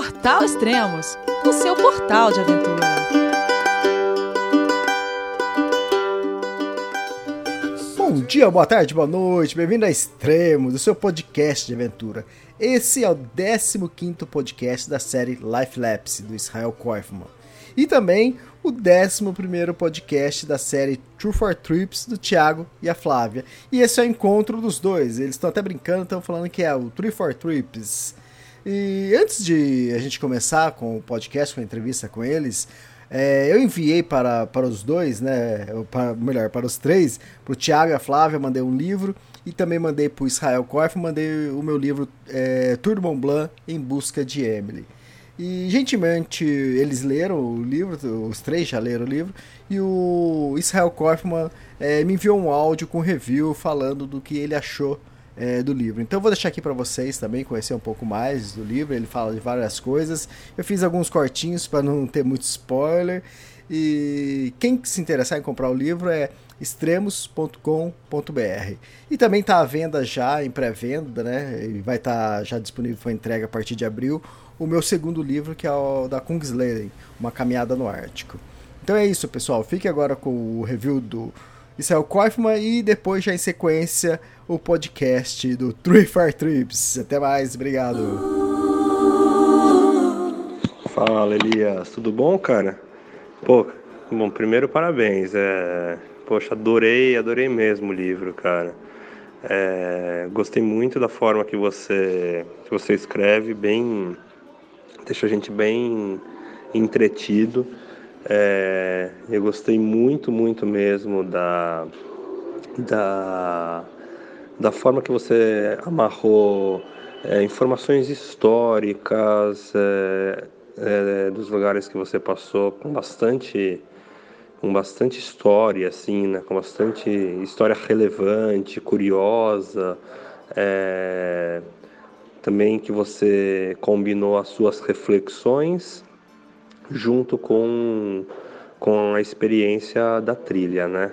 Portal Extremos, o seu portal de aventura. Bom dia, boa tarde, boa noite, bem-vindo a Extremos, o seu podcast de aventura. Esse é o 15 podcast da série Life Lapse, do Israel Koifman. E também o 11 podcast da série True for Trips, do Thiago e a Flávia. E esse é o encontro dos dois, eles estão até brincando, estão falando que é o True for Trips. E antes de a gente começar com o podcast, com a entrevista com eles, é, eu enviei para, para os dois, né? Para, melhor, para os três, para o Thiago e a Flávia, mandei um livro e também mandei para o Israel Korf, mandei o meu livro é, Tour Mont Blanc em busca de Emily. E gentilmente eles leram o livro, os três já leram o livro, e o Israel Kaufman é, me enviou um áudio com review falando do que ele achou é, do livro. Então vou deixar aqui para vocês também conhecer um pouco mais do livro. Ele fala de várias coisas. Eu fiz alguns cortinhos para não ter muito spoiler. E quem se interessar em comprar o livro é extremos.com.br. E também está à venda já, em pré-venda, né? E vai estar tá já disponível para entrega a partir de abril, o meu segundo livro, que é o da Kungsleden, Uma Caminhada no Ártico. Então é isso, pessoal. Fique agora com o review do Israel Koifman e depois já em sequência o podcast do Three Far Trips. Até mais, obrigado. Fala, Elias. Tudo bom, cara? Pô, bom, primeiro parabéns. É... Poxa, adorei, adorei mesmo o livro, cara. É... Gostei muito da forma que você, que você escreve, bem deixa a gente bem entretido. É, eu gostei muito, muito mesmo da, da, da forma que você amarrou é, informações históricas é, é dos lugares que você passou com bastante com bastante história assim né? Com bastante história relevante curiosa é, também que você combinou as suas reflexões junto com, com a experiência da trilha, né?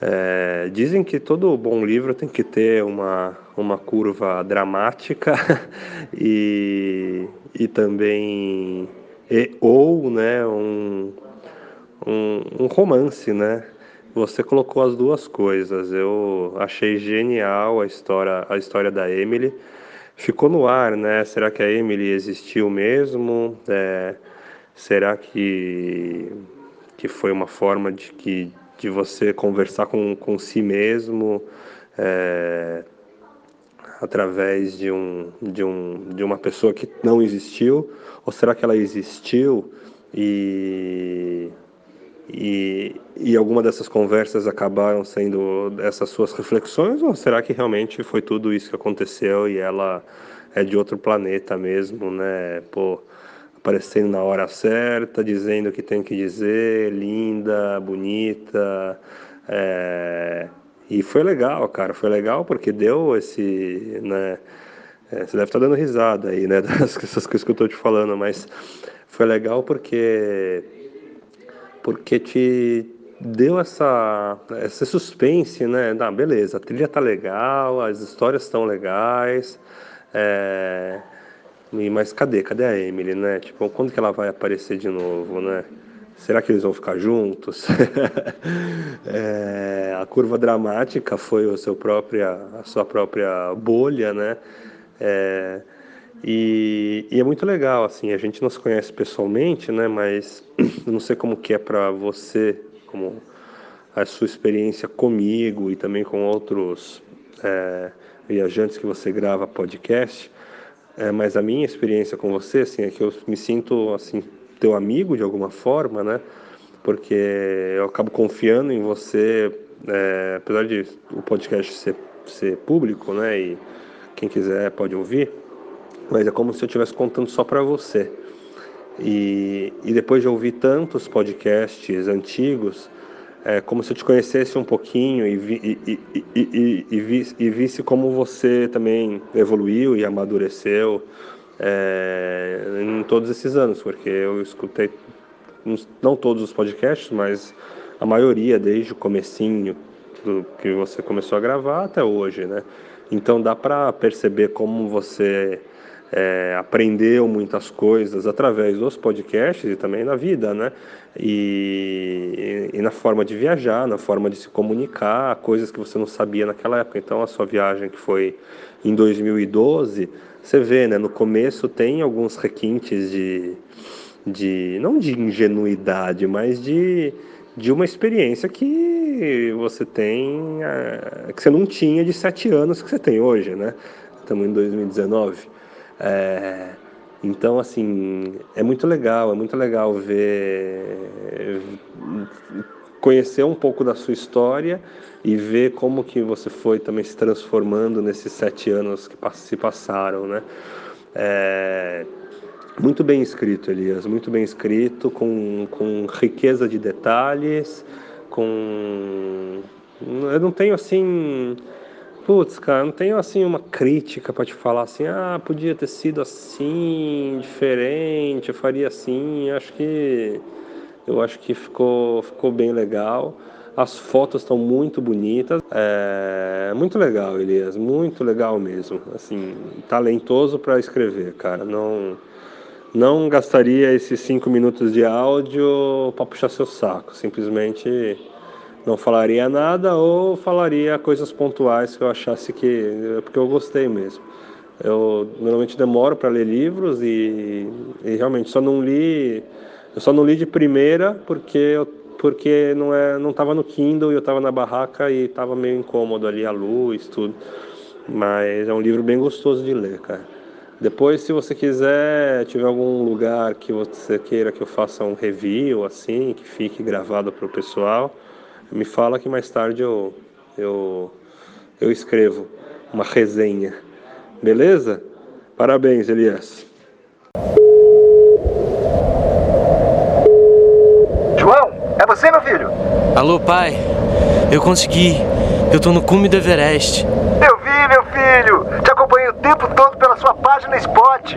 É, dizem que todo bom livro tem que ter uma, uma curva dramática e, e também e, ou né, um, um, um romance, né? Você colocou as duas coisas. Eu achei genial a história, a história da Emily ficou no ar, né? Será que a Emily existiu mesmo? É, será que, que foi uma forma de, que, de você conversar com, com si mesmo é, através de, um, de, um, de uma pessoa que não existiu? Ou será que ela existiu e e, e alguma dessas conversas acabaram sendo essas suas reflexões ou será que realmente foi tudo isso que aconteceu e ela é de outro planeta mesmo, né? Pô, aparecendo na hora certa, dizendo o que tem que dizer, linda, bonita, é... e foi legal, cara, foi legal porque deu esse, né? É, você deve estar dando risada aí, né? Dessas coisas que eu estou te falando, mas foi legal porque porque te deu essa, esse suspense, né? Ah, beleza, a trilha tá legal, as histórias estão legais, é... mas cadê? Cadê a Emily, né? Tipo, quando que ela vai aparecer de novo, né? Será que eles vão ficar juntos? é... a curva dramática foi o seu própria, a sua própria bolha, né? É... E, e, é muito legal, assim, a gente não se conhece pessoalmente, né? Mas não sei como que é para você, como a sua experiência comigo e também com outros é, viajantes que você grava podcast. É, mas a minha experiência com você, assim, é que eu me sinto, assim, teu amigo de alguma forma, né? Porque eu acabo confiando em você, é, apesar de o podcast ser, ser público, né? E quem quiser pode ouvir mas é como se eu estivesse contando só para você. E, e depois de ouvir tantos podcasts antigos, é como se eu te conhecesse um pouquinho e, vi, e, e, e, vi, visse como você também evoluiu e amadureceu é, em todos esses anos, porque eu escutei não todos os podcasts, mas a maioria desde o comecinho do que você começou a gravar até hoje, né? Então dá para perceber como você é, aprendeu muitas coisas através dos podcasts e também na vida, né? E, e, e, na forma de viajar, na forma de se comunicar, coisas que você não sabia naquela época. Então, a sua viagem que foi em 2012, você vê, né? No começo tem alguns requintes de, de não de ingenuidade, mas de, de uma experiência que você tem, é, que você não tinha de sete anos que você tem hoje, né? Estamos em 2019. É, então, assim, é muito legal, é muito legal ver, conhecer um pouco da sua história e ver como que você foi também se transformando nesses sete anos que se passaram, né? É, muito bem escrito, Elias, muito bem escrito, com, com riqueza de detalhes, com... Eu não tenho, assim Putz, cara, não tenho assim uma crítica para te falar assim, ah, podia ter sido assim, diferente, eu faria assim. Acho que eu acho que ficou ficou bem legal. As fotos estão muito bonitas. É muito legal, Elias, muito legal mesmo. Assim, talentoso para escrever, cara. Não não gastaria esses cinco minutos de áudio para puxar seu saco. Simplesmente não falaria nada ou falaria coisas pontuais que eu achasse que porque eu gostei mesmo. Eu normalmente demoro para ler livros e, e, realmente só não li eu só não li de primeira porque eu, porque não é não estava no Kindle e eu estava na barraca e estava meio incômodo ali a luz tudo. Mas é um livro bem gostoso de ler, cara. Depois, se você quiser, tiver algum lugar que você queira que eu faça um review assim, que fique gravado para o pessoal, me fala que mais tarde eu, eu, eu escrevo uma resenha. Beleza? Parabéns, Elias. João, é você, meu filho? Alô, pai. Eu consegui. Eu tô no cume do Everest. Eu vi, meu filho. Te acompanhei o tempo todo pela sua página Spot.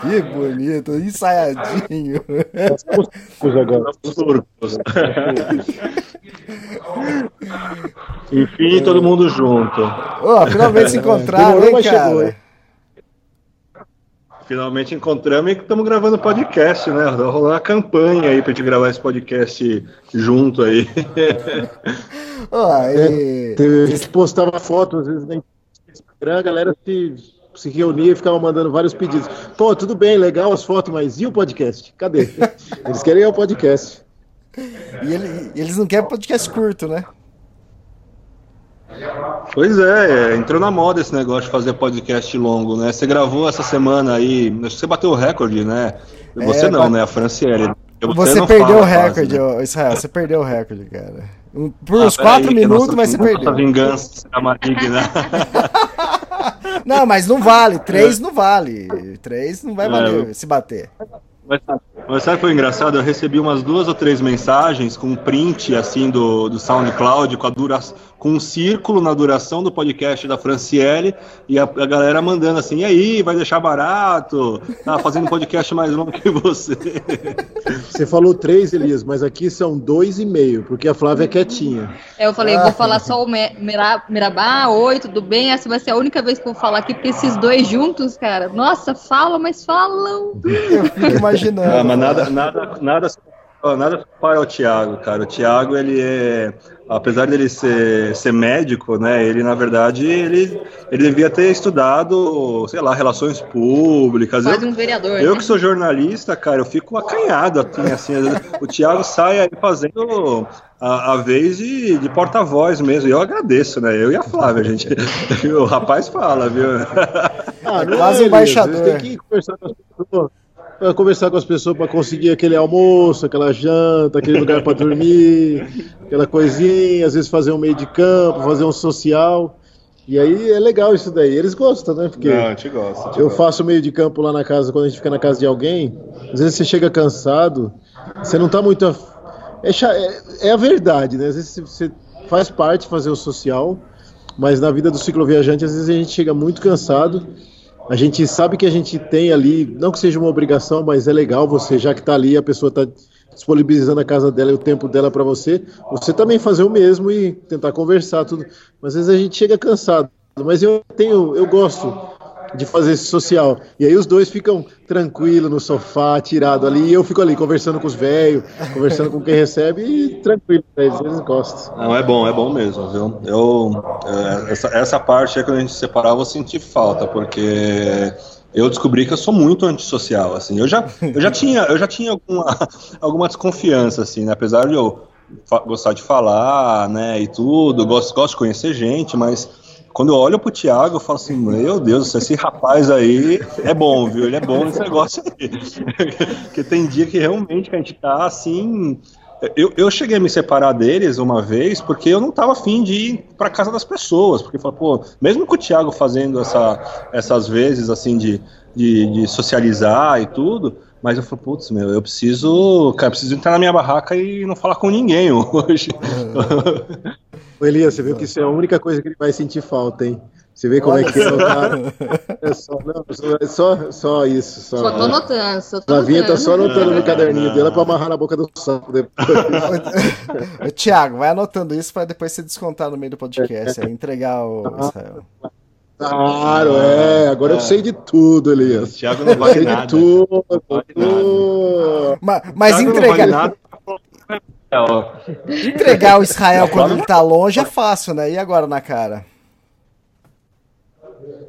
que bonito, ensaiadinho. agora. Enfim, todo mundo junto. Oh, finalmente se encontraram, hein, cara? Chegou, Finalmente encontramos e estamos gravando podcast, né? Tá rolando uma campanha aí pra gente gravar esse podcast junto aí. Oh, e... é, a gente postava fotos, às vezes, no Instagram, a galera se se reunia e ficava mandando vários pedidos. Pô, tudo bem, legal as fotos, mas e o podcast? Cadê? Eles querem o podcast. E ele, eles não querem podcast curto, né? Pois é, é, entrou na moda esse negócio de fazer podcast longo, né? Você gravou essa semana aí, você bateu o recorde, né? Você é, não, né? A Franciele. Você, perdeu o recorde, né? Israel, você perdeu o recorde, cara. Por ah, uns 4 minutos, mas você perdeu. vingança maligna. Não, mas não vale. Três não vale. Três não vai é, valer se bater. Mas, mas sabe que foi engraçado? Eu recebi umas duas ou três mensagens com um print assim do, do SoundCloud com, a dura, com um círculo na duração do podcast da Franciele e a, a galera mandando assim, e aí, vai deixar barato? Tá fazendo um podcast mais longo que você. Você falou três, Elias, mas aqui são dois e meio, porque a Flávia é quietinha. Eu falei, eu vou falar só o Mirabá, oi, tudo bem? Essa vai ser a única vez que eu vou falar aqui, porque esses dois juntos, cara, nossa, falam, mas falam. Eu fico imaginando. Ah, mas nada, nada, nada, nada para o Thiago, cara. O Thiago, ele é, apesar dele ser, ser médico, né? Ele, na verdade, ele, ele devia ter estudado, sei lá, relações públicas. Quase um vereador. Eu né? que sou jornalista, cara, eu fico acanhado, assim, assim o Thiago sai aí fazendo a, a vez de, de porta-voz mesmo. E eu agradeço, né? Eu e a Flávia, gente. o rapaz fala, viu? Ah, é quase embaixador. Tem que conversar com as pessoas conversar com as pessoas para conseguir aquele almoço, aquela janta, aquele lugar para dormir, aquela coisinha, às vezes fazer um meio de campo, fazer um social. E aí é legal isso daí. Eles gostam, né? Porque Não, a gente gosta. a gente eu faço meio de campo lá na casa, quando a gente fica na casa de alguém. Às vezes você chega cansado, você não tá muito. af- É, é- é a verdade, né? Às vezes você faz parte fazer o social, mas na vida do cicloviajante, às vezes a gente chega muito cansado. A gente sabe que a gente tem ali, não que seja uma obrigação, mas é legal você, já que tá ali, a pessoa tá disponibilizando a casa dela e o tempo dela para você, você também fazer o mesmo e tentar conversar tudo. Mas às vezes a gente chega cansado. Mas eu tenho, eu gosto de fazer esse social. E aí os dois ficam tranquilos no sofá, tirado ali, e eu fico ali conversando com os velhos, conversando com quem recebe e tranquilo, às vezes gosto. Não, é bom, é bom mesmo, viu? Eu, é, essa, essa parte aí, quando a gente se separava, eu senti falta, porque eu descobri que eu sou muito antissocial, assim. Eu já, eu já tinha, eu já tinha alguma, alguma desconfiança, assim, né? Apesar de eu gostar de falar, né, e tudo, gosto, gosto de conhecer gente, mas quando eu olho pro Thiago, eu falo assim, meu Deus, esse rapaz aí é bom, viu? Ele é bom nesse negócio aí. Porque tem dia que realmente a gente tá assim. Eu, eu cheguei a me separar deles uma vez porque eu não tava afim de ir pra casa das pessoas. Porque, fala, pô, mesmo com o Thiago fazendo essa, essas vezes assim de, de, de socializar e tudo, mas eu falei, putz, meu, eu preciso, cara, eu preciso entrar na minha barraca e não falar com ninguém hoje. Ô, Elias, você viu que isso é a única coisa que ele vai sentir falta, hein? Você vê como é que é o cara. É só, não, é só, só isso. Só, Só tô anotando, só tô tá só anotando no caderninho dela pra amarrar na boca do saco depois. Ô, Thiago, vai anotando isso pra depois você descontar no meio do podcast, aí entregar o Israel. Claro, é. Agora eu sei de tudo, Elias. O Thiago não Eu vale sei de nada. tudo. vale Mas, não entregar, vale. É, entregar o Israel quando ele tá longe é fácil, né? E agora na cara?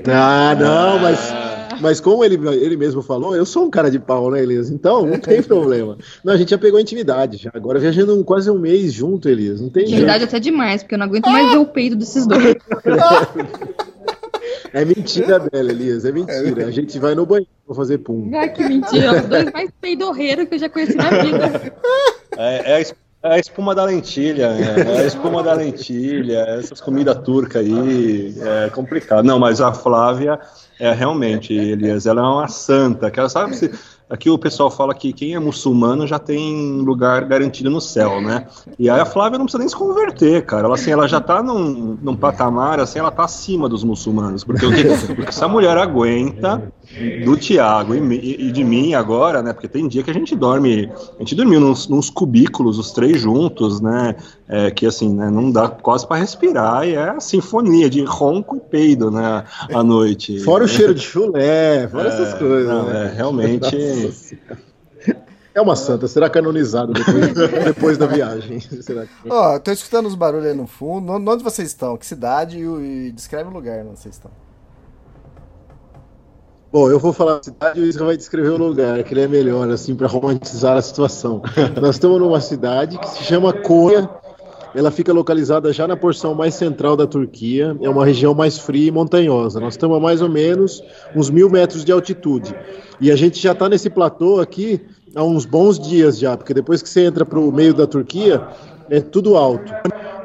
Ah, não, mas, mas como ele, ele mesmo falou, eu sou um cara de pau, né, Elias? Então, não tem problema. Não, a gente já pegou intimidade já. Agora viajando um- quase um mês junto, Elias. Não tem jeito. Intimidade até demais, porque eu não aguento mais ver o peito desses dois. É mentira dela, Elias. É mentira. A gente vai no banheiro pra fazer pum. Ai, que mentira. Os dois mais peidorreiros que eu já conheci na vida. É, é a é a espuma da lentilha, né? é a espuma da lentilha, essas comidas turcas aí, é complicado. Não, mas a Flávia é realmente, Elias, ela é uma santa, que ela sabe se aqui o pessoal fala que quem é muçulmano já tem lugar garantido no céu, né? E aí a Flávia não precisa nem se converter, cara. Ela assim, ela já tá num, num patamar assim, ela tá acima dos muçulmanos, porque o que, o que essa mulher aguenta do Tiago e, e de mim agora, né? Porque tem dia que a gente dorme, a gente dormiu nos, nos cubículos, os três juntos, né? É, que assim, né? Não dá quase para respirar e é a sinfonia de ronco e peido, né? À noite. Fora o cheiro de chulé, fora essas coisas. Não, né? é, realmente. É uma santa, será canonizada depois, depois da viagem. Será que... Ó, tô escutando os barulhos aí no fundo. Onde vocês estão? Que cidade e, e descreve o lugar onde vocês estão. Bom, eu vou falar a cidade e o Isra vai descrever o lugar, que ele é melhor, assim, para romantizar a situação. Nós estamos numa cidade que se chama Konya. Ela fica localizada já na porção mais central da Turquia. É uma região mais fria e montanhosa. Nós estamos a mais ou menos uns mil metros de altitude. E a gente já está nesse platô aqui há uns bons dias já, porque depois que você entra para o meio da Turquia, é tudo alto.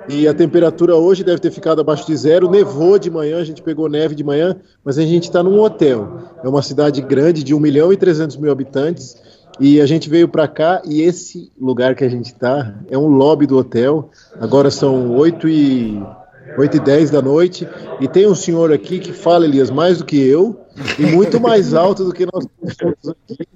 E a temperatura hoje deve ter ficado abaixo de zero. Nevou de manhã, a gente pegou neve de manhã, mas a gente está num hotel. É uma cidade grande de 1 milhão e 300 mil habitantes. E a gente veio para cá e esse lugar que a gente está é um lobby do hotel. Agora são 8 e, 8 e 10 da noite. E tem um senhor aqui que fala, Elias, mais do que eu e muito mais alto do que nós todos aqui.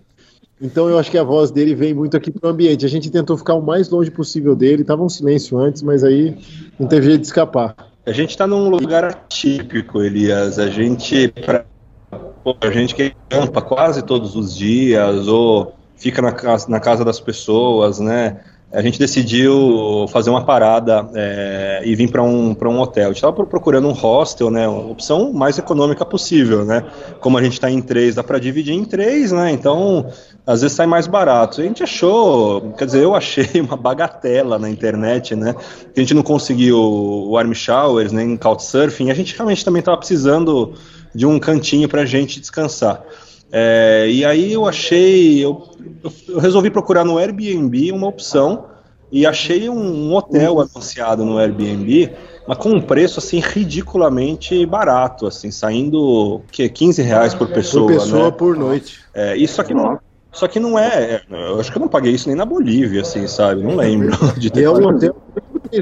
Então eu acho que a voz dele vem muito aqui pro ambiente. A gente tentou ficar o mais longe possível dele, tava um silêncio antes, mas aí não teve jeito de escapar. A gente está num lugar atípico, Elias. A gente, pra, pô, a gente que campa quase todos os dias ou fica na casa, na casa das pessoas, né? A gente decidiu fazer uma parada é, e vir para um, um hotel. A gente estava procurando um hostel, né? Uma opção mais econômica possível, né? Como a gente está em três, dá para dividir em três, né? Então, às vezes sai mais barato. A gente achou, quer dizer, eu achei uma bagatela na internet, né? A gente não conseguiu o Arm Showers, nem Couchsurfing. A gente realmente também estava precisando de um cantinho para a gente descansar. É, e aí eu achei, eu, eu, resolvi procurar no Airbnb uma opção e achei um, um hotel anunciado no Airbnb mas com um preço assim ridiculamente barato, assim, saindo que 15 reais por pessoa, por pessoa né? por noite. É, isso aqui não, só que não é, eu acho que eu não paguei isso nem na Bolívia, assim, sabe? Não lembro de ter E é um hotel.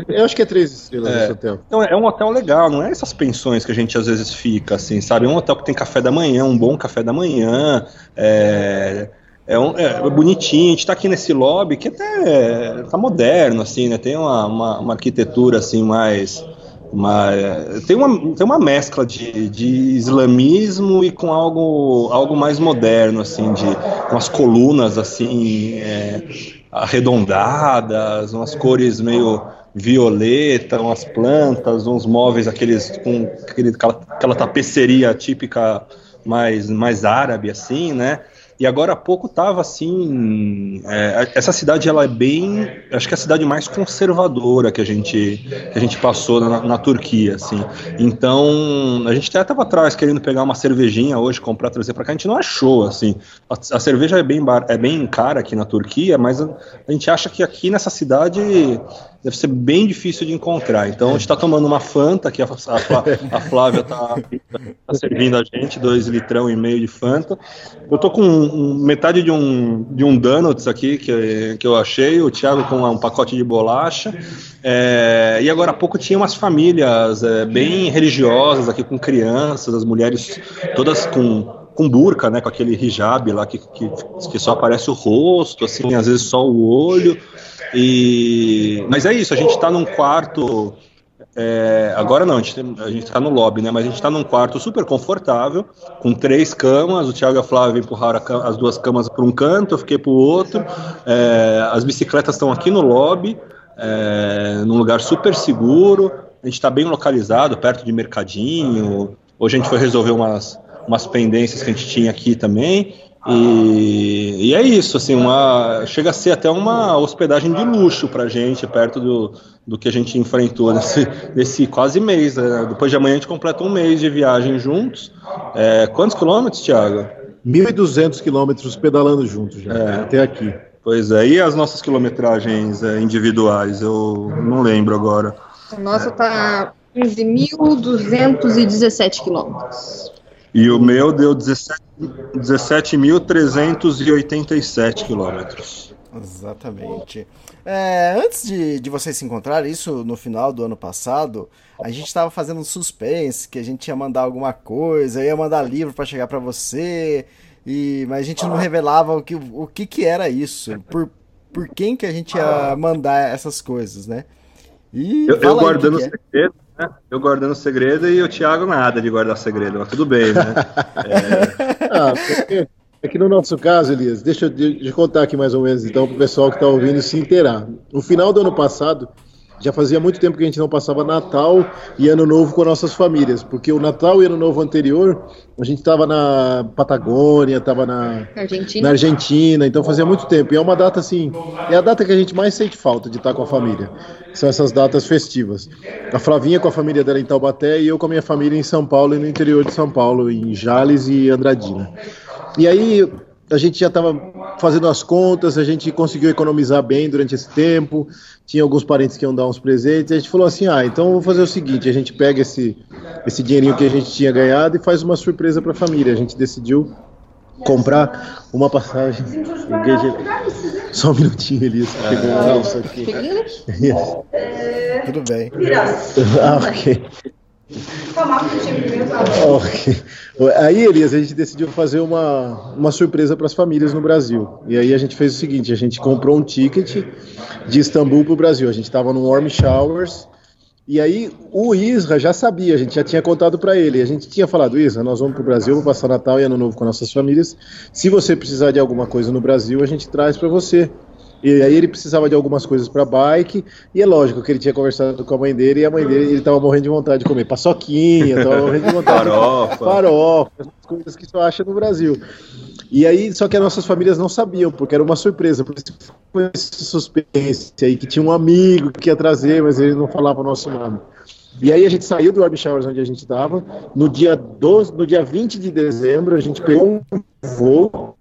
Eu acho que é três estrelas É. esse hotel. Então, é um hotel legal, não é essas pensões que a gente às vezes fica, assim, sabe? É um hotel que tem café da manhã, um bom café da manhã, é, é, um- é bonitinho, a gente tá aqui nesse lobby que até tá moderno, assim, né? Tem uma, uma, uma arquitetura, assim, mais... mais- tem, uma, tem uma mescla de, de islamismo e com algo, algo mais moderno, assim, de umas colunas, assim, é, arredondadas, umas cores meio violeta, umas plantas, uns móveis aqueles com aquele, aquela, aquela tapeceria típica mais, mais árabe assim, né? E agora há pouco tava assim, é, essa cidade ela é bem, acho que é a cidade mais conservadora que a gente que a gente passou na, na Turquia, assim. Então a gente até tava atrás querendo pegar uma cervejinha hoje, comprar, trazer para cá, a gente não achou, assim. A, a cerveja é bem bar, é bem cara aqui na Turquia, mas a, a gente acha que aqui nessa cidade deve ser bem difícil de encontrar. Então a gente está tomando uma Fanta, que a, a, a Flávia está servindo a gente, dois litrão e meio de Fanta. Eu tô com um- metade de um, de um Donuts aqui que, que eu achei, o Thiago com um pacote de bolacha. É, e agora há pouco tinha umas famílias é, bem religiosas aqui com crianças, as mulheres todas com com burca, né, com aquele hijab lá que, que, que só aparece o rosto, assim, às vezes só o olho. E mas é isso, a gente está num quarto é, agora não, a gente, tem- a gente tá no lobby, né? Mas a gente tá num quarto super confortável, com três camas. O Thiago e a Flávia empurraram a ca- as duas camas para um canto, eu fiquei para o outro. É, as bicicletas estão aqui no lobby, é, num lugar super seguro. A gente está bem localizado, perto de mercadinho. Hoje a gente foi resolver umas, umas pendências que a gente tinha aqui também. E, e é isso, assim, uma, chega a ser até uma hospedagem de luxo pra gente, perto do, do que a gente enfrentou nesse, nesse quase mês. né? Depois de amanhã a gente completa um mês de viagem juntos. É, quantos quilômetros, Thiago? 1.200 quilômetros pedalando juntos já, É. até aqui. Pois é, e as nossas quilometragens é, individuais? Eu não lembro agora. O nosso tá 15.217 quilômetros. E o meu deu 17 17.387 quilômetros. Exatamente. É, antes de, de vocês se encontrarem, isso no final do ano passado, a gente estava fazendo um suspense, que a gente ia mandar alguma coisa, ia mandar livro para chegar para você, e, mas a gente não revelava o que, o que, que era isso, por, por quem que a gente ia mandar essas coisas, né? E Eu, eu guardando o que é. Né? Eu guardando segredo e o Thiago nada de guardar segredo, mas tudo bem, né? Ah, porque- é que no nosso caso, Elias, deixa eu, deixa eu contar aqui mais ou menos, então, para o pessoal que está ouvindo se inteirar. No final do ano passado, já fazia muito tempo que a gente não passava Natal e Ano Novo com nossas famílias, porque o Natal e Ano Novo anterior, a gente estava na Patagônia, estava na, Argentina. na Argentina, então fazia muito tempo. E é uma data assim, é a data que a gente mais sente falta de estar com a família. São essas datas festivas. A Flavinha com a família dela em Taubaté e eu com a minha família em São Paulo e no interior de São Paulo, em Jales e Andradina. E aí a gente já estava fazendo as contas, a gente conseguiu economizar bem durante esse tempo. Tinha alguns parentes que iam dar uns presentes. A gente falou assim: ah, então vamos fazer o seguinte: a gente pega esse, esse dinheirinho que a gente tinha ganhado e faz uma surpresa para a família. A gente decidiu comprar uma passagem. Só um minutinho, Elias. Pegou um alça aqui. Tudo bem. Ah, ok. Aí, Elias, a gente decidiu fazer uma, uma surpresa para as famílias no Brasil. E aí a gente fez o seguinte: a gente comprou um ticket de Istambul para o Brasil. A gente estava no Warm Showers. E aí o Isra já sabia, a gente já tinha contado para ele. A gente tinha falado: Isra, nós vamos para o Brasil, vou passar Natal e Ano Novo com nossas famílias. Se você precisar de alguma coisa no Brasil, a gente traz para você. E aí ele precisava de algumas coisas para bike, e é lógico que ele tinha conversado com a mãe dele, e a mãe dele, ele tava morrendo de vontade de comer paçoquinha, tava morrendo de vontade Farofa. de farofa, coisas que só acha no Brasil. E aí, só que as nossas famílias não sabiam, porque era uma surpresa, por isso foi esse suspense aí, que tinha um amigo que ia trazer, mas ele não falava o nosso nome. E aí a gente saiu do Warm Showers onde a gente estava, no dia 12, no dia 20 de dezembro, a gente pegou um voo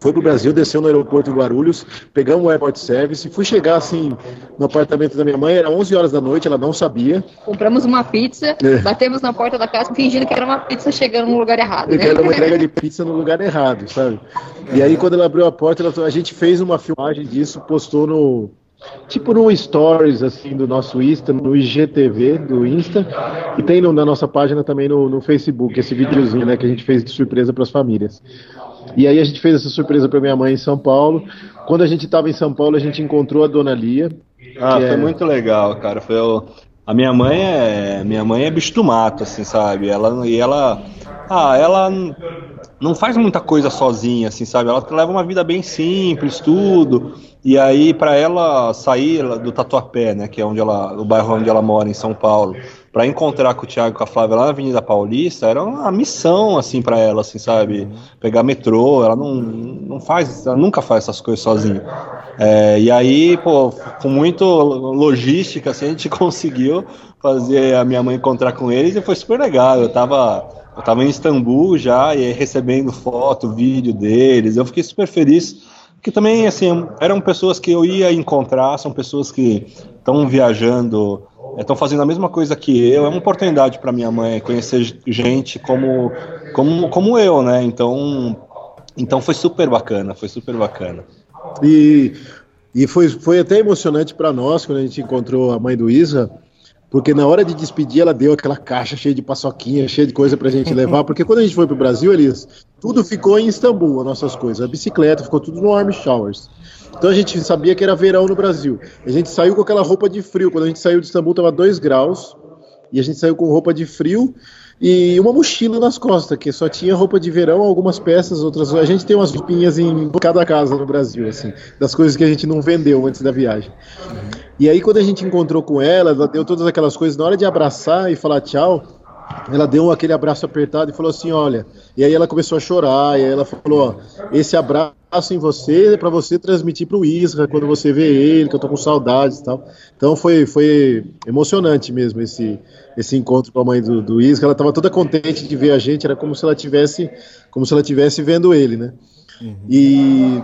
foi pro Brasil, desceu no aeroporto em Guarulhos, pegamos o airport service, fui chegar assim no apartamento da minha mãe, era 11 horas da noite, ela não sabia. Compramos uma pizza, É. batemos na porta da casa fingindo que era uma pizza chegando no lugar errado. Né? era uma entrega de pizza no lugar errado, sabe? E aí quando ela abriu a porta, ela, a gente fez uma filmagem disso, postou no tipo no stories assim do nosso Insta, no IGTV do Insta, e tem no- na nossa página também no, no Facebook esse videozinho, né, que a gente fez de surpresa para as famílias. E aí a gente fez essa surpresa para minha mãe em São Paulo. Quando a gente estava em São Paulo, a gente encontrou a Dona Lia. Ah, foi é- muito legal, cara. Foi o- a minha mãe é minha mãe é bicho do mato, assim, sabe? Ela e ela ah, ela não faz muita coisa sozinha, assim, sabe? Ela leva uma vida bem simples, tudo. E aí para ela sair do Tatuapé, né, que é onde ela, o bairro onde ela mora em São Paulo, para encontrar com o Thiago e com a Flávia lá na Avenida Paulista, era uma missão assim para ela, assim, sabe? Pegar metrô, ela não, não faz, ela nunca faz essas coisas sozinha. É, e aí, pô, com muito logística, assim, a gente conseguiu fazer a minha mãe encontrar com eles e foi super legal. Eu tava, eu tava em Istambul já e recebendo foto, vídeo deles. Eu fiquei super feliz. Que também, assim, eram pessoas que eu ia encontrar, são pessoas que estão viajando, estão fazendo a mesma coisa que eu. É uma oportunidade para minha mãe conhecer gente como, como, como eu, né? Então, então foi super bacana, foi super bacana. E, e foi, foi até emocionante para nós quando a gente encontrou a mãe do Isa, porque na hora de despedir ela deu aquela caixa cheia de paçoquinha, cheia de coisa pra gente levar, porque quando a gente foi pro Brasil, Elias, tudo ficou em Istambul, as nossas coisas. A bicicleta ficou tudo no Army Showers. Então a gente sabia que era verão no Brasil. A gente saiu com aquela roupa de frio. Quando a gente saiu de Istambul, tava 2 graus. E a gente saiu com roupa de frio e uma mochila nas costas, que só tinha roupa de verão, algumas peças, outras. A gente tem umas roupinhas em cada casa no Brasil, assim, das coisas que a gente não vendeu antes da viagem. E aí, quando a gente encontrou com ela, ela deu todas aquelas coisas, na hora de abraçar e falar tchau, ela deu aquele abraço apertado e falou assim: Olha. E aí ela começou a chorar, e aí ela falou: Ó, esse abraço em você é para você transmitir pro Isra quando você vê ele, que eu tô com saudades e tal. Então foi, foi emocionante mesmo esse, esse encontro com a mãe do, do Isra. Ela tava toda contente de ver a gente, era como se ela tivesse, como se ela tivesse vendo ele, né? E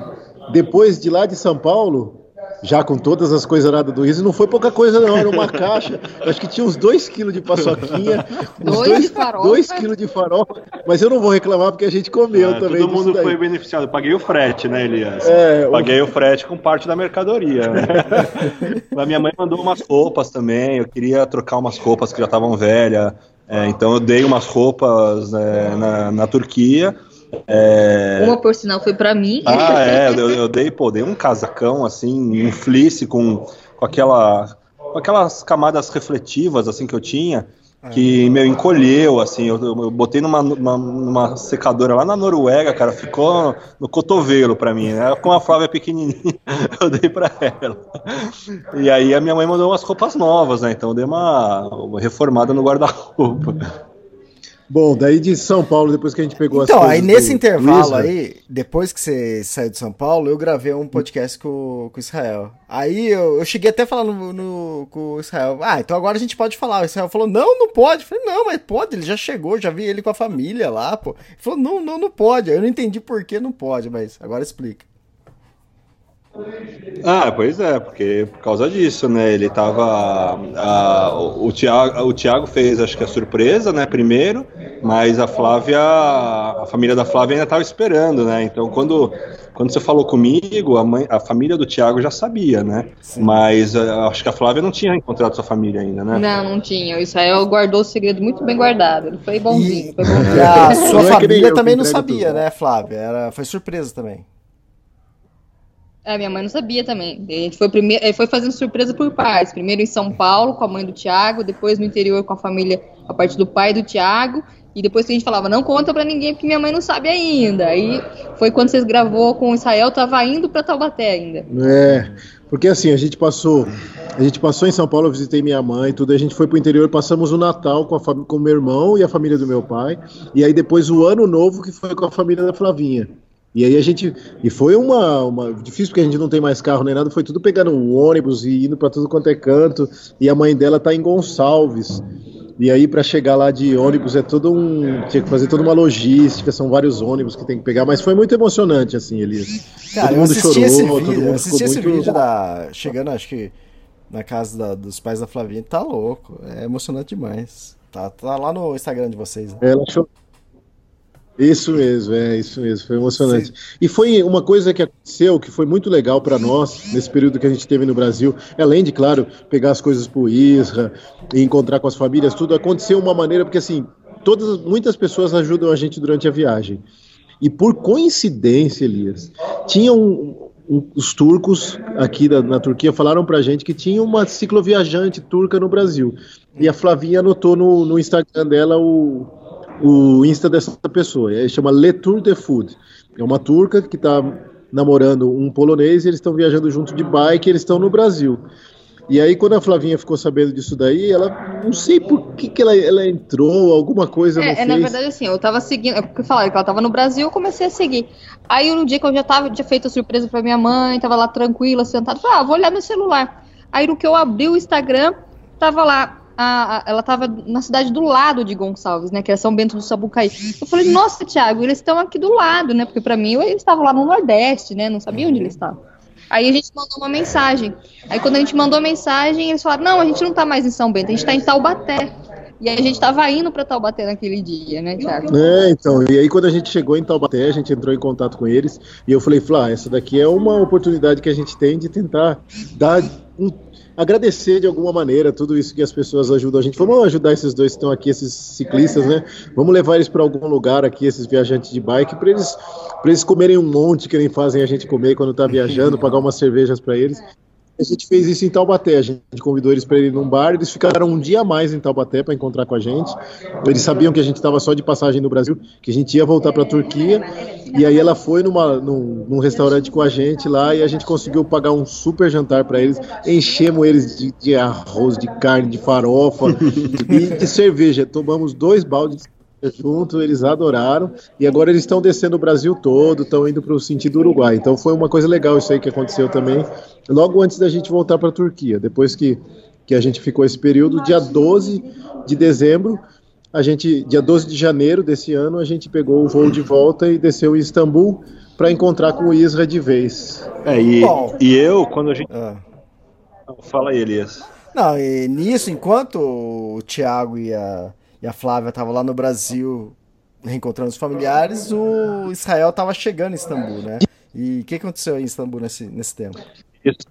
depois de lá de São Paulo, já com todas as coisas nada do Isa, não foi pouca coisa não, era uma caixa, acho que tinha uns 2 quilos de paçoquinha, uns Dois de farofa. 2 quilos de farofa, mas eu não vou reclamar porque a gente comeu É, também todo mundo daí. foi beneficiado. Paguei o frete, né, Elias? É, o- paguei o frete com parte da mercadoria. né? a minha mãe mandou umas roupas também. Eu queria trocar umas roupas que já estavam velhas. é, então eu dei umas roupas é, na, na Turquia. É, Uma, por sinal, foi pra mim. ah, é, eu, eu dei, pô, dei um casacão, assim, um fleece com, com, aquela, com aquelas camadas refletivas, assim, que eu tinha, que, meu, encolheu, assim, eu, eu botei numa, numa, numa secadora lá na Noruega, cara, ficou no cotovelo pra mim, né, com a Flávia pequenininha, eu dei pra ela. E aí a minha mãe mandou umas roupas novas, né, então eu dei uma reformada no guarda-roupa. Bom, daí de São Paulo, depois que a gente pegou as Então, aí nesse intervalo Isra, aí, depois que você saiu de São Paulo, eu gravei um podcast com, com o Israel. Aí eu, eu cheguei até a falar no, no- com o Israel, ah, então agora a gente pode falar. O Israel falou, não, não pode. Eu falei, não, mas pode, ele já chegou, já vi ele com a família lá, pô. Ele falou, não, não, não pode. Eu não entendi por que não pode, mas agora explica. Ah, pois é, porque por causa disso, né? Ele tava. a- o, Thiago, o Thiago fez, acho que a surpresa, né? Primeiro, mas a Flávia, a família da Flávia ainda estava esperando, né? Então, quando, quando você falou comigo, a, mãe, a família do Thiago já sabia, né? Mas eh, acho que a Flávia não tinha encontrado sua família ainda, né? Não, não tinha. O Israel guardou o segredo muito bem guardado. Ele foi bonzinho. Foi bonzinho. E a sua é família também não sabia, tudo. né, Flávia? Era, foi surpresa também. É, minha mãe não sabia também. A gente foi, primeiro, eh, foi fazendo surpresa por partes. Primeiro em São Paulo, com a mãe do Tiago, depois no interior com a família, a parte do pai do Tiago, e depois que a gente falava, não conta pra ninguém, porque minha mãe não sabe ainda. Aí foi quando vocês gravou com o Israel, tava indo pra Taubaté ainda. É, porque assim, a gente passou, a gente passou em São Paulo, eu visitei minha mãe, tudo, a gente foi pro interior, passamos o Natal com a com meu irmão e a família do meu pai, e aí depois o ano novo que foi com a família da Flavinha. E aí a gente, e foi uma, uma difícil porque a gente não tem mais carro nem nada, foi tudo pegando um ônibus e indo para tudo quanto é canto, e a mãe dela tá em Gonçalves. E aí, para chegar lá de ônibus, é todo um. Tinha que fazer toda uma logística, são vários ônibus que tem que pegar, mas foi muito emocionante, assim, Elias. Cara, todo eu mundo chorou, esse todo vídeo, eu mundo assisti esse muito. vídeo da. Chegando, acho que na casa da- dos pais da Flavinha, tá louco. É emocionante demais. Tá, tá lá no Instagram de vocês. Né? Ela chorou. Isso mesmo, é isso mesmo, foi emocionante. E foi uma coisa que aconteceu que foi muito legal para nós nesse período que a gente teve no Brasil, além de, claro, pegar as coisas pro Isra e encontrar com as famílias, tudo aconteceu de uma maneira porque assim, todas muitas pessoas ajudam a gente durante a viagem. E por coincidência, Elias, tinham um- um- os turcos aqui da- na Turquia falaram pra gente que tinha uma cicloviajante turca no Brasil. E a Flavinha anotou no, no Instagram dela o, o Insta dessa pessoa. Ele chama Le Tour de Food. É uma turca que está namorando um polonês e eles estão viajando junto de bike, eles estão no Brasil. E aí, quando a Flavinha ficou sabendo disso daí, ela não sei por que, que ela, ela entrou, alguma coisa não É, é, na verdade, assim, eu tava seguindo, é porque falaram que ela tava no Brasil, eu comecei a seguir. Aí, no dia que eu já tava, tinha feito a surpresa pra minha mãe, tava lá tranquila, sentada, falei, ah, vou olhar meu celular. Aí, no que eu abri o Instagram, tava lá, a- a- ela tava na cidade do lado de Gonçalves, né, que é São Bento do Sabucaí. Eu falei, nossa, Thiago, eles estão aqui do lado, né, porque pra mim, eles estavam lá no Nordeste, né, não sabia onde eles estavam. Aí a gente mandou uma mensagem. Aí quando a gente mandou a mensagem, eles falaram: não, a gente não tá mais em São Bento, a gente tá em Taubaté. E aí a gente tava indo pra Taubaté naquele dia, né, Thiago? É, então, e aí quando a gente chegou em Taubaté, a gente entrou em contato com eles, e eu falei, Flá, essa daqui é uma oportunidade que a gente tem de tentar dar um- agradecer de alguma maneira tudo isso que as pessoas ajudam a gente. Vamos ajudar esses dois que estão aqui, esses ciclistas, né? Vamos levar eles para algum lugar aqui, esses viajantes de bike, para eles, pra eles comerem um monte que nem fazem a gente comer quando tá viajando, pagar umas cervejas para eles. A gente fez isso em Taubaté. A gente convidou eles para ir num bar. Eles ficaram um dia a mais em Taubaté para encontrar com a gente. Eles sabiam que a gente estava só de passagem no Brasil, que a gente ia voltar para a Turquia. E aí ela foi numa, num, num restaurante com a gente lá e a gente conseguiu pagar um super jantar para eles. Enchemos eles de, de arroz, de carne, de farofa e de cerveja. Tomamos dois baldes junto, eles adoraram e agora eles estão descendo o Brasil todo, estão indo para o sentido Uruguai. Então foi uma coisa legal isso aí que aconteceu também, logo antes da gente voltar para a Turquia. Depois que, que a gente ficou esse período, dia 12 de dezembro, a gente, dia 12 de janeiro desse ano, a gente pegou o voo de volta e desceu em Istambul para encontrar com o Isra de vez. É, e, Bom. e eu, quando a gente. Ah. Fala aí, Elias. Não, e nisso, enquanto o Thiago e a, e a Flávia estavam lá no Brasil reencontrando os familiares, o Israel estava chegando em Istambul, né? E o que aconteceu em Istambul nesse, nesse tempo? Isso.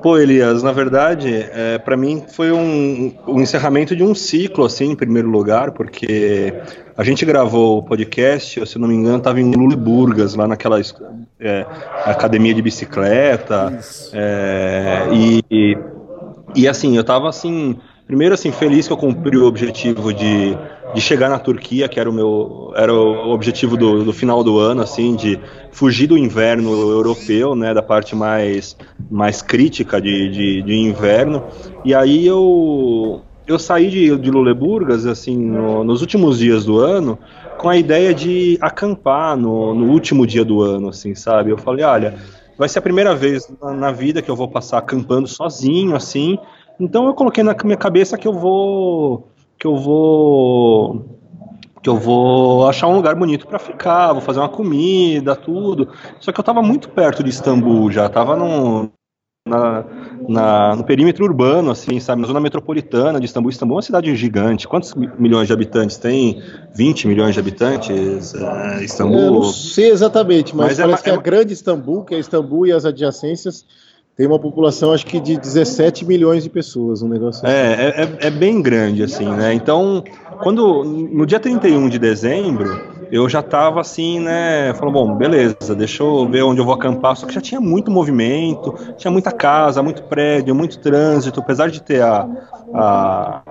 Pô, Elias, na verdade, é, para mim foi um, um encerramento de um ciclo, assim, em primeiro lugar, porque a gente gravou o podcast, se não me engano, estava em Luleburgas, lá naquela é, academia de bicicleta, é, e, e, e, assim, eu tava assim, primeiro assim, feliz que eu cumpri o objetivo de, de chegar na Turquia, que era o meu, era o objetivo do, do final do ano, assim, de fugir do inverno europeu, né, da parte mais, mais crítica de, de, de inverno, e aí eu, eu saí de, de Luleburgas, assim, no- nos últimos dias do ano, com a ideia de acampar no, no último dia do ano, assim, sabe? Eu falei, olha, vai ser a primeira vez na, na vida que eu vou passar acampando sozinho, assim. Então eu coloquei na minha cabeça que eu vou, que eu vou, que eu vou achar um lugar bonito para ficar, vou fazer uma comida, tudo. Só que eu tava muito perto de Istambul já, tava no, na, na- no perímetro urbano, assim, sabe, na zona metropolitana de Istambul. Istambul é uma cidade gigante. Quantos mi- milhões de habitantes tem? 20 milhões de habitantes? É, Istambul. Eu não sei exatamente, mas, Mas é parece uma- que é a uma- grande Istambul, que é Istambul e as adjacências, tem uma população acho que de 17 milhões de pessoas, um negócio assim. É, é, é- é bem grande, assim, né? Então, quando no dia 31 de dezembro, eu já tava assim, né? Falando, bom, beleza, deixa eu ver onde eu vou acampar. Só que já tinha muito movimento, tinha muita casa, muito prédio, muito trânsito, apesar de ter a. a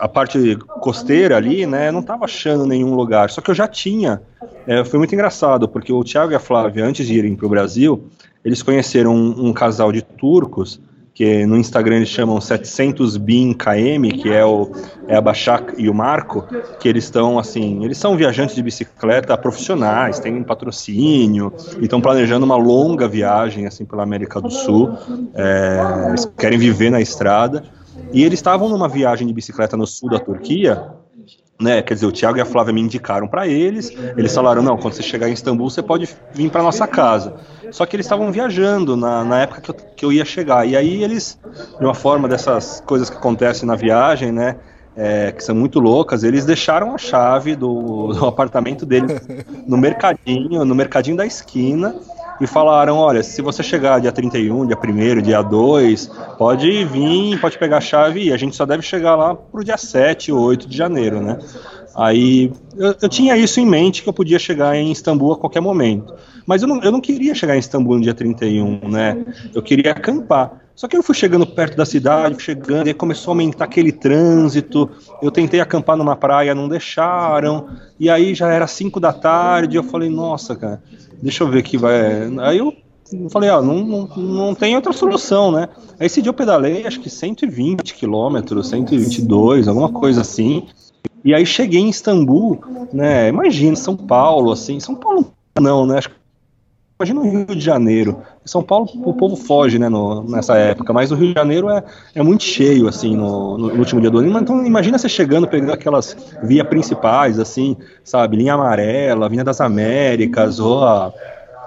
a parte costeira ali, né, não tava achando nenhum lugar. Só que eu já tinha. É, foi muito engraçado, porque o Thiago e a Flávia, antes de irem para o Brasil, eles conheceram um, um casal de turcos, que no Instagram eles chamam 700 bin km, que é, o, é a Bachak e o Marco, que eles estão assim, eles são viajantes de bicicleta profissionais, têm patrocínio, e estão planejando uma longa viagem assim pela América do Sul, é, eles querem viver na estrada. E eles estavam numa viagem de bicicleta no sul da Turquia, né? Quer dizer, o Thiago e a Flávia me indicaram para eles. Eles falaram: não, quando você chegar em Istambul, você pode vir para nossa casa. Só que eles estavam viajando na, na época que eu, que eu ia chegar. E aí eles, de uma forma dessas coisas que acontecem na viagem, né? É, que são muito loucas, eles deixaram a chave do, do apartamento deles no mercadinho, no mercadinho da esquina, e falaram: olha, se você chegar dia 31, dia 1, dia 2, pode vir, pode pegar a chave e a gente só deve chegar lá pro dia 7 ou 8 de janeiro, né? Aí eu, eu, tinha isso em mente que eu podia chegar em Istambul a qualquer momento. Mas eu não, eu não queria chegar em Istambul no dia 31, né? Eu queria acampar. Só que eu fui chegando perto da cidade, chegando, e começou a aumentar aquele trânsito. Eu tentei acampar numa praia, não deixaram. E aí já era 5 da tarde. Eu falei, nossa, cara, deixa eu ver aqui, vai. Aí eu falei, ó, não, não, não tem outra solução, né? Aí esse dia eu pedalei, acho que 120 quilômetros, 122, alguma coisa assim. E aí cheguei em Istambul, né? Imagina, São Paulo, assim, São Paulo não, né? Acho que Imagina o Rio de Janeiro. Em São Paulo o povo foge, né, no, nessa época, mas o Rio de Janeiro é, é muito cheio, assim, no, no, último dia do ano. Então imagina você chegando, pegando aquelas vias principais, assim, sabe, linha amarela, Vinha das Américas, ou a,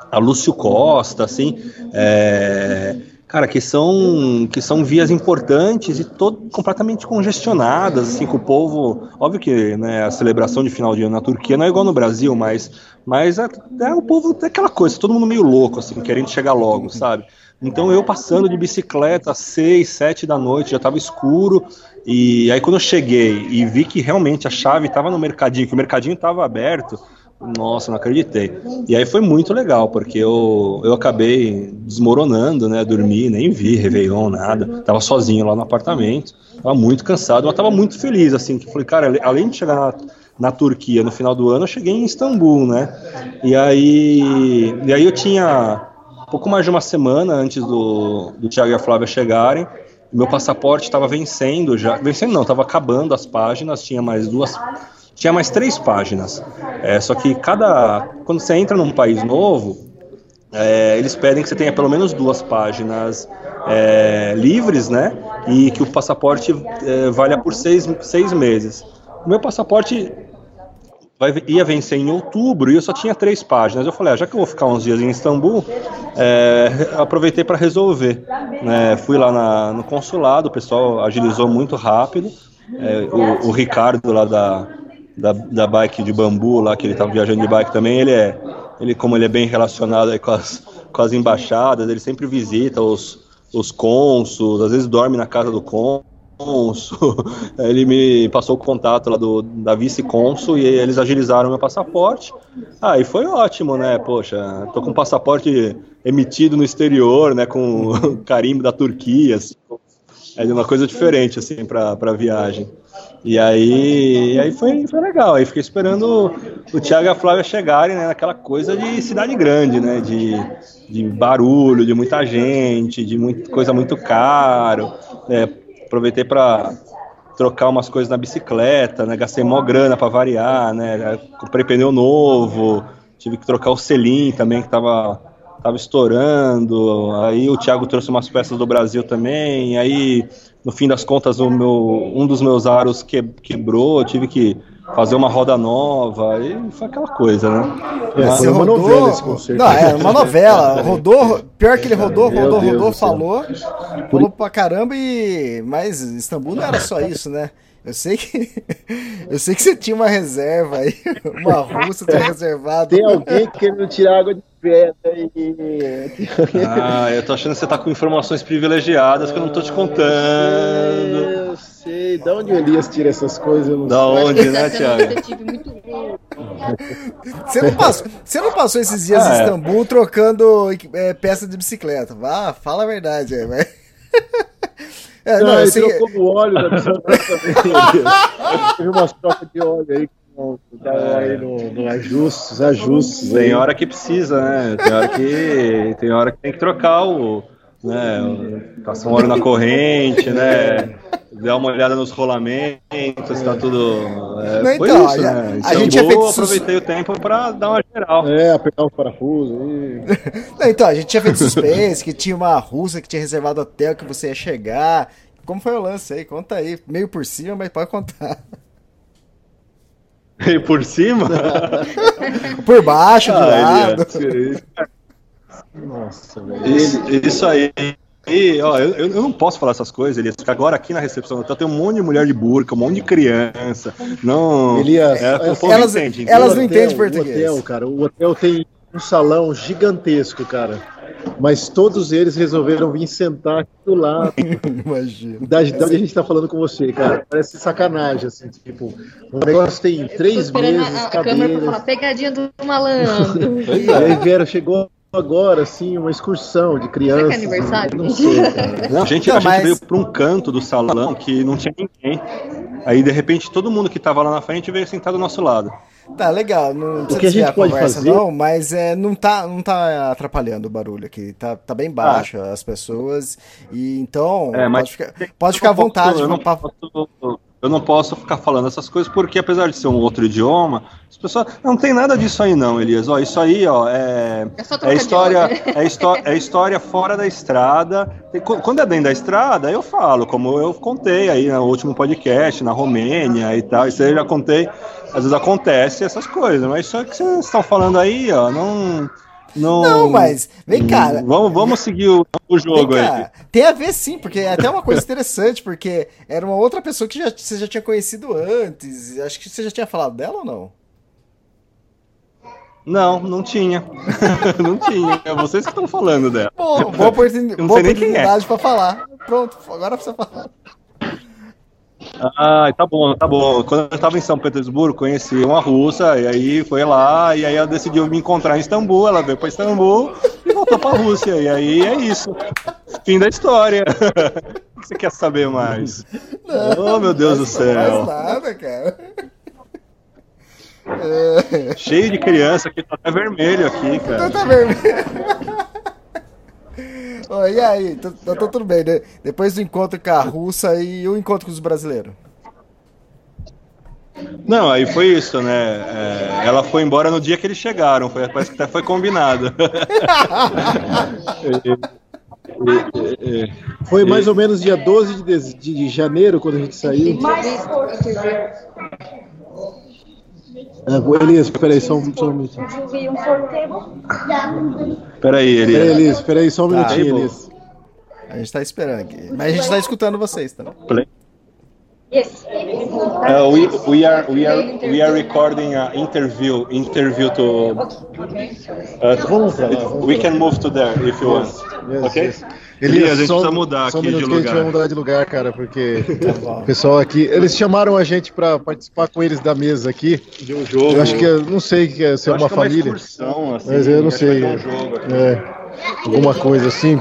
a Lúcio Costa, assim, é, cara, que são que são vias importantes e completamente congestionadas, assim, com o povo, óbvio que, né, a celebração de final de ano na Turquia não é igual no Brasil, mas mas é, é o povo é aquela coisa, todo mundo meio louco, assim, querendo chegar logo, sabe? Então eu passando de bicicleta às seis, sete da noite, já estava escuro. E aí quando eu cheguei e vi que realmente a chave estava no mercadinho, que o mercadinho estava aberto, nossa, não acreditei. E aí foi muito legal, porque eu, eu acabei desmoronando, né? Dormi, nem vi Réveillon, nada. Tava sozinho lá no apartamento, tava muito cansado, mas tava muito feliz, assim, que falei, cara, além de chegar na, na Turquia no final do ano, eu cheguei em Istambul, né? E aí, e aí eu tinha pouco mais de uma semana antes do, do Thiago e a Flávia chegarem. Meu passaporte estava vencendo já. Vencendo não, estava acabando as páginas, tinha mais duas tinha mais três páginas. É, só que cada. Quando você entra num país novo, é, eles pedem que você tenha pelo menos duas páginas é, livres, né? E que o passaporte é, valha por seis, seis meses. O meu passaporte vai, ia vencer em outubro e eu só tinha três páginas. Eu falei, ah, já que eu vou ficar uns dias em Istambul, é, aproveitei para resolver. Né? Fui lá na, no consulado, o pessoal agilizou muito rápido. É, o, o Ricardo lá da, da, da bike de bambu lá, que ele estava viajando de bike também, ele é, ele como ele é bem relacionado aí com as, com as embaixadas, ele sempre visita os, os às vezes dorme na casa do cônsul, ele me passou o contato lá do, da vice-cônsul e eles agilizaram meu passaporte. Ah, e foi ótimo, né? Poxa, tô com passaporte emitido no exterior, né? Com carimbo da Turquia, assim, é uma coisa diferente, assim, para viagem. E aí, e aí foi, foi legal. Aí fiquei esperando o Thiago e a Flávia chegarem, né? Naquela coisa de cidade grande, né? De, de barulho, de muita gente, de muito, coisa muito caro. Né? Aproveitei para trocar umas coisas na bicicleta, né? Gastei mó grana para variar, né? Comprei pneu novo, tive que trocar o selim também que tava tava estourando. Aí o Thiago trouxe umas peças do Brasil também. Aí no fim das contas, o meu, um dos meus aros que, quebrou, eu tive que fazer uma roda nova, e foi aquela coisa, né? É, Mas, uma rodou... novela esse concerto. Não, é uma novela. Rodou, pior que ele rodou, rodou, Deus rodou, falou, falou pra caramba e. Mas Istambul não era só isso, né? Eu sei que. Eu sei que você tinha uma reserva aí. Uma russa tinha reservado. Tem alguém querendo tirar água de pedra aí. Ah, eu tô achando que você tá com informações privilegiadas que eu não tô te contando. Eu sei. Da onde o Elias tira essas coisas? Eu não da sei. onde, né, Thiago? Você não, passou, você não passou esses dias ah, em é. Istambul é. trocando é, peça de bicicleta? Vá, fala a verdade aí, vai. É, não, não eu sei... trocou o óleo da bicicleta também. Teve umas trocas de óleo aí que tá aí no, no ajustes, ajustes. Tem hora que precisa, né? Tem hora que, tem hora que tem que trocar o. Né, passar um óleo na corrente, né? Dar uma olhada nos rolamentos, tá tudo. É, não, foi então, isso, a, né? A, a gente tinha feito aproveitei o tempo para dar uma geral. É, apertar o parafuso. E... não, então, a gente tinha feito suspense, que tinha uma russa que tinha reservado hotel que você ia chegar, como foi o lance aí? Conta aí. Meio por cima, mas pode contar. E por cima? Por baixo, de Ah, lado. Elias, Nossa, velho. Isso, aí. E, ó, eu, eu não posso falar essas coisas, Elias, porque agora aqui na recepção tá, tem um monte de mulher de burca, um monte de criança. Não. Elias, é, é- povo elas- entende, elas O não entendem português. O hotel, cara, o hotel tem um salão gigantesco, cara. Mas todos eles resolveram vir sentar aqui do lado. Imagina. Da, da onde a gente tá falando com você, cara. Parece sacanagem, assim, tipo, o negócio tem três meses, a, a câmera pra falar pegadinha do malandro. E aí vieram, chegou agora, assim, uma excursão de crianças. Será que é aniversário? Não sei. Não, a gente, Não, a gente veio pra um canto do salão que não tinha ninguém. Aí, de repente, todo mundo que tava lá na frente veio sentar do nosso lado. Tá, legal. Não precisa que a gente desviar pode conversa, fazer- não, mas é, não, tá, não tá atrapalhando o barulho aqui. Tá, tá bem baixo as pessoas. E então, É, mas pode ficar, pode ficar à vontade. posso- eu, não pra- posso, eu não posso ficar falando essas coisas porque, apesar de ser um outro idioma, as pessoas. Não tem nada disso aí, não, Elias. Ó, isso aí, ó, é. É É história, é, histó é história fora da estrada. Qu- Quando é dentro da estrada, eu falo, como eu contei aí no último podcast, na Romênia e tal. Isso aí eu já contei. Às vezes acontece essas coisas, mas isso que vocês estão falando aí, ó, não. Não, Não, mas vem cá. Vamos, vamos seguir o, o jogo aí. tem a ver sim, porque é até uma coisa interessante, porque era uma outra pessoa que já, você já tinha conhecido antes. Acho que você já tinha falado dela ou não? Não, não tinha. não tinha. É vocês que estão falando dela. Bom, boa, oportuni- boa sei nem quem é. oportunidade pra falar. Pronto, agora você falar. Ah, tá bom, tá bom. Quando eu estava em São Petersburgo, conheci uma russa, e aí foi lá, e aí ela decidiu me encontrar em Istambul, ela veio para Istambul e voltou para Rússia. E aí é isso. Fim da história. O que você quer saber mais? oh, meu Deus do Mais céu. nada, cara. Cheio de criança aqui, tá até vermelho aqui, cara. tá vermelho. Ô, e aí? Tá, tá- tá tudo bem, né? Depois do encontro com a russa e o encontro com os brasileiros. Não, aí foi isso, né? É, ela foi embora no dia que eles chegaram, foi, parece que até foi combinado. Foi mais ou menos dia 12 de, dez- de- de janeiro quando a gente saiu. É, Elias, peraí, só um, só um minutinho. Peraí, ele. Peraí, Elias, peraí, só um Tá, minutinho. Elias. A gente tá esperando aqui. Mas a gente tá escutando vocês também. Play. Uh, we, we are we are we are recording a interview interview to uh, we can move to there if you want Yes, yes. Elias, a gente só, precisa mudar só um aqui de que a gente vai lugar mudar de lugar, cara, porque bom. o pessoal aqui, eles chamaram a gente pra participar com eles da mesa aqui. de um jogo Eu acho que, eu não sei que é, se é uma é uma família, excursão, assim, mas eu não sei. um jogo aqui. É, alguma coisa assim.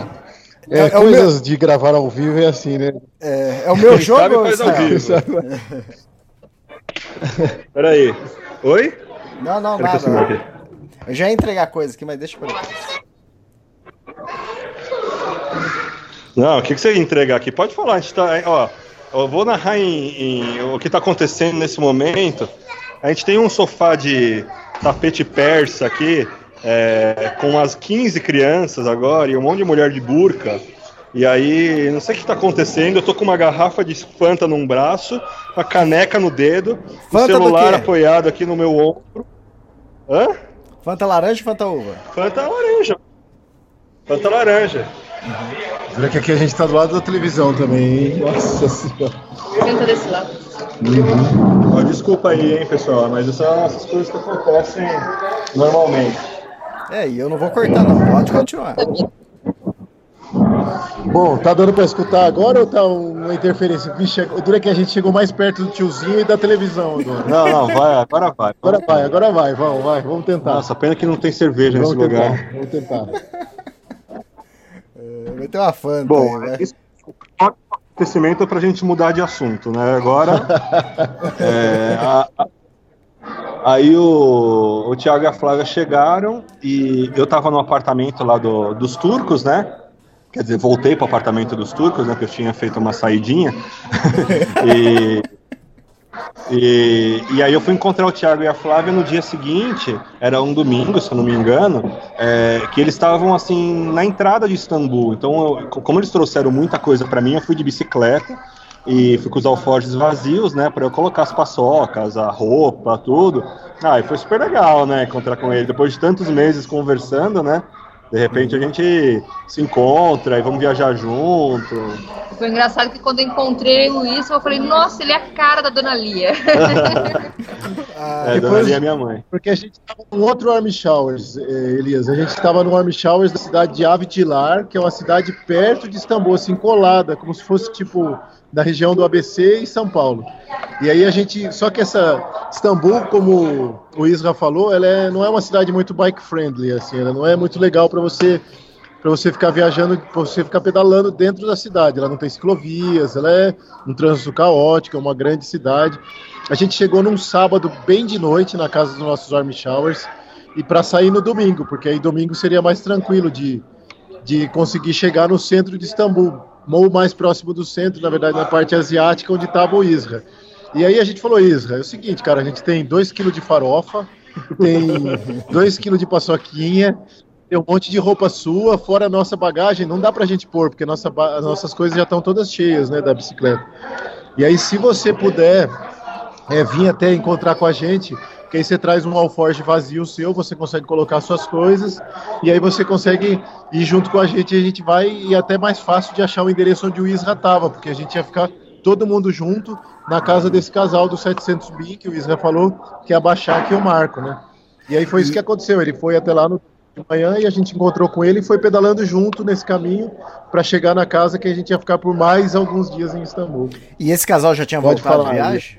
É, É- é coisas de gravar ao vivo é assim, né? É, é o meu Quem jogo, sabe faz ao vivo. peraí oi Não, não, Peraí que eu subi nada. aqui. Eu já ia entregar coisa aqui, mas deixa pra depois. Não, o que, que você ia entregar aqui? Pode falar, a gente tá. Ó, eu vou narrar em, em- o que está acontecendo nesse momento. A gente tem um sofá de tapete persa aqui, é, com umas 15 crianças agora e um monte de mulher de burca. E aí, não sei o que está acontecendo. Eu tô com uma garrafa de Fanta num braço, uma caneca no dedo, o do celular apoiado aqui no meu ombro. Hã? Fanta laranja e Fanta uva? Fanta laranja. Fanta laranja. Olha que aqui a gente tá do lado da televisão também, hein? Nossa senhora. Senta desse lado. Ó, desculpa aí, hein, pessoal, mas essas coisas que acontecem normalmente. É, e eu não vou cortar, não. Pode continuar. Bom, tá dando pra escutar agora ou tá uma interferência? Vixe, o duro é que a gente chegou mais perto do tiozinho e da televisão agora. Não, não, vai, agora vai. Agora vai, agora vai, vamos, vai, vamos tentar. Nossa, pena que não tem cerveja nesse vamos tentar, lugar. vamos tentar. É, ter uma Fanta Bom, aí, né? isso é acontecimento pra gente mudar de assunto, né? Agora, é, a- a- aí o, o Thiago e a Flávia chegaram e eu tava no apartamento lá do- dos turcos, né? Quer dizer, voltei pro apartamento dos turcos, né? Que eu tinha feito uma saidinha. e E, e aí eu fui encontrar o Thiago e a Flávia no dia seguinte, era um domingo, se eu não me engano, é, que eles estavam assim na entrada de Istambul. Então, eu, como eles trouxeram muita coisa para mim, eu fui de bicicleta e fui com os alforjes vazios, né, para eu colocar as paçocas, a roupa, tudo. Ah, e foi super legal, né, encontrar com ele depois de tantos meses conversando, né? De repente a gente se encontra e vamos viajar junto. Foi engraçado que quando eu encontrei o Luiz, eu falei, nossa, ele é a cara da Dona Lia. ah, é, Dona Lia é minha mãe. Porque a gente estava num outro Army Showers, eh, Elias. A gente estava no Army Showers da cidade de Avdilar, que é uma cidade perto de Istambul, assim, colada, como se fosse tipo da região do ABC e São Paulo. E aí a gente, só que essa Istambul, como o Isra falou, ela é, não é uma cidade muito bike friendly, assim, ela não é muito legal para você para você ficar viajando, para você ficar pedalando dentro da cidade. Ela não tem ciclovias, ela é um trânsito caótico, é uma grande cidade. A gente chegou num sábado bem de noite na casa dos nossos army showers e para sair no domingo, porque aí domingo seria mais tranquilo de, de conseguir chegar no centro de Istambul ou mais próximo do centro, na verdade, na parte asiática, onde estava o Isra. E aí a gente falou, Isra, é o seguinte, cara, a gente tem 2 kg de farofa, tem 2 kg de paçoquinha, tem um monte de roupa sua, fora a nossa bagagem, não dá pra gente pôr, porque nossa, as nossas coisas já estão todas cheias, né, da bicicleta. E aí, se você puder é, vir até encontrar com a gente, que aí você traz um alforge vazio seu, você consegue colocar suas coisas, e aí você consegue ir junto com a gente, e a gente vai, e é até mais fácil de achar o endereço onde o Isra estava, porque a gente ia ficar todo mundo junto na casa desse casal do 700 bi, que o Isra falou, que ia baixar aqui o Marco, né? E aí foi isso que aconteceu, ele foi até lá no de manhã e a gente encontrou com ele e foi pedalando junto nesse caminho para chegar na casa que a gente ia ficar por mais alguns dias em Istambul. E esse casal já tinha Pode voltado falar, de viagem?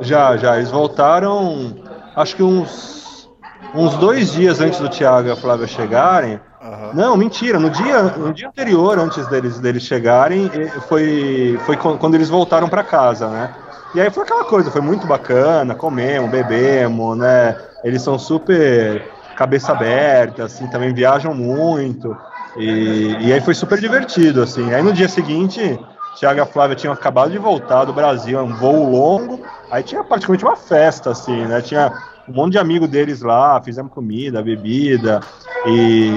Já, já. Eles voltaram, acho que uns, uns dois dias antes do Thiago e a Flávia chegarem. Uhum. Não, mentira. No dia, no dia anterior, antes deles, deles chegarem, foi, foi quando eles voltaram para casa, né? E aí foi aquela coisa, foi muito bacana, comemos, bebemos, né? Eles são super cabeça aberta, assim, também viajam muito. E, e aí foi super divertido, assim. Aí no dia seguinte, Tiago e a Flávia tinham acabado de voltar do Brasil, é um voo longo, aí tinha praticamente uma festa, assim, né? Tinha um monte de amigo deles lá, fizemos comida, bebida, e...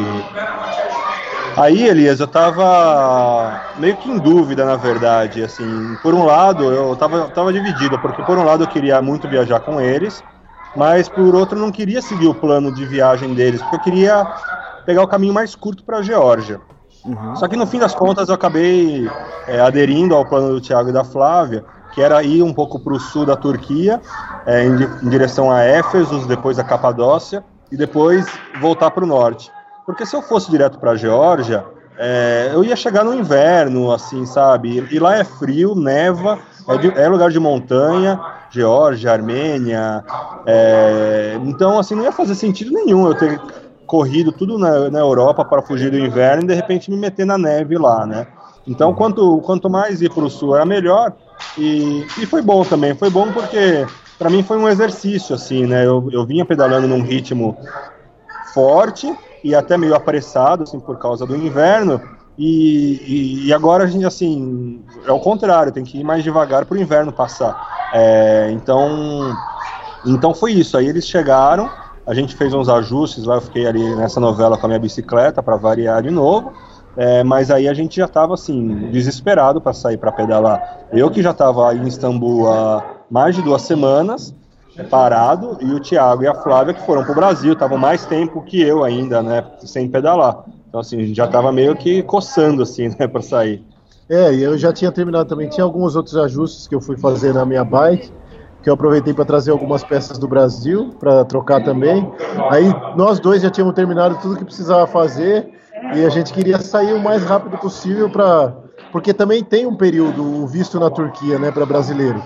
Aí, Elias, eu tava meio que em dúvida, na verdade, assim, por um lado, eu tava, tava dividido, porque por um lado eu queria muito viajar com eles, mas por outro eu não queria seguir o plano de viagem deles, porque eu queria pegar o caminho mais curto para a Geórgia. Uhum. Só que no fim das contas eu acabei é, aderindo ao plano do Tiago e da Flávia, que era ir um pouco para o sul da Turquia, é, em, em, direção a Éfeso, depois a Capadócia, e depois voltar para o norte. Porque se eu fosse direto para a Geórgia, é, eu ia chegar no inverno, assim, sabe? E lá é frio, neva, é, de, é lugar de montanha, Geórgia, Armênia. É, então, assim, não ia fazer sentido nenhum eu ter corrido tudo na, na Europa para fugir do inverno e de repente me meter na neve lá, né? Então, quanto, quanto mais ir para o sul era melhor. E, e foi bom também. Foi bom porque, para mim, foi um exercício, assim, né? Eu, eu vinha pedalando num ritmo forte e até meio apressado, assim, por causa do inverno. E, e, e, agora a gente, assim, é o contrário, tem que ir mais devagar para o inverno passar. É, então, então foi isso. Aí eles chegaram, a gente fez uns ajustes lá, eu fiquei ali nessa novela com a minha bicicleta para variar de novo. É, mas aí a gente já estava assim desesperado para sair para pedalar. Eu que já estava em Istambul há mais de duas semanas parado e o Thiago e a Flávia que foram para o Brasil estavam mais tempo que eu ainda, né, sem pedalar. Então assim a gente já estava meio que coçando assim, né, para sair. É, e eu já tinha terminado também. Tinha alguns outros ajustes que eu fui fazer na minha bike que eu aproveitei para trazer algumas peças do Brasil para trocar também. Aí nós dois já tínhamos terminado tudo que precisava fazer e a gente queria sair o mais rápido possível para porque também tem um período o visto na Turquia, né, para brasileiro.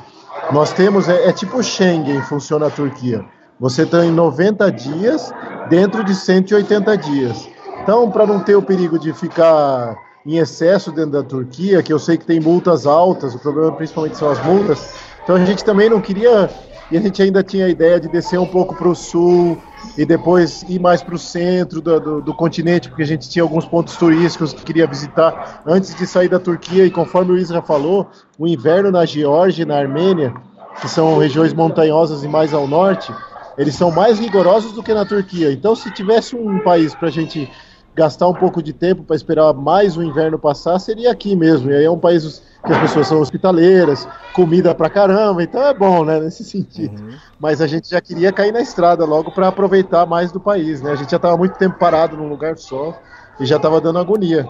Nós temos é, é tipo Schengen funciona a Turquia. Você tem 90 dias dentro de 180 dias. Então, para não ter o perigo de ficar em excesso dentro da Turquia, que eu sei que tem multas altas, o problema principalmente são as multas, então a gente também não queria, e a gente ainda tinha a ideia de descer um pouco para o sul, e depois ir mais para o centro do, do, do, continente, porque a gente tinha alguns pontos turísticos que queria visitar antes de sair da Turquia. E conforme o Isra falou, o inverno na Geórgia e na Armênia, que são regiões montanhosas e mais ao norte, eles são mais rigorosos do que na Turquia. Então, se tivesse um país para a gente gastar um pouco de tempo para esperar mais o inverno passar, seria aqui mesmo. E aí é um país que as pessoas são hospitaleiras, comida pra caramba, então é bom, né, nesse sentido. Uhum. Mas a gente já queria cair na estrada logo para aproveitar mais do país, né? A gente já estava muito tempo parado num lugar só e já estava dando agonia.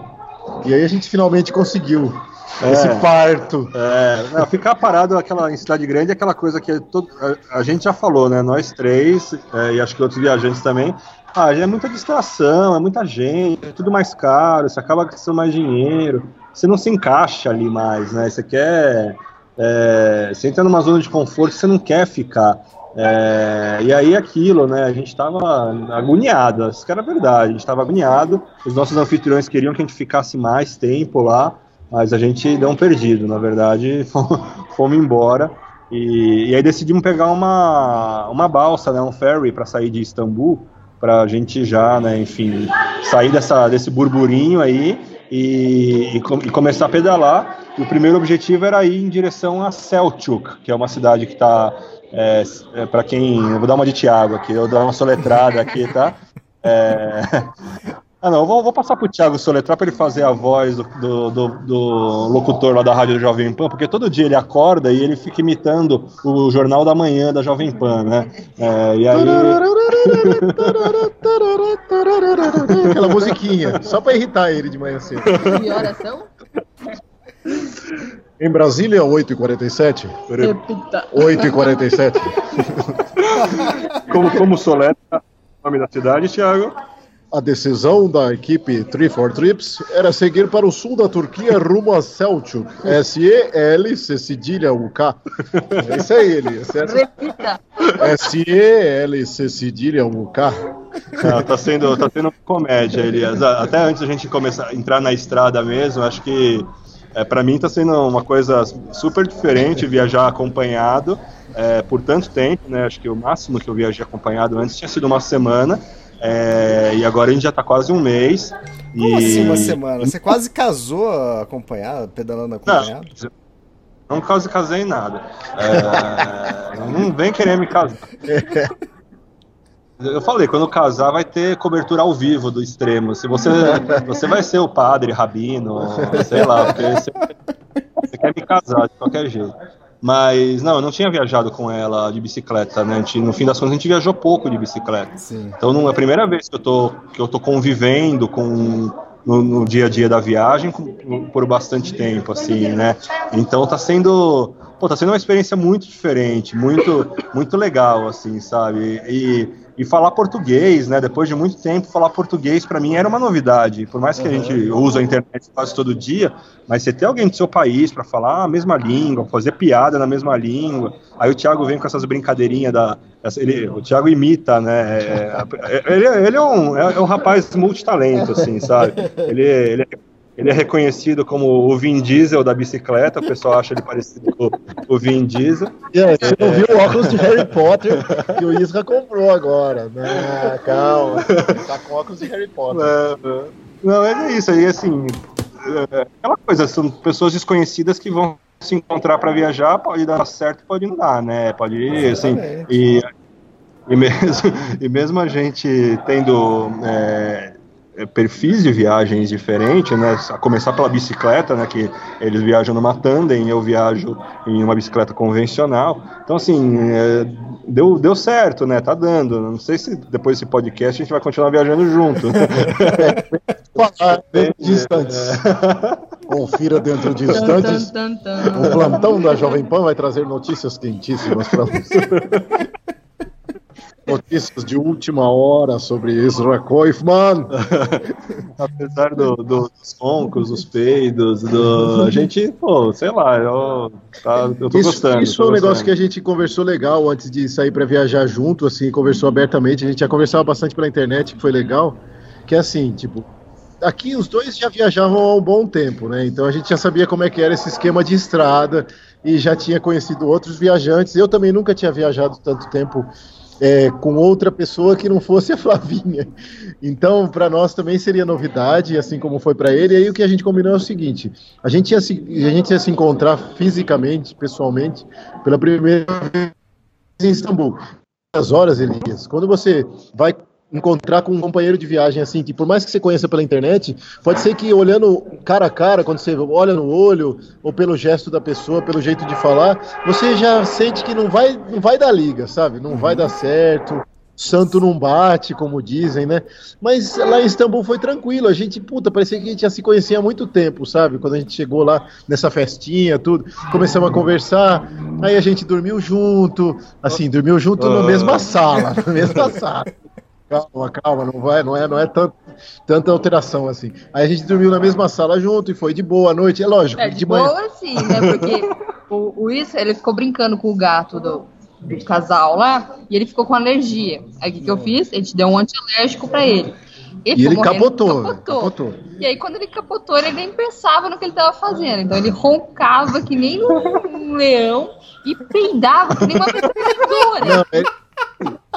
E aí a gente finalmente conseguiu é, esse parto. É, não, ficar parado aquela, em cidade grande é aquela coisa que todo, a, a, gente já falou, né? Nós três, é, e acho que outros viajantes também, ah, é muita distração, é muita gente, é tudo mais caro, você acaba gastando mais dinheiro, você não se encaixa ali mais, né? Você quer. É, você entra numa zona de conforto que você não quer ficar. É, e aí aquilo, né? A gente estava agoniado, isso que era verdade, a gente estava agoniado. Os nossos anfitriões queriam que a gente ficasse mais tempo lá, mas a gente deu um perdido, na verdade, fomos, embora. E, e, aí decidimos pegar uma, uma balsa, né, um ferry para sair de Istambul para a gente já, né, enfim, sair dessa, desse burburinho aí e, e, e, começar a pedalar. E o primeiro objetivo era ir em direção a Selçuk, que é uma cidade que está, é, é, para quem, eu vou dar uma de Tiago aqui, eu vou dar uma soletrada aqui, tá? É, ah, não, vou, vou passar pro Thiago soletrar para ele fazer a voz do, do, do, do, locutor lá da Rádio do Jovem Pan, porque todo dia ele acorda e ele fica imitando o Jornal da Manhã da Jovem Pan, né? É, e aí. Aquela musiquinha, só para irritar ele de manhã cedo. Que horas são? Em Brasília, 8h47. Repita. 8h47. como, como soletra o nome da cidade, Thiago? A decisão da equipe 3 for Trips era seguir para o sul da Turquia rumo a Selçuk. S-E-L, C cedilha U-K. É isso aí, ele. Repita. S-E-L, C cedilha U-K. Não, tá sendo, tá sendo comédia, Elias. Até antes da gente começar a entrar na estrada mesmo, acho que é, para mim tá sendo uma coisa super diferente viajar acompanhado é, por tanto tempo, né? Acho que o máximo que eu viajei acompanhado antes tinha sido uma semana. É, e agora a gente já tá quase um mês. Como e... assim uma semana? Você quase casou acompanhado, pedalando acompanhado? Não, não quase casei nada. É, não vem querer me casar. Eu falei, quando casar vai ter cobertura ao vivo do extremo. Se você, você vai ser o padre, rabino, sei lá, porque você, você quer me casar de qualquer jeito. Mas não, eu não tinha viajado com ela de bicicleta, né? Gente, no fim das contas a gente viajou pouco de bicicleta. Sim. Então não é a primeira vez que eu tô que eu tô convivendo com no, no dia a dia da viagem com, por bastante tempo, assim, né? Então tá sendo pô, tá sendo uma experiência muito diferente, muito muito legal, assim, sabe? E e falar português, né? Depois de muito tempo, falar português para mim era uma novidade. Por mais que uhum. a gente use a internet quase todo dia, mas você ter alguém do seu país para falar a mesma língua, fazer piada na mesma língua. Aí o Thiago vem com essas brincadeirinhas da. Ele, o Thiago imita, né? É, é, ele, ele é, um, é um rapaz multitalento, assim, sabe? Ele, ele é ele é reconhecido como o Vin Diesel da bicicleta, o pessoal acha ele parecido com o Vin Diesel. Yeah, você não viu o óculos de Harry Potter que o Isra comprou agora. Né? Calma, tá com óculos de Harry Potter. Não, é isso aí, assim, é aquela coisa, são pessoas desconhecidas que vão se encontrar para viajar, pode dar certo, pode não dar, né? Pode ir, assim, e, e, mesmo, e mesmo a gente tendo é, é, perfis de viagens diferentes, né? A começar pela bicicleta, né? Que eles viajam numa tandem, eu viajo em uma bicicleta convencional. Então, assim, é, deu, deu certo, né? Tá dando. Não sei se depois desse podcast a gente vai continuar viajando junto. é, distantes. Confira dentro de instantes. O plantão da Jovem Pan vai trazer notícias quentíssimas para você. notícias de última hora sobre Israel Koifman. Apesar do, do, dos roncos, dos peidos, do... a gente, pô, sei lá, eu, tá, eu tô isso, gostando. Isso foi um negócio que a gente conversou legal antes de sair para viajar junto, assim, conversou abertamente. A gente já conversava bastante pela internet, que foi legal. Que é assim, tipo, aqui os dois já viajavam há um bom tempo, né? Então a gente já sabia como é que era esse esquema de estrada e já tinha conhecido outros viajantes. Eu também nunca tinha viajado tanto tempo é, com outra pessoa que não fosse a Flavinha. Então, para nós também seria novidade, assim como foi para ele. E aí o que a gente combinou é o seguinte: a gente ia se, a gente ia se encontrar fisicamente, pessoalmente, pela primeira vez em Istambul. As horas, Elias, quando você vai encontrar com um companheiro de viagem assim, que por mais que você conheça pela internet, pode ser que olhando cara a cara, quando você olha no olho, ou pelo gesto da pessoa, pelo jeito de falar, você já sente que não vai, não vai dar liga, sabe? Não vai dar certo. Santo não bate, como dizem, né? Mas lá em Istambul foi tranquilo. A gente, puta, parecia que a gente já se conhecia há muito tempo, sabe? Quando a gente chegou lá nessa festinha, tudo, começamos a conversar. Aí a gente dormiu junto, assim, dormiu junto na mesma sala, na mesma sala. Calma, calma, não vai, não é, não é tanto, tanta alteração assim. Aí a gente dormiu na mesma sala junto e foi de boa a noite, é lógico. É, de, de boa manhã... sim, né? Porque o, o Isso, ele ficou brincando com o gato do, do casal lá e ele ficou com alergia. Aí o que, que eu fiz? A gente deu um antialérgico pra ele. Ele e ele capotou, capotou. capotou, E aí, quando ele capotou, ele nem pensava no que ele estava fazendo. Então, ele roncava que nem um leão e peidava que nem uma metralhadora. Não, ele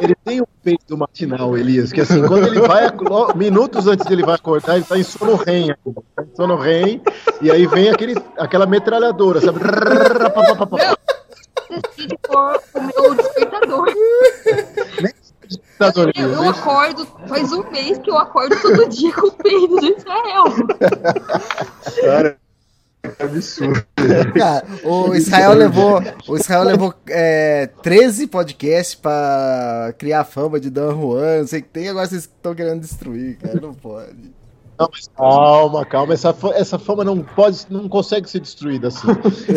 ele tem um peito matinal, Elias, que assim, quando ele vai, minutos antes de ele vai acordar, ele tá em sono REM, tá em sono REM, e aí vem aquele, aquela metralhadora, sabe? decide pôr o meu despertador. despertador eu, eu acordo, faz um mês que eu acordo todo dia com o peido do Israel. Cara, absurdo. Cara, o Israel levou, o Israel levou é, 13 podcasts pra criar a fama de Dan Juan, não sei o que tem, agora vocês estão querendo destruir, cara, não pode. Não, calma, calma, essa, essa fama não pode, não consegue ser destruída assim.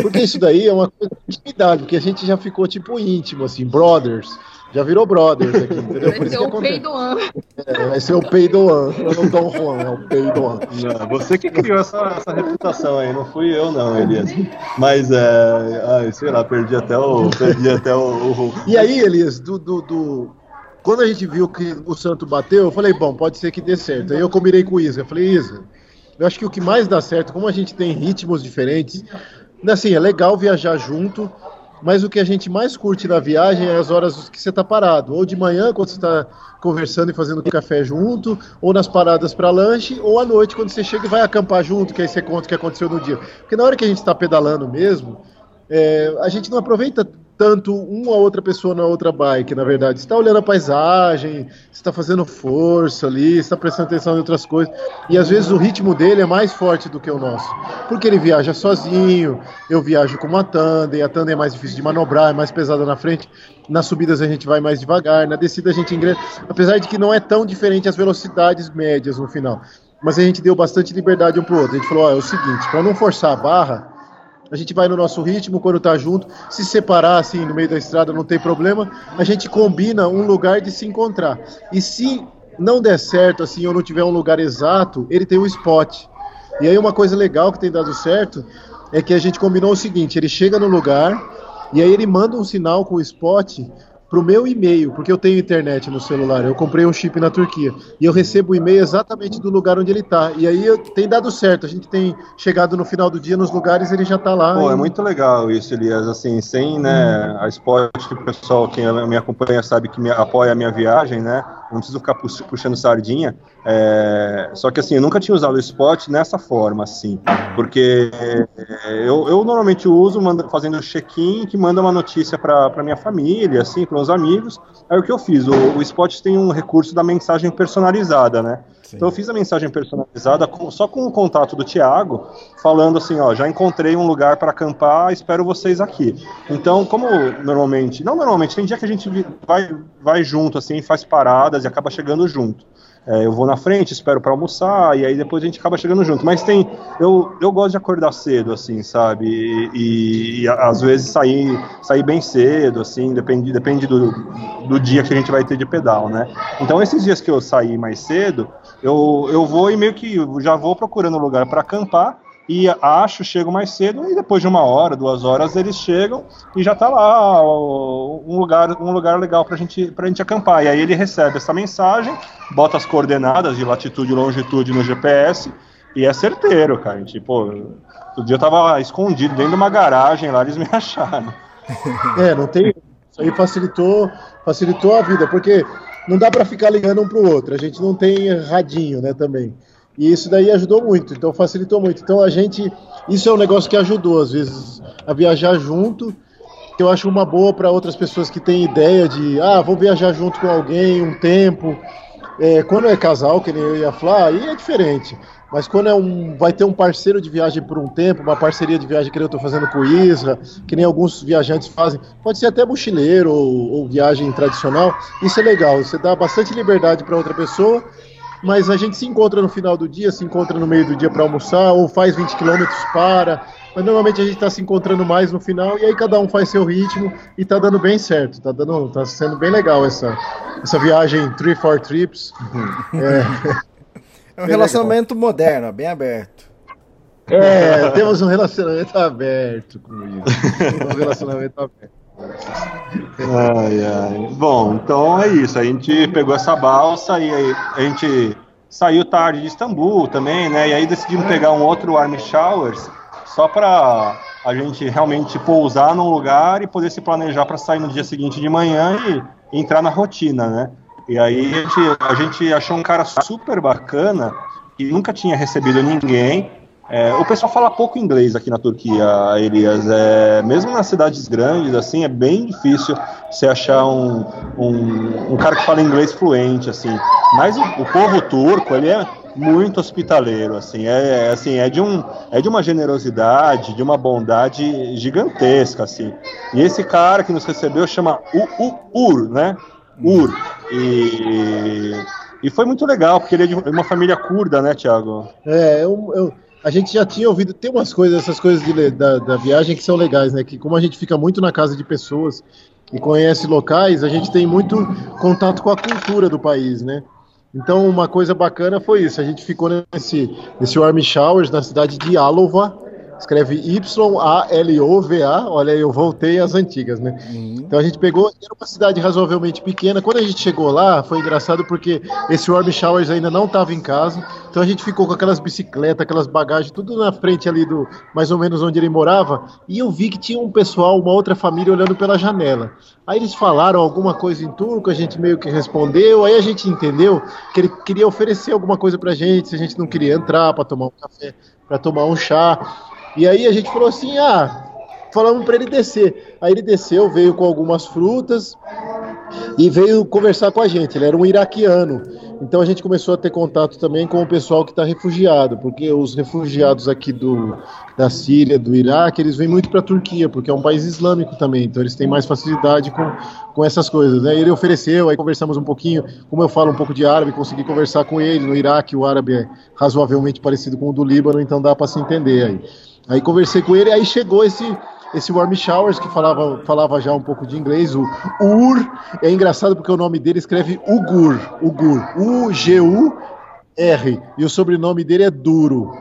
Porque isso daí é uma coisa de intimidade, porque a gente já ficou tipo íntimo, assim, brothers. Já virou brothers aqui, entendeu? Vai ser o Peidoan. É, vai ser o Peidoan, não Dom Juan, é o Peidoan. Não, você que criou essa, essa reputação aí, não fui eu não, Elias. Mas, é, ai, sei lá, perdi até o... Perdi até o, o... E aí, Elias, do, do, do, quando a gente viu que o Santo bateu, eu falei, bom, pode ser que dê certo. Aí eu combinei com o Isa, eu falei, Isa, eu acho que o que mais dá certo, como a gente tem ritmos diferentes, assim, é legal viajar junto, mas o que a gente mais curte na viagem é as horas que você está parado. Ou de manhã, quando você está conversando e fazendo café junto, ou nas paradas para lanche, ou à noite, quando você chega e vai acampar junto, que aí você conta o que aconteceu no dia. Porque na hora que a gente está pedalando mesmo, é, a gente não aproveita tanto uma ou outra pessoa na outra bike, na verdade. Está olhando a paisagem, está fazendo força ali, está prestando atenção em outras coisas. E às vezes o ritmo dele é mais forte do que o nosso. Porque ele viaja sozinho, eu viajo com uma tandem, a tandem é mais difícil de manobrar, é mais pesada na frente. Nas subidas a gente vai mais devagar, na descida a gente ingressa. Apesar de que não é tão diferente as velocidades médias no final. Mas a gente deu bastante liberdade um para o outro. A gente falou: ó, é o seguinte, para não forçar a barra a gente vai no nosso ritmo quando tá junto. Se separar assim no meio da estrada não tem problema. A gente combina um lugar de se encontrar. E se não der certo assim ou não tiver um lugar exato, ele tem um spot. E aí uma coisa legal que tem dado certo é que a gente combinou o seguinte: ele chega no lugar e aí ele manda um sinal com o spot para o meu e-mail, porque eu tenho internet no celular, eu comprei um chip na Turquia, e eu recebo o e-mail exatamente do lugar onde ele está. E aí eu, tem dado certo, a gente tem chegado no final do dia nos lugares ele já está lá. Pô, e... é muito legal isso, Elias, assim, sem né, a Spot, que o pessoal, quem me acompanha sabe que me apoia a minha viagem, né, não preciso ficar puxando sardinha, é, só que assim, eu nunca tinha usado o Spot nessa forma, assim, porque eu, eu normalmente uso manda, fazendo check-in que manda uma notícia para minha família, assim, para os amigos. Aí o que eu fiz? O, o Spot tem um recurso da mensagem personalizada, né? Sim. Então eu fiz a mensagem personalizada com, só com o contato do Thiago, falando assim, ó, já encontrei um lugar para acampar, espero vocês aqui. Então, como normalmente, não normalmente, tem dia que a gente vai, vai junto, assim, faz paradas e acaba chegando junto. É, eu vou na frente, espero para almoçar, e aí depois a gente acaba chegando junto. Mas tem. Eu, eu gosto de acordar cedo, assim, sabe? E, e, e às vezes sair, sair bem cedo, assim, depende, depende do, do dia que a gente vai ter de pedal, né? Então esses dias que eu saí mais cedo, eu, eu vou e meio que já vou procurando lugar para acampar e acho, chego mais cedo, e depois de uma hora, duas horas, eles chegam e já está lá um lugar, um lugar legal para gente, a gente acampar. E aí ele recebe essa mensagem, bota as coordenadas de latitude e longitude no GPS, e é certeiro, cara. Tipo, outro dia eu tava escondido dentro de uma garagem lá, eles me acharam. É, não tem. Isso aí facilitou, facilitou a vida, porque não dá para ficar ligando um para o outro. A gente não tem radinho, né, também. E isso daí ajudou muito, então facilitou muito. Então a gente, isso é um negócio que ajudou às vezes a viajar junto, que eu acho uma boa para outras pessoas que têm ideia de, ah, vou viajar junto com alguém um tempo. É, quando é casal, que nem eu e a Flá, aí é diferente. Mas quando é um, vai ter um parceiro de viagem por um tempo, uma parceria de viagem que eu estou fazendo com o Isra, que nem alguns viajantes fazem, pode ser até mochileiro ou, ou viagem tradicional, isso é legal, você dá bastante liberdade para outra pessoa mas a gente se encontra no final do dia, se encontra no meio do dia para almoçar, ou faz 20 quilômetros para. Mas normalmente a gente está se encontrando mais no final e aí cada um faz seu ritmo e está dando bem certo, tá dando, tá sendo bem legal essa, essa viagem Three for Trips. É, é um relacionamento moderno, bem aberto. É, temos um relacionamento aberto com isso. Um relacionamento aberto. Ai, ai. Bom, então é isso. A gente pegou essa balsa e aí a gente saiu tarde de Istambul também, né? E aí decidimos pegar um outro Army Showers só para a gente realmente pousar num lugar e poder se planejar para sair no dia seguinte de manhã e entrar na rotina, né? E aí a gente, a gente achou um cara super bacana que nunca tinha recebido ninguém é, o pessoal fala pouco inglês aqui na Turquia, Elias. É, mesmo nas cidades grandes, assim, é bem difícil você achar um, um, um cara que fala inglês fluente, assim. Mas o, o, povo turco, ele é muito hospitaleiro, assim. É, assim, é de um, é de uma generosidade, de uma bondade gigantesca, assim. E esse cara que nos recebeu chama U, U, Ur, né? Ur. E e foi muito legal, porque ele é de uma família curda, né, Tiago? É, eu, eu, a gente já tinha ouvido, tem umas coisas, essas coisas de, da, da viagem que são legais, né? Que como a gente fica muito na casa de pessoas e conhece locais, a gente tem muito contato com a cultura do país, né? Então, uma coisa bacana foi isso. A gente ficou nesse, nesse Army Showers na cidade de Alova, escreve Y-A-L-O-V-A. Olha, eu voltei às antigas, né? Uhum. Então a gente pegou, era uma cidade razoavelmente pequena. Quando a gente chegou lá, foi engraçado porque esse Warm Showers ainda não estava em casa. Então a gente ficou com aquelas bicicletas, aquelas bagagens, tudo na frente ali do mais ou menos onde ele morava. E eu vi que tinha um pessoal, uma outra família olhando pela janela. Aí eles falaram alguma coisa em turco, a gente meio que respondeu. Aí a gente entendeu que ele queria oferecer alguma coisa pra gente, se a gente não queria entrar para tomar um café, para tomar um chá. E aí a gente falou assim: ah, falamos para ele descer. Aí ele desceu, veio com algumas frutas e veio conversar com a gente. Ele era um iraquiano. Então a gente começou a ter contato também com o pessoal que está refugiado, porque os refugiados aqui do, da Síria, do Iraque, eles vêm muito para a Turquia, porque é um país islâmico também, então eles têm mais facilidade com, com essas coisas. Né? Ele ofereceu, aí conversamos um pouquinho, como eu falo um pouco de árabe, consegui conversar com ele. No Iraque, o árabe é razoavelmente parecido com o do Líbano, então dá para se entender aí. Aí conversei com ele, aí chegou esse esse Warm Showers que falava, falava já um pouco de inglês, o Ur. É engraçado porque o nome dele escreve Ugur, Ugur, U-G-U-R, e o sobrenome dele é Duro.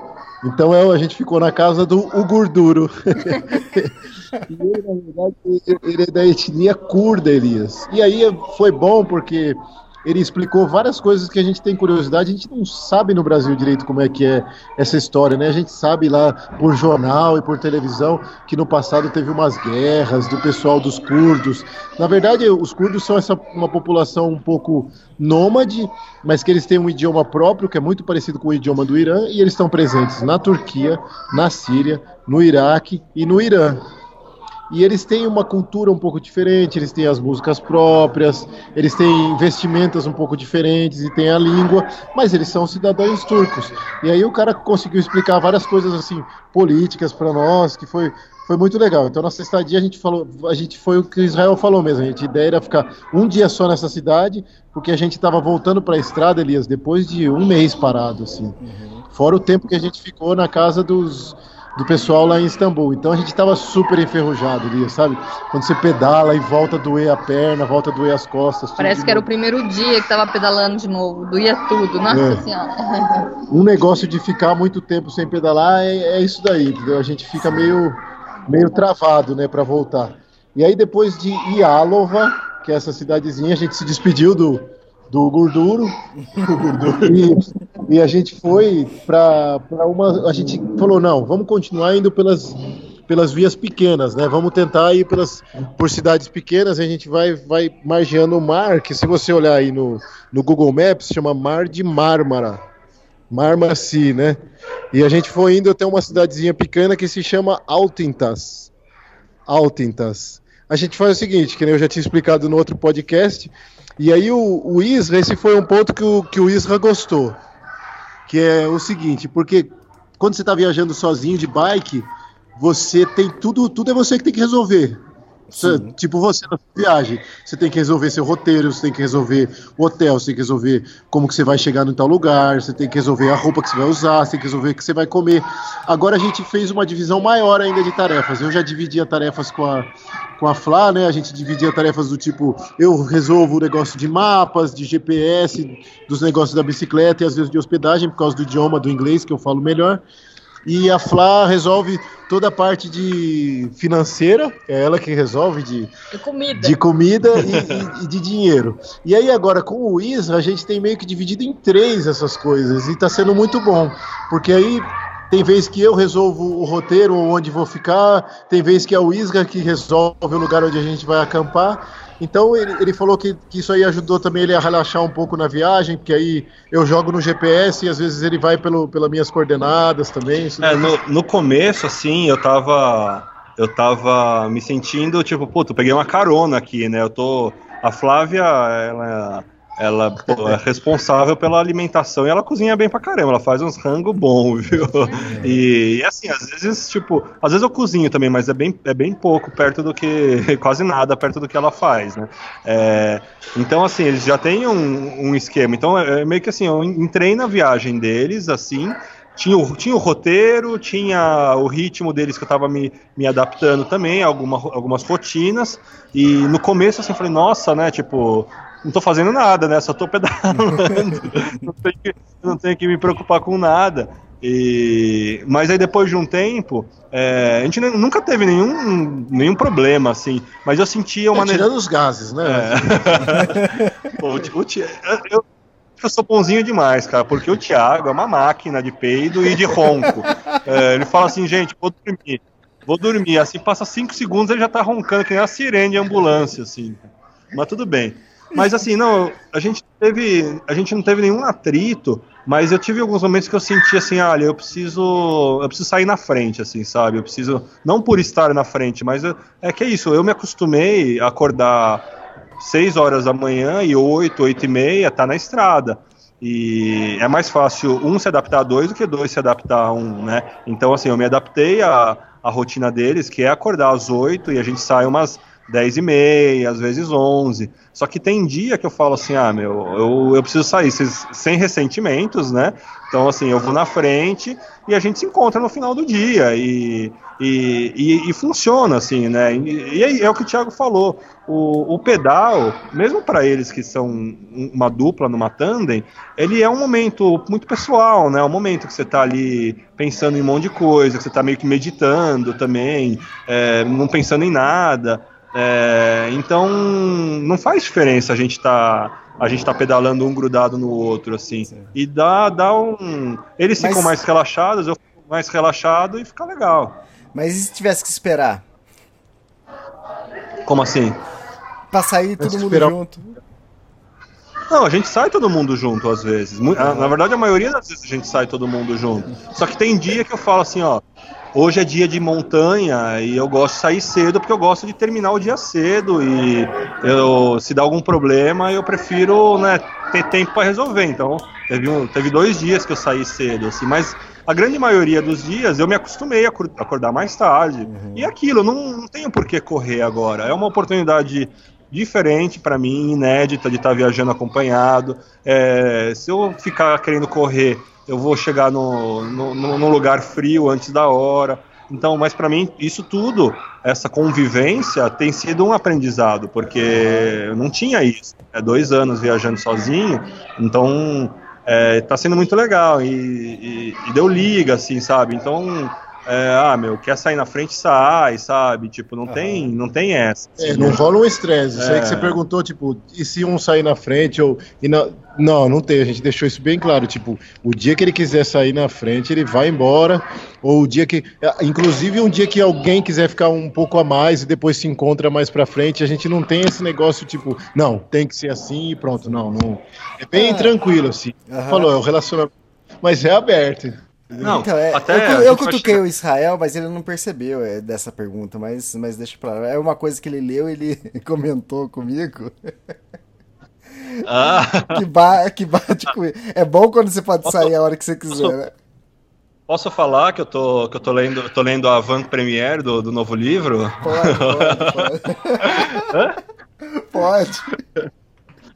Então é, a gente ficou na casa do Ugur Duro. ele, na verdade, ele é da etnia curda, Elias. E aí foi bom porque ele explicou várias coisas que a gente tem curiosidade, a gente não sabe no Brasil direito como é que é essa história, né? A gente sabe lá por jornal e por televisão que no passado teve umas guerras do pessoal dos curdos. Na verdade, os curdos são essa, uma população um pouco nômade, mas que eles têm um idioma próprio que é muito parecido com o idioma do Irã e eles estão presentes na Turquia, na Síria, no Iraque e no Irã. E eles têm uma cultura um pouco diferente, eles têm as músicas próprias, eles têm vestimentas um pouco diferentes e têm a língua, mas eles são cidadãos turcos. E aí o cara conseguiu explicar várias coisas assim políticas para nós, que foi foi muito legal. Então, nossa estadia, a gente falou, a gente foi o que Israel falou mesmo. A gente, a ideia era ficar um dia só nessa cidade, porque a gente estava voltando para a estrada, Elias, depois de um mês parado, assim. Uhum. Fora o tempo que a gente ficou na casa dos, do pessoal lá em Istambul. Então a gente estava super enferrujado ali, sabe? Quando você pedala e volta a doer a perna, volta a doer as costas. Parece que era o primeiro dia que estava pedalando de novo, doía tudo, nossa é. senhora. Um negócio de ficar muito tempo sem pedalar é, é isso daí, entendeu? A gente fica meio, meio travado, né, para voltar. E aí depois de Ialova, que é essa cidadezinha, a gente se despediu do, do Gorduro. e, e, a gente foi para uma. A gente falou: não, vamos continuar indo pelas, pelas vias pequenas, né? Vamos tentar ir pelas, por cidades pequenas, a gente vai, vai margeando o mar, que se você olhar aí no, no Google Maps, chama Mar de Mármara. Sea, né? E a gente foi indo até uma cidadezinha pequena que se chama Altintas. Altintas. A gente faz o seguinte, que eu já tinha explicado no outro podcast, e aí o, o Isra, esse foi um ponto que o, que o Isra gostou. Que é o seguinte, porque quando você está viajando sozinho de bike, você tem tudo, tudo é você que tem que resolver. Tipo você na viagem, você tem que resolver seu roteiro, você tem que resolver o hotel, você tem que resolver como que você vai chegar em tal lugar, você tem que resolver a roupa que você vai usar, você tem que resolver o que você vai comer. Agora a gente fez uma divisão maior ainda de tarefas. Eu já dividia tarefas com a, com a Flá, né? A gente dividia tarefas do tipo, eu resolvo o negócio de mapas, de GPS, dos negócios da bicicleta e às vezes de hospedagem, por causa do idioma do inglês, que eu falo melhor. E a Flá resolve toda a parte de financeira, é ela que resolve de, De comida. de comida e, e- e de dinheiro. E aí agora com o Isra a gente tem meio que dividido em três essas coisas e tá sendo muito bom, porque aí tem vez que eu resolvo o roteiro onde vou ficar, tem vez que é o Isra que resolve o lugar onde a gente vai acampar. Então ele, ele falou que, que isso aí ajudou também ele a relaxar um pouco na viagem, porque aí eu jogo no GPS e às vezes ele vai pelo, pelas minhas coordenadas também. É, no, no começo, assim, eu tava. Eu tava me sentindo, tipo, puta, eu peguei uma carona aqui, né? Eu tô. A Flávia, ela, ela pô, é responsável pela alimentação e ela cozinha bem pra caramba, ela faz uns rango bom, viu? E, e, assim, às vezes, tipo, às vezes eu cozinho também, mas é bem, é bem pouco perto do que. quase nada perto do que ela faz, né? É, então, assim, eles já têm um, um esquema. Então, é é meio que assim, eu entrei na viagem deles, assim, tinha o, tinha o roteiro, tinha o ritmo deles que eu tava me, me adaptando também, alguma, algumas rotinas, e no começo, assim, eu falei, nossa, né, tipo, não tô fazendo nada, né, só tô pedalando, não, tenho que, não tenho que me preocupar com nada. E, mas aí depois de um tempo, é, a gente nunca teve nenhum, nenhum problema, assim, mas eu sentia uma... É, tirando os gases, né? É. Pô, o eu, eu sou bonzinho demais, cara, porque o Thiago é uma máquina de peido e de ronco. É, ele fala assim, gente, vou dormir. Vou dormir. Assim, passa cinco segundos ele já tá roncando que nem a sirene de ambulância, assim. Mas tudo bem. Mas assim, não, a gente teve. A gente não teve nenhum atrito, mas eu tive alguns momentos que eu senti assim, olha, eu preciso. Eu preciso sair na frente, assim, sabe? Eu preciso. Não por estar na frente, mas eu- é que é isso, eu me acostumei a acordar 6 horas da manhã e 8, 8 e meia tá na estrada. E é mais fácil um se adaptar a dois do que dois se adaptar a um, né? Então, assim, eu me adaptei à, à rotina deles, que é acordar às 8 e a gente sai umas 10 e meia, às vezes 11. Só que tem dia que eu falo assim, ah, meu, eu, eu preciso sair sem ressentimentos, né? Então, assim, eu vou na frente e a gente se encontra no final do dia. E, e, e, e funciona, assim, né? E, e é, é o que o Thiago falou. O, o pedal, mesmo para eles que são um- uma dupla numa tandem, ele é um momento muito pessoal, né? É um momento que você tá ali pensando em um monte de coisa, que você tá meio que meditando também, é, não pensando em nada. É, então não faz diferença a gente tá a gente tá pedalando um grudado no outro assim e dá dá um eles Mas- ficam mais relaxados eu fico mais relaxado e fica legal Mas e se tivesse que esperar? como assim Pra sair todo mundo esperar- junto. Não, a gente sai todo mundo junto às vezes. Mu- a- Na verdade, a maioria das vezes a gente sai todo mundo junto. Só que tem dia que eu falo assim, ó. Hoje é dia de montanha e eu gosto de sair cedo porque eu gosto de terminar o dia cedo e eu, se dá algum problema eu prefiro né, ter tempo para resolver. Então teve, um- teve dois dias que eu saí cedo, assim, mas a grande maioria dos dias eu me acostumei a acor- acordar mais tarde. E aquilo, eu não, não tenho por que correr agora. É uma oportunidade diferente para mim, inédita, de estar viajando acompanhado. É, se eu ficar querendo correr, eu vou chegar no, no, lugar frio antes da hora. Então, mas para mim, isso tudo, essa convivência, tem sido um aprendizado, porque eu não tinha isso. É dois anos viajando sozinho, então é, tá sendo muito legal. E, e- e deu liga, assim, sabe? Então, é, ah, meu, quer sair na frente, sai, sabe? Tipo, não, tem, não tem essa. É, assim, não né? rola um estresse. Isso aí que É. você perguntou, tipo, e se um sair na frente ou. e na- Não, não tem. A gente deixou isso bem claro. Tipo, o dia que ele quiser sair na frente, ele vai embora. Ou o dia que. é, Inclusive, um dia que alguém quiser ficar um pouco a mais e depois se encontra mais pra frente, a gente não tem esse negócio, tipo, não, tem que ser assim e pronto. Não, não. É bem Ah. tranquilo, assim. Aham. Falou, é o relacionamento. Mas é aberto. Não, Então, é, até eu, eu cutuquei o Israel, mas ele não percebeu é, dessa pergunta, mas, mas deixa pra lá. É uma coisa que ele leu e ele comentou comigo. Ah, Que, ba que bate com ele. É bom quando você pode sair a hora que você quiser, né? posso falar que eu tô, que eu tô lendo, tô lendo a Van Premiere do, do novo livro? Pode, pode, pode. pode.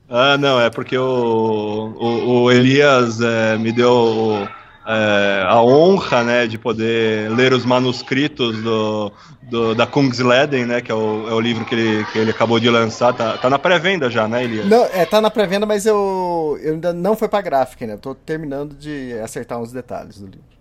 Ah, não, é porque o, o, o Elias é, me deu é, a honra, né, de poder ler os manuscritos do, do- da Kungsleden, né, que é o, é o livro que ele, que ele acabou de lançar, tá, tá na pré-venda já, né, Elias? Não, é, tá na pré-venda, mas eu, eu ainda não foi pra gráfica ainda. Eu tô terminando de acertar uns detalhes do livro.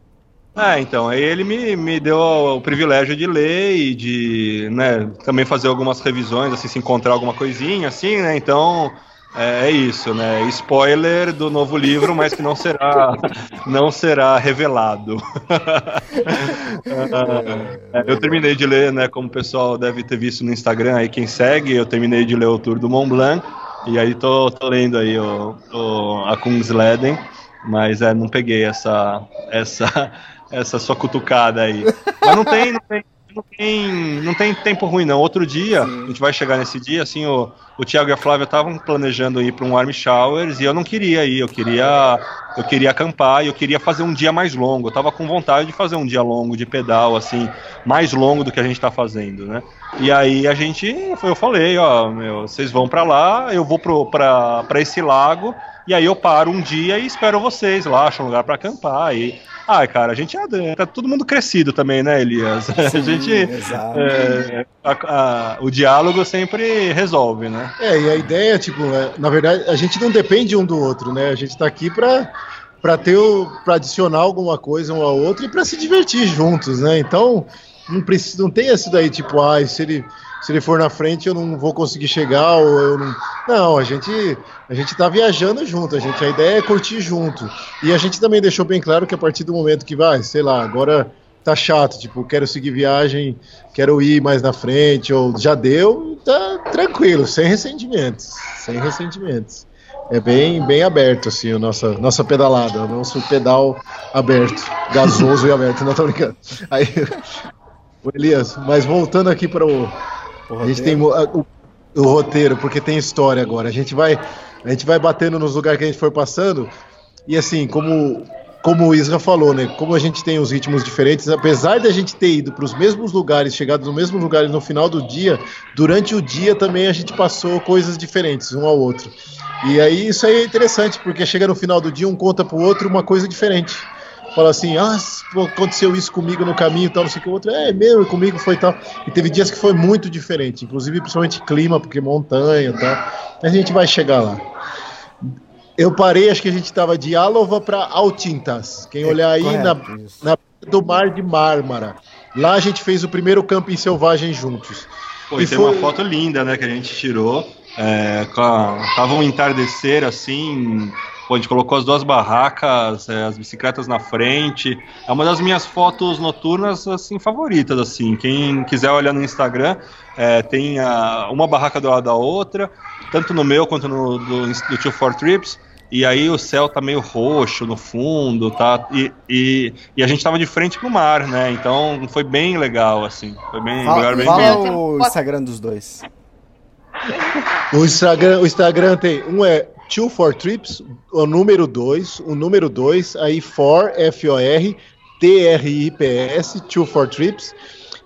Ah, então, aí ele me, me deu o privilégio de ler e de, né, também fazer algumas revisões, assim, se encontrar alguma coisinha, assim, né, então... É, é isso, né? Spoiler do novo livro, mas que não será, não será revelado. É, eu terminei de ler, né? Como o pessoal deve ter visto no Instagram, aí quem segue, eu terminei de ler o Tour do Mont Blanc e aí tô, tô lendo aí o, o, a Kungsleden, mas é, não peguei essa, essa, essa sua cutucada aí. Mas não tem, não tem, não tem, não tem tempo ruim não. Outro dia, a gente vai chegar nesse dia, assim, o, o Thiago e a Flávia estavam planejando ir para um Army Showers e eu não queria ir, eu queria, eu queria acampar e eu queria fazer um dia mais longo. Eu tava com vontade de fazer um dia longo de pedal, assim, mais longo do que a gente tá fazendo, né? E aí a gente, eu falei, ó, meu, vocês vão para lá, eu vou pra esse lago e aí eu paro um dia e espero vocês lá, acho um lugar para acampar e Ai, cara, a gente é, tá todo mundo crescido também, né, Elias? a gente. é, a- a- o diálogo sempre resolve, né? É, e a ideia, tipo, é, na verdade, a gente não depende um do outro, né? A gente tá aqui pra, pra ter o, pra adicionar alguma coisa um ao outro e pra se divertir juntos, né? Então, não, precisa, não tem esse daí, tipo, ai, se ele, se ele for na frente eu não vou conseguir chegar, ou eu não. Não, a gente, a gente tá viajando junto, a gente, a ideia é curtir junto. E a gente também deixou bem claro que a partir do momento que vai, sei lá, agora tá chato, tipo, quero seguir viagem, quero ir mais na frente, ou já deu, tá tranquilo, sem ressentimentos, sem ressentimentos. É bem, bem aberto, assim, a nossa, nossa pedalada, o nosso pedal aberto, gasoso e aberto, não tô brincando. Aí, Elias, mas voltando aqui para o, a gente tem o, o roteiro, porque tem história agora, a gente vai, a gente vai batendo nos lugares que a gente for passando, e assim, como como o Isra falou, né? Como a gente tem os ritmos diferentes, apesar de a gente ter ido para os mesmos lugares, chegado nos mesmos lugares no final do dia, durante o dia também a gente passou coisas diferentes um ao outro. E aí isso aí é interessante, porque chega no final do dia, um conta pro outro uma coisa diferente. Fala assim, ah, aconteceu isso comigo no caminho, tal, não sei o que, o outro, é mesmo, comigo foi tal. E teve dias que foi muito diferente, inclusive principalmente clima, porque montanha e tal. A gente vai chegar lá. Eu parei, acho que a gente estava de Álova para Altintas. Quem olhar aí na, na do Mar de Mármara. Lá a gente fez o primeiro camping selvagem juntos. Pô, e E tem foi- uma foto linda, né, que a gente tirou. É, com a- tava um entardecer assim. Pô, a gente colocou as duas barracas, é, as bicicletas na frente. É uma das minhas fotos noturnas assim favoritas, assim. Quem quiser olhar no Instagram, é, tem a- uma barraca do lado da outra, tanto no meu quanto no do, do Two For Trips. E aí o céu tá meio roxo no fundo, tá? E, e, e a gente tava de frente pro mar, né? Então foi bem legal, assim. Foi bem, Fala, lugar bem fala bonito. o Instagram dos dois. O Instagram, o Instagram tem um é Two for Trips, o número 2, o número 2, aí for F-O-R, T-R-I-P-S, Two for Trips.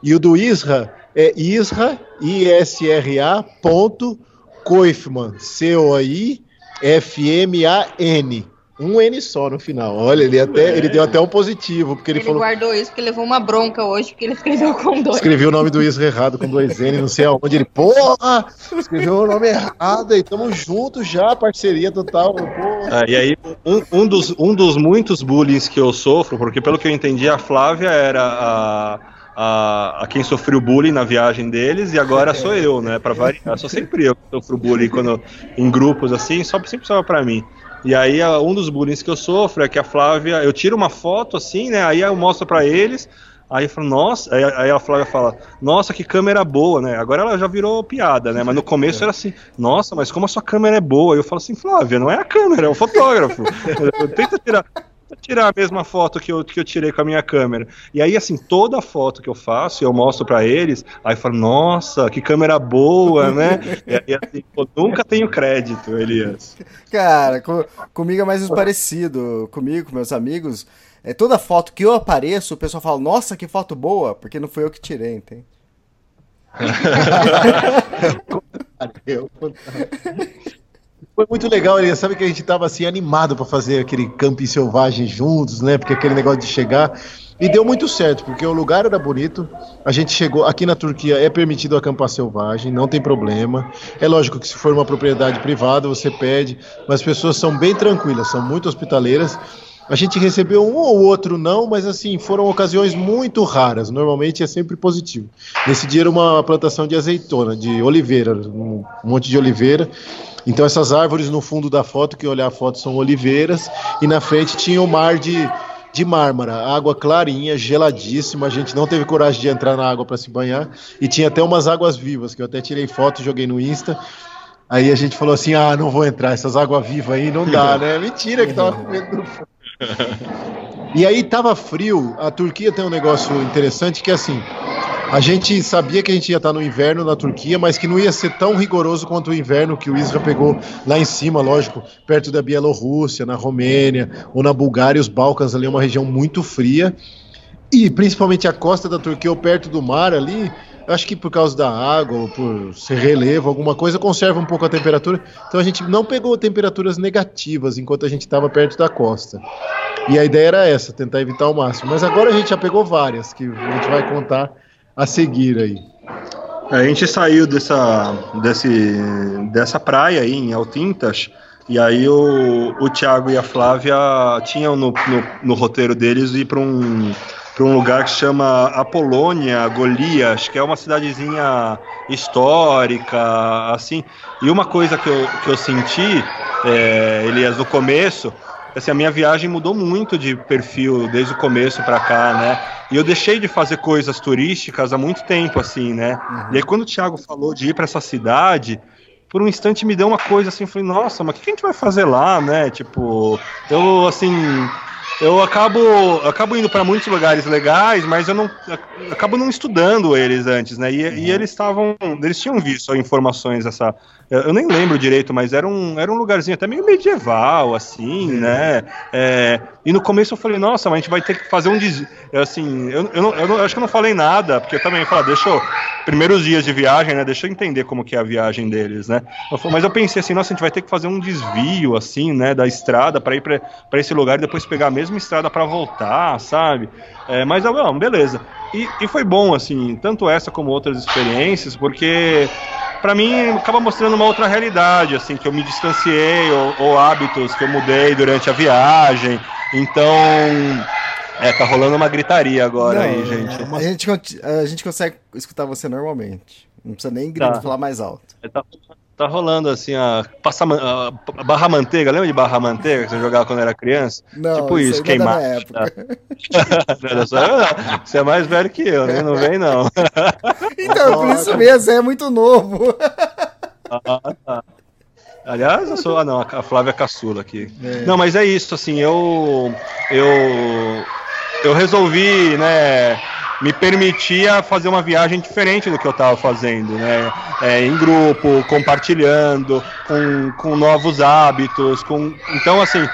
E o do Isra é Isra, I-S-R-A, ponto, Koifman, C-O-I, F-M-A-N. Um N só no final. Olha, ele até ele deu até um positivo, porque ele, Ele, falou. guardou isso porque levou uma bronca hoje, porque ele escreveu com dois. Escreveu o nome do Isra errado com dois N, não sei aonde. Ele, porra! Escreveu o nome errado e tamo juntos já, parceria total. Porra. É, e aí, um, um dos, um dos muitos bullying que eu sofro, porque pelo que eu entendi, a Flávia era a, a, a quem sofreu bullying na viagem deles, e agora sou eu, né? Pra variar. Sou sempre eu que sofro bullying quando, em grupos assim, só, sempre sobra pra mim. E aí, um dos bullying que eu sofro é que a Flávia, eu tiro uma foto assim, né? Aí eu mostro pra eles. Aí eu falo, nossa, aí, a Flávia fala, nossa, que câmera boa, né? Agora ela já virou piada, né? Mas no começo era assim, nossa, mas como a sua câmera é boa? Eu falo assim, Flávia, não é a câmera, é o fotógrafo. Tenta tirar, tirar a mesma foto que eu, que eu tirei com a minha câmera. E aí, assim, toda foto que eu faço, eu mostro pra eles, aí eu falo, nossa, que câmera boa, né? E, e assim, pô, nunca tenho crédito, Elias. Cara, co- comigo é mais parecido. Comigo, com meus amigos. É, toda foto que eu apareço, o pessoal fala, nossa, que foto boa, porque não foi eu que tirei, entende? Foi muito legal, ele sabe que a gente tava assim animado pra fazer aquele camping selvagem juntos, né? Porque aquele negócio de chegar e deu muito certo, porque o lugar era bonito. A gente chegou aqui na Turquia é permitido acampar selvagem, não tem problema. É lógico que se for uma propriedade privada, você pede, mas as pessoas são bem tranquilas, são muito hospitaleiras. A gente recebeu um ou outro não, mas assim, foram ocasiões muito raras. Normalmente é sempre positivo. Nesse dia era uma plantação de azeitona, de oliveira, um monte de oliveira. Então essas árvores no fundo da foto, que olhar a foto são oliveiras, e na frente tinha o mar de, de Mármara, água clarinha, geladíssima. A gente não teve coragem de entrar na água para se banhar, e tinha até umas águas vivas, que eu até tirei foto e joguei no Insta. Aí a gente falou assim: ah, não vou entrar, essas águas vivas aí não dá, né? Mentira que tava com medo do e aí tava frio. A Turquia tem um negócio interessante que é assim. A gente sabia que a gente ia estar no inverno na Turquia, mas que não ia ser tão rigoroso quanto o inverno que o Isra pegou lá em cima, lógico, perto da Bielorrússia, na Romênia ou na Bulgária, os Balcãs ali é uma região muito fria. E principalmente a costa da Turquia ou perto do mar ali, acho que por causa da água ou por ser relevo, alguma coisa, conserva um pouco a temperatura. Então a gente não pegou temperaturas negativas enquanto a gente estava perto da costa. E a ideia era essa, tentar evitar o máximo. Mas agora a gente já pegou várias, que a gente vai contar a seguir aí. A gente saiu dessa, desse, dessa praia aí em Altintas, e aí o, o Thiago e a Flávia tinham no, no, no roteiro deles ir para um, para um lugar que chama Apolônia, Golias, que é uma cidadezinha histórica, assim. E uma coisa que eu, que eu senti, é, Elias, no começo, assim, a minha viagem mudou muito de perfil desde o começo para cá, né? E eu deixei de fazer coisas turísticas há muito tempo, assim, né? E aí quando o Thiago falou de ir para essa cidade, por um instante me deu uma coisa assim, falei, nossa, mas o que a gente vai fazer lá, né? Tipo, eu assim, eu acabo, acabo indo para muitos lugares legais, mas eu não acabo não estudando eles antes, né? E, e eles estavam, eles tinham visto informações dessa, eu, nem lembro direito, mas era um, era um lugarzinho até meio medieval, assim, né? É, e no começo eu falei, nossa, mas a gente vai ter que fazer um des... assim, eu, eu, não, eu, não- eu acho que eu não falei nada, porque eu também falei, deixa eu, primeiros dias de viagem, né? Deixa eu entender como que é a viagem deles, né? Mas eu pensei assim, nossa, a gente vai ter que fazer um desvio, assim, né? Da estrada para ir para esse lugar e depois pegar a mesma estrada para voltar, sabe? É, mas não, beleza. E, e foi bom, assim, tanto essa como outras experiências, porque para mim acaba mostrando uma outra realidade, assim, que eu me distanciei, ou, ou hábitos que eu mudei durante a viagem. Então, é, tá rolando uma gritaria agora aí, gente. A gente, a gente consegue escutar você normalmente. Não precisa nem gritar, Tá. falar mais alto. Tá, tá rolando assim a, passa, a, barra manteiga, lembra de barra manteiga que você jogava quando era criança? Não, tipo isso isso, não é da queimar. época. Não. Você é mais velho que eu, né? Não vem não. Então, por isso mesmo, é muito novo. Ah, tá. Aliás, eu sou. Ah, não, a Flávia caçula aqui. É. Não, mas é isso, assim, eu. Eu. Eu resolvi, né. Me permitia fazer uma viagem diferente do que eu estava fazendo, né? É, em grupo, compartilhando, com, com novos hábitos. Com... Então, assim,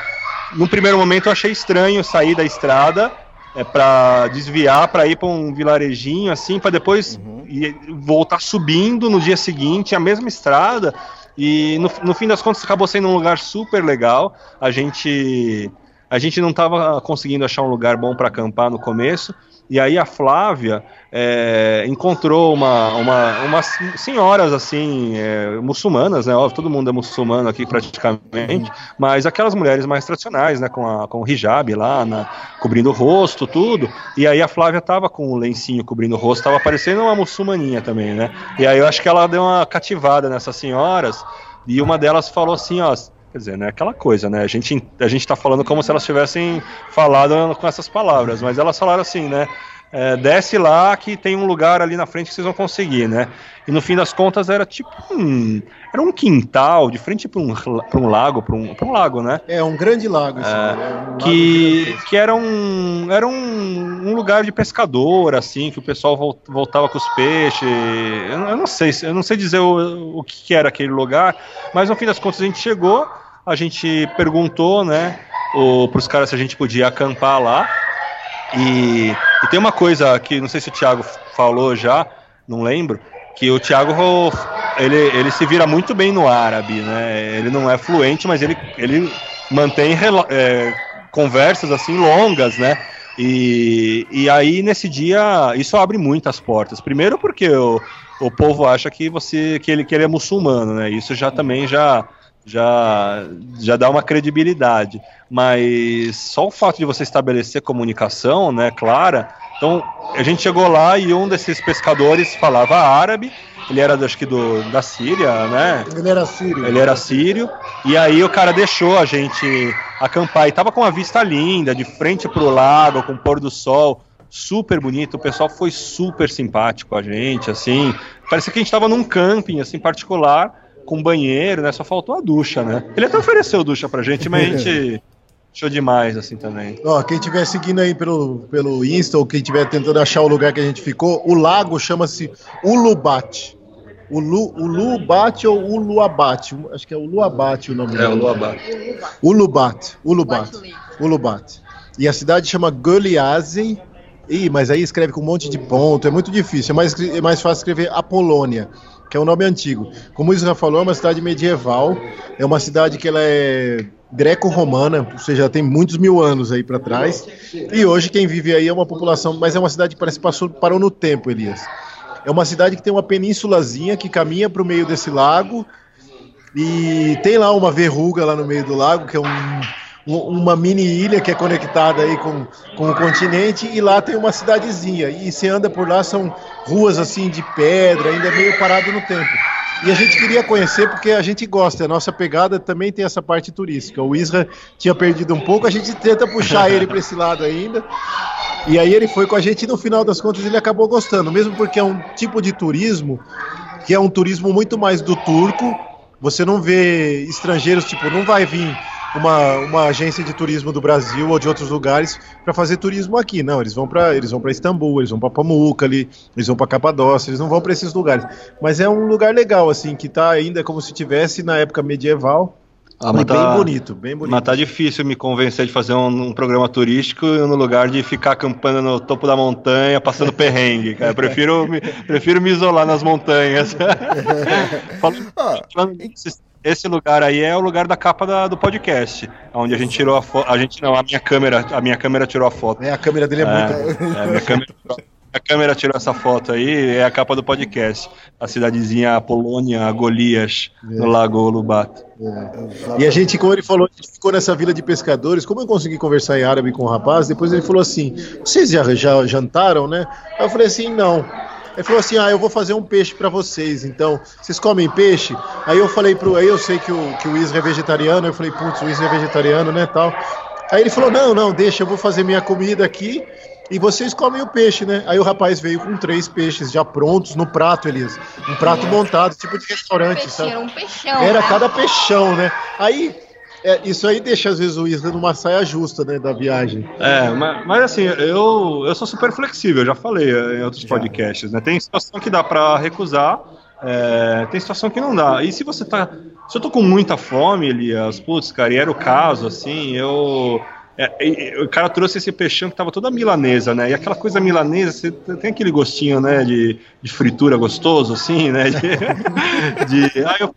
no primeiro momento eu achei estranho sair da estrada é, para desviar para ir para um vilarejinho assim para depois ir- voltar subindo no dia seguinte a mesma estrada E no, no fim das contas acabou sendo um lugar super legal. A gente a gente não estava conseguindo achar um lugar bom para acampar no começo. E aí a Flávia é, encontrou uma, uma, umas senhoras assim, é, muçulmanas, né? Óbvio, todo mundo é muçulmano aqui praticamente, mas aquelas mulheres mais tradicionais, né? Com, a, com o hijab lá, na, cobrindo o rosto, tudo. E aí a Flávia tava com o lencinho cobrindo o rosto, tava parecendo uma muçulmaninha também, né? E aí eu acho que ela deu uma cativada nessas senhoras. E uma delas falou assim, ó, Quer dizer, né, aquela coisa, né? A gente, a gente tá falando como se elas tivessem falado com essas palavras, mas elas falaram assim, né? É, desce lá que tem um lugar ali na frente que vocês vão conseguir, né? E no fim das contas era tipo um, era um quintal de frente para um, um lago, para um, um lago, né? É um grande lago, assim, É, né? Um lago que, gigantesco. que era um era um, um lugar de pescador, assim, que o pessoal vol- voltava com os peixes. Eu, não- eu não sei, se- eu não sei dizer o, o que era aquele lugar, mas no fim das contas a gente chegou, a gente perguntou, né, para os caras se a gente podia acampar lá. E, e tem uma coisa que não sei se o Thiago falou já, não lembro, que o Thiago ele, ele se vira muito bem no árabe, né? Ele não é fluente, mas ele, ele mantém é, conversas assim longas, né? E, e aí nesse dia isso abre muitas portas. Primeiro porque o, o povo acha que você que ele, que ele é muçulmano, né? Isso já também já já já dá uma credibilidade. Mas só o fato de você estabelecer comunicação, né, clara. Então a gente chegou lá e um desses pescadores falava árabe. Ele era acho que do, da Síria, né? Ele era sírio. Ele era sírio. E aí o cara deixou a gente acampar. E tava com uma vista linda, de frente pro lago, com o pôr do sol. Super bonito. O pessoal foi super simpático com a gente, assim. Parecia que a gente tava num camping, assim, particular, com banheiro, né? Só faltou a ducha, né? Ele até ofereceu ducha pra gente, mas a gente achou demais, assim, também. Ó, quem estiver seguindo aí pelo, pelo Insta ou quem estiver tentando achar o lugar que a gente ficou, o lago chama-se Ulubat. Ulu, Ulubat ou Uluabat? Acho que é Uluabat o nome É, o dele. Luabá. Ulubat. Ulubat. Ulubat. E a cidade chama Goliazen. Ih, mas aí escreve com um monte de ponto, é muito difícil. É mais, é mais fácil escrever Apolônia, que é um nome antigo. Como o Isra falou, é uma cidade medieval. É uma cidade que ela é greco-romana, ou seja, tem muitos mil anos aí para trás. E hoje quem vive aí é uma população, mas é uma cidade que parece que passou, parou no tempo, Elias. É uma cidade que tem uma penínsulazinha que caminha para o meio desse lago e tem lá uma verruga lá no meio do lago, que é um- uma mini ilha que é conectada aí com, com o continente, e lá tem uma cidadezinha. E você anda por lá, são ruas assim de pedra, ainda meio parado no tempo. E a gente queria conhecer porque a gente gosta, a nossa pegada também tem essa parte turística. O Isra tinha perdido um pouco, a gente tenta puxar ele para esse lado ainda. E aí ele foi com a gente e no final das contas ele acabou gostando, mesmo porque é um tipo de turismo que é um turismo muito mais do turco. Você não vê estrangeiros, tipo, não vai vir uma, uma agência de turismo do Brasil ou de outros lugares para fazer turismo aqui. Não, eles vão para eles vão para Istambul, eles vão para Pamukkale, eles vão para Capadócia, eles não vão para esses lugares. Mas é um lugar legal assim, que tá ainda como se tivesse na época medieval. Ah, e mas bem tá- bonito, bem bonito. Mas tá difícil me convencer de fazer um, um programa turístico no lugar de ficar acampando no topo da montanha, passando perrengue, cara. Eu prefiro, me, prefiro me isolar nas montanhas. Falando- falando disso, esse lugar aí é o lugar da capa da- do podcast, onde a gente tirou a foto. A gente não, a minha câmera, a minha câmera tirou a foto. É, a câmera dele é, muito boa. É, a minha câmera, a câmera tirou essa foto aí, é a capa do podcast. A cidadezinha Polônia, Golias, no Lago Lubat. E a gente, como ele falou, a gente ficou nessa vila de pescadores. Como eu consegui conversar em árabe com o rapaz, depois ele falou assim: Vocês já, já jantaram, né? Aí eu falei assim: Não. Ele falou assim: Ah, eu vou fazer um peixe pra vocês. Então, vocês comem peixe? Aí eu falei pro. Aí eu sei que o, que o Isra é vegetariano. Eu falei: Putz, o Isra é vegetariano, né? Tal. Aí ele falou: Não, não, deixa, eu vou fazer minha comida aqui. E vocês comem o peixe, né? Aí o rapaz veio com três peixes já prontos no prato, Elias. Um prato montado, tipo de restaurante, sabe? Era um peixão. Era né? cada peixão, né? Aí, é, isso aí deixa às vezes o Isla numa saia justa, né, da viagem. É, mas, mas assim, eu, eu sou super flexível, já falei eh, em outros podcasts, né? Tem situação que dá pra recusar, é, tem situação que não dá. E se você tá. Se eu tô com muita fome, Elias, putz, cara, e era o caso, assim, eu. é, o cara trouxe esse peixão que tava toda milanesa, né? E aquela coisa milanesa, você tem aquele gostinho, né, de, de fritura gostoso, assim, né? De, de- aí eu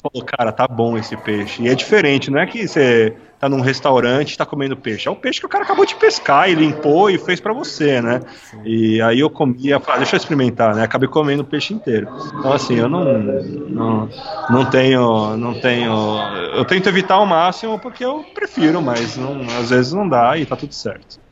falou, cara, tá bom esse peixe. E é diferente, não é que você tá num restaurante e tá comendo peixe. É o peixe que o cara acabou de pescar e limpou e fez para você, né? E aí eu comia, falei, deixa eu experimentar, né? Acabei comendo o peixe inteiro. Então assim, eu não, não, não tenho, não tenho, eu tento evitar ao máximo porque eu prefiro, mas não, às vezes não dá e tá tudo certo.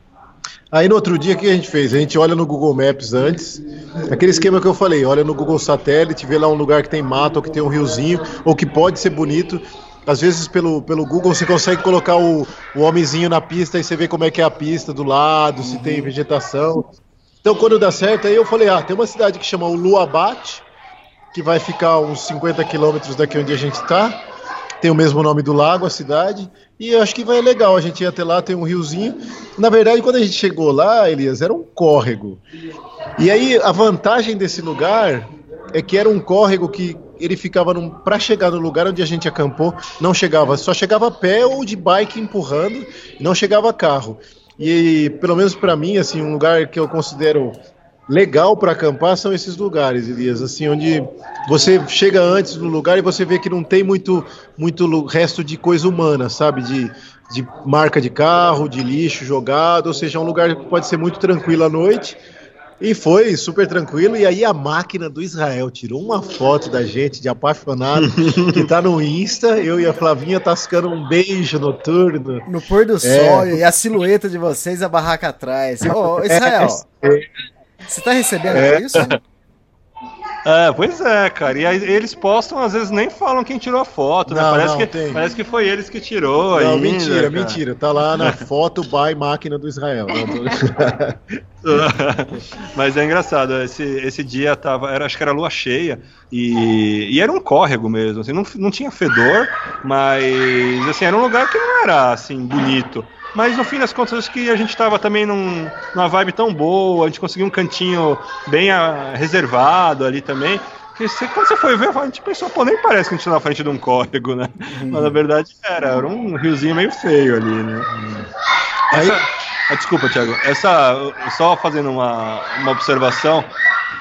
Aí no outro dia, o que a gente fez? A gente olha no Google Maps antes, aquele esquema que eu falei, olha no Google Satélite, vê lá um lugar que tem mato, ou que tem um riozinho, ou que pode ser bonito. Às vezes pelo, pelo Google você consegue colocar o, o homenzinho na pista e você vê como é que é a pista do lado, se tem vegetação. Então quando dá certo, aí eu falei, ah, tem uma cidade que chama Luabate, que vai ficar uns 50 quilômetros daqui onde a gente está. Tem o mesmo nome do lago, a cidade. E eu acho que vai legal. A gente ia até lá, tem um riozinho. Na verdade, quando a gente chegou lá, Elias, era um córrego. E aí, a vantagem desse lugar é que era um córrego que ele ficava para chegar no lugar onde a gente acampou, não chegava, só chegava a pé ou de bike empurrando, não chegava carro. E pelo menos para mim, assim, um lugar que eu considero legal para acampar são esses lugares, Elias, assim, onde você chega antes do lugar e você vê que não tem muito, muito resto de coisa humana, sabe? De, de marca de carro, de lixo jogado, ou seja, é um lugar que pode ser muito tranquilo à noite. E foi super tranquilo. E aí a máquina do Israel tirou uma foto da gente de apaixonado que tá no Insta. Eu e a Flavinha tascando um beijo noturno. No pôr do sol e a silhueta de vocês, a barraca atrás. Ô, Israel, você tá recebendo É. isso? É, pois é, cara. E aí eles postam, às vezes nem falam quem tirou a foto, né? Não, Parece, não, que, tem. parece que foi eles que tirou. Não, ainda, mentira, cara. mentira. Tá lá na foto by máquina do Israel. Mas é engraçado, esse, esse dia tava, era, acho que era lua cheia, e, e era um córrego mesmo, assim, não, não tinha fedor, mas assim, era um lugar que não era assim, bonito. Mas no fim das contas, acho que a gente tava também num, numa vibe tão boa, a gente conseguiu um cantinho bem ah, reservado ali também. Você- quando você foi ver, a gente pensou, pô, nem parece que a gente tá na frente de um córrego, né? Mas na verdade era, era um riozinho meio feio ali, né? Essa, ah, desculpa, Thiago. Essa, só fazendo uma, uma observação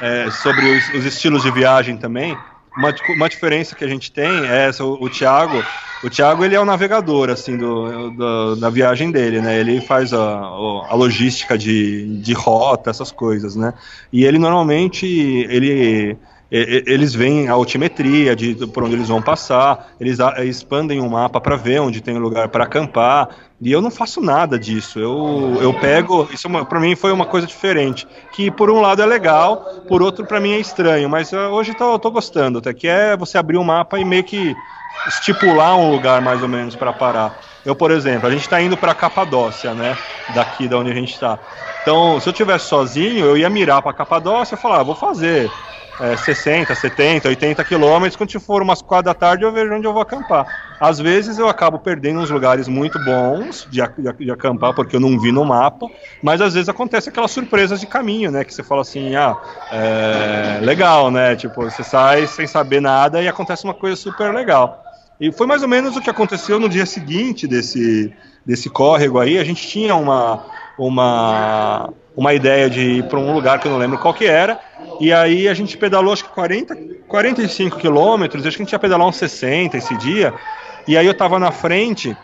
é, sobre os, os estilos de viagem também. Uma, uma diferença que a gente tem é essa, o, o Thiago. O Thiago ele é o navegador assim do, do- da viagem dele, né? Ele faz a, a logística de, de rota, essas coisas, né? E ele normalmente ele eles veem a altimetria de por onde eles vão passar, eles expandem o mapa para ver onde tem lugar para acampar. E eu não faço nada disso. Eu, eu pego. Isso para mim foi uma coisa diferente. Que por um lado é legal, por outro para mim é estranho. Mas uh, hoje tô, eu tô gostando. Até que é você abrir o mapa e meio que estipular um lugar mais ou menos para parar. Eu, por exemplo, a gente está indo para Capadócia, né? Daqui da onde a gente está. Então, se eu tivesse sozinho, eu ia mirar para Capadócia e falar, ah, vou fazer é, 60, 70, 80 quilômetros. Quando for umas quatro da tarde, eu vejo onde eu vou acampar. Às vezes eu acabo perdendo uns lugares muito bons de, de, de acampar, porque eu não vi no mapa, mas às vezes acontece aquelas surpresas de caminho, né? Que você fala assim, ah, é, legal, né? Tipo, você sai sem saber nada e acontece uma coisa super legal. E foi mais ou menos o que aconteceu no dia seguinte desse, desse córrego aí. A gente tinha uma, uma, uma ideia de ir para um lugar que eu não lembro qual que era. E aí a gente pedalou acho que 40, 45 quilômetros. Acho que a gente ia pedalar uns 60 esse dia. E aí eu tava na frente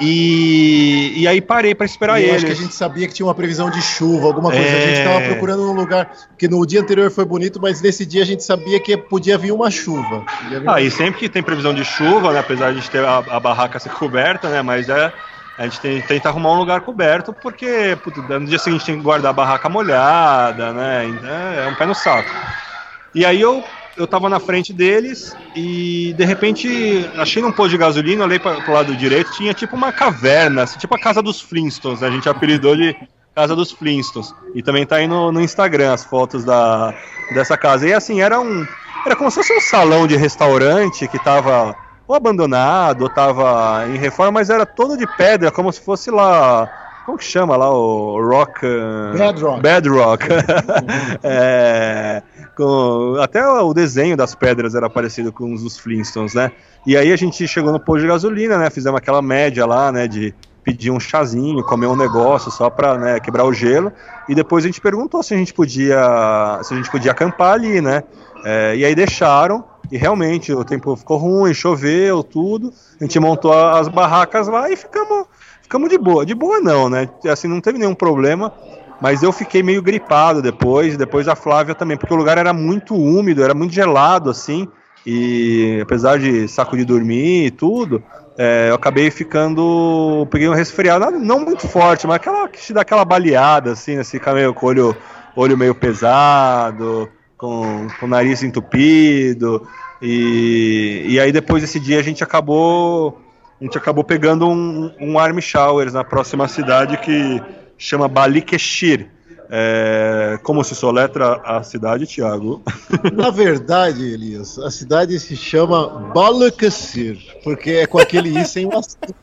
e, e aí parei para esperar E eles. acho que a gente sabia que tinha uma previsão de chuva, alguma coisa. A gente É. estava procurando um lugar. Porque no dia anterior foi bonito, mas nesse dia a gente sabia que podia vir uma chuva. Vir Ah, uma- e sempre que tem previsão de chuva, né, apesar de a gente ter a, a barraca ser coberta, né, mas é, a gente tem, tenta arrumar um lugar coberto, porque putz, no dia seguinte tem que guardar a barraca molhada, né, então é um pé no saco. E aí eu, eu tava na frente deles e de repente achei num posto de gasolina, olhei para pro lado direito, tinha tipo uma caverna, assim, tipo a casa dos Flintstones, né, a gente apelidou de Casa dos Flintstones. E também tá aí no, no Instagram as fotos da, dessa casa. E assim, era um. Era como se fosse um salão de restaurante que tava ou abandonado, ou tava em reforma, mas era todo de pedra, como se fosse lá. Como que chama lá o rock? Bedrock. Bedrock. É, com, até o desenho das pedras era parecido com os dos Flintstones, né? E aí a gente chegou no posto de gasolina, né? Fizemos aquela média lá, né? De pedir um chazinho, comer um negócio só para né, quebrar o gelo. E depois a gente perguntou se a gente podia, se a gente podia acampar ali, né? É, e aí deixaram. E realmente o tempo ficou ruim, choveu, tudo. A gente montou as barracas lá e ficamos, ficamos de boa. De boa não, né? Assim, não teve nenhum problema. Mas eu fiquei meio gripado depois, depois a Flávia também, porque o lugar era muito úmido, era muito gelado, assim. E apesar de saco de dormir e tudo, é, eu acabei ficando. Peguei um resfriado, não muito forte, mas aquela que te dá aquela baleada, assim, assim, fica meio com o olho, olho meio pesado, com, com o nariz entupido. E, e aí depois desse dia a gente acabou. A gente acabou pegando um, um arm showers na próxima cidade que chama Balikeshir. É, como se soletra a cidade, Tiago? Na verdade, Elias, a cidade se chama Balıkesir, porque é com aquele i sem o acento.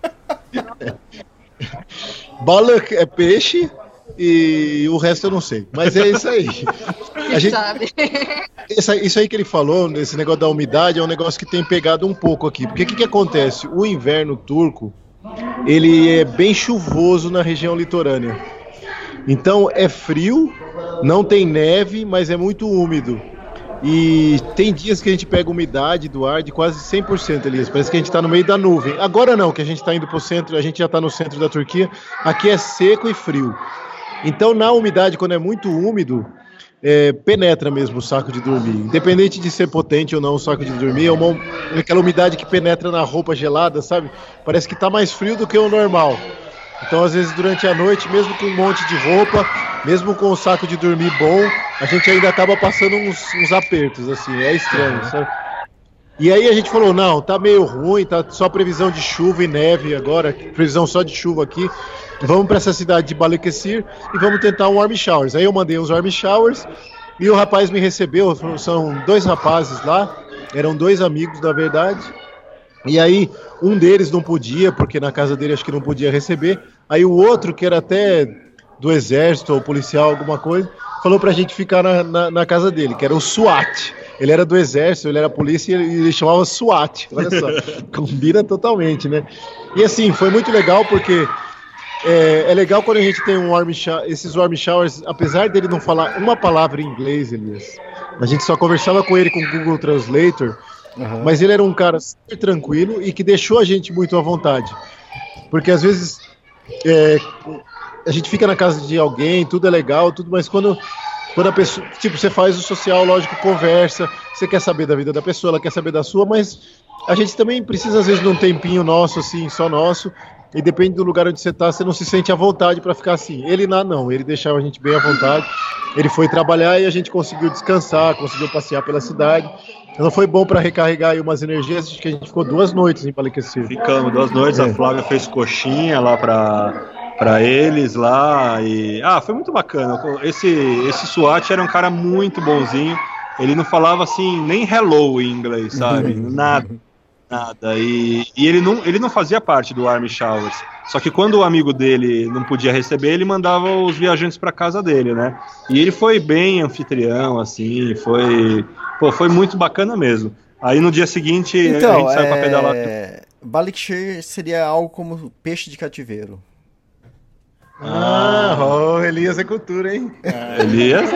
Balık é peixe e o resto eu não sei. Mas é isso aí. A gente, essa, isso aí que ele falou, esse negócio da umidade, é um negócio que tem pegado um pouco aqui. Porque o que, que acontece? O inverno turco, ele é bem chuvoso na região litorânea. Então é frio, não tem neve, mas é muito úmido. E tem dias que a gente pega umidade do ar de quase 100%, Elias. Parece que a gente está no meio da nuvem. Agora não, que a gente está indo para o centro, a gente já está no centro da Turquia. Aqui é seco e frio. Então, na umidade, quando é muito úmido, é, penetra mesmo o saco de dormir. Independente de ser potente ou não o saco de dormir, é uma, aquela umidade que penetra na roupa gelada, sabe? Parece que está mais frio do que o normal. Então, às vezes, durante a noite, mesmo com um monte de roupa, mesmo com o saco de dormir bom, a gente ainda acaba passando uns, uns apertos, assim, é estranho, sabe? E aí a gente falou, não, tá meio ruim, tá só previsão de chuva e neve agora, previsão só de chuva aqui. Vamos para essa cidade de Balıkesir e vamos tentar um warm showers. Aí eu mandei uns warm showers e o rapaz me recebeu, são dois rapazes lá, eram dois amigos, na verdade. E aí um deles não podia, porque na casa dele acho que não podia receber. Aí o outro, que era até do exército ou policial, alguma coisa, falou pra gente ficar na, na, na casa dele, que era o SWAT. Ele era do exército, ele era polícia e ele chamava SWAT. Olha só, combina totalmente, né? E assim, foi muito legal porque é, é, legal quando a gente tem um warm shower, esses warm showers, apesar dele não falar uma palavra em inglês, Elias, a gente só conversava com ele com o Google Translator, uhum. mas ele era um cara super tranquilo e que deixou a gente muito à vontade. Porque às vezes é, a gente fica na casa de alguém, tudo é legal, tudo, mas quando, quando a pessoa, tipo, você faz o social, lógico, conversa, você quer saber da vida da pessoa, ela quer saber da sua, mas a gente também precisa às vezes de um tempinho nosso, assim, só nosso, e depende do lugar onde você está, você não se sente à vontade para ficar assim. Ele não, não, ele deixava a gente bem à vontade. Ele foi trabalhar e a gente conseguiu descansar, conseguiu passear pela cidade. Então foi bom para recarregar aí umas energias, acho que a gente ficou duas noites em Palequecer. Ficamos duas noites, é. a Flávia fez coxinha lá para para eles lá e ah, foi muito bacana. Esse esse SWAT era um cara muito bonzinho. Ele não falava assim nem hello em inglês, sabe? Nada. Nada. E, e ele, não, ele não fazia parte do Army Showers. Só que quando o amigo dele não podia receber, ele mandava os viajantes para casa dele, né? E ele foi bem anfitrião, assim, foi, pô, foi muito bacana mesmo. Aí no dia seguinte então, a gente saiu é... pra pedalar. Balikshir seria algo como peixe de cativeiro. Ah, oh, Elias é cultura, hein? É, Elias?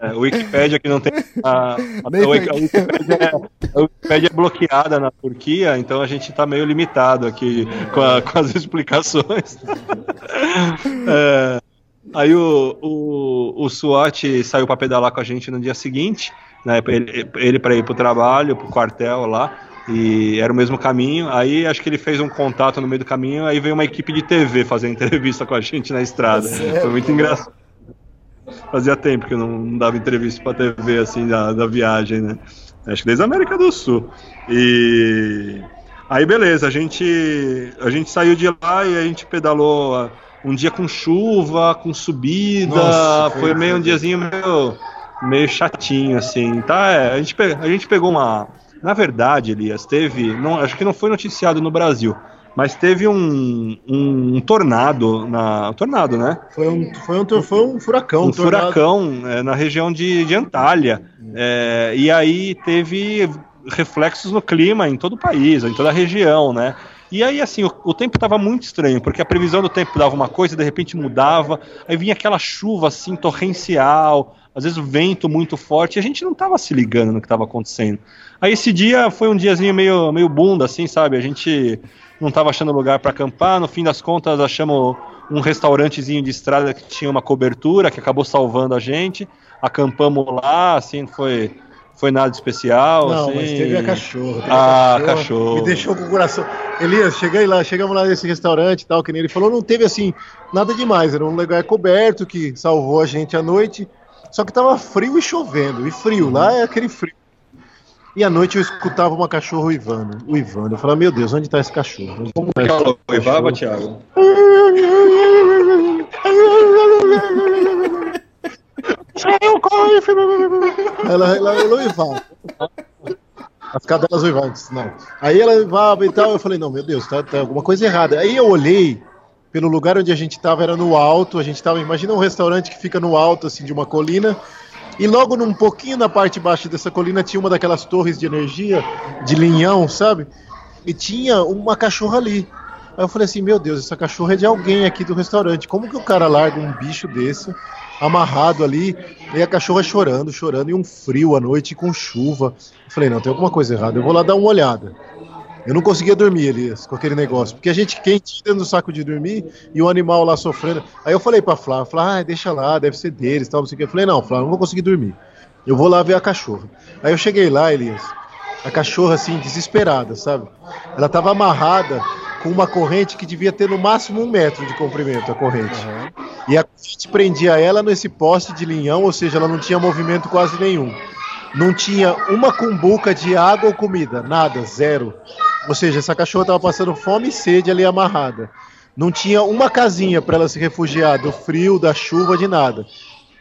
é, Wikipédia que não tem. A, a, a, Wikipédia, a Wikipédia é bloqueada na Turquia, então a gente está meio limitado aqui com, a, com as explicações. é, aí o, o, o SWAT saiu para pedalar com a gente no dia seguinte, né, ele, ele para ir para o trabalho, para o quartel lá e era o mesmo caminho. Aí acho que ele fez um contato no meio do caminho, aí veio uma equipe de TV fazer entrevista com a gente na estrada. É Foi muito engraçado. Fazia tempo que eu não dava entrevista pra TV assim da, da viagem, né? Acho que desde a América do Sul. E aí beleza, a gente a gente saiu de lá e a gente pedalou um dia com chuva, com subida, Nossa, foi, foi meio um diazinho meio meio chatinho assim. Tá, é, a gente a gente pegou uma na verdade, Elias, teve. Não, acho que não foi noticiado no Brasil, mas teve um, um, um tornado na. Um tornado, né? Foi um, foi um, foi um furacão. Um, um furacão é, na região de, de Antália. É, e aí teve reflexos no clima em todo o país, em toda a região, né? E aí, assim, o, o tempo estava muito estranho, porque a previsão do tempo dava uma coisa, de repente mudava, aí vinha aquela chuva, assim, torrencial, às vezes o vento muito forte, e a gente não estava se ligando no que estava acontecendo. Aí esse dia foi um diazinho meio, meio bunda, assim, sabe? A gente não estava achando lugar para acampar, no fim das contas achamos um restaurantezinho de estrada que tinha uma cobertura, que acabou salvando a gente, acampamos lá, assim, foi foi nada especial. Não, assim... mas teve a cachorra. Teve ah, a cachorro. cachorro. Me deixou com o coração. Elias, cheguei lá, chegamos lá nesse restaurante e tal, que nem ele falou, não teve assim, nada demais. Era um lugar coberto que salvou a gente à noite. Só que tava frio e chovendo. E frio, lá é aquele frio. E à noite eu escutava uma cachorra uivando. Uivando. Eu falava, meu Deus, onde tá esse cachorro? Como que ela uivava, Thiago? ela, ela, ela uivava. As cadelas uivantes, não. Aí ela uivava e tal, eu falei, não, meu Deus, tá, tá alguma coisa errada. Aí eu olhei pelo lugar onde a gente estava, era no alto, a gente estava, imagina um restaurante que fica no alto, assim, de uma colina, e logo num pouquinho na parte baixa dessa colina tinha uma daquelas torres de energia, de linhão, sabe? E tinha uma cachorra ali. Aí eu falei assim, meu Deus, essa cachorra é de alguém aqui do restaurante. Como que o cara larga um bicho desse amarrado ali e a cachorra chorando, chorando e um frio à noite com chuva? Eu falei, não, tem alguma coisa errada. Eu vou lá dar uma olhada. Eu não conseguia dormir, Elias, com aquele negócio. Porque a gente quente dentro do saco de dormir e o animal lá sofrendo. Aí eu falei pra Flávia, Flávia, ah, deixa lá, deve ser deles, tal, não sei o que. Eu falei, não, Flávia, não vou conseguir dormir. Eu vou lá ver a cachorra. Aí eu cheguei lá, Elias, a cachorra assim, desesperada, sabe? Ela tava amarrada com uma corrente que devia ter no máximo um metro de comprimento, a corrente. Uhum. E a gente prendia ela nesse poste de linhão, ou seja, ela não tinha movimento quase nenhum. Não tinha uma cumbuca de água ou comida, nada, zero. Ou seja, essa cachorra estava passando fome e sede ali amarrada. Não tinha uma casinha para ela se refugiar do frio, da chuva, de nada.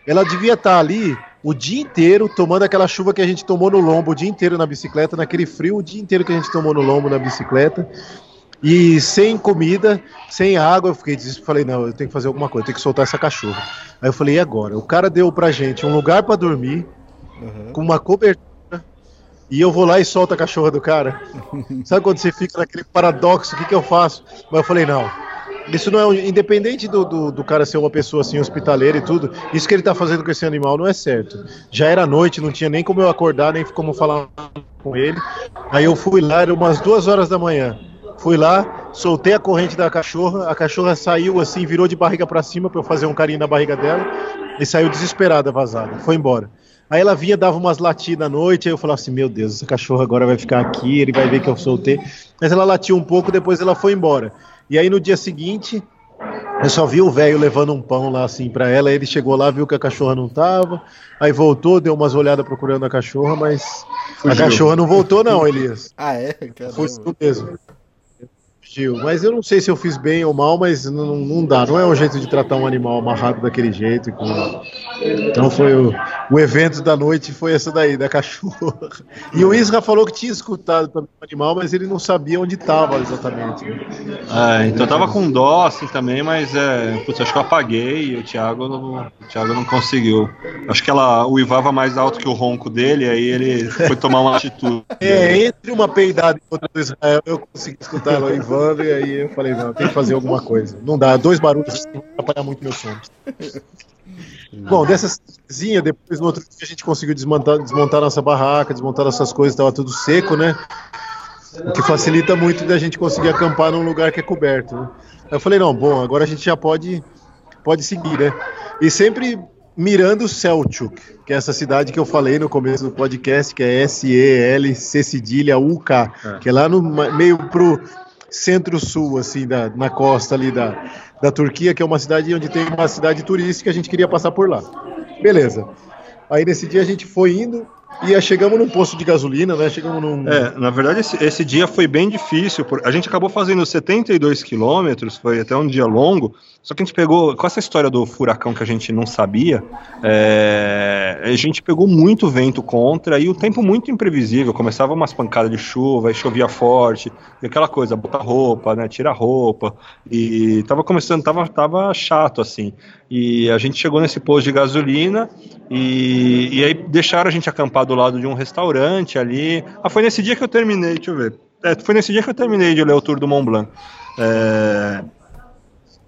Ela devia estar tá ali o dia inteiro tomando aquela chuva que a gente tomou no lombo o dia inteiro na bicicleta, naquele frio o dia inteiro que a gente tomou no lombo na bicicleta. E sem comida, sem água, eu fiquei falei, não, eu tenho que fazer alguma coisa, eu tenho que soltar essa cachorra. Aí eu falei, e agora? O cara deu pra gente um lugar para dormir, uhum. com uma cobertura e eu vou lá e solto a cachorra do cara. Sabe quando você fica naquele paradoxo, o que, que eu faço? Mas eu falei, não. Isso não é independente do, do, do, cara ser uma pessoa assim hospitaleira e tudo. Isso que ele tá fazendo com esse animal não é certo. Já era noite, não tinha nem como eu acordar, nem como falar com ele. Aí eu fui lá, era umas duas horas da manhã. Fui lá, soltei a corrente da cachorra, a cachorra saiu assim, virou de barriga para cima para eu fazer um carinho na barriga dela e saiu desesperada, vazada. Foi embora. Aí ela vinha, dava umas latidas à noite, aí eu falava assim, meu Deus, essa cachorra agora vai ficar aqui, ele vai ver que eu soltei. Mas ela latiu um pouco, depois ela foi embora. E aí no dia seguinte, eu só vi o velho levando um pão lá assim para ela, ele chegou lá, viu que a cachorra não tava, aí voltou, deu umas olhadas procurando a cachorra, mas Fugiu. a cachorra não voltou não, Elias. ah, é? Caramba. Foi isso mesmo. Gil, mas eu não sei se eu fiz bem ou mal, mas não, não dá. Não é um jeito de tratar um animal amarrado daquele jeito. Com... Então foi o, o evento da noite foi essa daí, da cachorra. E o Isra falou que tinha escutado também o animal, mas ele não sabia onde estava exatamente. É, então eu tava com dó assim também, mas é, putz, acho que eu apaguei e o Thiago não, o Thiago não conseguiu. Acho que ela uivava mais alto que o ronco dele, aí ele foi tomar uma atitude. É, entre uma peidada e outra do Israel, eu consegui escutar ela uivando e aí eu falei, não, tem que fazer alguma coisa. Não dá, dois barulhos vão atrapalhar muito meu sono. Bom, dessa cidinha, depois no outro dia a gente conseguiu desmontar, desmontar nossa barraca, desmontar nossas coisas, estava tudo seco, né? O que facilita muito da gente conseguir acampar num lugar que é coberto. Né? Eu falei, não, bom, agora a gente já pode, pode seguir, né? E sempre mirando Selchuk, que é essa cidade que eu falei no começo do podcast, que é S-E-L-C cedilha U-K, é. que é lá no meio pro centro-sul, assim, da, na costa ali da, da Turquia, que é uma cidade onde tem uma cidade turística, a gente queria passar por lá. Beleza. Aí nesse dia a gente foi indo, e chegamos num posto de gasolina, né? Chegamos num. É, na verdade, esse, esse dia foi bem difícil. Por... A gente acabou fazendo 72 quilômetros, foi até um dia longo. Só que a gente pegou, com essa história do furacão que a gente não sabia, é... a gente pegou muito vento contra e o tempo muito imprevisível. Começava umas pancadas de chuva, e chovia forte, e aquela coisa, botar roupa, né? Tira roupa. E tava começando, tava, tava chato assim. E a gente chegou nesse posto de gasolina e, e aí deixaram a gente acampar do lado de um restaurante ali. Ah, foi nesse dia que eu terminei, deixa eu ver. é, foi nesse dia que eu terminei de ler o Tour do Mont Blanc. É,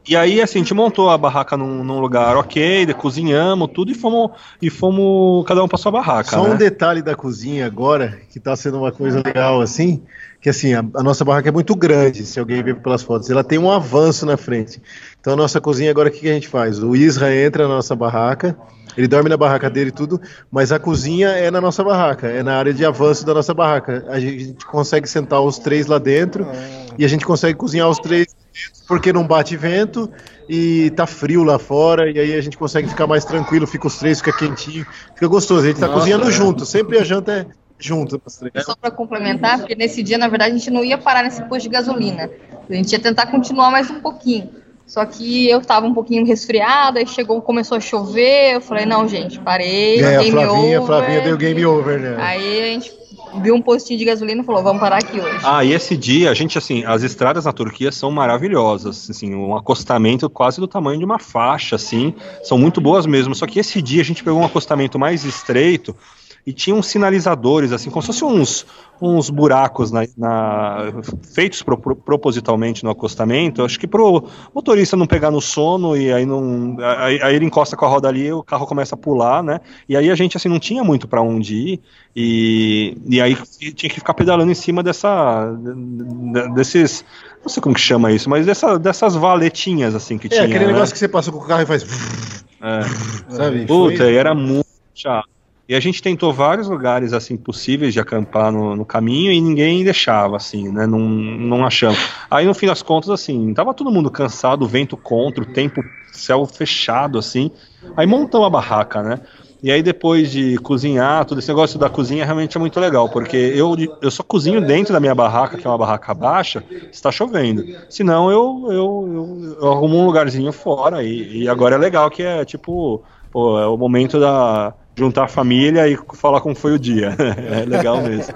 e aí, assim, a gente montou a barraca num, num lugar ok, cozinhamos tudo e fomos, e fomos cada um para sua barraca. Só né? um detalhe da cozinha agora, que tá sendo uma coisa legal assim, que assim, a, a nossa barraca é muito grande, se alguém ver pelas fotos, ela tem um avanço na frente. Então a nossa cozinha agora, o que, que a gente faz? O Isra entra na nossa barraca, ele dorme na barraca dele e tudo, mas a cozinha é na nossa barraca, é na área de avanço da nossa barraca. A gente, consegue sentar os três lá dentro e a gente consegue cozinhar os três porque não bate vento e tá frio lá fora, e aí a gente consegue ficar mais tranquilo, fica os três, fica quentinho, fica gostoso. A gente tá Nossa, cozinhando é. junto, sempre a janta é junto. Só para complementar, porque nesse dia, na verdade, a gente não ia parar nesse posto de gasolina. A gente ia tentar continuar mais um pouquinho. Só que eu tava um pouquinho resfriada, aí chegou, começou a chover, eu falei, não, gente, parei, É, a game Flavinha, a over. Flavinha deu game over, né? Aí a gente viu um postinho de gasolina e falou, vamos parar aqui hoje. Ah, e esse dia, a gente, assim, as estradas na Turquia são maravilhosas, assim, um acostamento quase do tamanho de uma faixa, assim, são muito boas mesmo, só que esse dia a gente pegou um acostamento mais estreito e tinha uns sinalizadores, assim, como se fossem uns, uns buracos na, na- feitos pro- pro- propositalmente no acostamento, acho que pro motorista não pegar no sono e aí não, aí, aí ele encosta com a roda ali, o carro começa a pular, né, e aí a gente, assim, não tinha muito para onde ir, e, e aí tinha que ficar pedalando em cima dessa de- desses não sei como que chama isso, mas dessa, dessas valetinhas assim que É, tinha. aquele né? negócio que você passa com o carro e faz. É. Sabe? Puta, Foi- e era muito chato. E a gente tentou vários lugares assim possíveis de acampar no, no caminho e ninguém deixava, assim, né? Não, não achamos. Aí no fim das contas, assim, tava todo mundo cansado, o vento contra, o tempo, céu fechado, assim. Aí montamos a barraca, né? E aí depois de cozinhar, todo esse negócio da cozinha realmente é muito legal, porque eu, eu só cozinho dentro da minha barraca, que é uma barraca baixa, está chovendo. Senão eu, eu, eu, eu arrumo um lugarzinho fora e, e agora é legal que é tipo, pô, é o momento da juntar a família e falar como foi o dia. é legal mesmo.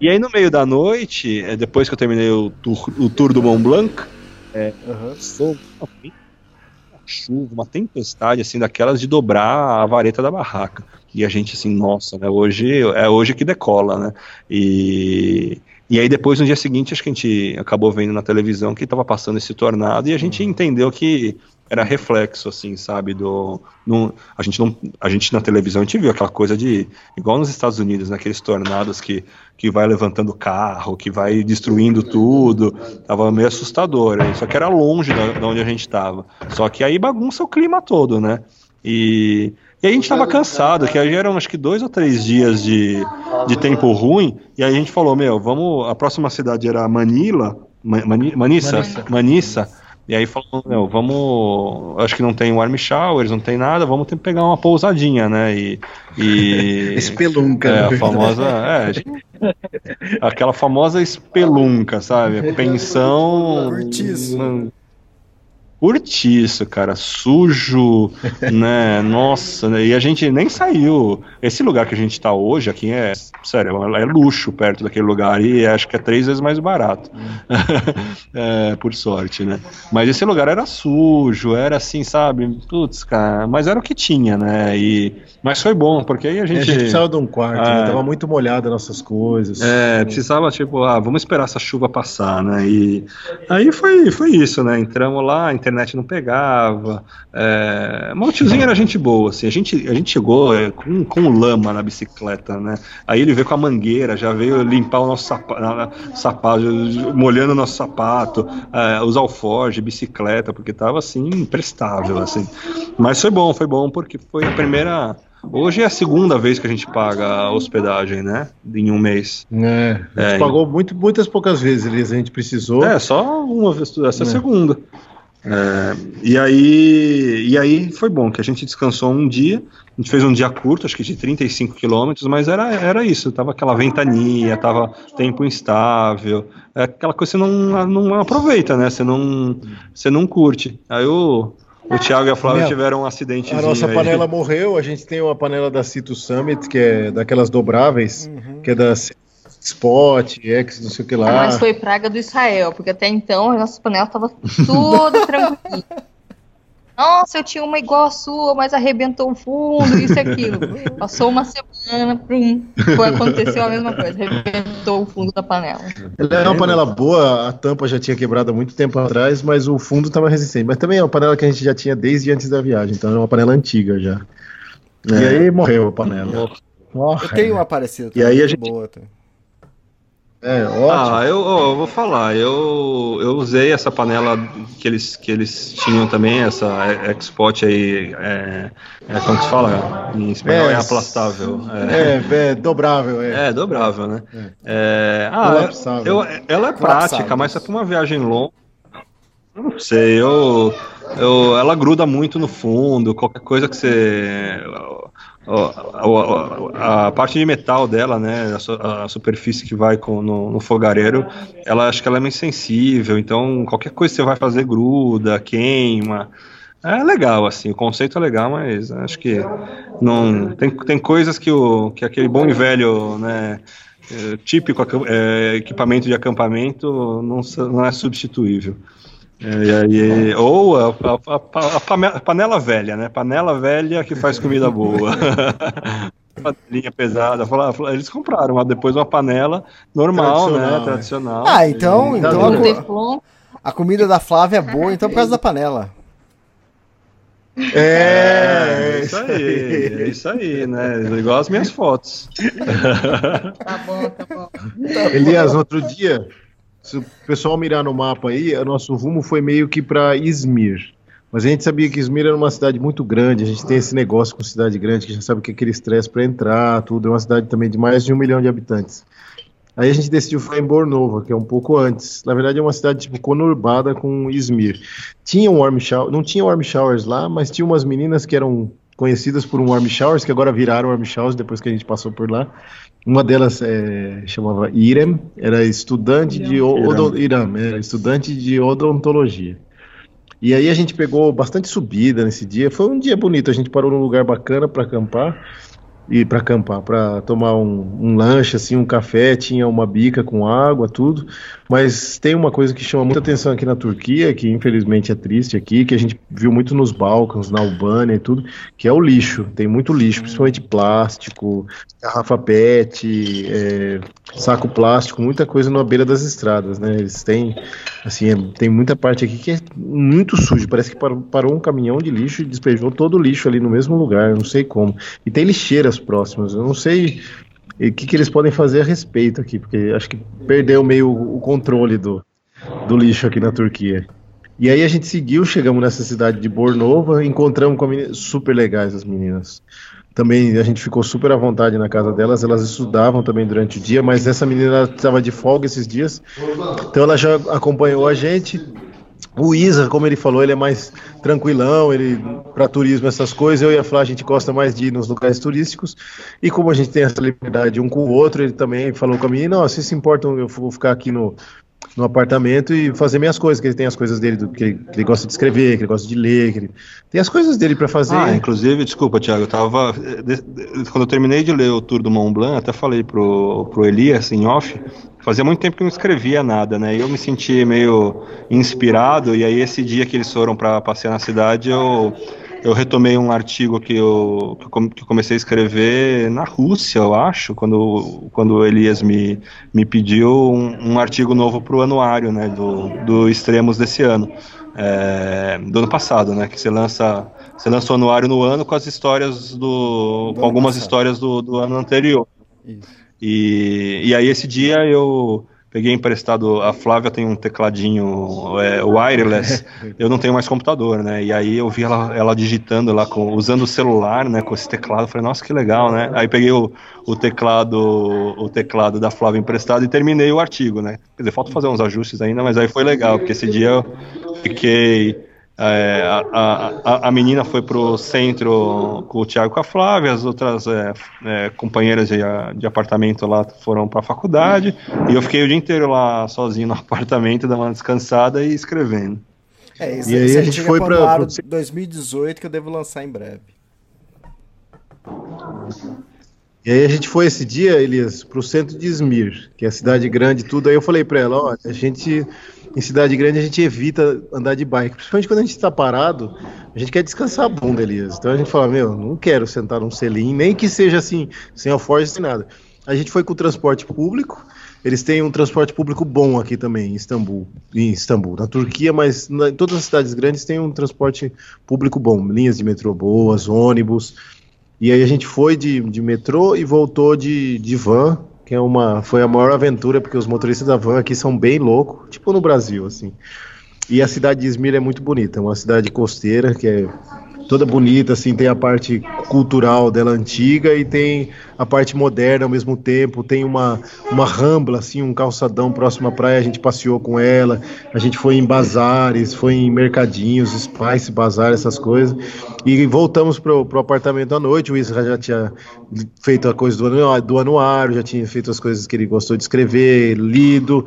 E aí no meio da noite, é, depois que eu terminei o tour, o tour do Mont Blanc, é, sou uma chuva, uma tempestade assim daquelas de dobrar a vareta da barraca. E a gente assim, nossa, né, hoje é hoje que decola, né? E e aí depois no dia seguinte acho que a gente acabou vendo na televisão que estava passando esse tornado e a gente entendeu que era reflexo assim, sabe, do no, a gente não a gente na televisão a gente viu aquela coisa de igual nos Estados Unidos, naqueles tornados que que vai levantando o carro, que vai destruindo tudo, tava meio assustador, hein? só que era longe da, da onde a gente estava. Só que aí bagunça o clima todo, né? E, e a gente estava cansado, que aí eram acho que dois ou três dias de, de tempo ruim, e aí a gente falou, meu, vamos, a próxima cidade era Manila, Ma- Mani- Manissa, Manissa. Manissa, e aí falou, meu, vamos, acho que não tem warm showers, não tem nada, vamos ter que pegar uma pousadinha, né, e... e Espelunca, É, né? a famosa, é, aquela famosa espelunca, sabe, pensão... Curtiço. Curtiço, cara, sujo, né? Nossa, né? e a gente nem saiu. Esse lugar que a gente tá hoje aqui é, sério, é luxo perto daquele lugar e acho que é três vezes mais barato, É, por sorte, né? Mas esse lugar era sujo, era assim, sabe? Putz, cara, mas era o que tinha, né? E, mas foi bom, porque aí a A gente. gente precisava de um quarto, É. né? Tava muito molhado as nossas coisas. É, precisava, tipo, ah, vamos esperar essa chuva passar, né? E aí foi, foi isso, né? Entramos lá, a internet não pegava. É... Mas o tiozinho era gente boa, assim. A gente, a gente chegou é, com, com lama na bicicleta, né? Aí ele veio com a mangueira, já veio limpar o nosso sapato, sapato molhando o nosso sapato, é, os alforjes, bicicleta, porque tava assim, imprestável, assim. Mas foi bom, foi bom, porque foi a primeira. Hoje é a segunda vez que a gente paga a hospedagem, né? Em um mês. É, a gente É, pagou muito, muitas poucas vezes, Elias, a gente precisou. É, só uma vez, essa é a É. segunda. É, e aí e aí foi bom, que a gente descansou um dia, a gente fez um dia curto, acho que de 35 quilômetros, mas era, era isso, tava aquela ventania, tava tempo instável, é aquela coisa que você não, não aproveita, né? Você não, você não curte. Aí o, o Thiago e a Flávia Meu, tiveram um acidente. A nossa panela morreu, a gente tem uma panela da Cito Summit, que é daquelas dobráveis, que é da Spot, X, não sei o que lá. Mas foi praga do Israel, porque até então a nossa panela estava toda tranquila. nossa, eu tinha uma igual a sua, mas arrebentou o fundo, isso e aquilo. Passou uma semana, prum, foi, aconteceu a mesma coisa, arrebentou o fundo da panela. Ela era uma panela boa, a tampa já tinha quebrado há muito tempo atrás, mas o fundo estava resistente. Mas também é uma panela que a gente já tinha desde antes da viagem, então é uma panela antiga já. E É. aí morreu a panela. Eu tenho uma parecida. E aí a gente- Boa, tá? É, ótimo. Ah, eu, ó, vou falar, eu, eu usei essa panela que eles, que eles tinham também, essa Expot aí, é, é, como que se fala? Em espanhol é, É, aplastável. É, é dobrável, é. É, dobrável, né? É, ah, Colapsável. eu, ela é prática, mas é para uma viagem longa. Eu não sei, eu, eu, ela gruda muito no fundo, qualquer coisa que você. Ó, A, a parte de metal dela, né, a, a superfície que vai com, no, no fogareiro, ela acho que ela é meio sensível, então qualquer coisa que você vai fazer gruda, queima. É legal, assim, o conceito é legal, mas acho que não tem, tem coisas que, o, que aquele bom e velho, né, eh, típico eh, equipamento de acampamento não, não é substituível. É, e aí, ou a, a- a- a pame- a panela velha, né? Panela velha que faz comida boa. Panelinha pesada. Fala- fala- Eles compraram uma- depois uma panela normal, Tradicional, né? é. Tradicional. Ah, então, Tá então bom. a, a comida da Flávia é boa, então por causa da panela. É, É isso aí, é isso aí, né? Igual as minhas fotos. tá bom, tá bom. Elias, outro dia, se o pessoal mirar no mapa aí, o nosso rumo foi meio que para Izmir. Mas a gente sabia que Izmir era uma cidade muito grande, a gente tem esse negócio com cidade grande, que já sabe que é aquele estresse para entrar, tudo. É uma cidade também de mais de um milhão de habitantes. Aí a gente decidiu ficar em Bornova, que é um pouco antes. Na verdade, é uma cidade tipo conurbada com Izmir. Tinha um warm shower, não tinha warm showers lá, mas tinha umas meninas que eram conhecidas por um warm showers, que agora viraram warm showers depois que a gente passou por lá. Uma delas é, chamava Irem, era estudante de odo- Irem, era estudante de odontologia. E aí a gente pegou bastante subida nesse dia. Foi um dia bonito. A gente parou num lugar bacana para acampar e para acampar, para tomar um, um lanche, assim, um café. Tinha uma bica com água, tudo. Mas tem uma coisa que chama muita atenção aqui na Turquia, que infelizmente é triste aqui, que a gente viu muito nos Balcãs, na Albânia e tudo, que é o lixo. Tem muito lixo, principalmente plástico, garrafa PET, é, saco plástico, muita coisa na beira das estradas, né? Eles têm, assim, é- tem muita parte aqui que é muito sujo. Parece que parou, parou um caminhão de lixo e despejou todo o lixo ali no mesmo lugar, não sei como. E tem lixeiras próximas, eu não sei o que, que eles podem fazer a respeito aqui, porque acho que perdeu meio o controle do, do lixo aqui na Turquia. E aí a gente seguiu, chegamos nessa cidade de Bornova, encontramos com meninas super legais as meninas. Também a gente ficou super à vontade na casa delas, elas estudavam também durante o dia, mas essa menina estava de folga esses dias, então ela já acompanhou a gente. O Isa, como ele falou, ele é mais tranquilão, ele para turismo essas coisas. Eu e a Flá a gente gosta mais de ir nos lugares turísticos. E como a gente tem essa liberdade um com o outro, ele também falou com a mim: "Não, se se importam, eu vou ficar aqui no no apartamento e fazer minhas coisas, que ele tem as coisas dele do, que, ele, que ele gosta de escrever, que ele gosta de ler, que ele tem as coisas dele para fazer. Ah, inclusive, desculpa, Thiago, eu tava. de- de- Quando eu terminei de ler o Tour do Mont Blanc, até falei pro, pro Elias em off. Fazia muito tempo que eu não escrevia nada, né? E eu me senti meio inspirado. E aí, esse dia que eles foram para passear na cidade, eu, eu retomei um artigo que eu, que eu comecei a escrever na Rússia, eu acho, quando, quando o Elias me, me pediu um, um artigo novo para o anuário, né? Do, do Extremos desse ano. É, do ano passado, né? Que você lança, você lança o anuário no ano com as histórias do, com algumas histórias do, do ano anterior. E, e aí esse dia eu peguei emprestado, a Flávia tem um tecladinho é, wireless, eu não tenho mais computador, né? E aí eu vi ela, ela digitando lá, com, usando o celular, né? Com esse teclado, eu falei, nossa, que legal, né? Aí peguei o, o teclado o teclado da Flávia emprestado e terminei o artigo, né? Quer dizer, falta fazer uns ajustes ainda, mas aí foi legal, porque esse dia eu fiquei é, a, a, a- menina foi pro centro com o Thiago e com a Flávia, as outras é, é, companheiras de, de apartamento lá foram para a faculdade, e eu fiquei o dia inteiro lá sozinho no apartamento, dando uma descansada e escrevendo. É, isso, E aí a gente foi pro pra- anuário pro- 2018 que eu devo lançar em breve. E aí a gente foi esse dia, Elias, pro centro de Izmir, que é a cidade grande e tudo. Aí eu falei pra ela, olha, a gente em cidade grande a gente evita andar de bike, principalmente quando a gente está parado, a gente quer descansar a bunda, Elias. Então a gente fala, meu, não quero sentar num selim, nem que seja assim, sem alforje, sem nada. A gente foi com o transporte público, eles têm um transporte público bom aqui também, em Istambul, em Istambul, na Turquia, mas na, em todas as cidades grandes tem um transporte público bom, linhas de metrô boas, ônibus. E aí a gente foi de, de metrô e voltou de, de van, que é uma, foi a maior aventura, porque os motoristas da van aqui são bem loucos, tipo no Brasil, assim. E a cidade de Izmir é muito bonita, é uma cidade costeira que é toda bonita, assim, tem a parte cultural dela antiga e tem a parte moderna ao mesmo tempo, tem uma, uma rambla, assim, um calçadão próximo à praia, a gente passeou com ela, a gente foi em bazares, foi em mercadinhos, Spice, bazar, essas coisas, e voltamos pro, pro apartamento à noite, o Isra já tinha feito a coisa do, do anuário, já tinha feito as coisas que ele gostou de escrever, lido,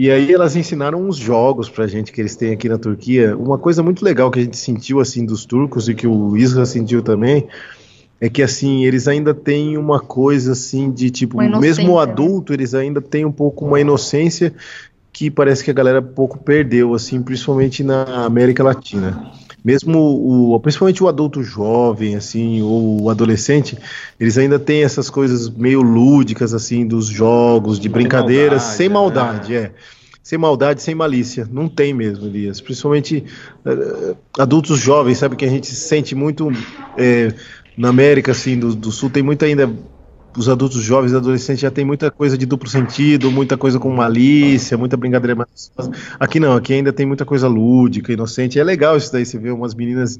e aí elas ensinaram uns jogos pra gente que eles têm aqui na Turquia. Uma coisa muito legal que a gente sentiu assim dos turcos e que o Isra sentiu também é que assim eles ainda têm uma coisa assim de tipo, mesmo o né? adulto, eles ainda têm um pouco uma inocência que parece que a galera pouco perdeu assim, principalmente na América Latina. Mesmo o, principalmente o adulto jovem, assim, ou o adolescente, eles ainda têm essas coisas meio lúdicas, assim, dos jogos, de brincadeiras, sem maldade, é. Sem maldade, sem malícia. Não tem mesmo, Elias. Principalmente eh, adultos jovens, sabe? Que a gente sente muito eh, na América, assim, do, do Sul, tem muito ainda os adultos jovens e adolescentes já tem muita coisa de duplo sentido, muita coisa com malícia, muita brincadeira maliciosa. Aqui não, aqui ainda tem muita coisa lúdica, inocente. É legal isso daí, você vê umas meninas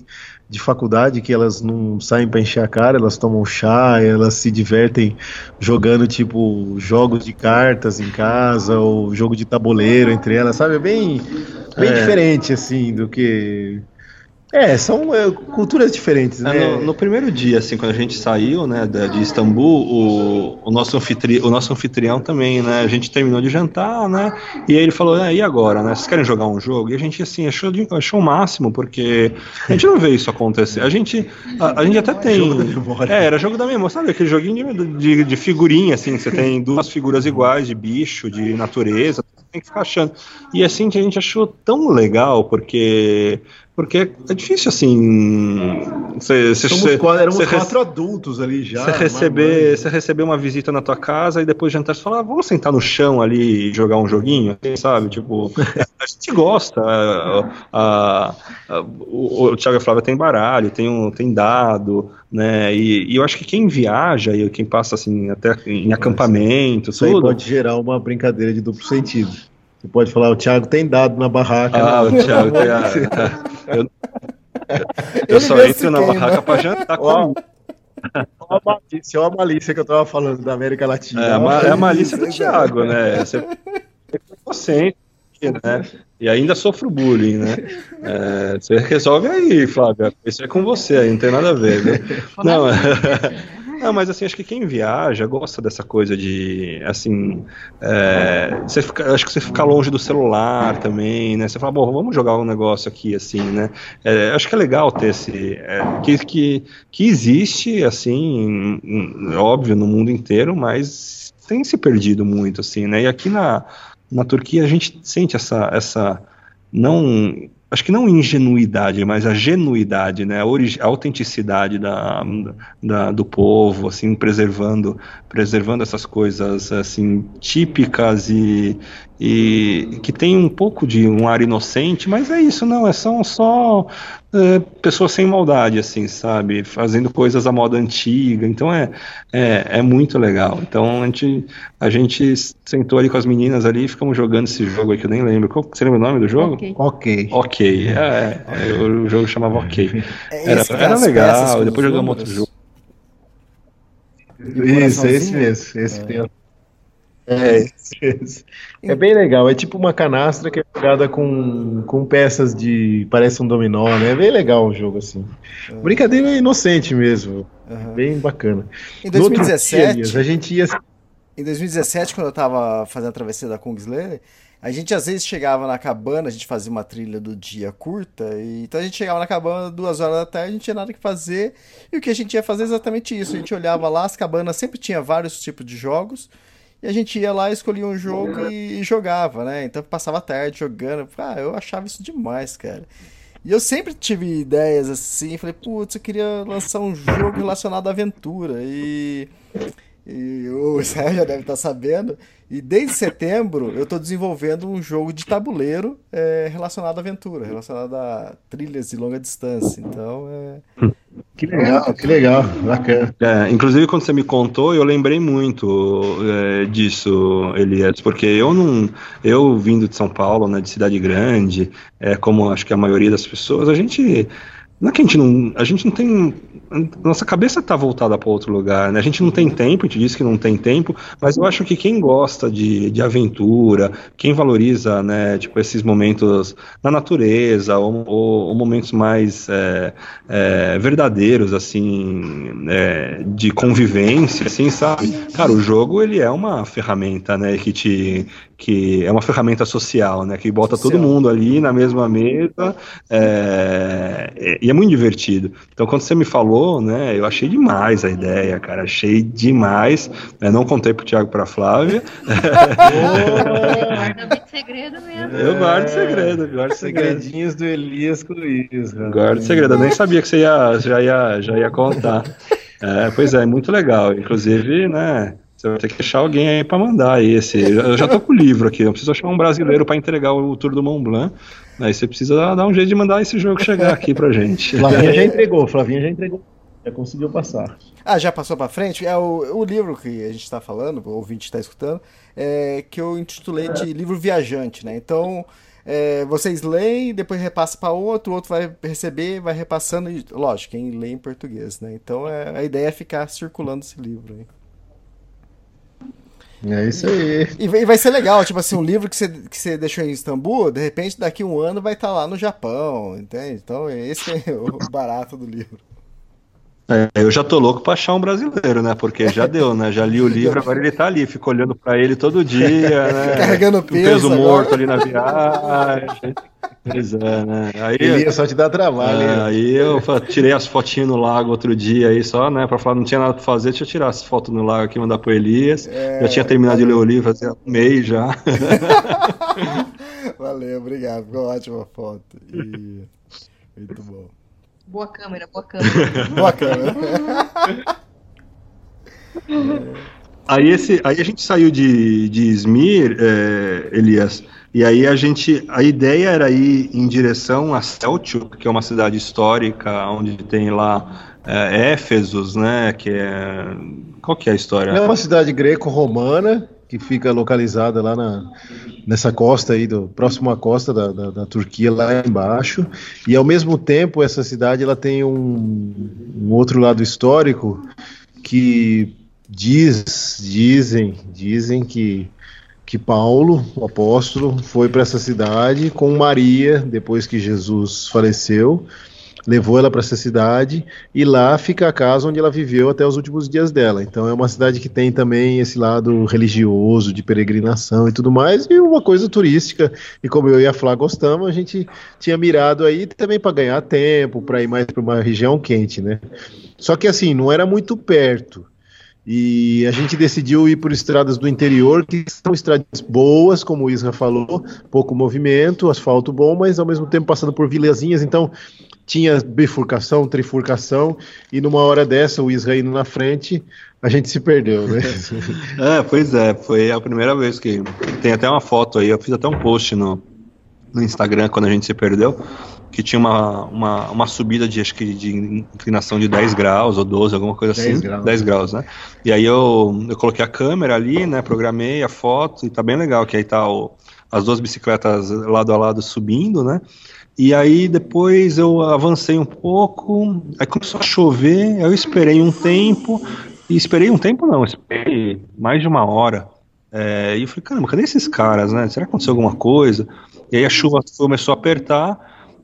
de faculdade que elas não saem para encher a cara, elas tomam chá, elas se divertem jogando tipo jogos de cartas em casa ou jogo de tabuleiro entre elas, sabe? É bem, bem É. diferente assim do que é, são é, culturas diferentes, né? É, no, no primeiro dia, assim, quando a gente saiu, né, da- de Istambul, o, o, nosso anfitri, o nosso anfitrião também, né, a gente terminou de jantar, né, e aí ele falou, "Ah, e agora, né, vocês querem jogar um jogo? E a gente, assim, achou, de- achou o máximo, porque a gente não vê isso acontecer. A gente, a, a gente até tem... Jogo da memória. É, era jogo da memória, sabe, aquele joguinho de, de, de figurinha, assim, que você tem duas figuras iguais, de bicho, de natureza, tem que ficar achando. E assim que a gente achou tão legal, porque... Porque é difícil, assim. Você, Somos você- quatro, éramos quatro adultos ali já. você receber, você receber uma visita na tua casa e depois de jantar você fala, ah, vamos sentar no chão ali e jogar um joguinho, assim, sabe? Tipo, a gente gosta. a- a- a- o, o Thiago e a Flávia tem baralho, tem, um, tem dado, né? E, e eu acho que quem viaja e quem passa assim até em acampamento, Isso aí tudo. pode gerar uma brincadeira de duplo sentido. Você pode falar, o Thiago tem dado na barraca. Ah, o né? Thiago tem a- eu, eu só entro na barraca pra jantar com Olha a malícia, olha a malícia que eu tava falando da América Latina. É, a é a malícia do Thiago, né? Você é inocente, né? E ainda sofro bullying, né? É, você resolve aí, Flávia. Isso é com você aí, não tem nada a ver. Né? Não, não, mas assim, acho que quem viaja gosta dessa coisa de, assim, é, você fica- acho que você fica longe do celular também, né? Você fala, bom, vamos jogar um negócio aqui, assim, né? É, acho que é legal ter esse, é, que, que, que existe, assim, em- óbvio, no mundo inteiro, mas tem se perdido muito, assim, né? E aqui na, na Turquia a gente sente essa, essa não acho que não ingenuidade, mas a genuidade, né, a, a autenticidade da, da- do povo, assim, preservando, preservando essas coisas assim típicas e, e que tem um pouco de um ar inocente, mas é isso, não, é são só é, pessoas sem maldade, assim, sabe, fazendo coisas à moda antiga, então é, é, é muito legal. Então a gente, a gente sentou ali com as meninas ali e ficamos jogando esse jogo aí que eu nem lembro. Qual, você lembra o nome do jogo? Ok. Ok. Ok, é, é, o jogo chamava Ok. É Era, era legal, depois os jogamos outro jogo. Isso, é esse mesmo. Esse a- É, mesmo. É bem legal. É tipo uma canastra que é jogada com, com peças de. Parece um dominó, né? É bem legal o jogo assim. Brincadeira inocente mesmo. Aham. Bem bacana. Em No outro 2017, dia, a gente ia. Em 2017, quando eu tava fazendo a travessia da Kungsleder, A gente às vezes chegava na cabana, a gente fazia uma trilha do dia curta, e, então a gente chegava na cabana duas horas da tarde, a gente tinha nada que fazer, e o que a gente ia fazer é exatamente isso. A gente olhava lá, as cabanas sempre tinha vários tipos de jogos, e a gente ia lá, escolhia um jogo e, e jogava, né? Então passava a tarde jogando. Ah, eu achava isso demais, cara. E eu sempre tive ideias assim, falei, putz, eu queria lançar um jogo relacionado à aventura. E, e o Israel já deve estar sabendo. E desde setembro eu estou desenvolvendo um jogo de tabuleiro é, relacionado à aventura, relacionado a trilhas de longa distância. Então é. Que legal, que legal, bacana. É, inclusive, quando você me contou, eu lembrei muito é, disso, Elias, porque eu não. Eu vindo de São Paulo, né, de cidade grande, é, como acho que a maioria das pessoas, a gente. Não é que a gente não. A gente não tem nossa cabeça está voltada para outro lugar, né? A gente não tem tempo, a gente diz que não tem tempo, mas eu acho que quem gosta de, de aventura, quem valoriza, né, tipo, esses momentos na natureza, ou, ou, ou momentos mais é, é, verdadeiros, assim, é, de convivência, assim, sabe? Cara, o jogo, ele é uma ferramenta, né, que te, que é uma ferramenta social, né, que bota todo mundo ali na mesma mesa, é, e é muito divertido. Então, quando você me falou né? Eu achei demais a ideia, cara. Achei demais. Eu não contei pro Thiago pra Flávia. Guarda segredo mesmo. Eu guardo segredo, guardo segredo. Segredinhos do Elias com o Luiz. Guardo segredo. Eu nem sabia que você ia, já, ia, já ia contar. É, pois é, muito legal. Inclusive, né? Você vai ter que achar alguém aí para mandar aí esse. Eu já tô com o livro aqui, eu preciso achar um brasileiro para entregar o Tour do Mont Blanc. Aí você precisa dar um jeito de mandar esse jogo chegar aqui pra gente. Flavinha já entregou, Flavinha já entregou. Já conseguiu passar. Ah, já passou para frente? É o, o livro que a gente está falando, o ouvinte está escutando, é, que eu intitulei de livro viajante, né? Então, é, vocês leem, depois repassa para outro, o outro vai receber, vai repassando, e, lógico, quem lê em português, né? Então, é, a ideia é ficar circulando esse livro aí. É isso aí. E, e vai ser legal, tipo assim, um livro que você, que você deixou em Istambul, de repente daqui um ano vai estar tá lá no Japão, entende? Então esse é o barato do livro. É, eu já tô louco pra achar um brasileiro, né? Porque já deu, né? Já li o livro, agora ele tá ali, fico olhando pra ele todo dia, né? Carregando peso. peso morto ali na viagem. Pois é, né? Aí, ele ia só te dar trabalho. É, aí eu tirei as fotinhas no lago outro dia aí só, né? Pra falar, não tinha nada pra fazer, deixa eu tirar as fotos no lago aqui e mandar pro Elias. É, já tinha terminado valeu. de ler o livro, fazia um mês já. valeu, obrigado. Ficou ótima foto. E... Muito bom. Boa câmera, boa câmera. boa câmera. Aí, esse, aí a gente saiu de, de Izmir, é, Elias, e aí a gente, a ideia era ir em direção a Selçuk, que é uma cidade histórica, onde tem lá é, Éfesos, né, que é... Qual que é a história? É uma cidade greco-romana, que fica localizada lá na, nessa costa aí, do, próximo à costa da, da, da, Turquia, lá embaixo. E ao mesmo tempo, essa cidade ela tem um, um outro lado histórico que diz, dizem, dizem que que Paulo, o apóstolo, foi para essa cidade com Maria depois que Jesus faleceu levou ela para essa cidade e lá fica a casa onde ela viveu até os últimos dias dela. Então é uma cidade que tem também esse lado religioso, de peregrinação e tudo mais, e uma coisa turística. E como eu e a Flá gostamos, a gente tinha mirado aí também para ganhar tempo, para ir mais para uma região quente, né? Só que assim, não era muito perto. E a gente decidiu ir por estradas do interior, que são estradas boas, como o Isra falou, pouco movimento, asfalto bom, mas ao mesmo tempo passando por vilazinhas. Então tinha bifurcação, trifurcação, e numa hora dessa, o Israel indo na frente, a gente se perdeu, né? é, pois é, foi a primeira vez que. Tem até uma foto aí, eu fiz até um post no, no Instagram quando a gente se perdeu, que tinha uma, uma, uma subida de acho que de inclinação de 10 graus ou 12, alguma coisa 10 assim. Graus. 10 graus, né? E aí eu, eu coloquei a câmera ali, né? Programei a foto, e tá bem legal, que aí tá o, as duas bicicletas lado a lado subindo, né? E aí depois eu avancei um pouco, aí começou a chover, eu esperei um tempo, e esperei um tempo não, esperei mais de uma hora. É, e eu falei, caramba, cadê esses caras, né? Será que aconteceu alguma coisa? E aí a chuva começou a apertar,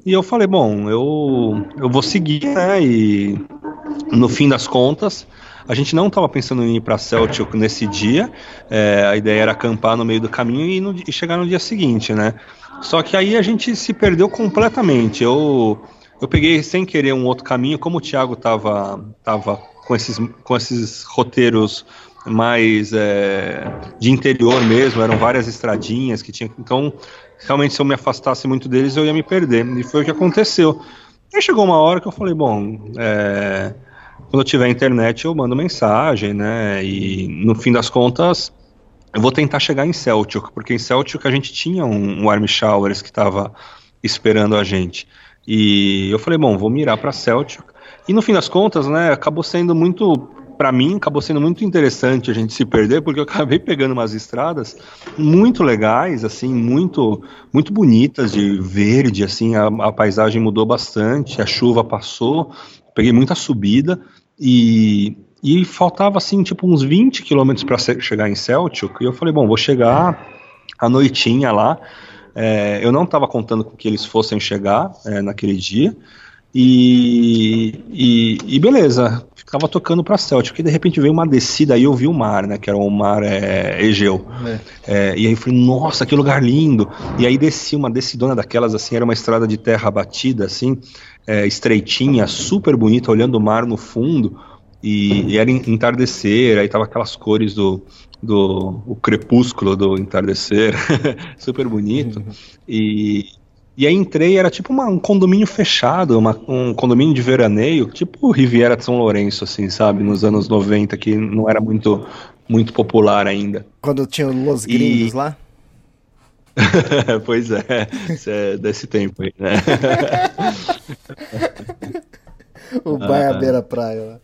e eu falei, bom, eu, eu vou seguir, né? E no fim das contas, A gente não estava pensando em ir para Celtic nesse dia, é, a ideia era acampar no meio do caminho e, no, e, chegar no dia seguinte, né? Só que aí a gente se perdeu completamente. Eu, eu peguei sem querer um outro caminho, como o Thiago estava tava com, esses, com esses roteiros mais é, de interior mesmo, eram várias estradinhas que tinha. Então, realmente, se eu me afastasse muito deles, eu ia me perder. E foi o que aconteceu. Aí chegou uma hora que eu falei, bom, é, quando eu tiver internet eu mando mensagem, né? E no fim das contas, eu vou tentar chegar em Celtic, porque em Celtic a gente tinha um, um Army Showers que estava esperando a gente. E eu falei, bom, vou mirar para Celtic. E no fim das contas, né, acabou sendo muito para mim acabou sendo muito interessante a gente se perder porque eu acabei pegando umas estradas muito legais assim muito muito bonitas de verde assim a, a paisagem mudou bastante a chuva passou peguei muita subida e e faltava assim tipo uns 20 quilômetros para chegar em Celtic e eu falei bom vou chegar à noitinha lá. É, eu não estava contando com que eles fossem chegar é, naquele dia e, e, e beleza, ficava tocando para Celtic, e de repente veio uma descida aí eu vi o mar, né, que era o mar é, Egeu. É. É, e aí eu falei, nossa, que lugar lindo. E aí desci uma descidona daquelas, assim, era uma estrada de terra batida, assim, é, estreitinha, super bonita, olhando o mar no fundo. E, e, era entardecer, aí tava aquelas cores do, do o crepúsculo do entardecer, super bonito. Uhum. E, e aí entrei, era tipo uma, um condomínio fechado, uma, um condomínio de veraneio, tipo Riviera de São Lourenço, assim, sabe? Nos anos 90, que não era muito, muito popular ainda. Quando tinha os gringos e... lá? pois é, é desse tempo aí, né? o bairro à beira-praia lá.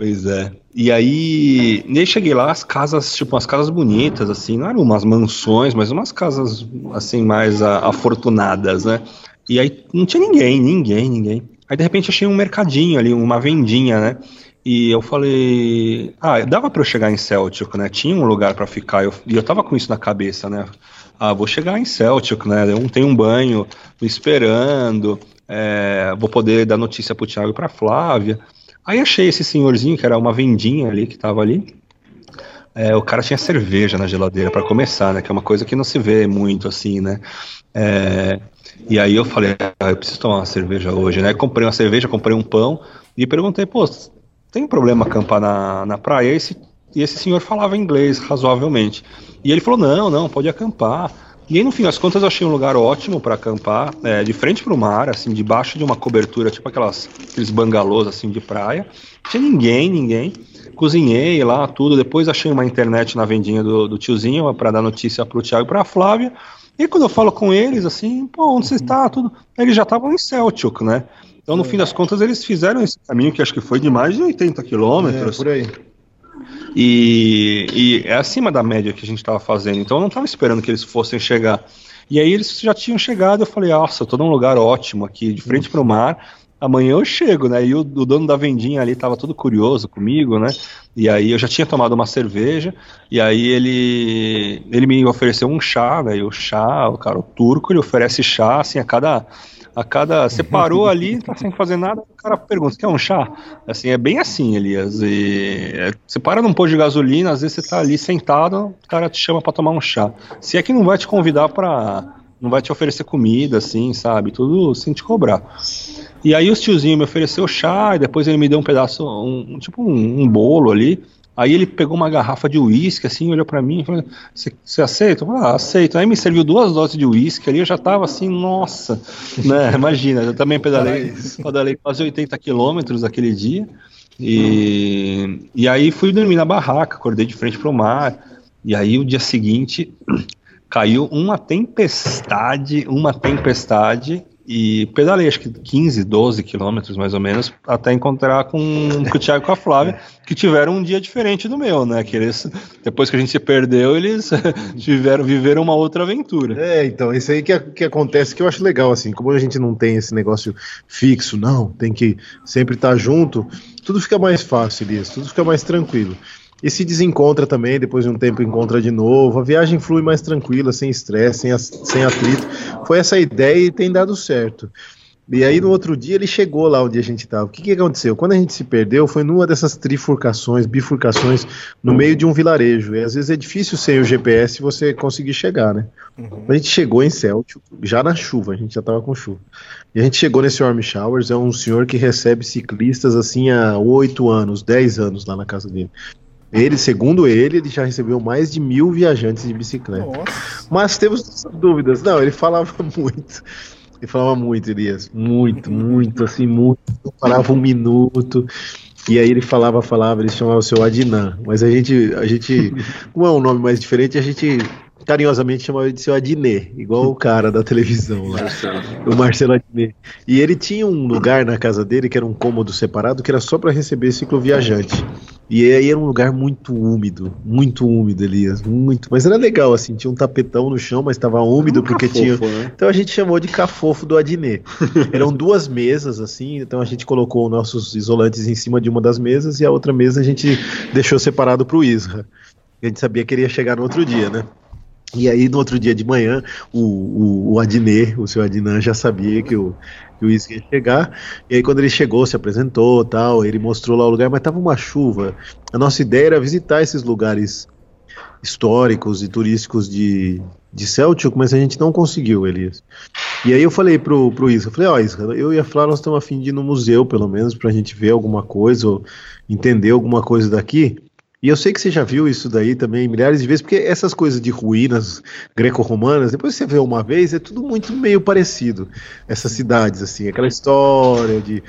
Pois é. E aí, aí cheguei lá, as casas, tipo, umas casas bonitas, assim, não eram umas mansões, mas umas casas, assim, mais a, afortunadas, né? E aí não tinha ninguém, ninguém, ninguém. Aí de repente achei um mercadinho ali, uma vendinha, né? E eu falei, ah, dava para eu chegar em Celtic, né? Tinha um lugar para ficar, eu, e eu tava com isso na cabeça, né? Ah, vou chegar em Celtic, né? Eu tenho um banho esperando, é, vou poder dar notícia pro Thiago e pra Flávia. Aí achei esse senhorzinho, que era uma vendinha ali, que tava ali. É, o cara tinha cerveja na geladeira para começar, né? Que é uma coisa que não se vê muito assim, né? É, e aí eu falei, ah, eu preciso tomar uma cerveja hoje, né? Comprei uma cerveja, comprei um pão e perguntei, pô, tem problema acampar na, na praia? E esse, e esse senhor falava inglês razoavelmente. E ele falou, não, não, pode acampar. E aí, no fim das contas, eu achei um lugar ótimo para acampar, é, de frente para o mar, assim, debaixo de uma cobertura, tipo aquelas, aqueles bangalôs, assim, de praia. Não tinha ninguém, ninguém. Cozinhei lá, tudo. Depois achei uma internet na vendinha do, do tiozinho para dar notícia pro Thiago e pra Flávia. E quando eu falo com eles, assim, pô, onde você está? Tudo. Eles já estavam em Celtic, né? Então, no é. fim das contas, eles fizeram esse caminho que acho que foi de mais de 80 quilômetros. É, por aí. E, e é acima da média que a gente estava fazendo. Então eu não estava esperando que eles fossem chegar. E aí eles já tinham chegado. Eu falei, nossa, eu tô num lugar ótimo aqui, de frente para o mar. Amanhã eu chego, né? E o, o dono da vendinha ali estava todo curioso comigo, né? E aí eu já tinha tomado uma cerveja. E aí ele ele me ofereceu um chá, né? E o chá, o cara, o turco, ele oferece chá assim a cada a cada. Você parou ali, tá sem fazer nada, o cara pergunta: quer um chá? Assim, é bem assim, Elias. E, é, você para num posto de gasolina, às vezes você tá ali sentado, o cara te chama para tomar um chá. Se é que não vai te convidar para não vai te oferecer comida, assim, sabe? Tudo sem te cobrar. E aí os tiozinhos me ofereceu chá, e depois ele me deu um pedaço, um, tipo um, um bolo ali. Aí ele pegou uma garrafa de uísque, assim, olhou para mim e falou: Você aceita? Eu falei, ah, aceito. Aí me serviu duas doses de uísque ali, eu já tava assim, nossa, né? Imagina, eu também pedalei, pedalei quase 80 quilômetros aquele dia. E, e aí fui dormir na barraca, acordei de frente pro mar. E aí o dia seguinte caiu uma tempestade, uma tempestade e pedalei acho que 15, 12 quilômetros mais ou menos, até encontrar com, com o Thiago e com a Flávia, que tiveram um dia diferente do meu, né? Que eles, depois que a gente se perdeu, eles tiveram, viveram uma outra aventura. É, então, isso aí que, que acontece que eu acho legal, assim, como a gente não tem esse negócio fixo, não, tem que sempre estar junto, tudo fica mais fácil, Elias, tudo fica mais tranquilo e se desencontra também, depois de um tempo encontra de novo. A viagem flui mais tranquila, sem estresse, sem, sem atrito. Foi essa a ideia e tem dado certo. E aí no outro dia ele chegou lá onde a gente estava. O que, que aconteceu? Quando a gente se perdeu, foi numa dessas trifurcações, bifurcações, no meio de um vilarejo. E às vezes é difícil sem o GPS você conseguir chegar, né? Uhum. A gente chegou em Celtic, já na chuva, a gente já estava com chuva. E a gente chegou nesse Warm Showers, é um senhor que recebe ciclistas assim há 8 anos, 10 anos lá na casa dele. Ele, segundo ele, ele já recebeu mais de mil viajantes de bicicleta. Nossa. Mas temos dúvidas. Não, ele falava muito. Ele falava muito, Elias. Muito, muito, assim, muito. Não parava um minuto. E aí ele falava, falava, ele chamava o seu Adnan. Mas a gente, a gente, como é um nome mais diferente, a gente carinhosamente chamava ele de seu Adnê, igual o cara da televisão lá, o Marcelo Adnê. E ele tinha um lugar na casa dele que era um cômodo separado que era só para receber cicloviajante. E aí era um lugar muito úmido, muito úmido, Elias, muito. Mas era legal, assim, tinha um tapetão no chão, mas estava úmido porque tinha. né? Então a gente chamou de cafofo do Adnê. Eram duas mesas, assim, então a gente colocou nossos isolantes em cima de uma das mesas e a outra mesa a gente deixou separado para o Isra. A gente sabia que ele ia chegar no outro dia, né? E aí, no outro dia de manhã, o, o, o o seu Adnan, já sabia que o, que o Isra ia chegar. E aí, quando ele chegou, se apresentou tal, ele mostrou lá o lugar, mas tava uma chuva. A nossa ideia era visitar esses lugares históricos e turísticos de, de Celtic, mas a gente não conseguiu, Elias. E aí eu falei pro, pro Isra, falei, ó, Isra, eu e a Flá, nós estamos a fim de ir no museu, pelo menos, pra gente ver alguma coisa, ou entender alguma coisa daqui. E eu sei que você já viu isso daí também milhares de vezes, porque essas coisas de ruínas greco-romanas, depois você vê uma vez, é tudo muito meio parecido. Essas cidades, assim, aquela história de.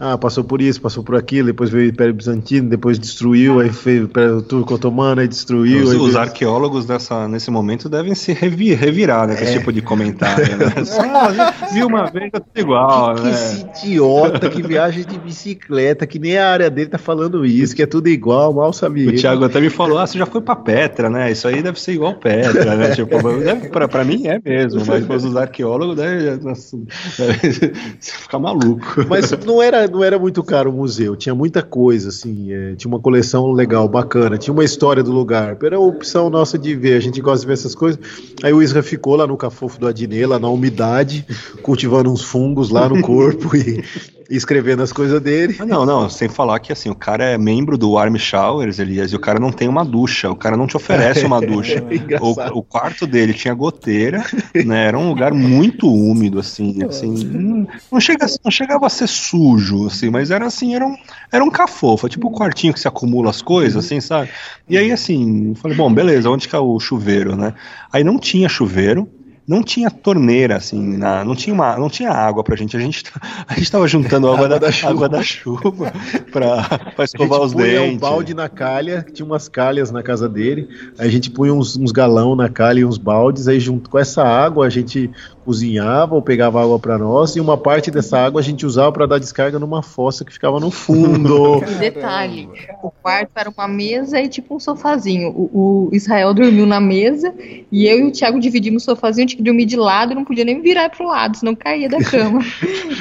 Ah, passou por isso, passou por aquilo, depois veio o Império Bizantino, depois destruiu, aí fez o Império Turco Otomano, aí destruiu. Os, aí os arqueólogos dessa, nesse momento devem se revi- revirar nesse É. tipo de comentário. Né? Viu uma vez, é tudo igual. Que né? esse idiota que viaja de bicicleta, que nem a área dele tá falando isso, que é tudo igual, mal sabia. O. Thiago até me falou, ah, você já foi pra Petra, né? Isso aí deve ser igual Petra, né? tipo, pra, pra mim é mesmo, mas os arqueólogos deve, nossa, deve ficar maluco. Mas não era, não era muito caro o museu, tinha muita coisa, assim, é, tinha uma coleção legal, bacana, tinha uma história do lugar, era a opção nossa de ver, a gente gosta de ver essas coisas. Aí o Isra ficou lá no cafofo do Adnê, lá na umidade, cultivando uns fungos lá no corpo e, e escrevendo as coisas dele. Ah, Não, não, sem falar que assim, o cara é membro do Warm Showers, Elias, e o cara não tem uma ducha, o cara não te oferece uma ducha. Engraçado. o, o quarto dele tinha goteira, né? Era um lugar muito úmido, assim, assim. Não, não, chega, não chegava a ser sujo, assim, mas era assim, era um, era um cafofo, tipo o quartinho que se acumula as coisas, assim, sabe? E aí, assim, eu falei, bom, beleza, onde que é o chuveiro, né? Aí não tinha chuveiro. Não tinha torneira, assim, na- não, tinha uma, não tinha água pra gente. A gente, tá- a gente tava juntando água, da, água da chuva pra, pra escovar os dentes. um balde na calha, tinha umas calhas na casa dele, aí a gente punha uns, uns galão na calha e uns baldes, aí junto com essa água a gente cozinhava ou pegava água para nós e uma parte dessa água a gente usava para dar descarga numa fossa que ficava no fundo. Detalhe, o quarto era uma mesa e tipo um sofazinho. O, o Israel dormiu na mesa e eu e o Thiago dividimos o sofazinho, tinha que dormir de lado, não podia nem virar pro lado, senão caía da cama.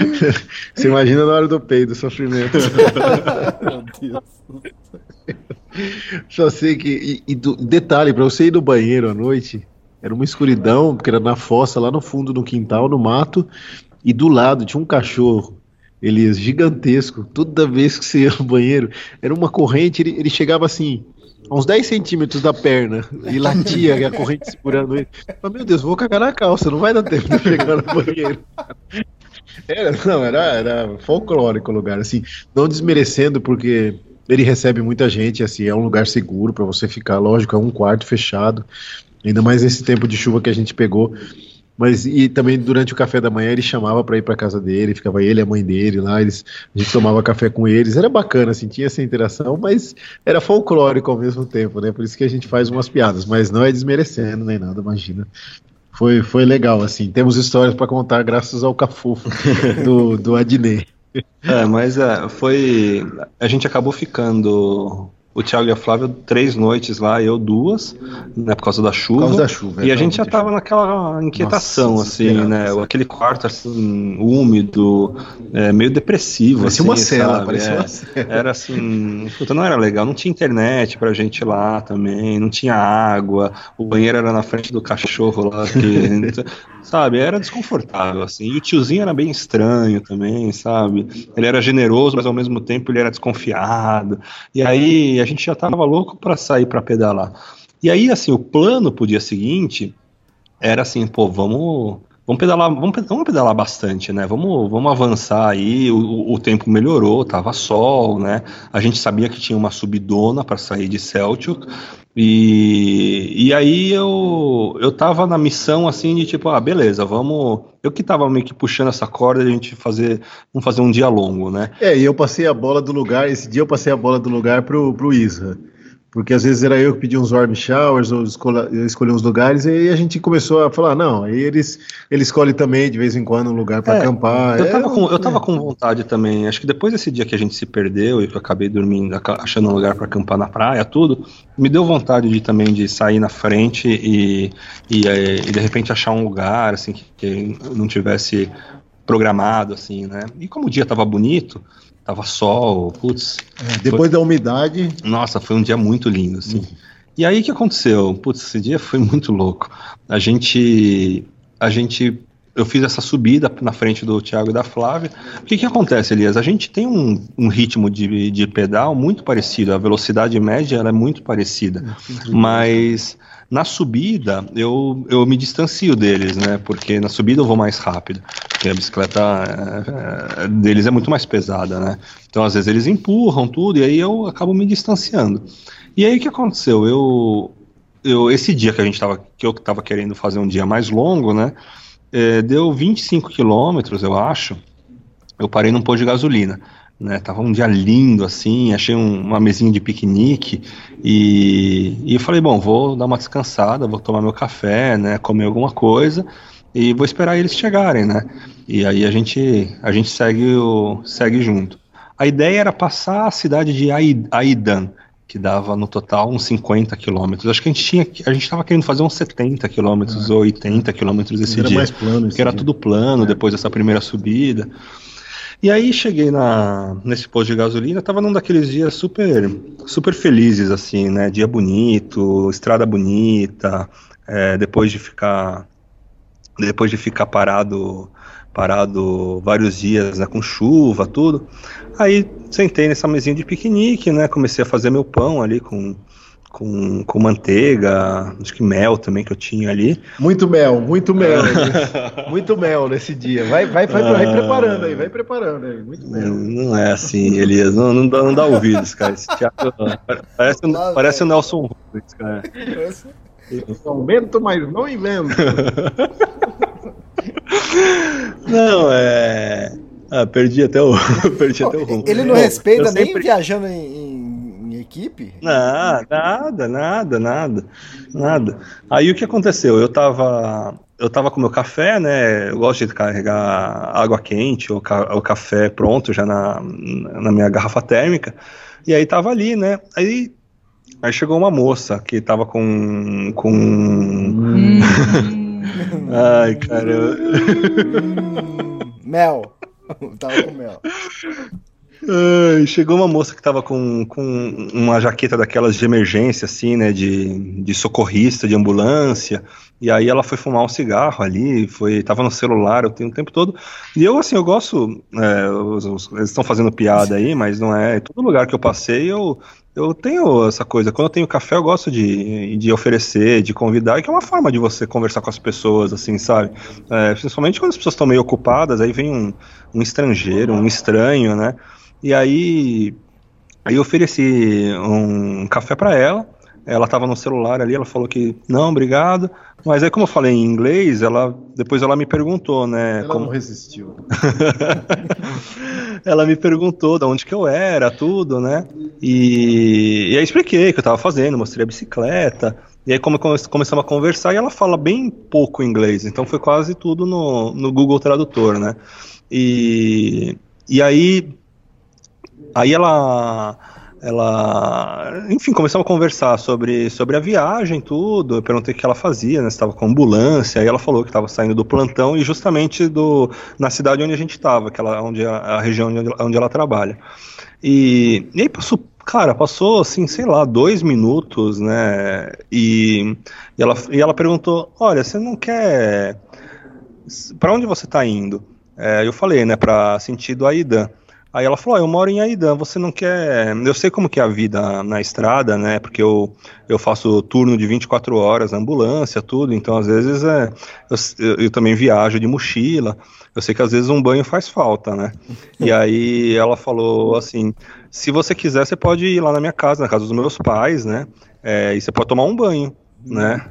Você imagina na hora do peido, o sofrimento. Meu Deus. Só sei que. E, e do- detalhe, pra você ir no banheiro à noite, era uma escuridão, porque era na fossa, lá no fundo, no quintal, no mato, e do lado tinha um cachorro. Elias, gigantesco. Toda vez que você ia no banheiro, era uma corrente, ele, ele chegava assim, a uns 10 centímetros da perna, e latia, e a corrente segurando ele. Falei, meu Deus, vou cagar na calça, não vai dar tempo de chegar no banheiro. Era, não, era, era folclórico o lugar, assim, não desmerecendo, porque ele recebe muita gente, assim, é um lugar seguro para você ficar, lógico, é um quarto fechado, ainda mais nesse tempo de chuva que a gente pegou. Mas e também durante o café da manhã ele chamava para ir para casa dele, ficava ele e a mãe dele lá, eles, a gente tomava café com eles, era bacana, assim, tinha essa interação, mas era folclórico ao mesmo tempo, né? Por isso que a gente faz umas piadas, mas não é desmerecendo nem nada, imagina. Foi, foi legal, assim. Temos histórias para contar graças ao cafufo do, do Adnei. É, mas é, foi. A gente acabou ficando o Thiago e a Flávia três noites lá, eu duas, né, por causa da chuva. Por causa da chuva, E é, a gente já tava naquela inquietação, Nossa, assim, né? assim. Aquele quarto, assim, úmido, é, meio depressivo, Parecia assim, uma cela, parecia É, uma cela. Era assim, puta, não era legal, não tinha internet pra gente lá também, não tinha água, o banheiro era na frente do cachorro lá, que, sabe? Era desconfortável, assim. E o tiozinho era bem estranho também, sabe? Ele era generoso, mas ao mesmo tempo ele era desconfiado. E aí a gente já tava louco pra sair pra pedalar. E aí, assim, o plano pro dia seguinte era assim, pô, vamos. Vamos pedalar, vamos, vamos pedalar bastante, né? Vamos, vamos avançar aí. O, o- tempo melhorou, tava sol, né? A gente sabia que tinha uma subidona para sair de Celtic. E, e aí eu, eu tava na missão assim de tipo, ah, beleza, vamos. Eu que tava meio que puxando essa corda a gente fazer, vamos fazer um dia longo, né? É, e eu passei a bola do lugar, esse dia eu passei a bola do lugar pro, pro Isra. Porque às vezes era eu que pedia uns warm showers, ou escolha, eu escolhi uns lugares, e aí a gente começou a falar, não, aí eles, ele escolhe também de vez em quando um lugar para É, acampar. Eu É, tava, com, eu tava com vontade também. Acho que depois desse dia que a gente se perdeu e que eu acabei dormindo, achando um lugar para acampar na praia, tudo, me deu vontade de também de sair na frente e, e, eh, e de repente achar um lugar assim que, que não tivesse programado assim, né? E como o dia tava bonito, tava sol, putz. Depois da umidade. Nossa, foi um dia muito lindo, assim. E aí o que aconteceu? Putz, esse dia foi muito louco. A gente. A gente. Eu fiz essa subida na frente do Thiago e da Flávia. O que, que acontece, Elias? A gente tem um, um ritmo de, de pedal muito parecido, a velocidade média ela é muito parecida. Mas na subida eu, eu me distancio deles, né? Porque na subida eu vou mais rápido. Porque a bicicleta é, é, deles é muito mais pesada, né? Então às vezes eles empurram tudo e aí eu acabo me distanciando. E aí o que aconteceu? Eu, eu esse dia que a gente tava, que eu tava querendo fazer um dia mais longo, né? é, deu 25 quilômetros, eu acho. Eu parei num posto de gasolina. Né, tava um dia lindo assim, achei um- uma mesinha de piquenique e, e eu falei, bom, vou dar uma descansada, vou tomar meu café, né, comer alguma coisa e vou esperar eles chegarem, né? E aí a gente a gente segue o segue junto. A ideia era passar a cidade de Ai- Aidan, que dava no total uns 50 quilômetros. Acho que a gente tinha a gente estava querendo fazer uns 70 quilômetros ou 80 quilômetros esse Era dia. mais plano esse que era dia. tudo plano depois dessa primeira subida. E aí cheguei na, nesse posto de gasolina, tava num daqueles dias super, super felizes, assim, né? Dia bonito, estrada bonita, é, depois de ficar depois de ficar parado parado vários dias né, com chuva, tudo. Aí sentei nessa mesinha de piquenique, né? Comecei a fazer meu pão ali com, com, com manteiga, acho que mel também que eu tinha ali. Muito mel, muito mel. muito mel nesse dia. Vai, vai, vai, vai preparando aí, vai preparando aí. Muito mel. Não, não é assim, Elias. Não, não, dá, não dá ouvidos, cara. Esse Thiago parece, o- parece o Nelson Rubens, cara. Aumento, mas não invento. Não, é. Ah, perdi até o. perdi até o rumo. Ele não respeita eu nem sempre- viajando em, em equipe? Nada, nada, nada, nada, nada. Aí o que aconteceu? Eu tava, eu tava com meu café, né? Eu gosto de carregar água quente ou, ca- ou café pronto já na, na minha garrafa térmica. E aí tava ali, né? Aí, aí chegou uma moça que tava com. com... Ai, cara. eu- Mel. Tava com mel. Ai, chegou uma moça que tava com, com uma jaqueta daquelas de emergência, assim, né? De, de socorrista, de ambulância. E aí ela foi fumar um cigarro ali, foi, tava no celular o tempo, o tempo todo. E eu, assim, eu gosto. é, os- os- eles estão fazendo piada aí, mas não é. Todo lugar que eu passei, eu, eu tenho essa coisa. Quando eu tenho café, eu gosto de, de oferecer, de convidar, que é uma forma de você conversar com as pessoas, assim, sabe? É, principalmente quando as pessoas estão meio ocupadas, aí vem um, um estrangeiro, um estranho, né? E aí, aí eu ofereci um café para ela. Ela estava no celular ali, ela falou que não, obrigado. Mas aí, como eu falei em inglês, ela depois ela me perguntou, né? Ela como- não resistiu. ela me perguntou de onde que eu era, tudo, né? E, e aí expliquei o que eu tava fazendo, mostrei a bicicleta. E aí como come- começamos a conversar, e ela fala bem pouco inglês, então foi quase tudo no, no Google Tradutor, né? E, e aí, aí ela, ela, enfim, começamos a conversar sobre, sobre a viagem, tudo. Eu perguntei o que ela fazia, né? Estava com ambulância. Aí ela falou que estava saindo do plantão e justamente do, na cidade onde a gente estava, que ela, onde a, a região onde, onde ela trabalha. E, e aí passou, cara, passou assim, sei lá, dois minutos, né? E, e, ela, e ela perguntou: Olha, você não quer. Para onde você está indo? É, eu falei, né, para sentido Aidan. Aí ela falou, oh, eu moro em Aidan, você não quer... Eu sei como que é a vida na estrada, né, porque eu, eu faço turno de 24 horas ambulância, tudo, então às vezes é, eu, eu também viajo de mochila, eu sei que às vezes um banho faz falta, né, e aí ela falou assim, se você quiser você pode ir lá na minha casa, na casa dos meus pais, né, é, e você pode tomar um banho, né,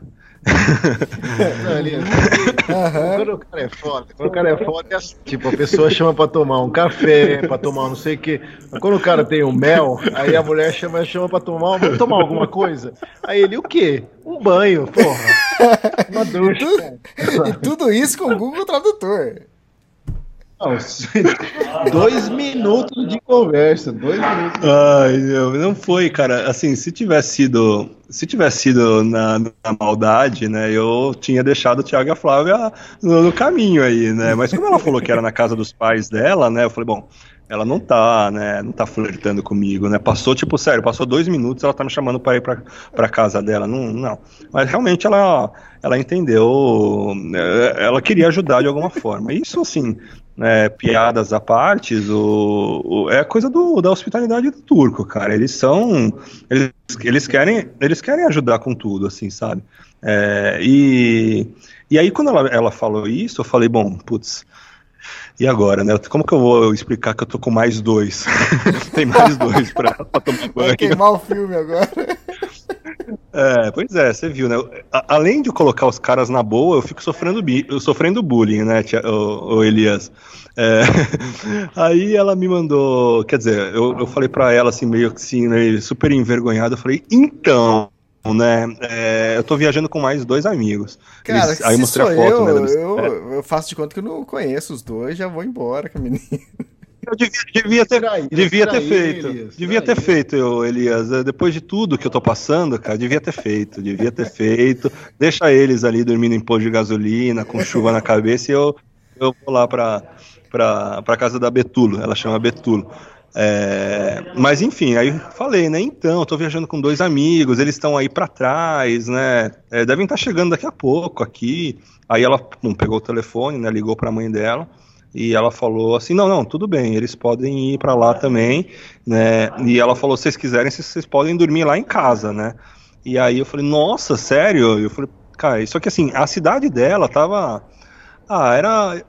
uhum. Quando o cara é foda, quando o cara é foda, é assim, tipo, a pessoa chama pra tomar um café, pra tomar não sei o. Mas quando o cara tem um mel, aí a mulher chama, chama pra tomar, tomar alguma coisa. Aí ele, o quê? Um banho, porra. Uma ducha. E tudo isso com o Google Tradutor. Não, dois minutos de conversa, dois minutos. Ai, não foi, cara. Assim, se tivesse sido, se tivesse sido na, na maldade, né, eu tinha deixado o Thiago e a Flávia no, no, caminho aí, né? Mas como ela falou que era na casa dos pais dela, né, eu falei, bom, ela não tá, né, não tá flertando comigo, né? Passou, tipo, sério, passou dois minutos, ela tá me chamando para ir pra, pra casa dela, não, não. Mas realmente ela, ela entendeu, é, ela queria ajudar de alguma forma. Isso, assim, né, piadas à parte, o, o, é coisa do, da hospitalidade do turco, cara. Eles são. Eles, eles, querem, eles querem ajudar com tudo, assim, sabe? É, e, e aí, quando ela, ela falou isso, eu falei, bom, putz. E agora, né? Como que eu vou explicar que eu tô com mais dois? Tem mais dois pra, pra tomar banho. Vai queimar o filme agora. É, pois é, você viu, né? além de colocar os caras na boa, eu fico sofrendo, sofrendo bullying, né, tia, o, o Elias? É, aí ela me mandou, quer dizer, eu, eu falei pra ela assim, meio que assim, né, super envergonhado, eu falei, então, né? É, eu tô viajando com mais dois amigos. Cara, Eles, aí mostrei a foto, eu, né? Eu, eu, faço de conta que eu não conheço os dois, já vou embora com a menina. Eu devia, devia ter, devia ter feito. Elias, devia ter feito, eu, Elias. É, depois de tudo que eu tô passando, cara, devia ter feito. Devia ter feito. Deixa eles ali dormindo em pôr de gasolina, com chuva na cabeça, e eu, eu vou lá pra, pra, pra casa da Betulo. Ela chama Betulo. É, mas enfim, aí falei, né? Então, eu tô viajando com dois amigos, eles estão aí para trás, né? É, devem estar tá chegando daqui a pouco aqui. Aí ela pum, pegou o telefone, né? Ligou para a mãe dela e ela falou assim: não, não, tudo bem, eles podem ir para lá também, né? E ela falou: se vocês quiserem, vocês podem dormir lá em casa, né? E aí eu falei: nossa, sério? Eu falei: cara, só que assim, a cidade dela tava. Ah, era.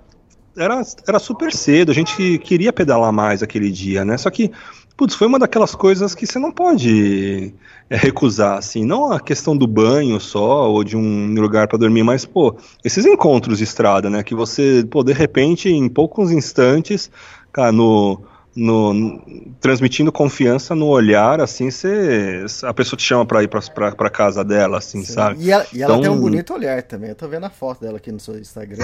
Era, era super cedo, a gente queria pedalar mais aquele dia, né? Só que putz, foi uma daquelas coisas que você não pode é, recusar, assim, não a questão do banho só, ou de um lugar para dormir, mas, pô, esses encontros de estrada, né, que você, pô, de repente, em poucos instantes, cara, no, no, transmitindo confiança no olhar, assim, você, a pessoa te chama para ir para casa dela, assim, Sim. sabe? E ela, e ela então... tem um bonito olhar também. Eu tô vendo a foto dela aqui no seu Instagram.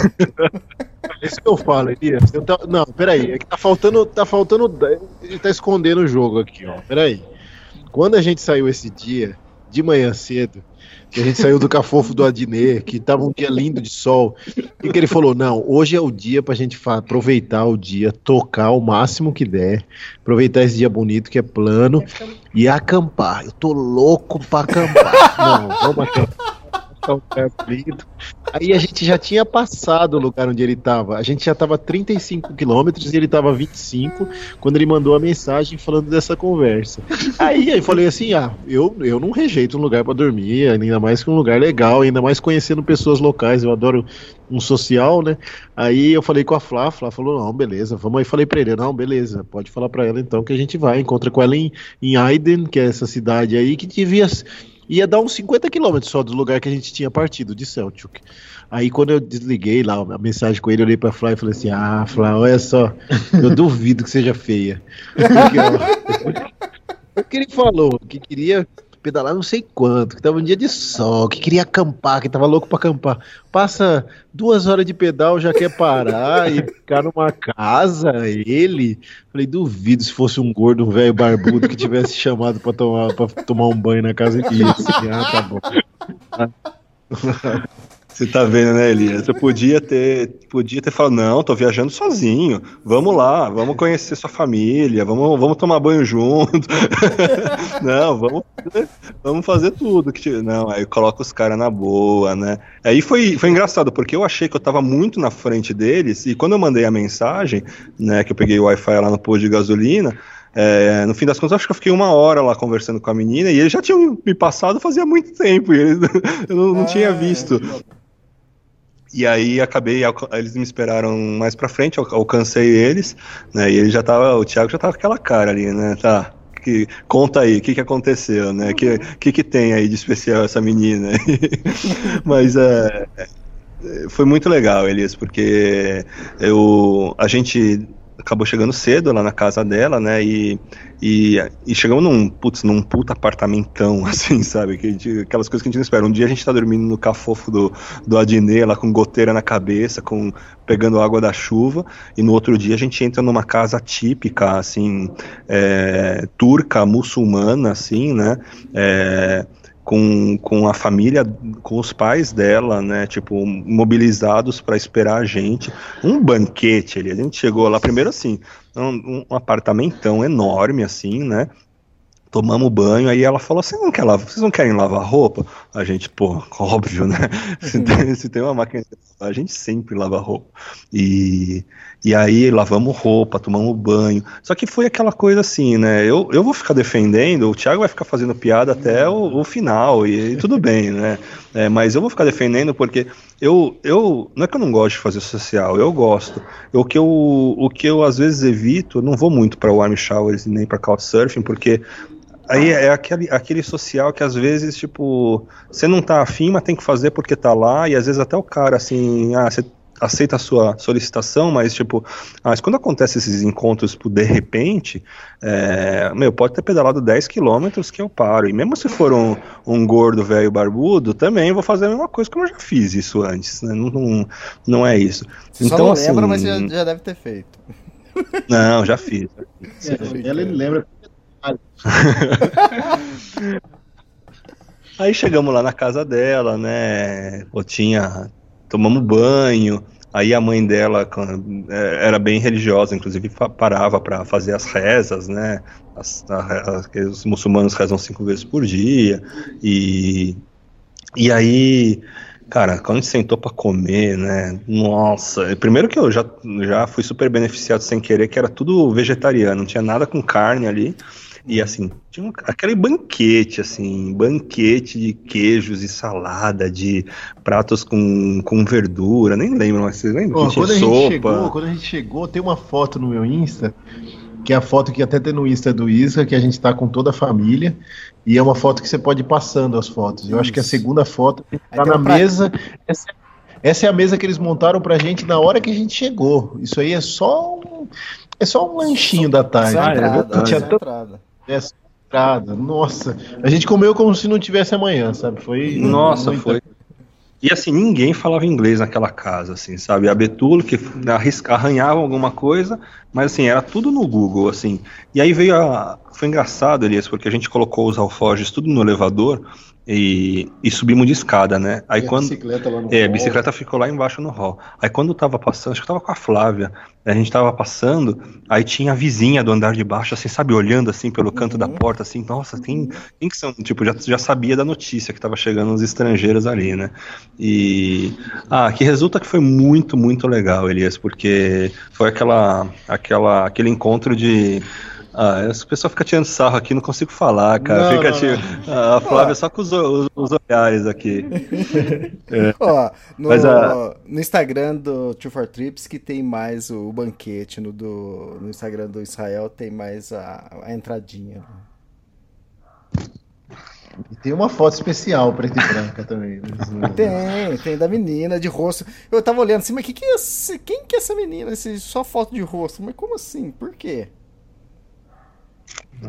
É isso que eu falo, Elias. Eu tô, não, peraí. É que tá faltando. Tá faltando. Ele tá escondendo o jogo aqui, ó. Peraí. Quando a gente saiu esse dia, de manhã cedo, que a gente saiu do cafofo do Adnet, que tava um dia lindo de sol, e que ele falou: não, hoje é o dia pra gente aproveitar o dia, tocar o máximo que der, aproveitar esse dia bonito que é plano e acampar. Eu tô louco pra acampar. não, vamos acampar. Aí a gente já tinha passado o lugar onde ele estava. A gente já estava 35 quilômetros e ele estava 25 quando ele mandou a mensagem falando dessa conversa. Aí eu falei assim: ah, eu, eu não rejeito um lugar para dormir, ainda mais que um lugar legal, ainda mais conhecendo pessoas locais. Eu adoro um social, né? Aí eu falei com a Flá, a Flá falou: não, beleza, vamos aí. Falei para ele: não, beleza, pode falar para ela então que a gente vai. Encontra com ela em, em Aiden, que é essa cidade aí que devia ia dar uns 50 quilômetros só do lugar que a gente tinha partido, de Selchuk. Aí quando eu desliguei lá a mensagem com ele, eu olhei pra Flá e falei assim: Ah, Flá, olha só, eu duvido que seja feia. Porque, ó, que ele falou que queria pedalar não sei quanto, que tava um dia de sol, que queria acampar, que tava louco pra acampar. Passa duas horas de pedal, já quer parar e ficar numa casa, ele. Falei, duvido se fosse um gordo, um velho barbudo que tivesse chamado pra tomar, pra tomar um banho na casa dele. Assim, ah, tá bom. Você tá vendo, né, Elias? Eu podia ter, podia ter falado, não, tô viajando sozinho. Vamos lá, vamos conhecer sua família, vamos, vamos tomar banho junto. não, vamos, vamos fazer tudo. Que não, aí coloca os caras na boa, né? Aí foi, foi engraçado, porque eu achei que eu tava muito na frente deles, e quando eu mandei a mensagem, né, que eu peguei o Wi-Fi lá no posto de gasolina, é, no fim das contas, acho que eu fiquei uma hora lá conversando com a menina e eles já tinham me passado fazia muito tempo e eles, eu não, não tinha visto. E aí acabei, eles me esperaram mais pra frente, alcancei eles, né? E ele já tava, o Thiago já tava com aquela cara ali, né? Tá. Que, conta aí, o que, que aconteceu, né? O que, que, que tem aí de especial essa menina? Mas é, foi muito legal, Elias, porque eu, a gente acabou chegando cedo lá na casa dela, né? E, e, e chegamos num, putz, num puta apartamentão, assim, sabe? Que gente, aquelas coisas que a gente não espera. Um dia a gente tá dormindo no cafofo do, do Adnê, lá com goteira na cabeça, com pegando água da chuva, e no outro dia a gente entra numa casa típica, assim, é, turca, muçulmana, assim, né? É, com, com a família, com os pais dela, né, tipo, mobilizados para esperar a gente. Um banquete ali, a gente chegou lá, primeiro assim, um, um apartamentão enorme, assim, né, tomamos banho, aí ela falou assim, não quer lavar, vocês não querem lavar roupa? A gente, pô, óbvio, né, se tem, se tem uma máquina a gente sempre lava roupa. E, e aí lavamos roupa, tomamos banho. Só que foi aquela coisa assim, né? Eu, eu vou ficar defendendo, o Thiago vai ficar fazendo piada até o, o final, e, e, tudo bem, né? É, mas eu vou ficar defendendo porque eu, eu. Não é que eu não gosto de fazer social, eu gosto. O que eu, o que eu às vezes evito, não vou muito para warm showers nem para couchsurfing, porque Aí é aquele, aquele social que às vezes, tipo, você não tá afim, mas tem que fazer porque tá lá, e às vezes até o cara, assim, ah, você aceita a sua solicitação, mas tipo, mas quando acontece esses encontros tipo, de repente, é, meu, pode ter pedalado 10 quilômetros que eu paro, e mesmo se for um, um gordo velho barbudo, também vou fazer a mesma coisa como eu já fiz isso antes, né? não, não, não é isso. Você então, só não assim, lembra, mas já, já deve ter feito. Não, já fiz. Já fiz. É, ela lembra Aí chegamos lá na casa dela, né? Pô, tinha. Tomamos banho. Aí a mãe dela é, era bem religiosa, inclusive parava para fazer as rezas, né? As, os muçulmanos rezam cinco vezes por dia. E, e aí Cara, quando a gente sentou para comer, né? Nossa, primeiro que eu já, já fui super beneficiado sem querer, que era tudo vegetariano, não tinha nada com carne ali. E assim, tinha um, aquele banquete, assim, banquete de queijos e salada, de pratos com, com verdura, nem lembro, mas vocês lembram? Oh, quando, a gente chegou, quando a gente chegou, tem uma foto no meu Insta, que é a foto que até tem no Insta do Isra, que a gente tá com toda a família, e é uma foto que você pode ir passando as fotos. Eu Isso. acho que a segunda foto tá na mesa. Essa, essa, é a mesa que eles montaram pra gente na hora que a gente chegou. Isso aí é só um, é só um lanchinho da tarde. Ah, é tinha entrada. Essa entrada. Nossa, a gente comeu como se não tivesse amanhã, sabe? Foi. Nossa, muita... foi. E assim, ninguém falava inglês naquela casa, assim, sabe? A Betulo que arranhava alguma coisa, mas assim, era tudo no Google, assim. E aí veio a. Foi engraçado, Elias, porque a gente colocou os alforjes tudo no elevador e, e subimos de escada, né? Aí e quando. A bicicleta lá no É, a bicicleta ficou lá embaixo no hall. Aí quando tava passando, acho que tava com a Flávia, a gente tava passando, aí tinha a vizinha do andar de baixo, assim, sabe, olhando assim pelo canto uhum. da porta, assim, nossa, tem. Quem que são? Tipo, já, já sabia da notícia que tava chegando os estrangeiros ali, né? E. Ah, que resulta que foi muito, muito legal, Elias, porque foi aquela. aquela aquele encontro de ah, essa pessoa fica tirando sarro aqui, não consigo falar, cara. Não, fica não, tirando... não. A Flávia só com os, os, os olhares aqui. é. Ó, no, Mas, a... no Instagram do Two for Trips que tem mais o, banquete, no, do, no Instagram do Israel tem mais a, a entradinha. E tem uma foto especial preta e branca também. Né? tem, tem da menina de rosto. Eu tava olhando assim, mas que que é esse, quem que é essa menina? Esse, só foto de rosto. Mas como assim? Por quê?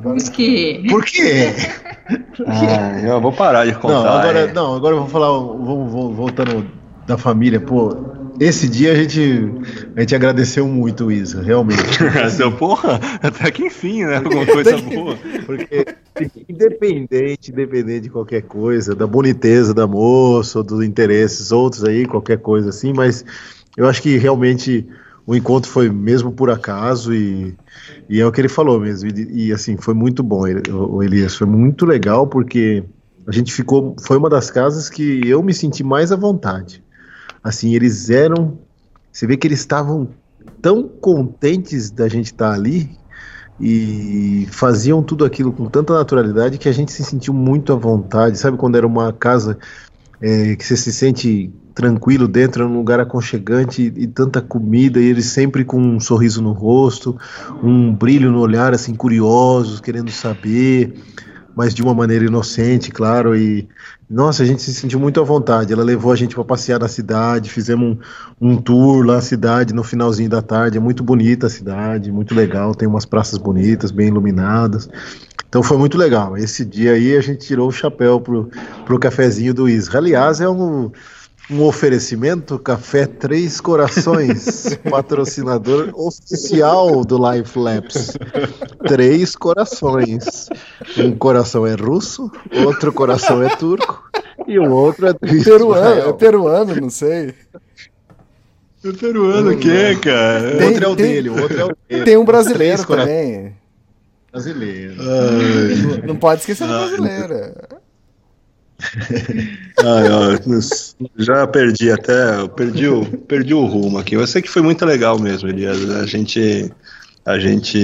Por quê? Por quê? Ah, eu vou parar de contar. Não, agora, é. não, agora eu vou falar, vamos, vamos voltando da família, pô. Esse dia a gente, a gente agradeceu muito o Isa, realmente. Seu porra, até que enfim, né? Alguma coisa boa. Porque independente, independente de qualquer coisa, da boniteza da moça, ou dos interesses outros aí, qualquer coisa assim, mas eu acho que realmente o encontro foi mesmo por acaso e, e é o que ele falou mesmo. E, e, assim, foi muito bom, ele- o Elias, foi muito legal porque a gente ficou, foi uma das casas que eu me senti mais à vontade. Assim, eles eram, você vê que eles estavam tão contentes da gente estar ali e faziam tudo aquilo com tanta naturalidade que a gente se sentiu muito à vontade. Sabe quando era uma casa é, que você se sente tranquilo dentro, é um lugar aconchegante e, e tanta comida, e eles sempre com um sorriso no rosto, um brilho no olhar, assim, curiosos, querendo saber, mas de uma maneira inocente, claro, e nossa, a gente se sentiu muito à vontade. Ela levou a gente para passear na cidade, fizemos um, um tour lá na cidade no finalzinho da tarde. É muito bonita a cidade, muito legal. Tem umas praças bonitas, bem iluminadas. Então foi muito legal. Esse dia aí a gente tirou o chapéu pro, pro cafezinho do Isra. Aliás, é um, um oferecimento Café Três Corações, patrocinador oficial do Life Labs. Três corações. Um coração é russo, outro coração é turco e o outro é do Peruano, é peruano, não sei. O peruano o quê, cara? O Tem- outro é o tem- dele, o outro é o dele. Tem um brasileiro também. Brasileiro. Não pode esquecer do Ah, brasileiro. Nos- já perdi até, perdi o, perdi o rumo aqui. Eu sei que foi muito legal mesmo, Elias. A gente, a gente,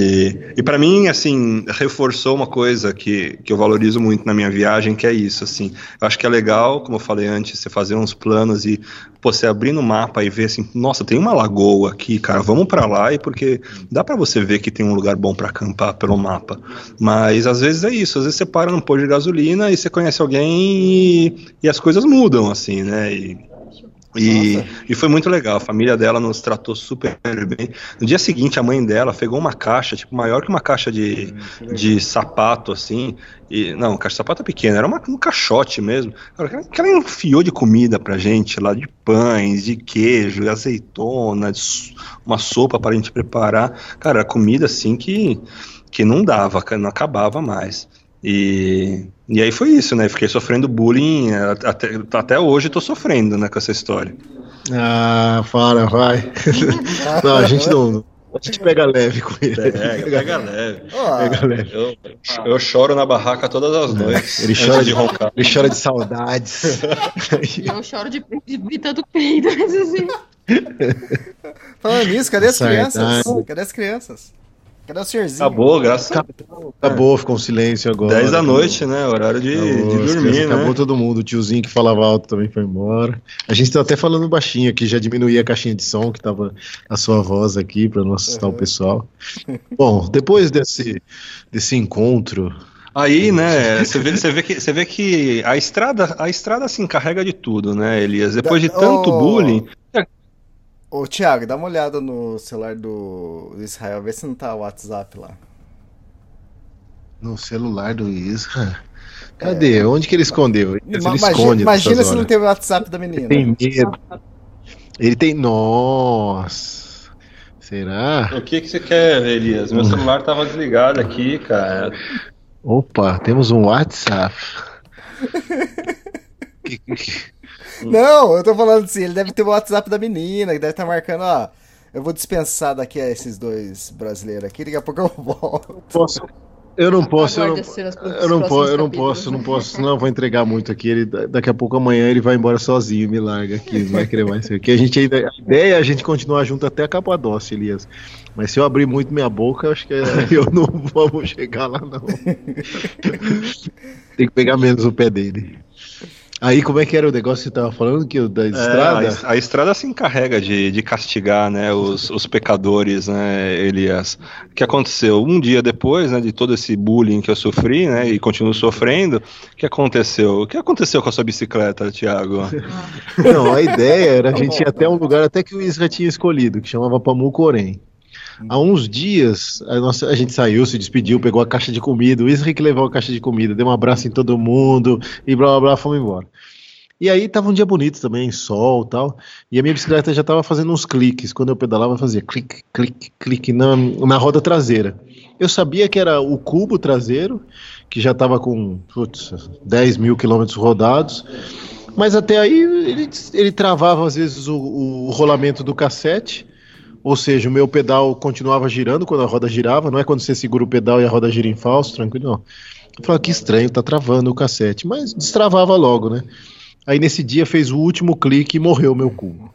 e pra mim, assim, reforçou uma coisa que, que eu valorizo muito na minha viagem, que é isso, assim. Eu acho que é legal, como eu falei antes, você fazer uns planos e pô, você abrir no mapa e ver assim, nossa, tem uma lagoa aqui, cara, vamos pra lá e porque dá pra você ver que tem um lugar bom pra acampar pelo mapa. Mas às vezes é isso, às vezes você para num posto de gasolina e você conhece alguém e, e as coisas mudam, assim, né? E, e, e foi muito legal, a família dela nos tratou super bem. No dia seguinte, a mãe dela pegou uma caixa, tipo, maior que uma caixa de, de sapato, assim. E, não, caixa de sapato é pequena, era uma, um caixote mesmo. Que ela enfiou de comida pra gente lá, de pães, de queijo, de azeitona, de uma sopa pra gente preparar. Cara, era comida assim que, que não dava, não acabava mais. E, e aí foi isso, né? Fiquei sofrendo bullying, até, até hoje tô sofrendo, né, com essa história. Ah, para, vai. Não, a gente não. A gente pega leve com ele. Pega, pega leve. Ó, Pega leve. Eu, eu choro na barraca todas as noites. Ele chora de roncar. Ele chora de saudades. Eu choro de, de, de tanto peido, mas assim. Falando nisso, cadê as Saudade. crianças? Cadê as crianças? Cadê o senhorzinho? Acabou, graças a Acabou, ficou um silêncio agora. 10 da noite, né? Horário de, Acabou, de dormir, crianças- né? Acabou todo mundo. O tiozinho que falava alto também foi embora. A gente tá até falando baixinho aqui, já diminuí a caixinha de som que tava a sua voz aqui para não assustar o pessoal. Bom, depois desse, desse encontro. Aí, né, você vê, você vê que, você vê que a estrada, a estrada se encarrega de tudo, né, Elias? Depois de tanto Oh. bullying, Ô, Thiago, dá uma olhada no celular do, Israel, vê se não tá o WhatsApp lá. No celular do Isra. Cadê? Onde que ele escondeu? Ele Ma- esconde imagina imagina se não tem o WhatsApp da menina. Tem medo. Ele tem. Nossa! Será? o que que você quer, Elias? Meu celular tava desligado aqui, cara. Opa, temos um WhatsApp. Que- que- Não, eu tô falando assim, ele deve ter o WhatsApp da menina, que deve estar marcando, ó. Eu vou dispensar daqui a esses dois brasileiros aqui, daqui a pouco eu volto. Posso? Eu não posso, eu não, eu não, po- eu não posso, não posso, eu vou entregar muito aqui. Ele, daqui a pouco amanhã ele vai embora sozinho, me larga aqui, não vai querer mais. Porque a gente ainda, a ideia é a gente continuar junto até a Capadócia, Elias. Mas se eu abrir muito minha boca, eu acho que eu não vou chegar lá, não. Tem que pegar menos o pé dele. Aí, como é que era o negócio que você tava falando? Que o da É, estrada? a, a estrada se encarrega de, de castigar né, os, os pecadores, né, Elias? O que aconteceu? Um dia depois né, de todo esse bullying que eu sofri, né, e continuo sofrendo, o que aconteceu? O que aconteceu com a sua bicicleta, Thiago? Não, a ideia era a gente ir até um lugar até que o Isra tinha escolhido, que chamava Pamucorém. Há uns dias, a, nossa, a gente saiu, se despediu, pegou a caixa de comida, o Isra que levou a caixa de comida, deu um abraço em todo mundo e blá blá blá, fomos embora. E aí tava um dia bonito também, sol tal. E a minha bicicleta já tava fazendo uns cliques. Quando eu pedalava, fazia clique, clique, clique na, na roda traseira. Eu sabia que era o cubo traseiro, que já tava com putz, 10 mil quilômetros rodados. Mas até aí ele, ele travava às vezes o, o rolamento do cassete. Ou seja, o meu pedal continuava girando quando a roda girava. Não é quando você segura o pedal e a roda gira em falso, tranquilo, não. Eu falava, que estranho, tá travando o cassete. Mas destravava logo, né? Aí nesse dia fez o último clique e morreu meu cubo.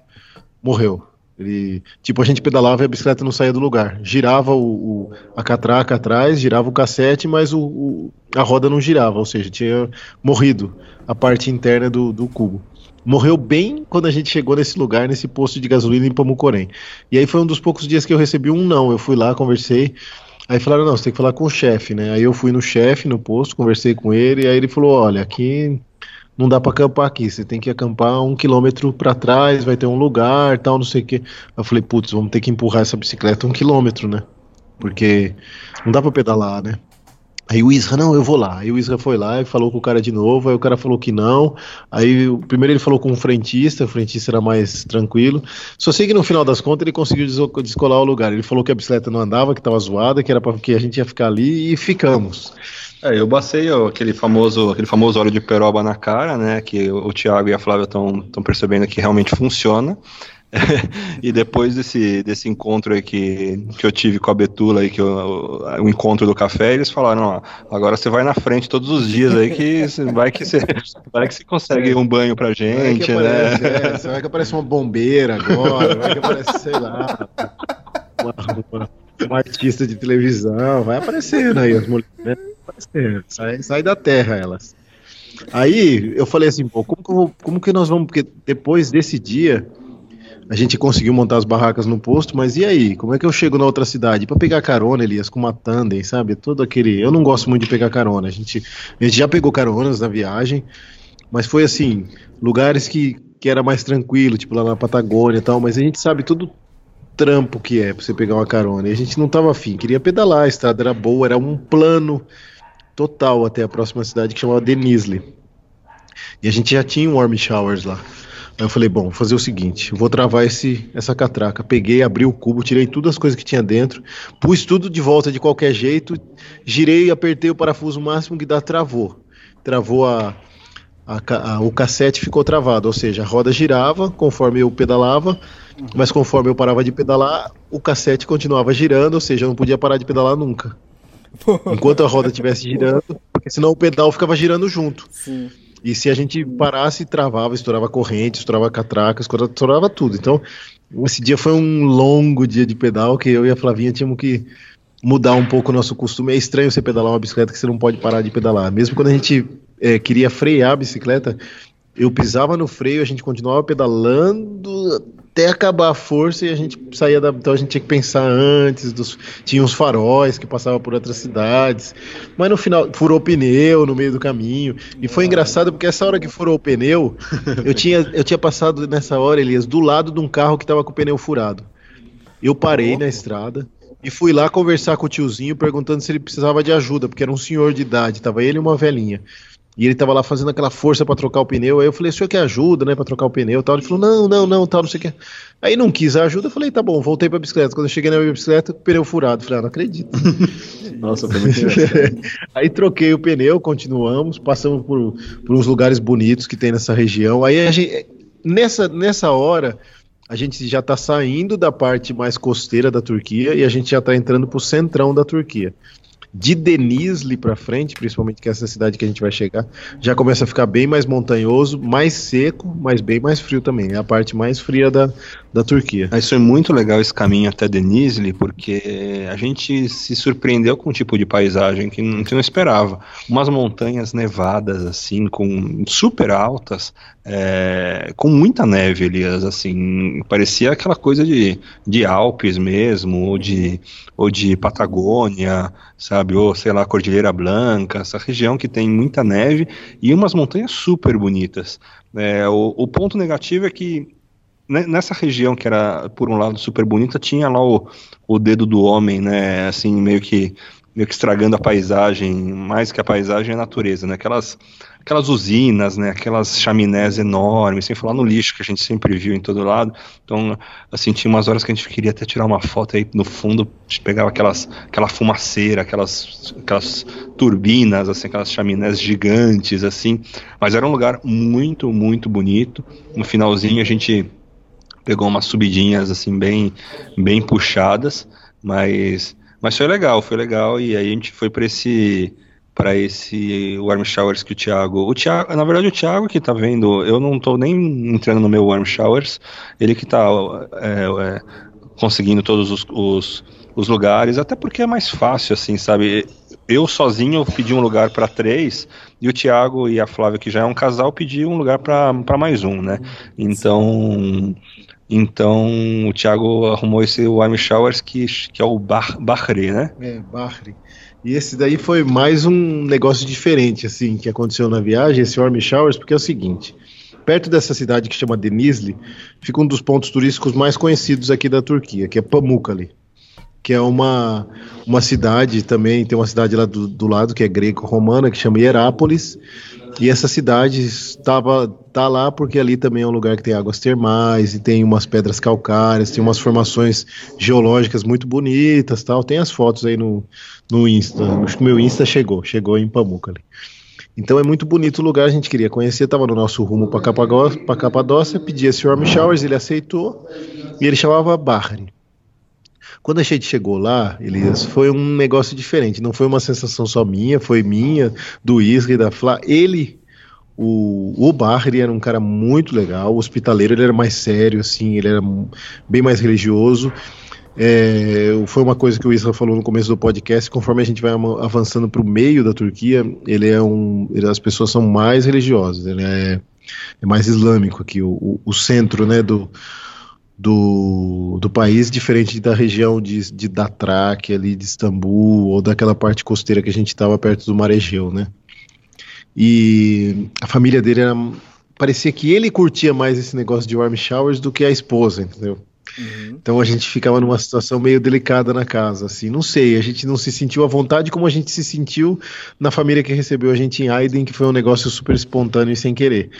Morreu. Ele, tipo, a gente pedalava e a bicicleta não saía do lugar. Girava o, o a catraca atrás, girava o cassete, mas o, o, a roda não girava, ou seja, tinha morrido a parte interna do, do cubo. Morreu bem quando a gente chegou nesse lugar, nesse posto de gasolina em Pamucorém. E aí foi um dos poucos dias que eu recebi um não. Eu fui lá, conversei. Aí falaram, não, você tem que falar com o chefe, né? Aí eu fui no chefe, no posto, conversei com ele, e aí ele falou, olha, aqui não dá para acampar aqui, você tem que acampar um quilômetro para trás, vai ter um lugar, tal, não sei o que. Eu falei, putz, vamos ter que empurrar essa bicicleta um quilômetro, né? Porque não dá para pedalar, né? Aí o Isra, não, eu vou lá. Aí o Isra foi lá e falou com o cara de novo. Aí o cara falou que não. Aí primeiro ele falou com o frentista, o frentista era mais tranquilo. Só sei que no final das contas ele conseguiu descolar o lugar. Ele falou que a bicicleta não andava, que estava zoada, que era para que a gente ia ficar ali e ficamos. É, eu bacei ó, aquele famoso, aquele famoso óleo de peroba na cara, né? Que o, Thiago e a Flávia estão percebendo que realmente funciona. e depois desse, desse encontro aí que, que eu tive com a Betula aí, que eu, o encontro do café, eles falaram, ó, agora você vai na frente todos os dias aí que vai que você vai que você consegue um banho pra gente, vai né? Aparece, é, você vai que aparece uma bombeira agora, vai que aparece, sei lá, uma, uma, uma artista de televisão, vai aparecendo aí as mulheres, né? aparecendo, sai, sai da terra elas. Aí eu falei assim, pô, como que, vou, como que nós vamos, porque depois desse dia a gente conseguiu montar as barracas no posto, mas e aí? Como é que eu chego na outra cidade? Para pegar carona, Elias, com uma tandem, sabe? Todo aquele. Eu não gosto muito de pegar carona. A gente, a gente já pegou caronas na viagem, mas foi assim, lugares que, que era mais tranquilo, tipo lá na Patagônia e tal, mas a gente sabe todo trampo que é pra você pegar uma carona. E a gente não tava afim, queria pedalar, a estrada era boa, era um plano total até a próxima cidade que chamava Denizli. E a gente já tinha um warm showers lá. Aí eu falei, bom, vou fazer o seguinte, vou travar esse, essa catraca. Peguei, abri o cubo, tirei todas as coisas que tinha dentro, pus tudo de volta de qualquer jeito, girei e apertei o parafuso máximo que dá, travou. Travou a, a, a, o cassete ficou travado, ou seja, a roda girava conforme eu pedalava, mas conforme eu parava de pedalar, o cassete continuava girando, ou seja, eu não podia parar de pedalar nunca. Enquanto a roda estivesse girando, porque senão o pedal ficava girando junto. Sim. E se a gente parasse, travava, estourava corrente, estourava catraca, estourava tudo. Então, esse dia foi um longo dia de pedal que eu e a Flavinha tínhamos que mudar um pouco o nosso costume. É estranho você pedalar uma bicicleta que você não pode parar de pedalar. Mesmo quando a gente é, queria frear a bicicleta, eu pisava no freio, a gente continuava pedalando até acabar a força e a gente saía da. Então a gente tinha que pensar antes, dos, tinha uns faróis que passavam por outras cidades, mas no final furou pneu no meio do caminho. E foi engraçado porque essa hora que furou o pneu, eu tinha, eu tinha passado nessa hora, Elias, do lado de um carro que estava com o pneu furado. Eu parei na estrada e fui lá conversar com o tiozinho perguntando se ele precisava de ajuda, porque era um senhor de idade, tava ele e uma velhinha. E ele tava lá fazendo aquela força para trocar o pneu. Aí eu falei, o senhor quer ajuda, né, para trocar o pneu tal? Ele falou, não, não, não, tal, não sei o que. Aí não quis a ajuda, eu falei, tá bom, voltei pra bicicleta. Quando eu cheguei na minha bicicleta, pneu furado. Eu falei, ah, não acredito. Nossa, foi muito. Aí troquei o pneu, continuamos, passamos por, por uns lugares bonitos que tem nessa região. Aí a gente, nessa, nessa hora, a gente já tá saindo da parte mais costeira da Turquia e a gente já tá entrando pro centrão da Turquia de Denizli para frente, principalmente que é essa cidade que a gente vai chegar, já começa a ficar bem mais montanhoso, mais seco, mas bem mais frio também. É a parte mais fria da, da Turquia. Isso foi muito legal esse caminho até Denizli, porque a gente se surpreendeu com um tipo de paisagem que não, que não esperava. Umas montanhas nevadas, assim, com super altas, é, com muita neve, Elias, assim, parecia aquela coisa de, de Alpes mesmo, ou de, ou de Patagônia, sabe, ou sei lá, Cordilheira Blanca, essa região que tem muita neve e umas montanhas super bonitas. É, o, o ponto negativo é que nessa região que era, por um lado, super bonita, tinha lá o, o dedo do homem, né? Assim, meio que, meio que estragando a paisagem, mais que a paisagem, a natureza, né? Aquelas, aquelas usinas, né? Aquelas chaminés enormes, sem falar no lixo que a gente sempre viu em todo lado. Então, assim, tinha umas horas que a gente queria até tirar uma foto aí no fundo, a gente pegava aquelas, aquela fumaceira, aquelas, aquelas turbinas, assim, aquelas chaminés gigantes, assim. Mas era um lugar muito, muito bonito. No finalzinho a gente pegou umas subidinhas assim bem bem puxadas, mas mas foi legal, foi legal e aí a gente foi para esse para esse warm showers que o Thiago, o Thiago, na verdade o Thiago que tá vendo, eu não tô nem entrando no meu warm showers, ele que tá é, é, conseguindo todos os, os, os lugares, até porque é mais fácil assim, sabe? Eu sozinho pedi um lugar para três e o Thiago e a Flávia, que já é um casal, pediu um lugar para mais um, né? Então, então o Thiago arrumou esse Warm Showers que, que é o Bahre, né? É, Bahre. E esse daí foi mais um negócio diferente, assim, que aconteceu na viagem, esse Warm Showers, porque é o seguinte. Perto dessa cidade que chama Denizli, fica um dos pontos turísticos mais conhecidos aqui da Turquia, que é Pamukkale, que é uma, uma cidade também, tem uma cidade lá do, do lado que é greco-romana, que chama Hierápolis, e essa cidade estava tá lá porque ali também é um lugar que tem águas termais e tem umas pedras calcárias, tem umas formações geológicas muito bonitas, tal. Tem as fotos aí no, no Insta. Acho que meu Insta chegou, chegou em Pamukkale. Então é muito bonito o lugar, a gente queria conhecer, estava no nosso rumo para Capadócia, pedi esse Warm Showers, ele aceitou e ele chamava Bahre. Quando a gente chegou lá, Elias, foi um negócio diferente. Não foi uma sensação só minha, foi minha, do Isra e da Flá. Ele, o, o Bahri era um cara muito legal, o hospitaleiro ele era mais sério, assim, ele era bem mais religioso. É, foi uma coisa que o Isra falou no começo do podcast. Conforme a gente vai avançando para o meio da Turquia, ele é um, ele, as pessoas são mais religiosas. Ele é, é mais islâmico aqui, o, o, o centro, né, do do, do país, diferente da região de, de da Tráquea, ali de Istambul, ou daquela parte costeira que a gente estava perto do Mar Egeu, né? E a família dele era. Parecia que ele curtia mais esse negócio de warm showers do que a esposa, entendeu? Uhum. Então a gente ficava numa situação meio delicada na casa, assim, não sei, a gente não se sentiu à vontade como a gente se sentiu na família que recebeu a gente em Aiden, que foi um negócio super espontâneo e sem querer.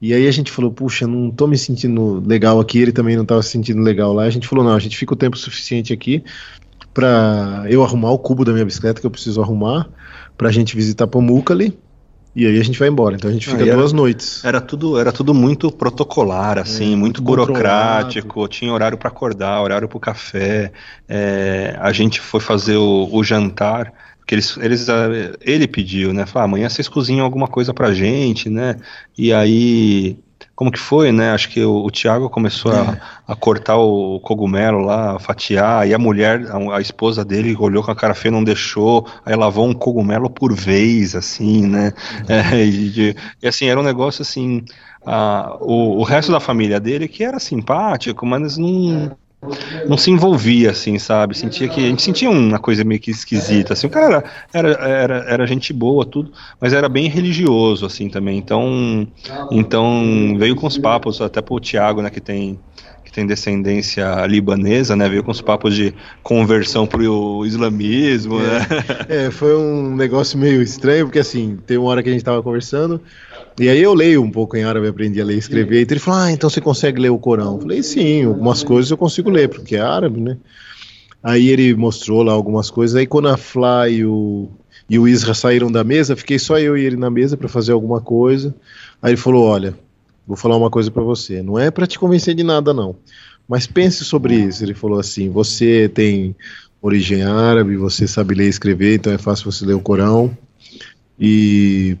E aí a gente falou, puxa, não tô me sentindo legal aqui, ele também não tava se sentindo legal lá. A gente falou, não, a gente fica o tempo suficiente aqui para eu arrumar o cubo da minha bicicleta que eu preciso arrumar, pra gente visitar Pamukkale. E aí a gente vai embora. Então a gente fica era, duas noites. Era tudo, era tudo muito protocolar, assim, é, muito, muito burocrático. Tinha horário para acordar, horário para o café. É, a gente foi fazer o, o jantar que eles, eles ele pediu, né? Falou, ah, amanhã vocês cozinham alguma coisa pra gente, né? E aí, como que foi, né? Acho que o, o Thiago começou é. a, a, cortar o cogumelo lá, a fatiar, e a mulher, a, a, esposa dele, olhou com a cara feia, não deixou, aí lavou um cogumelo por vez, assim, né? É, e, e, assim, era um negócio assim. A, o, o resto da família dele que era simpático, mas não não se envolvia, assim, sabe? Sentia que. A gente sentia uma coisa meio que esquisita. Assim, o cara era, era, era, era gente boa, tudo, mas era bem religioso, assim, também. Então, então veio com os papos, até pro Tiago, né, que tem que tem descendência libanesa, né? Veio com os papos de conversão pro islamismo, é, né? É, foi um negócio meio estranho, porque assim, tem uma hora que a gente tava conversando, e aí eu leio um pouco em árabe, aprendi a ler e escrever. E ele falou: Ah, então você consegue ler o Corão? Eu falei: Sim, algumas coisas eu consigo ler, porque é árabe, né? Aí ele mostrou lá algumas coisas. Aí quando a Fly e o, e o Isra saíram da mesa, fiquei só eu e ele na mesa para fazer alguma coisa. Aí ele falou: Olha, vou falar uma coisa para você. Não é para te convencer de nada, não. Mas pense sobre isso. Ele falou assim: Você tem origem árabe, você sabe ler e escrever, então é fácil você ler o Corão. E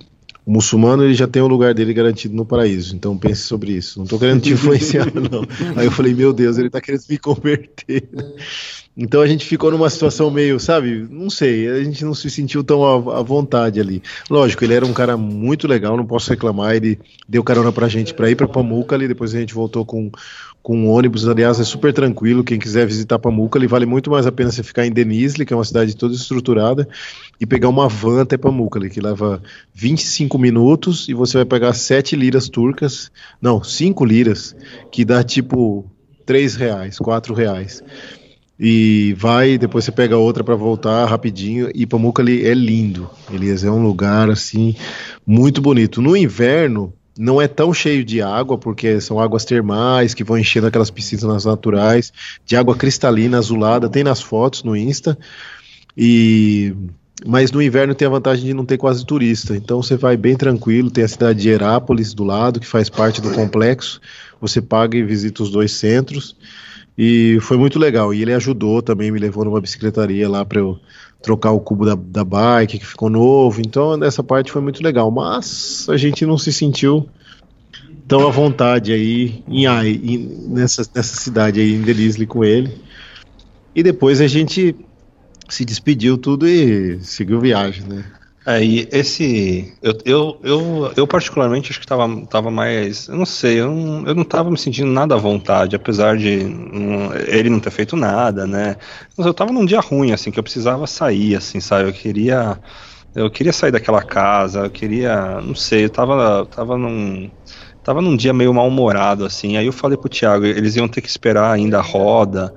o muçulmano ele já tem o lugar dele garantido no paraíso. Então pense sobre isso. Não estou querendo te influenciar, não. Aí eu falei, meu Deus, ele está querendo me converter. Então a gente ficou numa situação meio, sabe? Não sei, a gente não se sentiu tão à, à vontade ali. Lógico, ele era um cara muito legal, não posso reclamar. Ele deu carona pra gente para ir para Pamukkale, depois a gente voltou com com ônibus, aliás, é super tranquilo. Quem quiser visitar Pamukkale, vale muito mais a pena você ficar em Denizli, que é uma cidade toda estruturada, e pegar uma van até Pamukkale, que leva 25 5 minutos e você vai pegar 7 liras turcas, não, 5 liras, que dá tipo 3 reais, 4 reais. E vai, depois você pega outra para voltar rapidinho. E Pamuca ali é lindo, Elias, é um lugar assim muito bonito. No inverno não é tão cheio de água, porque são águas termais que vão enchendo aquelas piscinas naturais, de água cristalina, azulada, tem nas fotos no Insta. E mas no inverno tem a vantagem de não ter quase turista. Então você vai bem tranquilo, tem a cidade de Herápolis do lado, que faz parte do complexo. Você paga e visita os dois centros. E foi muito legal. E ele ajudou também, me levou numa bicicletaria lá para eu trocar o cubo da, da bike, que ficou novo. Então, essa parte foi muito legal. Mas a gente não se sentiu tão à vontade aí em, em nessa, nessa cidade aí em Denizli com ele. E depois a gente se despediu tudo e seguiu viagem, né? É, e esse. Eu, eu, eu, eu, particularmente acho que tava, tava mais. Eu não sei, eu não, eu não tava me sentindo nada à vontade, apesar de um, ele não ter feito nada, né? Mas eu tava num dia ruim, assim, que eu precisava sair, assim, sabe? Eu queria. Eu queria sair daquela casa, eu queria. Não sei, eu tava, tava num. Tava num dia meio mal-humorado, assim. Aí eu falei pro Thiago, eles iam ter que esperar ainda a roda,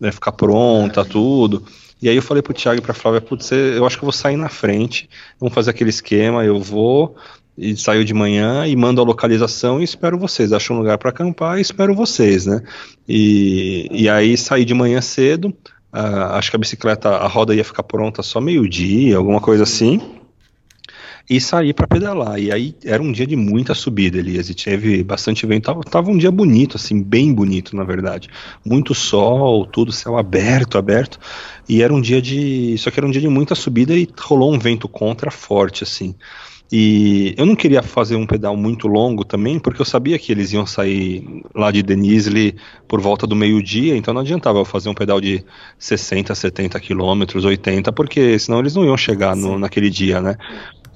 né, ficar pronta, tudo. E aí eu falei pro Thiago e pra Flávia, putz, eu acho que eu vou sair na frente, vamos fazer aquele esquema, eu vou e saio de manhã e mando a localização e espero vocês. Acho um lugar para acampar e espero vocês, né? E, e aí saí de manhã cedo. Uh, acho que a bicicleta, a roda ia ficar pronta só meio-dia, alguma coisa assim e saí para pedalar. E aí era um dia de muita subida, Elias, e teve bastante vento. Tava, tava, um dia bonito, assim, bem bonito, na verdade. Muito sol, tudo, céu aberto, aberto. E era um dia de. Só que era um dia de muita subida e rolou um vento contra forte, assim. E eu não queria fazer um pedal muito longo também, porque eu sabia que eles iam sair lá de Denizli por volta do meio-dia, então não adiantava eu fazer um pedal de 60, 70 quilômetros, 80, porque senão eles não iam chegar no, naquele dia, né?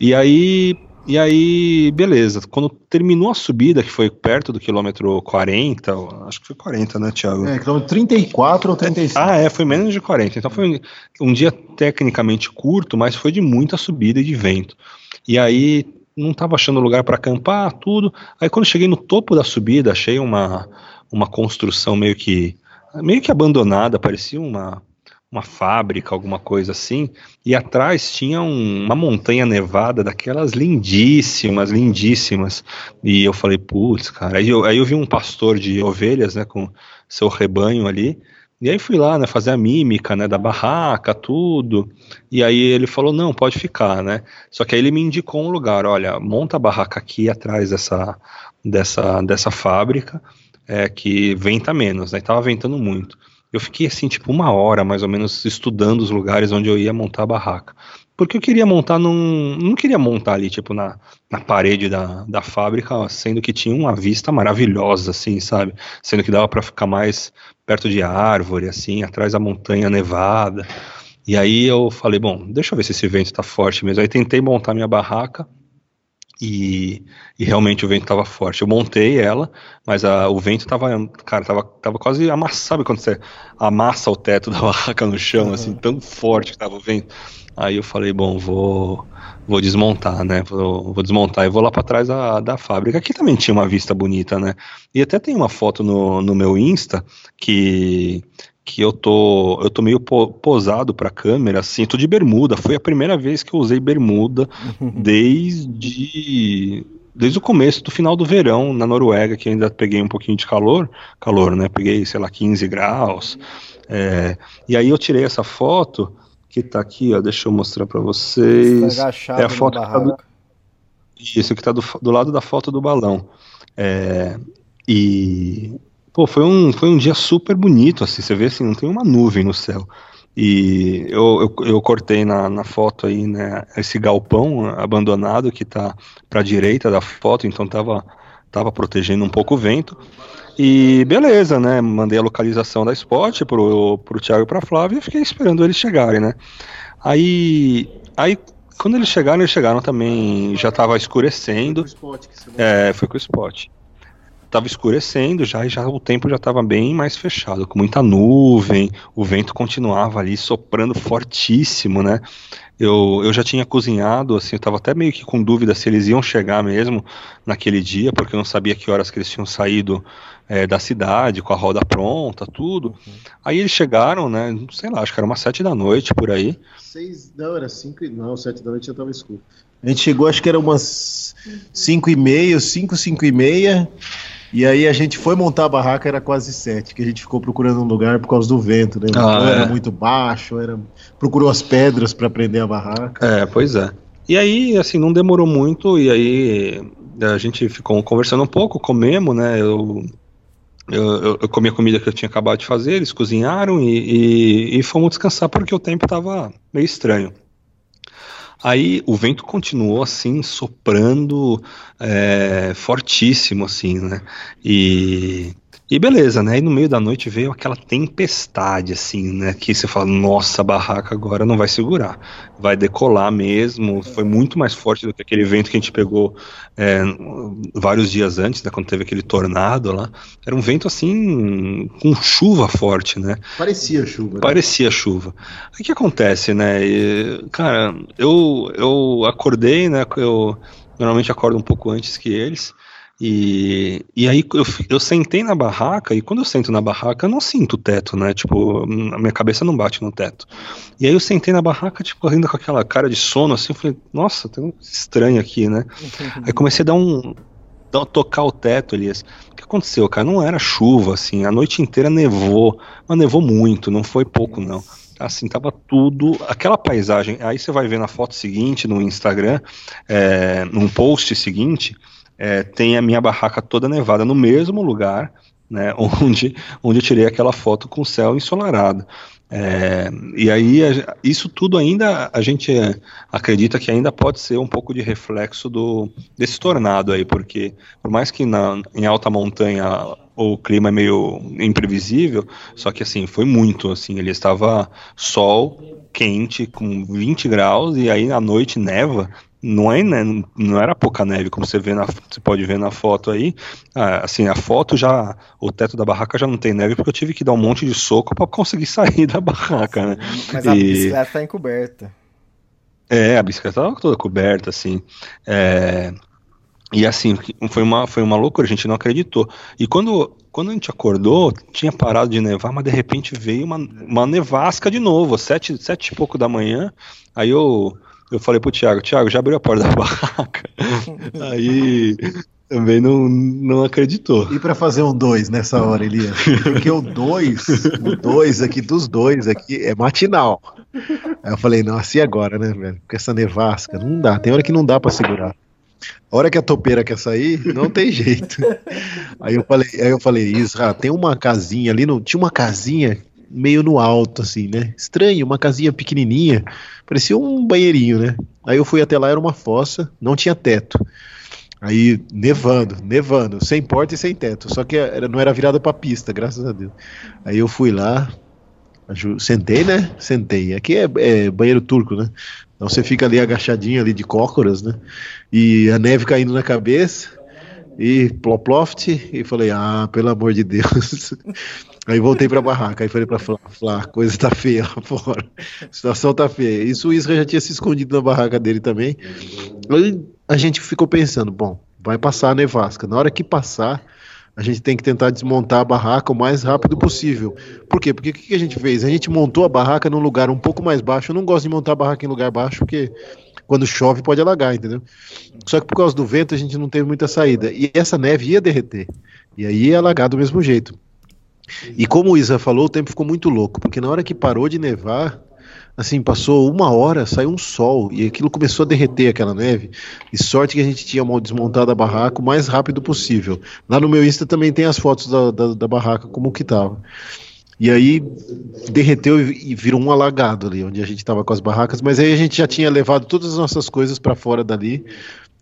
E aí, e aí, beleza. Quando terminou a subida, que foi perto do quilômetro 40, acho que foi 40, né, Thiago? É, quilômetro 34 ou 35. Ah, é, foi menos de 40. Então foi um dia tecnicamente curto, mas foi de muita subida e de vento. E aí não estava achando lugar para acampar, tudo. Aí quando cheguei no topo da subida, achei uma, uma construção meio que meio que abandonada, parecia uma uma fábrica, alguma coisa assim, e atrás tinha um, uma montanha nevada daquelas lindíssimas, lindíssimas. E eu falei, putz, cara. Aí eu, aí eu vi um pastor de ovelhas, né, com seu rebanho ali. E aí fui lá, né, fazer a mímica, né, da barraca, tudo. E aí ele falou, não, pode ficar, né. Só que aí ele me indicou um lugar, olha, monta a barraca aqui atrás dessa, dessa, dessa fábrica, é, que venta menos, né, tava ventando muito. Eu fiquei assim, tipo, uma hora mais ou menos estudando os lugares onde eu ia montar a barraca. Porque eu queria montar num. Não queria montar ali, tipo, na, na parede da, da fábrica, sendo que tinha uma vista maravilhosa, assim, sabe? Sendo que dava para ficar mais perto de árvore, assim, atrás da montanha nevada. E aí eu falei, bom, deixa eu ver se esse vento tá forte mesmo. Aí tentei montar minha barraca e, e, realmente o vento estava forte. Eu montei ela, mas a, o vento estava, cara, tava, tava quase amassado. Sabe quando você amassa o teto da barraca no chão, uhum. assim, tão forte que estava o vento? Aí eu falei, bom, vou, vou desmontar, né? Vou, vou desmontar e vou lá para trás da, da fábrica. Aqui também tinha uma vista bonita, né? E até tem uma foto no, no meu Insta que que eu tô eu tô meio posado para câmera, assim, tô de bermuda. Foi a primeira vez que eu usei bermuda desde desde o começo do final do verão na Noruega, que ainda peguei um pouquinho de calor, calor, né? Peguei, sei lá, 15 graus. É, e aí eu tirei essa foto que tá aqui, ó, deixa eu mostrar para vocês. Tá é a foto que tá do, isso que tá do, do lado da foto do balão. É, e Pô, foi um, foi um dia super bonito, assim, você vê assim, não tem uma nuvem no céu. E eu, eu, eu cortei na, na foto aí, né, esse galpão abandonado que tá pra direita da foto, então tava, tava protegendo um pouco o vento. E beleza, né, mandei a localização da Spot pro, pro Thiago e pra Flávia e fiquei esperando eles chegarem, né. Aí, aí quando eles chegaram, eles chegaram também, já tava escurecendo. É, foi com o Spot estava escurecendo já e já o tempo já estava bem mais fechado, com muita nuvem, o vento continuava ali soprando fortíssimo, né? Eu, eu já tinha cozinhado, assim, eu tava até meio que com dúvida se eles iam chegar mesmo naquele dia, porque eu não sabia que horas que eles tinham saído é, da cidade, com a roda pronta, tudo. Aí eles chegaram, né? Sei lá, acho que era umas sete da noite por aí. Seis, não, era cinco, e- não, sete da noite já tava escuro. A gente chegou, acho que era umas cinco e meia, cinco, cinco e meia, e aí a gente foi montar a barraca, era quase sete, que a gente ficou procurando um lugar por causa do vento, né? Ah, era é. muito baixo, era... procurou as pedras para prender a barraca. É, pois é. E aí, assim, não demorou muito, e aí a gente ficou conversando um pouco, comemos, né? Eu, eu, eu- comi a comida que eu tinha acabado de fazer, eles cozinharam e, e, e fomos descansar porque o tempo tava meio estranho. Aí o vento continuou assim, soprando é, fortíssimo, assim, né? E, e beleza, né? E no meio da noite veio aquela tempestade, assim, né? Que você fala, nossa, a barraca agora não vai segurar, vai decolar mesmo. Foi muito mais forte do que aquele vento que a gente pegou é, vários dias antes, né? Quando teve aquele tornado lá. Era um vento assim, com chuva forte, né? Parecia chuva. né? Parecia chuva. O que acontece, né? E, cara, eu, eu acordei, né? Eu normalmente acordo um pouco antes que eles. E, e aí eu, eu sentei na barraca, e quando eu sento na barraca, eu não sinto o teto, né? Tipo, a minha cabeça não bate no teto. E aí eu sentei na barraca, tipo, ainda com aquela cara de sono, assim, eu falei, nossa, tem um estranho aqui, né? Aí comecei a dar um. dar- tocar o teto, Elias. O que aconteceu, cara? Não era chuva, assim, a noite inteira nevou, mas nevou muito, não foi pouco, não. Assim, tava tudo. Aquela paisagem. Aí você vai ver na foto seguinte no Instagram, é, num post seguinte, é, tem a minha barraca toda nevada no mesmo lugar, né? Onde, onde eu tirei aquela foto com o céu ensolarado. É, e aí, a- isso tudo ainda a gente é, acredita que ainda pode ser um pouco de reflexo do, desse tornado aí, porque por mais que na, em alta montanha o clima é meio imprevisível, só que assim, foi muito, assim, ele estava sol quente com 20 graus e aí à noite neva, não é né, não era pouca neve como você vê na você pode ver na foto aí Ah, assim a foto já o teto da barraca já não tem neve porque eu tive que dar um monte de soco para conseguir sair da barraca né Mas a E- bicicleta tá encoberta. é, a bicicleta estava toda coberta, assim. É, e assim, foi uma, foi uma loucura, a gente não acreditou. E quando, quando a gente acordou, tinha parado de nevar, mas de repente veio uma, uma nevasca de novo, sete, sete e pouco da manhã. Aí eu, eu falei pro Thiago, Thiago, já abriu a porta da barraca. Aí também não, não acreditou. E para fazer um 2 nessa hora, Elias? Porque o 2, o 2 aqui dos dois aqui é matinal. Aí eu falei, nossa, e agora, né, velho? Com essa nevasca, não dá. Tem hora que não dá para segurar. A hora que a topeira quer sair, não tem jeito. Aí eu falei, aí eu falei, Isra, tem uma casinha ali, no, tinha uma casinha meio no alto, assim, né? Estranho, uma casinha pequenininha, parecia um banheirinho, né? Aí eu fui até lá, era uma fossa, não tinha teto. Aí nevando, nevando, sem porta e sem teto. Só que era- não era virada pra pista, graças a Deus. Aí eu fui lá, sentei, né? Sentei. Aqui é, é banheiro turco, né? Então você fica ali agachadinho ali de cócoras, né? E a neve caindo na cabeça e ploploft e falei, ah, pelo amor de Deus. Aí voltei pra barraca, aí falei pra Flá, Flá, a coisa tá feia lá fora. A situação tá feia. Isso o Isra já tinha se escondido na barraca dele também. Aí a gente ficou pensando, bom, vai passar a nevasca. Na hora que passar, a gente tem que tentar desmontar a barraca o mais rápido possível. Por quê? Porque o que a gente fez? A gente montou a barraca num lugar um pouco mais baixo. Eu não gosto de montar a barraca em lugar baixo, porque quando chove pode alagar, entendeu? Só que por causa do vento a gente não teve muita saída. E essa neve ia derreter. E aí ia alagar do mesmo jeito. E como o Isa falou, o tempo ficou muito louco, porque na hora que parou de nevar, assim, passou uma hora, saiu um sol, e aquilo começou a derreter aquela neve. E sorte que a gente tinha desmontado a barraca o mais rápido possível. Lá no meu Insta também tem as fotos da, da, da barraca, como que tava. E aí derreteu e virou um alagado ali, onde a gente estava com as barracas, mas aí a gente já tinha levado todas as nossas coisas para fora dali,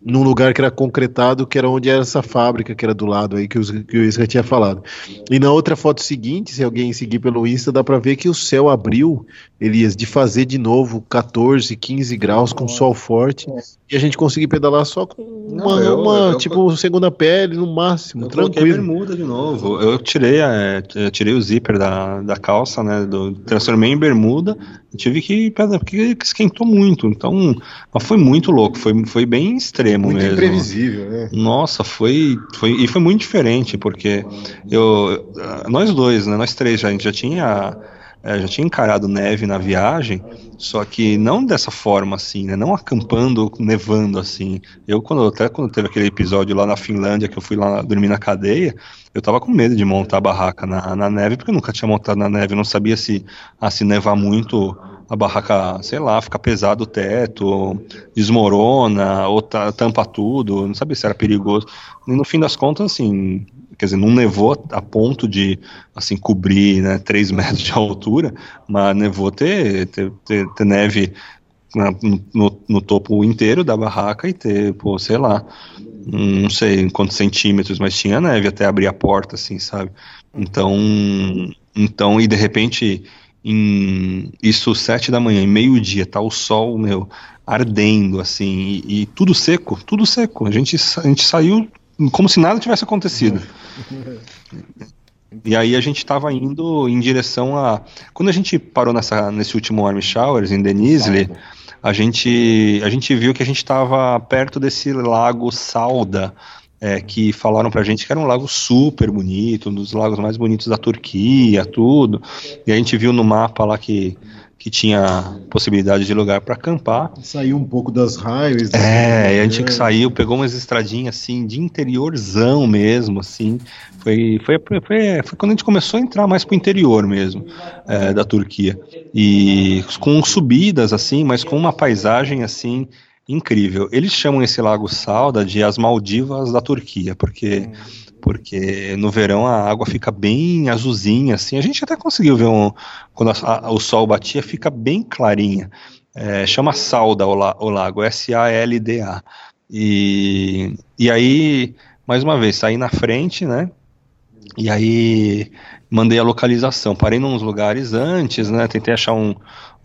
num lugar que era concretado, que era onde era essa fábrica que era do lado aí que o, que o Isra tinha falado. E na outra foto seguinte, se alguém seguir pelo Insta, dá para ver que o céu abriu, Elias, de fazer de novo 14, 15 graus com sol forte, e a gente conseguir pedalar só com uma, eu- uma, eu- tipo segunda pele no máximo, Eu tranquilo. bermuda de novo. Eu tirei, a, eu tirei o zíper da, da calça, né? Do, transformei em bermuda Eu tive que porque esquentou muito, então mas foi muito louco, foi, foi bem extremo Muito mesmo. imprevisível, né? Nossa, foi, foi e foi muito diferente porque eu nós dois, né, nós três já a gente já tinha é, já tinha encarado neve na viagem, só que não dessa forma assim, né? Não acampando, nevando assim. Eu quando até quando teve aquele episódio lá na Finlândia que eu fui lá dormir na cadeia, eu tava com medo de montar a barraca na, na neve porque eu nunca tinha montado na neve, eu não sabia se ah, se nevar muito a barraca, sei lá, fica pesado o teto, desmorona, ou ta- tampa tudo, não sabia se era perigoso. E no fim das contas, assim, quer dizer, não nevou a ponto de, assim, cobrir, né, 3 metros de altura, mas nevou ter, ter, ter, ter neve na- no, no, topo inteiro da barraca e ter, pô, sei lá, não sei quantos centímetros, mas tinha neve até abrir a porta, assim, sabe? Então, então e de repente, em isso sete da manhã, meio-dia, tá o sol, meu, ardendo, assim, e, e tudo seco, tudo seco. A gente, a gente saiu como se nada tivesse acontecido. E aí a gente estava indo em direção a. Quando a gente parou nessa, nesse último Warm Showers em Denizli, a gente, a gente viu que a gente estava perto desse lago Salda, é, que falaram pra gente que era um lago super bonito, um dos lagos mais bonitos da Turquia, tudo. E a gente viu no mapa lá que, que tinha possibilidade de lugar para acampar. Saiu um pouco das raios. É, e a gente que saiu, pegou umas estradinhas assim, de interiorzão mesmo, assim. Foi, foi, foi, foi, quando a gente começou a entrar mais pro interior mesmo, é, da Turquia. E com subidas, assim, mas com uma paisagem, assim, incrível. Eles chamam esse Lago Salda de as Maldivas da Turquia, porque porque no verão a água fica bem azulzinha, assim. A gente até conseguiu ver um, quando a- a- o sol batia, fica bem clarinha. É, chama Salda o, la- o lago, S-A-L-D-A. E, e aí, mais uma vez, saí na frente, né? E aí mandei a localização. Parei nos lugares antes, né? Tentei achar um,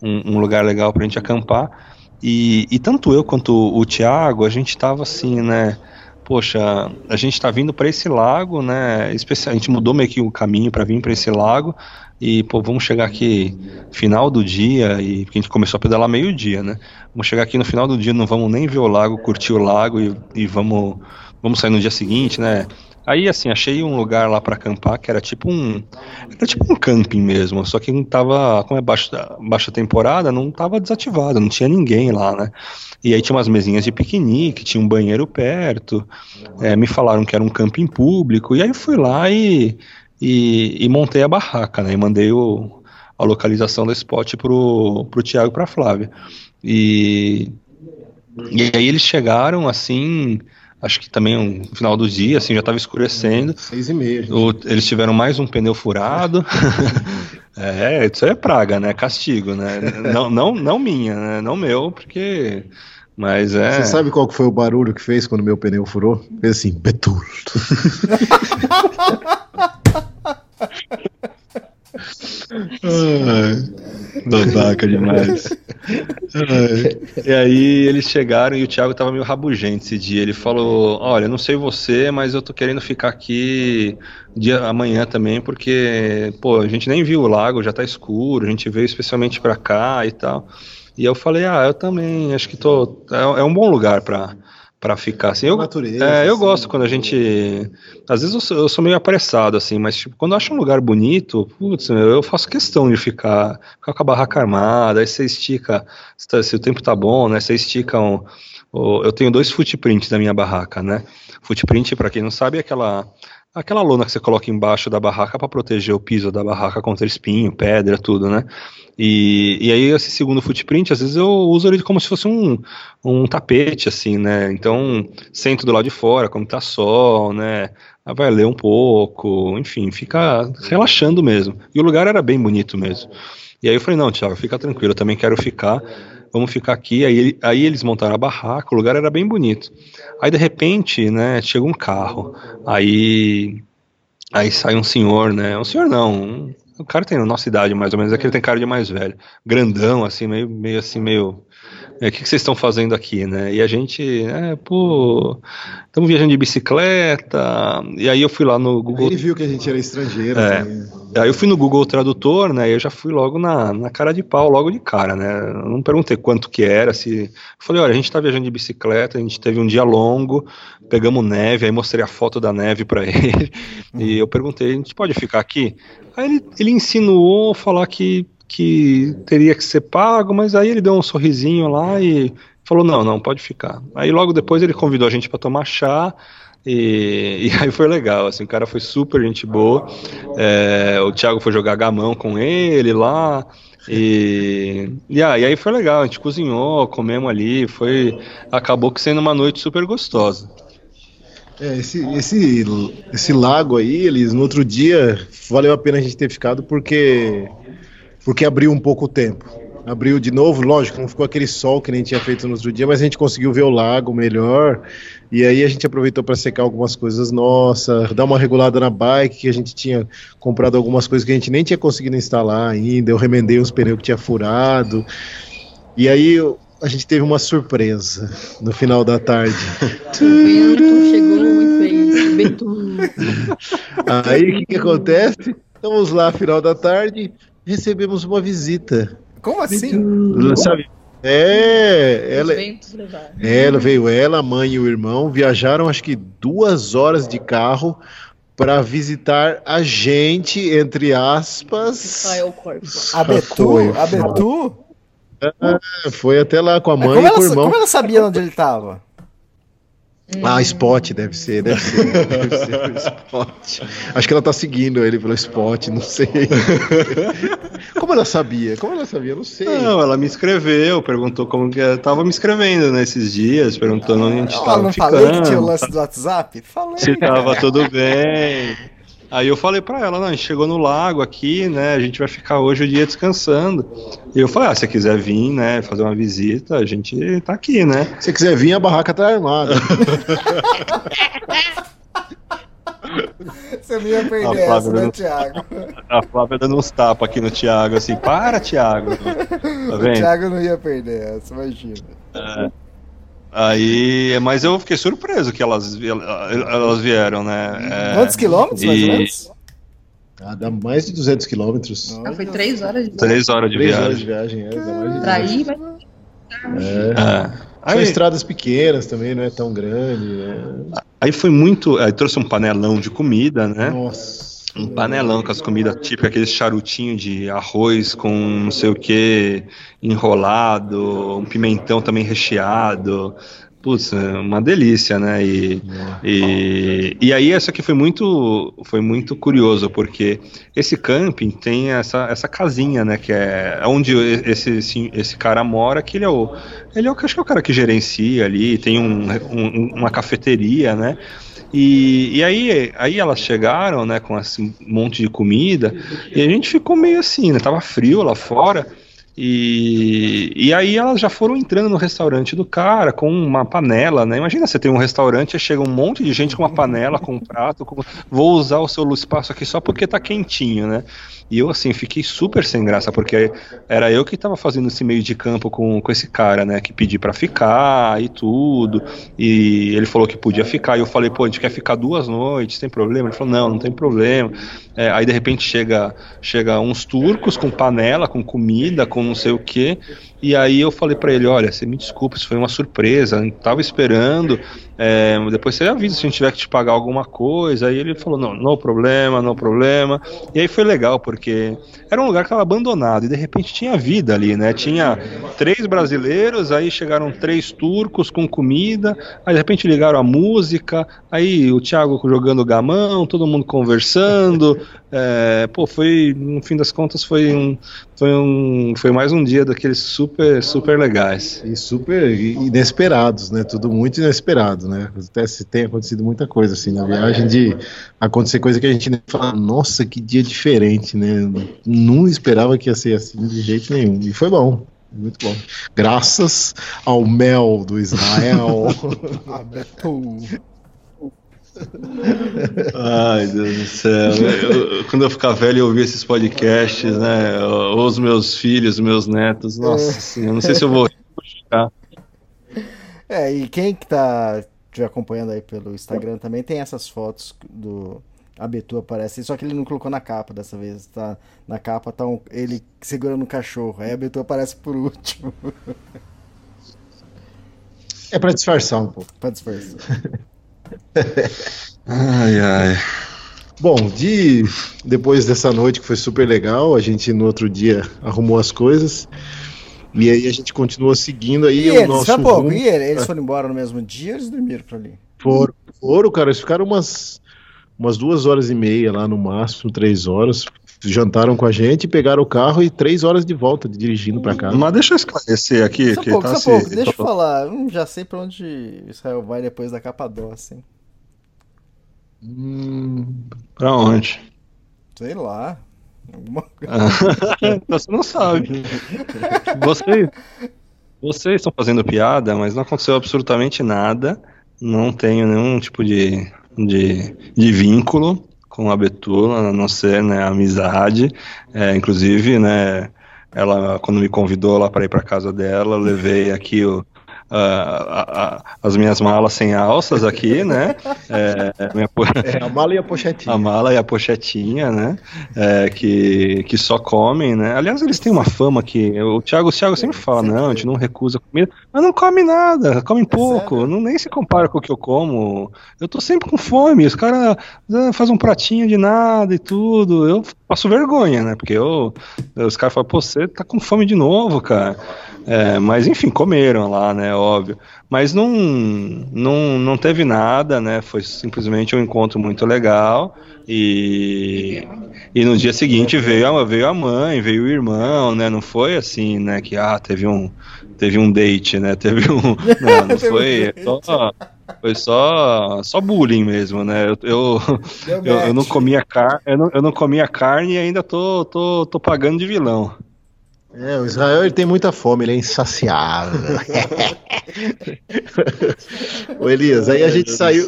um, um lugar legal pra gente acampar. E, e tanto eu quanto o, Thiago, a gente tava assim, né? Poxa, a gente tá vindo para esse lago, né? A gente mudou meio que o caminho para vir para esse lago e pô, vamos chegar aqui final do dia e porque a gente começou a pedalar meio dia, né? Vamos chegar aqui no final do dia, não vamos nem ver o lago, curtir o lago e, e vamos vamos sair no dia seguinte, né? Aí assim, achei um lugar lá para acampar que era tipo um era tipo um camping mesmo, só que não tava, como é baixa, baixa temporada, não tava desativado, não tinha ninguém lá, né? E aí tinha umas mesinhas de piquenique, tinha um banheiro perto, é, me falaram que era um camping público, e aí fui lá e, e, e montei a barraca, né? E mandei o, a localização do spot pro, pro Thiago e pra Flávia. E, e aí eles chegaram assim, acho que também um- no final do dia, assim, já estava escurecendo. Seis e meia. O- eles tiveram mais um pneu furado. é, isso aí é praga, né? Castigo, né? Não, não, não minha, né? Não meu, porque. Mas é. Você sabe qual que foi o barulho que fez quando meu pneu furou? Fez assim, betul. Ai, Babaca demais. Ai. E aí eles chegaram e o Thiago tava meio rabugento esse dia. Ele falou: Olha, não sei você, mas eu tô querendo ficar aqui dia amanhã também, porque, pô, a gente nem viu o lago, já tá escuro, a gente veio especialmente pra cá e tal. E eu falei: Ah, eu também, acho que tô. É, é um bom lugar pra. Pra ficar assim, eu, Natureza, é, eu assim. gosto quando a gente. Às vezes eu sou, eu sou meio apressado, assim, mas tipo, quando eu acho um lugar bonito, putz, meu, eu faço questão de ficar, ficar com a barraca armada, aí você estica, se, tá- o tempo tá bom, né? Você estica um. o- eu tenho dois footprints da minha barraca, né? Footprint, pra quem não sabe, é aquela. Aquela lona que você coloca embaixo da barraca para proteger o piso da barraca contra espinho, pedra, tudo, né? E, e aí esse segundo footprint, às vezes eu uso ele como se fosse um, um tapete, assim, né? Então, sento do lado de fora, como tá sol, né? Aí Vai ler um pouco, enfim, fica relaxando mesmo. E o lugar era bem bonito mesmo. E aí eu falei, não, Thiago, fica tranquilo, eu também quero ficar, vamos ficar aqui. Aí, aí eles montaram a barraca, o lugar era bem bonito. Aí de repente, né, chega um carro, aí, aí sai um senhor, né? Um senhor não, um, o cara tem a nossa idade mais ou menos, é que ele tem cara de mais velho, grandão, assim, meio, meio assim, meio é, o que, que vocês estão fazendo aqui, né? E a gente, é, pô, estamos viajando de bicicleta. E aí eu fui lá no Google. Ele viu que a gente era estrangeiro. É. assim. Aí eu fui no Google Tradutor, né? E eu já fui logo na, na cara de pau, logo de cara, né? Eu não perguntei quanto que era, se. Eu falei, olha, a gente tá viajando de bicicleta, a gente teve um dia longo, pegamos neve, aí mostrei a foto da neve para ele. E eu perguntei, a gente pode ficar aqui? Aí ele, ele insinuou falar que, que teria que ser pago, mas aí ele deu um sorrisinho lá e falou, não, não, pode ficar. Aí logo depois ele convidou a gente para tomar chá. E, e aí foi legal, assim, o cara foi super gente boa. É, o Thiago foi jogar gamão com ele lá. E, e, ah, e aí foi legal, a gente cozinhou, comemos ali, foi. Acabou que sendo uma noite super gostosa. É, esse, esse, esse lago aí, eles no outro dia valeu a pena a gente ter ficado porque porque abriu um pouco o tempo. Abriu de novo, lógico, não ficou aquele sol que nem tinha feito no outro dia, mas a gente conseguiu ver o lago melhor. E aí a gente aproveitou para secar algumas coisas nossas, dar uma regulada na bike, que a gente tinha comprado algumas coisas que a gente nem tinha conseguido instalar ainda. Eu remendei uns pneus que tinha furado. E aí a gente teve uma surpresa no final da tarde. O vento chegou fez vento. Aí o que, que acontece? Estamos lá, final da tarde, recebemos uma visita. Como assim? Sabe? É, ela, levaram. ela veio, ela, a mãe e o irmão viajaram acho que duas horas de carro para visitar a gente, entre aspas. Israel Corpo. A Betu? Foi. A Betu? É, Foi até lá com a mãe como, e com o irmão. como ela sabia onde ele tava? Ah, Spot, deve ser, deve ser. Deve ser o Spot. Acho que ela tá seguindo ele pelo Spot, não sei. Como ela sabia? Como ela sabia? Não sei. Não, ela me escreveu, perguntou como que eu tava me escrevendo nesses dias, perguntando onde a gente Ah, tava não ficando. falei que tinha o lance do WhatsApp? Falei. se tava tudo bem. Aí eu falei pra ela, não, a gente chegou no lago aqui, né? A gente vai ficar hoje o dia descansando. E eu falei, ah, se você quiser vir, né, fazer uma visita, a gente tá aqui, né? Se você quiser vir, a barraca tá armada. Você não ia perder essa, né, Thiago? A Flávia dando uns tapas aqui no Thiago, assim, para, Thiago. Tá O? Thiago não ia perder essa, imagina. Aí, mas eu fiquei surpreso que elas, elas vieram, né? É, Quantos quilômetros, mais ou menos? Ah, dá mais de 200 quilômetros. Ah, foi três horas de Três horas de Três viagem. horas de viagem, é, dá mais de pra 200. ir, mas É. É. São Aí, estradas pequenas também, não é tão grande. né? aí foi muito. Aí trouxe um panelão de comida, né? Nossa. Um panelão com as comidas típicas, aqueles charutinhos de arroz com não sei o que enrolado, um pimentão também recheado. Putz, é uma delícia, né? E, e, e aí essa aqui foi muito, foi muito curioso, porque esse camping tem essa, essa casinha, né? Que é onde esse, esse, esse cara mora, que ele é o. Ele é o acho que é o cara que gerencia ali, tem um, um- uma cafeteria, né? E, e aí, aí elas chegaram, né, com esse monte de comida, e a gente ficou meio assim, né? Tava frio lá fora. E, e aí elas já foram entrando no restaurante do cara com uma panela, né? Imagina você tem um restaurante e chega um monte de gente com uma panela, com um prato, com... vou usar o seu espaço aqui só porque tá quentinho, né? E eu, assim, fiquei super sem graça, porque era eu que tava fazendo esse meio de campo com, com esse cara, né? Que pedi pra ficar e tudo. E ele falou que podia ficar. E eu falei, pô, a gente quer ficar duas noites, tem problema? Ele falou, não, não tem problema. É, aí de repente chega, chega uns turcos com panela, com comida, com não sei o que. E aí eu falei pra ele, olha, você me desculpa, isso foi uma surpresa, não tava esperando. É, depois você avisa se a gente tiver que te pagar alguma coisa. Aí ele falou, não, não problema, não problema. E aí foi legal, porque era um lugar que estava abandonado e de repente tinha vida ali, né? Tinha três brasileiros, aí chegaram três turcos com comida, aí de repente ligaram a música, aí o Thiago jogando gamão, todo mundo conversando. é, pô, foi, no fim das contas, foi um, foi um, foi mais um dia daqueles super, super legais. E super inesperados, né? Tudo muito inesperado, né? Até se tem acontecido muita coisa assim na viagem de acontecer coisa que a gente nem fala, nossa, que dia diferente, né? Não esperava que ia ser assim de jeito nenhum. E foi bom. Muito bom. Graças ao mel do Israel. Ai, Deus do céu. Eu- eu- quando eu ficar velho e ouvir esses podcasts, né? Ou os meus filhos, os meus netos, nossa senhora, não sei se eu vou ficar. É, e quem que tá te acompanhando aí pelo Instagram também tem essas fotos do Abetu aparece, só que ele não colocou na capa dessa vez, tá? Na capa tá um, ele segurando um cachorro, aí a Abetu aparece por último. É pra disfarçar um pouco. pra disfarçar. Ai, ai. Bom, de depois dessa noite que foi super legal, a gente no outro dia arrumou as coisas. E aí a gente continua seguindo aí E o eles, nosso pouco, e eles, foram embora no mesmo dia eles dormiram pra ali? Foram, foram, cara, eles ficaram umas, umas duas horas e meia lá no máximo, três horas. Jantaram com a gente, pegaram o carro e três horas de volta de dirigindo pra casa. Mas deixa eu esclarecer aqui. Só que pouco, tá só se- pouco, deixa eu falar, hum, já sei pra onde Israel vai depois da Capadócia, hein? Hum, Pra onde? Sei lá. Alguma coisa. Você não sabe. Vocês, vocês estão fazendo piada, mas não aconteceu absolutamente nada. Não tenho nenhum tipo de, de, de vínculo com a Betula, a não ser né, amizade. É, inclusive, né, ela quando me convidou lá para ir para casa dela, eu levei aqui o, a- a- as minhas malas sem alças aqui, né? É, a minha po- é, a mala e a pochetinha. a mala e a pochetinha, né? É, que, que só comem, né? Aliás, eles têm uma fama que o Thiago, o Thiago sempre fala, não, a gente não recusa comida, mas não come nada, come pouco, não nem se compara com o que eu como. Eu tô sempre com fome, os caras ah, fazem um pratinho de nada e tudo. Eu passo vergonha, né? Porque eu, os caras falam, pô, você tá com fome de novo, cara. É, mas enfim, comeram lá, né? Óbvio. Mas não, não, não teve nada, né? Foi simplesmente um encontro muito legal. E, e no dia seguinte veio a, veio a mãe, veio o irmão, né? Não foi assim, né? Que ah, teve um, teve um date, né? Teve um. Não, não foi. Só, foi só, só bullying mesmo, né? Eu, eu, eu, eu não comia carne, eu não, eu não comia carne e ainda tô, tô, tô pagando de vilão. É, o Israel ele tem muita fome, ele é insaciável. Ô Elias, aí a gente saiu,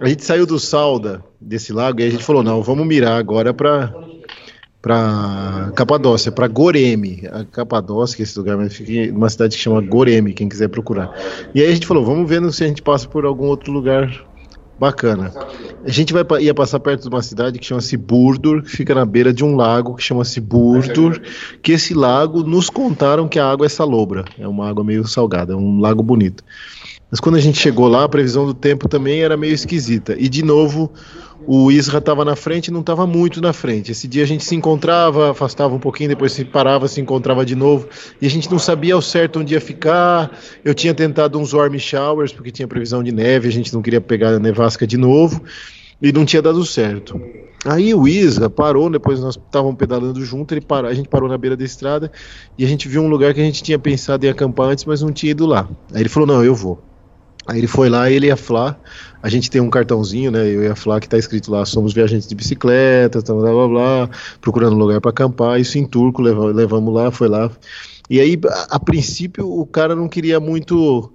a gente saiu do Salda desse lago e a gente falou, não, vamos mirar agora pra para Capadócia, para Goreme, a Capadócia, que é esse lugar, mas fica numa cidade que chama Goreme, quem quiser procurar. E aí a gente falou, vamos vendo se a gente passa por algum outro lugar bacana. A gente vai ia passar perto de uma cidade que chama-se Burdur, que fica na beira de um lago que chama-se Burdur, que esse lago nos contaram que a água é salobra, é uma água meio salgada, é um lago bonito. Mas quando a gente chegou lá, a previsão do tempo também era meio esquisita. E de novo, o Isra estava na frente e não estava muito na frente. Esse dia a gente se encontrava, afastava um pouquinho, depois se parava, se encontrava de novo. E a gente não sabia ao certo onde ia ficar. Eu tinha tentado uns warm showers, porque tinha previsão de neve, a gente não queria pegar a nevasca de novo. E não tinha dado certo. Aí o Isra parou, depois nós estávamos pedalando junto, ele parou, a gente parou na beira da estrada e a gente viu um lugar que a gente tinha pensado em acampar antes, mas não tinha ido lá. Aí ele falou: Não, eu vou. Aí ele foi lá, ele e a Flá. A gente tem um cartãozinho, né? Eu e a Flá, que tá escrito lá: somos viajantes de bicicleta, blá blá blá, procurando um lugar para acampar. Isso em turco, leva- levamos lá, foi lá. E aí, a, a princípio, o cara não queria muito,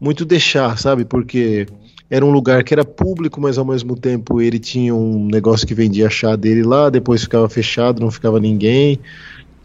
muito deixar, sabe? Porque era um lugar que era público, mas ao mesmo tempo ele tinha um negócio que vendia chá dele lá, depois ficava fechado, não ficava ninguém.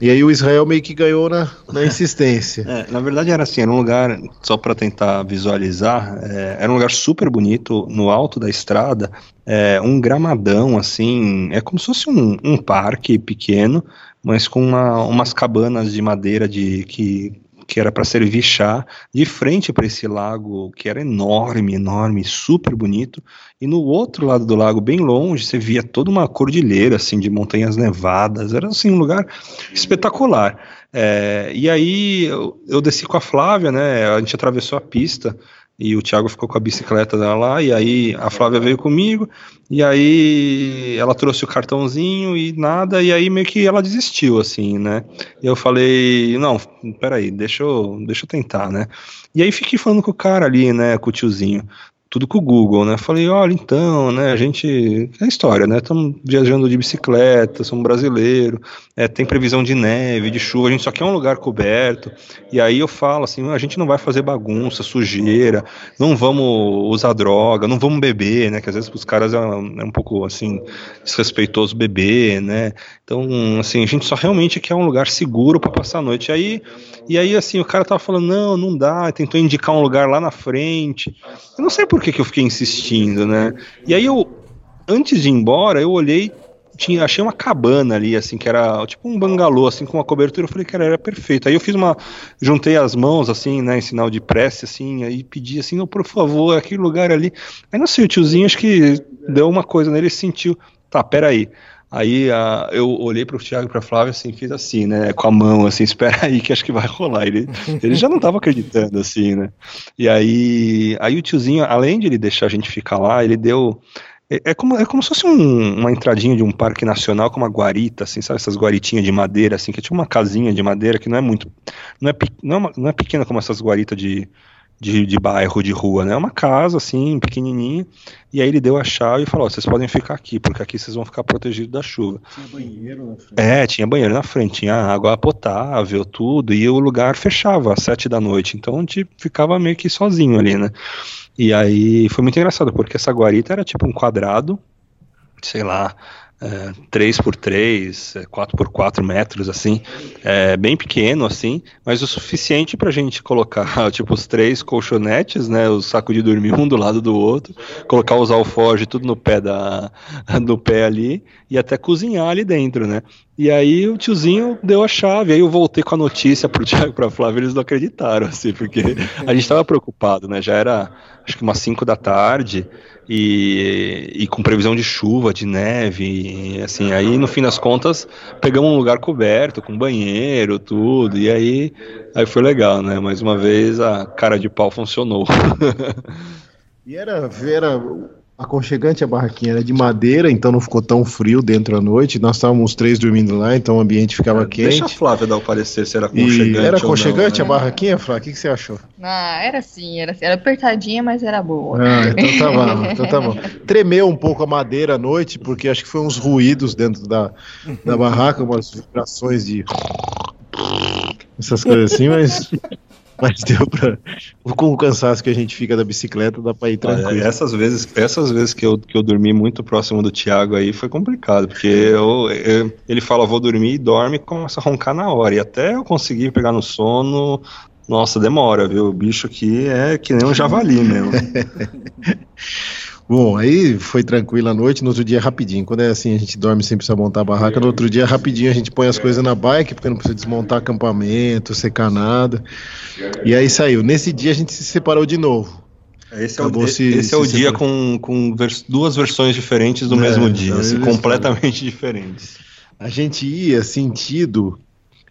E aí o Israel meio que ganhou na, na insistência. É, na verdade era assim, era um lugar, só para tentar visualizar, é, era um lugar super bonito, no alto da estrada, é, um gramadão assim, é como se fosse um, um parque pequeno, mas com uma- umas cabanas de madeira de que que era para servir chá, de frente para esse lago que era enorme, enorme, super bonito, e no outro lado do lago, bem longe, você via toda uma cordilheira assim de montanhas nevadas, era assim um lugar espetacular. É, e aí eu, eu desci com a Flávia, né? A gente atravessou a pista e o Thiago ficou com a bicicleta dela lá, e aí a Flávia veio comigo, e aí ela trouxe o cartãozinho e nada, e aí meio que ela desistiu, assim, né? Eu falei, não, peraí, deixa eu, deixa eu tentar, né? E aí fiquei falando com o cara ali, né, com o tiozinho tudo com o Google, né? Falei, olha, então, né? A gente. É história, né? Estamos viajando de bicicleta, somos brasileiros, é, tem previsão de neve, de chuva, a gente só quer um lugar coberto. E aí eu falo assim: a gente não vai fazer bagunça, sujeira, não vamos usar droga, não vamos beber, né? Que às vezes os caras é, é um pouco assim, desrespeitoso beber, né? Então, assim, a gente só realmente quer um lugar seguro para passar a noite. E aí E aí, assim, o cara tava falando, não, não dá, tentou indicar um lugar lá na frente. Eu não sei por que, que eu fiquei insistindo, né? E aí eu, antes de ir embora, eu olhei, tinha, achei uma cabana ali, assim, que era tipo um bangalô, assim, com uma cobertura. Eu falei, cara, era perfeito. Aí eu fiz uma. Juntei as mãos, assim, né, em sinal de prece, assim, aí pedi assim, não, por favor, aquele lugar ali. Aí não sei, o tiozinho acho que deu uma coisa nele e sentiu. Tá, peraí. Aí a, eu olhei para o Thiago e para Flávia assim, fiz assim, né, com a mão, assim, espera aí que acho que vai rolar. Ele, ele já não estava acreditando, assim, né. E aí, aí o tiozinho, além de ele deixar a gente ficar lá, ele deu é, é, como, é como se fosse um, uma entradinha de um parque nacional com uma guarita, assim, sabe? Essas guaritinhas de madeira, assim, que é tipo uma casinha de madeira que não é muito. Não é, não é, uma, não é pequena como essas guaritas de, de, de, bairro, de rua, né? É uma casa, assim, pequenininha. E aí ele deu a chave e falou: vocês podem ficar aqui, porque aqui vocês vão ficar protegidos da chuva. Tinha banheiro na frente. É, tinha banheiro na frente, tinha água potável, tudo. E o lugar fechava às sete da noite. Então a gente ficava meio que sozinho ali, né? E aí foi muito engraçado, porque essa guarita era tipo um quadrado, sei lá, é, 3 por 3 4 por 4 metros, assim, é, bem pequeno, assim, mas o suficiente para a gente colocar, tipo, os três colchonetes, né, o saco de dormir um do lado do outro, colocar os alforjes tudo no pé da, no pé ali, e até cozinhar ali dentro, né. E aí o tiozinho deu a chave, aí eu voltei com a notícia pro Thiago e pra Flávia, eles não acreditaram, assim, porque a gente estava preocupado, né, já era, acho que umas 5 da tarde, e, e, com previsão de chuva, de neve, e, assim, aí no fim das contas pegamos um lugar coberto, com banheiro, tudo, e aí, aí foi legal, né? Mais uma vez a cara de pau funcionou. e era, era aconchegante a barraquinha, era de madeira, então não ficou tão frio dentro à noite. Nós estávamos três dormindo lá, então o ambiente ficava é, quente. Deixa a Flávia dar o parecer se era aconchegante. E era aconchegante não, né? a barraquinha, Flávia? O que, que, você achou? Ah, era sim, era, era apertadinha, mas era boa. Ah, então tá bom, então tá bom. Tremeu um pouco a madeira à noite, porque acho que foi uns ruídos dentro da, da barraca, umas vibrações de. essas coisas assim, mas mas deu pra. Com o cansaço que a gente fica da bicicleta, dá pra ir tranquilo. essas vezes, essas vezes que eu, que eu dormi muito próximo do Thiago aí foi complicado, porque eu, eu, ele fala, vou dormir e dorme e começa a roncar na hora. E até eu conseguir pegar no sono, nossa, demora, viu? O bicho aqui é que nem um javali mesmo. Bom, aí foi tranquilo a noite, no outro dia rapidinho. Quando é assim, a gente dorme sem precisar montar a barraca, no outro dia rapidinho a gente põe as coisas na bike, porque não precisa desmontar acampamento, secar nada. E aí saiu. Nesse dia a gente se separou de novo. Esse é o, se, esse é o dia com, com vers duas versões diferentes do é, mesmo dia, assim, completamente diferentes. A gente ia sentido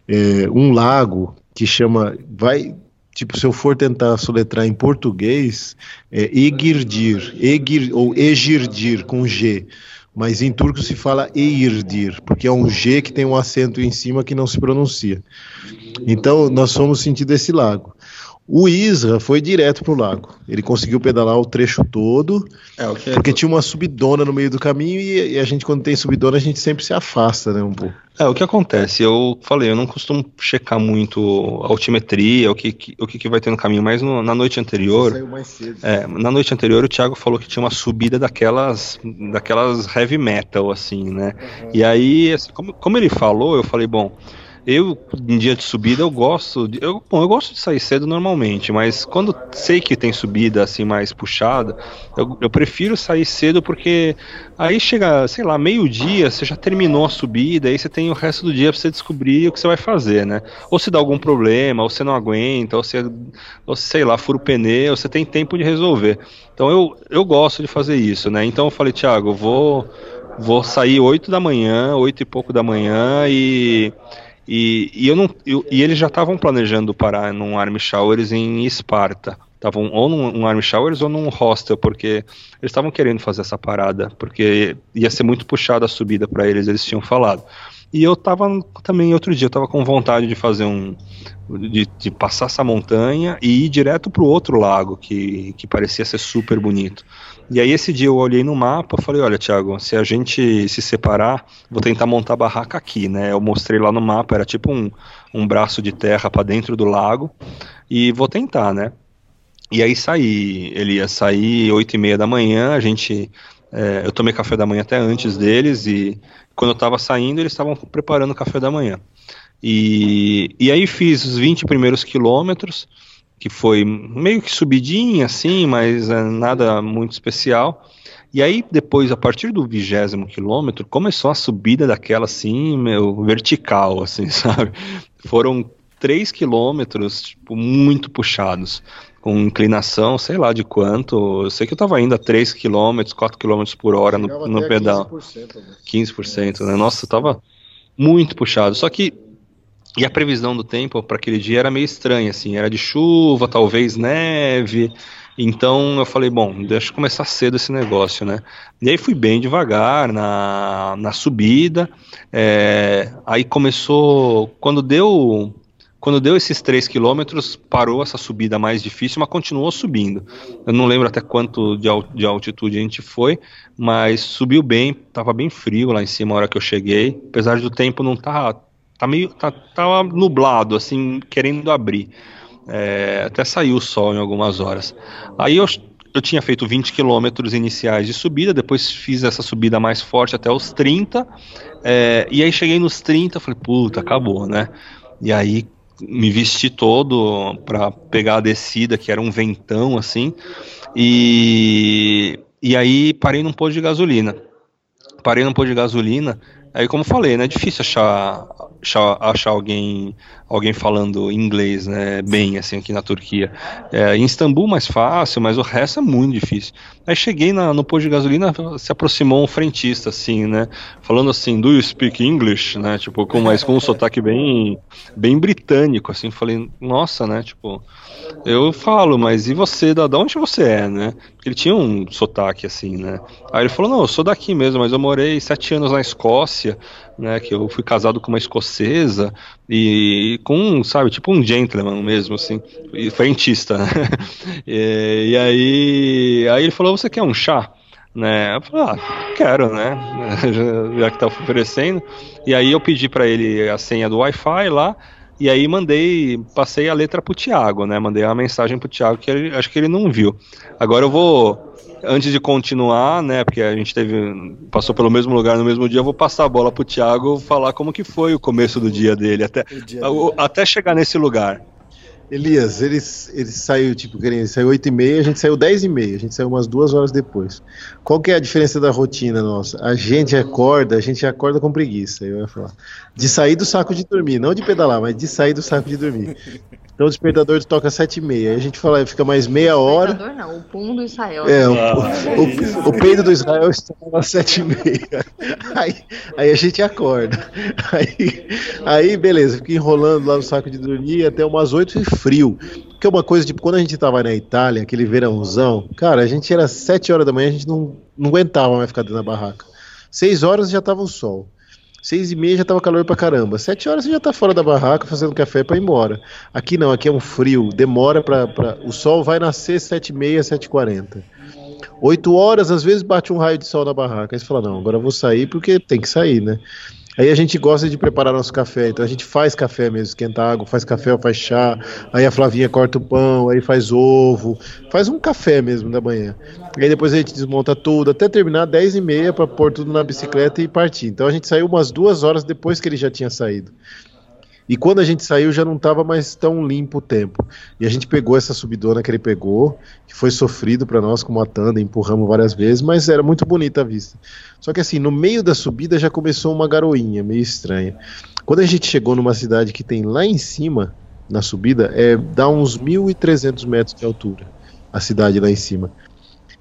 é, um lago que chama. Vai, Tipo, se eu for tentar soletrar em português, é Egirdir, Egir, ou Egirdir, com G. Mas em turco se fala Eirdir, porque é um G que tem um acento em cima que não se pronuncia. Então, nós fomos sentido esse lago. O Isra foi direto pro lago. Ele conseguiu pedalar o trecho todo, é, okay. porque tinha uma subidona no meio do caminho e, e, a gente, quando tem subidona, a gente sempre se afasta, né, um pouco. É, o que acontece, eu falei, eu não costumo checar muito a altimetria, o que, que o que, que, vai ter no caminho, mas no, na noite anterior. Você saiu mais cedo. É, na noite anterior o Thiago falou que tinha uma subida daquelas, daquelas heavy metal, assim, né? Uhum. E aí, assim, como, como ele falou, eu falei, bom. Eu, em dia de subida, eu gosto. De, eu, bom, eu gosto de sair cedo normalmente, mas quando sei que tem subida assim mais puxada, eu, eu prefiro sair cedo porque aí chega, sei lá, meio-dia, você já terminou a subida, aí você tem o resto do dia pra você descobrir o que você vai fazer, né? Ou se dá algum problema, ou você não aguenta, ou você, ou sei lá, fura o pneu, você tem tempo de resolver. Então eu, eu gosto de fazer isso, né? Então eu falei, Thiago, eu vou, vou sair 8 da manhã, 8 e pouco da manhã e e, e, eu não, eu, e eles já estavam planejando parar num Army Showers em Esparta. Estavam ou num, num Army Showers ou num hostel, porque eles estavam querendo fazer essa parada, porque ia ser muito puxada a subida para eles, eles tinham falado. E eu tava também outro dia, eu tava com vontade de fazer um. De, de passar essa montanha e ir direto pro outro lago, que, que parecia ser super bonito. E aí esse dia eu olhei no mapa falei, olha, Thiago, se a gente se separar, vou tentar montar a barraca aqui, né? Eu mostrei lá no mapa, era tipo um, um braço de terra para dentro do lago, e vou tentar, né? E aí saí, ele ia sair oito e meia da manhã, a gente, é, eu tomei café da manhã até antes deles, e quando eu estava saindo, eles estavam preparando o café da manhã. E, e aí fiz os 20 primeiros quilômetros, que foi meio que subidinha assim, mas é, nada muito especial. E aí, depois, a partir do vigésimo quilômetro, começou a subida daquela assim, meu, vertical, assim, sabe? Foram três quilômetros, tipo, muito puxados, com inclinação, sei lá de quanto. Eu sei que eu tava indo a 3 quilômetros, 4 quilômetros por hora no, no pedal. 15%, né? 15%, né? Nossa, tava muito puxado. Só que e a previsão do tempo para aquele dia era meio estranha, assim, era de chuva, talvez neve. Então eu falei, bom, deixa eu começar cedo esse negócio, né? E aí fui bem devagar na, na subida. É, aí começou. Quando deu. Quando deu esses 3 quilômetros, parou essa subida mais difícil, mas continuou subindo. Eu não lembro até quanto de, de altitude a gente foi, mas subiu bem, estava bem frio lá em cima a hora que eu cheguei, apesar do tempo não estar tá tá meio tá, tava nublado assim querendo abrir. É, até saiu o sol em algumas horas. Aí eu, eu tinha feito 20 quilômetros iniciais de subida depois fiz essa subida mais forte até os 30 é, e aí cheguei nos 30 falei puta acabou né? E aí me vesti todo para pegar a descida que era um ventão assim e e aí parei num posto de gasolina. Parei num posto de gasolina Aí, como falei, né, é difícil achar, achar, achar, alguém, alguém falando inglês né, bem, assim, aqui na Turquia. É, em Istambul mais fácil, mas o resto é muito difícil. Aí cheguei na, no posto de gasolina, se aproximou um frentista, assim, né, falando assim, do you speak English, né, tipo, com, mas com um sotaque bem, bem britânico, assim, falei, nossa, né, tipo, eu falo, mas e você, da, da onde você é, né? Ele tinha um sotaque assim, né? Aí ele falou, não, eu sou daqui mesmo, mas eu morei sete anos na Escócia, né? Que eu fui casado com uma escocesa e com, sabe, tipo um gentleman mesmo, assim, e frentista, né? E, e aí, aí ele falou, você quer um chá? né? Eu falei, ah, quero, né? Já, que tá oferecendo. E aí eu pedi para ele a senha do Wi-Fi lá. E aí mandei, passei a letra pro Thiago, né? Mandei uma mensagem pro Thiago que ele, acho que ele não viu. Agora eu vou, antes de continuar, né? Porque a gente teve, passou pelo mesmo lugar no mesmo dia, eu vou passar a bola pro Thiago falar como que foi o começo do dia dele, até, dia dele. até chegar nesse lugar. Elias, ele, ele saiu, tipo, ele saiu 8 e meia, a gente saiu 10 e meia, a gente saiu umas duas horas depois. Qual que é a diferença da rotina nossa? A gente acorda, a gente acorda com preguiça, eu ia falar. De sair do saco de dormir, não de pedalar, mas de sair do saco de dormir. Então o despertador toca às 7 e meia. Aí a gente fala, fica mais meia hora. O despertador não, o pum do Israel. É, o, o, o, peido do Israel está às 7 e meia. Aí, aí a gente acorda. Aí, aí, beleza, fica enrolando lá no saco de dormir até umas 8 e frio. Que é uma coisa, tipo, quando a gente tava na Itália, aquele verãozão, cara, a gente era 7 horas da manhã, a gente não, não aguentava mais ficar dentro da barraca. 6 horas já tava o sol. Seis e meia já tava calor pra caramba. Sete horas você já tá fora da barraca fazendo café para ir embora. Aqui não, aqui é um frio. Demora pra. pra... O sol vai nascer sete e meia, sete e quarenta. Oito horas, às vezes bate um raio de sol na barraca. Aí você fala, não, agora eu vou sair porque tem que sair, né? Aí a gente gosta de preparar nosso café, então a gente faz café mesmo, esquenta água, faz café, faz chá, aí a Flavinha corta o pão, aí faz ovo, faz um café mesmo da manhã. Aí depois a gente desmonta tudo, até terminar 10 e meia para pôr tudo na bicicleta e partir. Então a gente saiu umas duas horas depois que ele já tinha saído. E quando a gente saiu já não estava mais tão limpo o tempo. E a gente pegou essa subidona que ele pegou, que foi sofrido para nós com uma tanda, empurramos várias vezes, mas era muito bonita a vista. Só que assim, no meio da subida já começou uma garoinha meio estranha. Quando a gente chegou numa cidade que tem lá em cima, na subida, é, dá uns 1.300 metros de altura, a cidade lá em cima.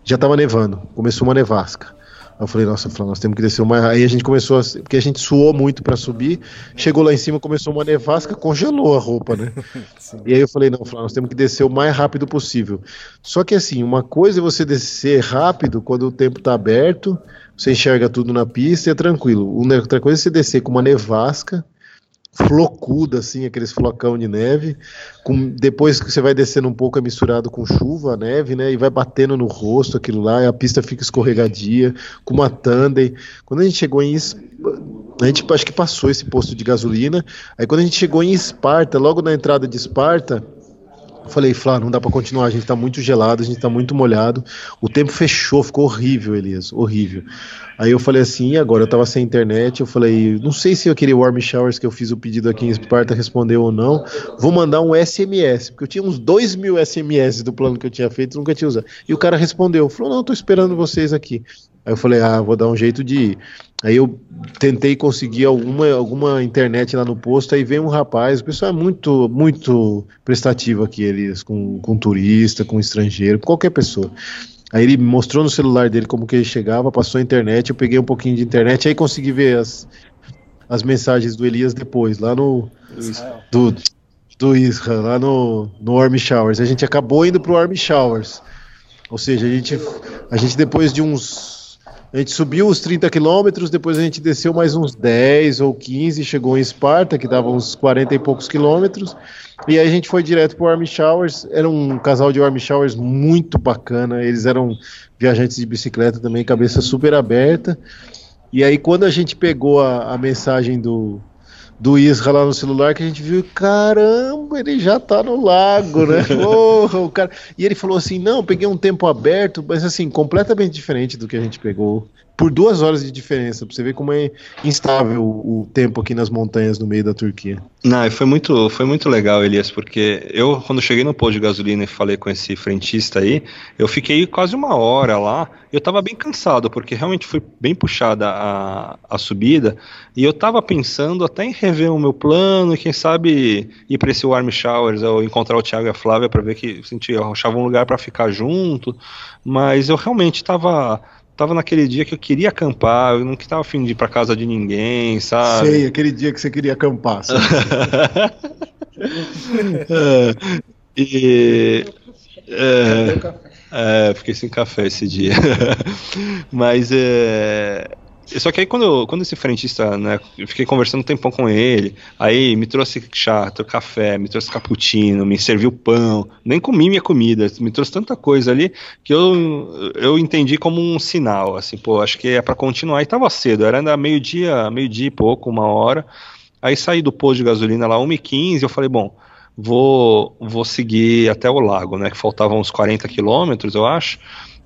Já estava nevando, começou uma nevasca. Eu falei, nossa, nós temos que descer mais. Aí a gente começou, a... porque a gente suou muito para subir, chegou lá em cima, começou uma nevasca, congelou a roupa, né? e aí eu falei, não, nós temos que descer o mais rápido possível. Só que assim, uma coisa é você descer rápido quando o tempo está aberto, você enxerga tudo na pista e é tranquilo. Outra coisa é você descer com uma nevasca, flocuda, assim, aqueles flocão de neve. Com, depois que você vai descendo um pouco, é misturado com chuva, neve, né? E vai batendo no rosto aquilo lá, e a pista fica escorregadia, com uma tandem. Quando a gente chegou em. A gente acho que passou esse posto de gasolina. Aí quando a gente chegou em Esparta, logo na entrada de Esparta, falei, Flá, não dá pra continuar, a gente tá muito gelado, a gente tá muito molhado. O tempo fechou, ficou horrível, Elias, horrível. Aí eu falei assim, e agora? Eu tava sem internet, eu falei, não sei se eu queria warm showers que eu fiz o pedido aqui em Esparta respondeu ou não. Vou mandar um SMS, porque eu tinha uns 2 mil SMS do plano que eu tinha feito, nunca tinha usado. E o cara respondeu, falou, não, tô esperando vocês aqui. Aí eu falei, ah, vou dar um jeito de ir. Aí eu tentei conseguir alguma, alguma internet lá no posto, aí veio um rapaz, o pessoal é muito, muito prestativo aqui, eles, com, com turista, com estrangeiro, com qualquer pessoa. Aí ele mostrou no celular dele como que ele chegava, passou a internet, eu peguei um pouquinho de internet, aí consegui ver as, as mensagens do Elias depois, lá no. Do, do Isra, lá no, no Warm Showers. A gente acabou indo pro Warm Showers. Ou seja, a gente, a gente depois de uns. A gente subiu os 30 quilômetros, depois a gente desceu mais uns 10 ou 15, chegou em Esparta, que dava uns 40 e poucos quilômetros. E aí a gente foi direto pro Army Showers. Era um casal de Army Showers muito bacana. Eles eram viajantes de bicicleta também, cabeça super aberta. E aí quando a gente pegou a, a mensagem do, do Isra lá no celular, que a gente viu, caramba, ele já tá no lago, né? Porra, o cara... E ele falou assim, não, peguei um tempo aberto, mas assim, completamente diferente do que a gente pegou por duas horas de diferença, pra você ver como é instável o, tempo aqui nas montanhas no meio da Turquia. Não, foi muito, foi muito legal, Elias, porque eu, quando cheguei no posto de gasolina e falei com esse frentista aí, eu fiquei quase uma hora lá, eu tava bem cansado, porque realmente foi bem puxada a, a subida, e eu tava pensando até em rever o meu plano, e quem sabe ir para esse Warm Showers, ou encontrar o Thiago e a Flávia para ver que senti, eu achava um lugar para ficar junto, mas eu realmente tava tava naquele dia que eu queria acampar, eu não estava afim de ir para casa de ninguém, sabe? Sei, aquele dia que você queria acampar. é, e, é, é, fiquei sem café esse dia. Mas é, só que aí quando, quando esse frentista, né, eu fiquei conversando um tempão com ele, aí me trouxe chá, trouxe café, me trouxe cappuccino, me serviu pão, nem comi minha comida, me trouxe tanta coisa ali que eu, eu entendi como um sinal, assim, pô, acho que é para continuar. E tava cedo, era ainda meio-dia, meio-dia e pouco, uma hora. Aí saí do posto de gasolina lá, 1h15, eu falei, bom, vou, vou seguir até o lago, né, que faltavam uns 40 quilômetros, eu acho,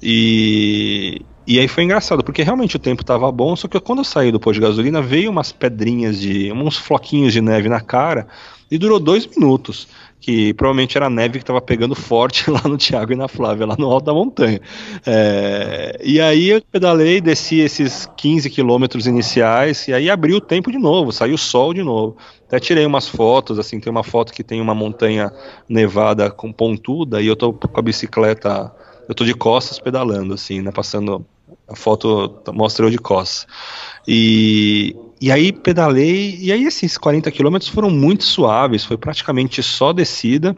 e, e aí foi engraçado, porque realmente o tempo estava bom, só que quando eu saí do posto de gasolina, veio umas pedrinhas de. uns floquinhos de neve na cara e durou dois minutos. Que provavelmente era a neve que estava pegando forte lá no Tiago e na Flávia, lá no alto da montanha. É, e aí eu pedalei, desci esses 15 quilômetros iniciais, e aí abriu o tempo de novo, saiu o sol de novo. Até tirei umas fotos, assim, tem uma foto que tem uma montanha nevada com pontuda, e eu tô com a bicicleta eu tô de costas pedalando, assim, né? Passando. A foto mostra eu de costas. E, e aí pedalei, e aí esses 40 quilômetros foram muito suaves, foi praticamente só descida.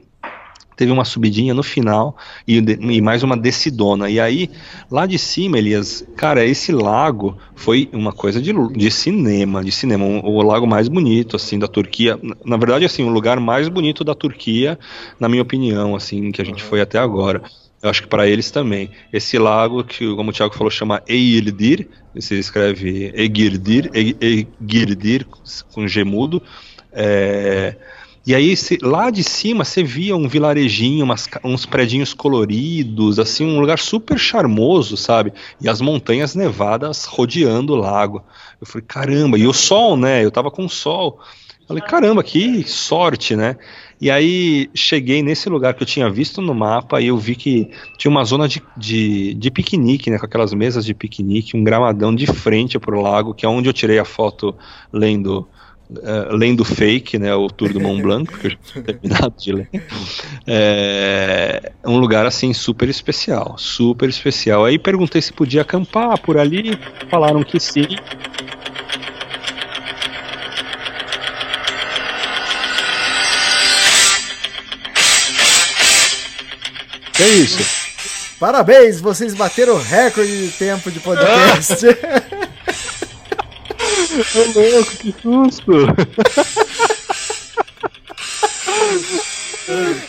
Teve uma subidinha no final e, e, mais uma descidona. E aí, lá de cima, Elias, cara, esse lago foi uma coisa de, de cinema, de cinema. Um, o lago mais bonito, assim, da Turquia. Na verdade, assim, o lugar mais bonito da Turquia, na minha opinião, assim, que a gente foi até agora. Eu acho que para eles também. Esse lago, que como o Thiago falou, chama Eirdir, se escreve Egirdir, Egirdir com gemudo. É, e aí, se, lá de cima, você via um vilarejinho, umas, uns predinhos coloridos, assim, um lugar super charmoso, sabe? E as montanhas nevadas rodeando o lago. Eu falei, caramba, e o sol, né? Eu tava com sol. Falei, caramba, que sorte, né? E aí cheguei nesse lugar que eu tinha visto no mapa e eu vi que tinha uma zona de, de, de piquenique, né? Com aquelas mesas de piquenique, um gramadão de frente pro lago, que é onde eu tirei a foto lendo. Uh, lendo fake, né, o Tour do Mont Blanc, porque eu já tinha terminado de ler. É um lugar assim super especial, super especial. Aí perguntei se podia acampar por ali, falaram que sim. Que é isso? Parabéns, vocês bateram o recorde de tempo de podcast. Ô louco, que susto!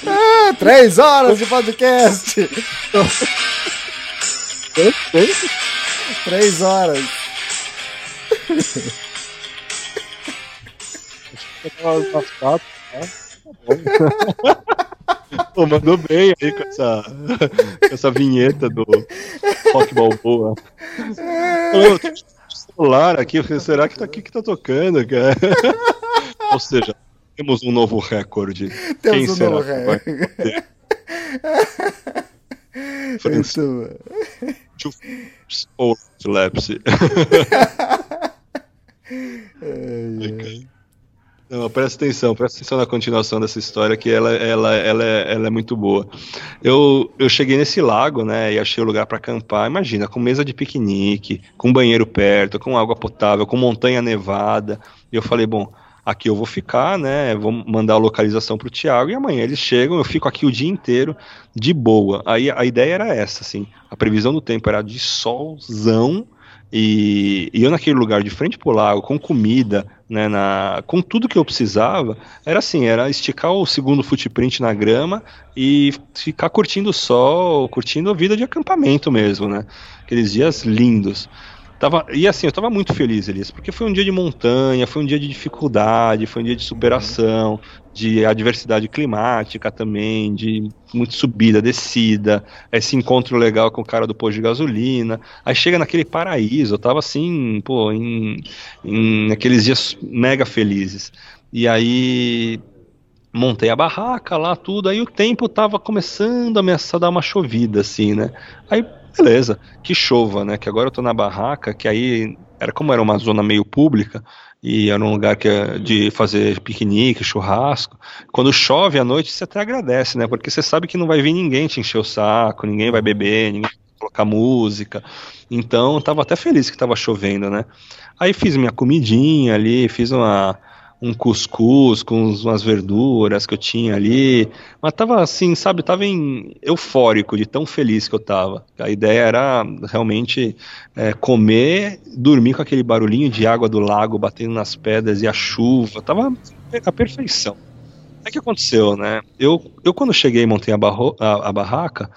ah, três horas de podcast! Três horas. Tá bom. Pô, mandou bem aí com essa, com essa vinheta do Rock Balboa. Ô, tem celular aqui, será que tá aqui que tá tocando, cara? Ou seja, temos um novo recorde. Temos Quem um será novo recorde. Two ou Lapse. Não, presta atenção, presta atenção na continuação dessa história, que ela, ela, ela, é, ela é muito boa. Eu, eu cheguei nesse lago, né, e achei o lugar para acampar. Imagina, com mesa de piquenique, com banheiro perto, com água potável, com montanha nevada. E eu falei, bom, aqui eu vou ficar, né, vou mandar a localização pro Thiago, e amanhã eles chegam, eu fico aqui o dia inteiro de boa. Aí a ideia era essa, assim, a previsão do tempo era de solzão, e, e eu naquele lugar de frente pro lago, com comida, né, na, com tudo que eu precisava, era assim, era esticar o segundo footprint na grama e ficar curtindo o sol, curtindo a vida de acampamento mesmo, né? Aqueles dias lindos. Tava, e assim, eu tava muito feliz, Elias, porque foi um dia de montanha, foi um dia de dificuldade, foi um dia de superação, de adversidade climática também, de muita subida, descida, esse encontro legal com o cara do posto de gasolina. Aí chega naquele paraíso, eu tava assim, pô, em, em aqueles dias mega felizes. E aí montei a barraca lá, tudo, aí o tempo tava começando a ameaçar dar uma chovida, assim, né? Aí beleza, que chova, né? Que agora eu tô na barraca, que aí era como era uma zona meio pública e era um lugar que é de fazer piquenique, churrasco. Quando chove à noite, você até agradece, né? Porque você sabe que não vai vir ninguém te encher o saco, ninguém vai beber, ninguém vai colocar música. Então, tava até feliz que tava chovendo, né? Aí fiz minha comidinha ali, fiz uma um cuscuz com umas verduras que eu tinha ali, mas tava assim, sabe, tava em eufórico de tão feliz que eu tava. A ideia era realmente é, comer, dormir com aquele barulhinho de água do lago batendo nas pedras e a chuva, tava a perfeição. O que aconteceu, né? Eu, eu quando cheguei e montei a, barro, a, a barraca,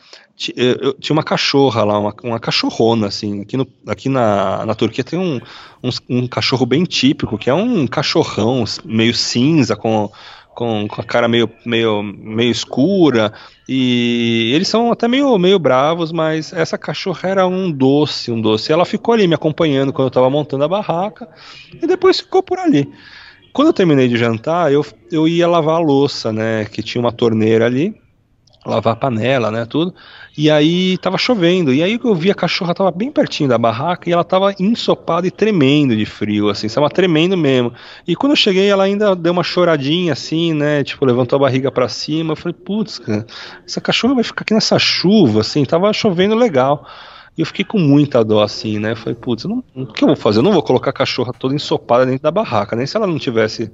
eu, eu tinha uma cachorra lá, uma, uma cachorrona, assim. Aqui, no, aqui na, na Turquia tem um, um, um cachorro bem típico, que é um cachorrão meio cinza, com, com, com a cara meio, meio, meio escura. E eles são até meio, meio bravos, mas essa cachorra era um doce, um doce. Ela ficou ali me acompanhando quando eu estava montando a barraca, e depois ficou por ali. Quando eu terminei de jantar, eu, eu ia lavar a louça, né? Que tinha uma torneira ali, lavar a panela, né? Tudo. E aí tava chovendo. E aí eu vi a cachorra tava bem pertinho da barraca e ela tava ensopada e tremendo de frio, assim, estava tremendo mesmo. E quando eu cheguei, ela ainda deu uma choradinha, assim, né? Tipo, levantou a barriga para cima. Eu falei, putz, cara, essa cachorra vai ficar aqui nessa chuva, assim, tava chovendo legal. E eu fiquei com muita dó, assim, né? Falei, putz, não- o que eu vou fazer? Eu não vou colocar a cachorra toda ensopada dentro da barraca, nem se ela não tivesse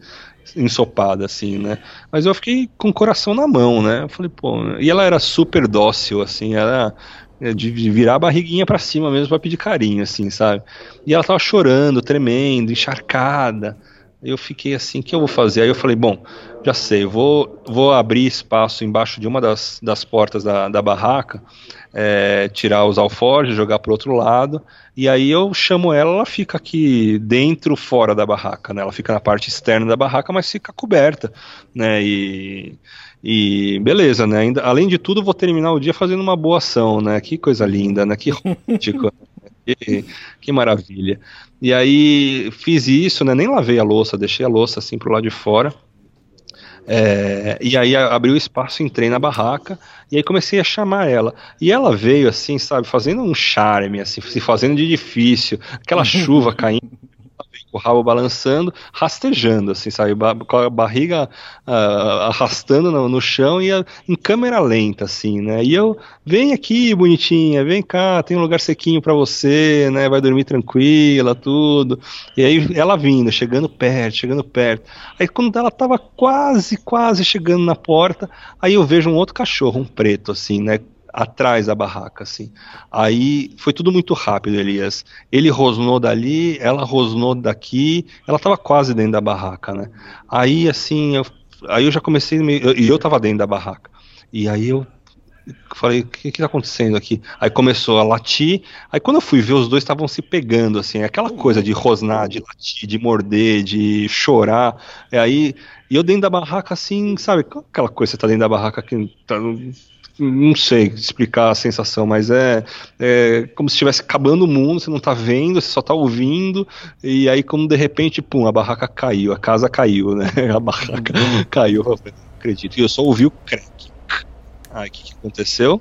ensopada, assim, né? Mas eu fiquei com o coração na mão, né? Eu falei, pô, e ela era super dócil, assim, era de de virar a barriguinha pra cima mesmo pra pedir carinho, assim, sabe? E ela tava chorando, tremendo, encharcada. Eu fiquei assim, o que eu vou fazer? Aí eu falei, bom, já sei, vou, vou abrir espaço embaixo de uma das, das portas da, da barraca, é, tirar os alforjes, jogar pro outro lado, e aí eu chamo ela, ela fica aqui dentro, fora da barraca, né? Ela fica na parte externa da barraca, mas fica coberta, né? E, e beleza, né? Ainda, além de tudo, vou terminar o dia fazendo uma boa ação, né? Que coisa linda, né? Que romântico. Que, que maravilha. E aí fiz isso, né? Nem lavei a louça, deixei a louça assim pro lado de fora. É, e aí a- abri o espaço, entrei na barraca e aí comecei a chamar ela. E ela veio assim, sabe, fazendo um charme, assim, se fazendo de difícil, aquela chuva caindo, o rabo balançando, rastejando, assim, sabe, com a barriga ah, arrastando no, no chão e a- em câmera lenta, assim, né? E eu, vem aqui, bonitinha, vem cá, tem um lugar sequinho pra você, né? Vai dormir tranquila, tudo. E aí ela vindo, chegando perto, chegando perto. Aí quando ela tava quase, quase chegando na porta, aí eu vejo um outro cachorro, um preto, assim, né? Atrás da barraca, assim. Aí foi tudo muito rápido, Elias. Ele rosnou dali, ela rosnou daqui, ela tava quase dentro da barraca, né? Aí, assim, eu, aí eu já comecei, e eu tava dentro da barraca. E aí eu falei, o que que tá acontecendo aqui? Aí começou a latir, aí quando eu fui ver, os dois estavam se pegando, assim, aquela coisa de rosnar, de latir, de morder, de chorar, e aí, eu dentro da barraca, assim, sabe, aquela coisa, você tá dentro da barraca que tá, não sei explicar a sensação, mas é, é como se estivesse acabando o mundo, você não tá vendo, você só tá ouvindo, e aí como de repente, pum, a barraca caiu, a casa caiu, né, a barraca caiu, eu acredito, e eu só ouvi o crack. Aí o que, que aconteceu?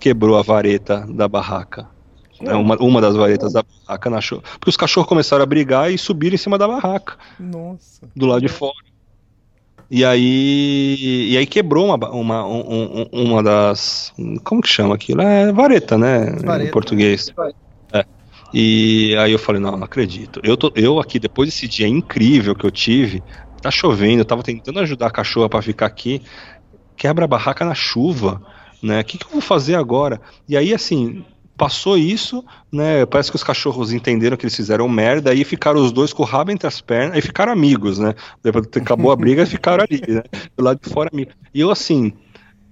Quebrou a vareta da barraca. É uma, uma das varetas da barraca na. Porque os cachorros começaram a brigar e subiram em cima da barraca. Nossa. Do lado de fora. E aí, e aí quebrou uma, uma, um- um- uma das. Como que chama aquilo? É vareta, né? Vareta. Em português. É. E aí eu falei, não, não acredito. Eu, tô, eu aqui, depois desse dia incrível que eu tive, tá chovendo, eu tava tentando ajudar a cachorra pra ficar aqui, quebra a barraca na chuva, né? O que, que eu vou fazer agora? E aí, assim, passou isso, né? Parece que os cachorros entenderam que eles fizeram merda, aí ficaram os dois com o rabo entre as pernas, aí ficaram amigos, né? Depois acabou a briga, ficaram ali, né? Do lado de fora amigos. E eu, assim,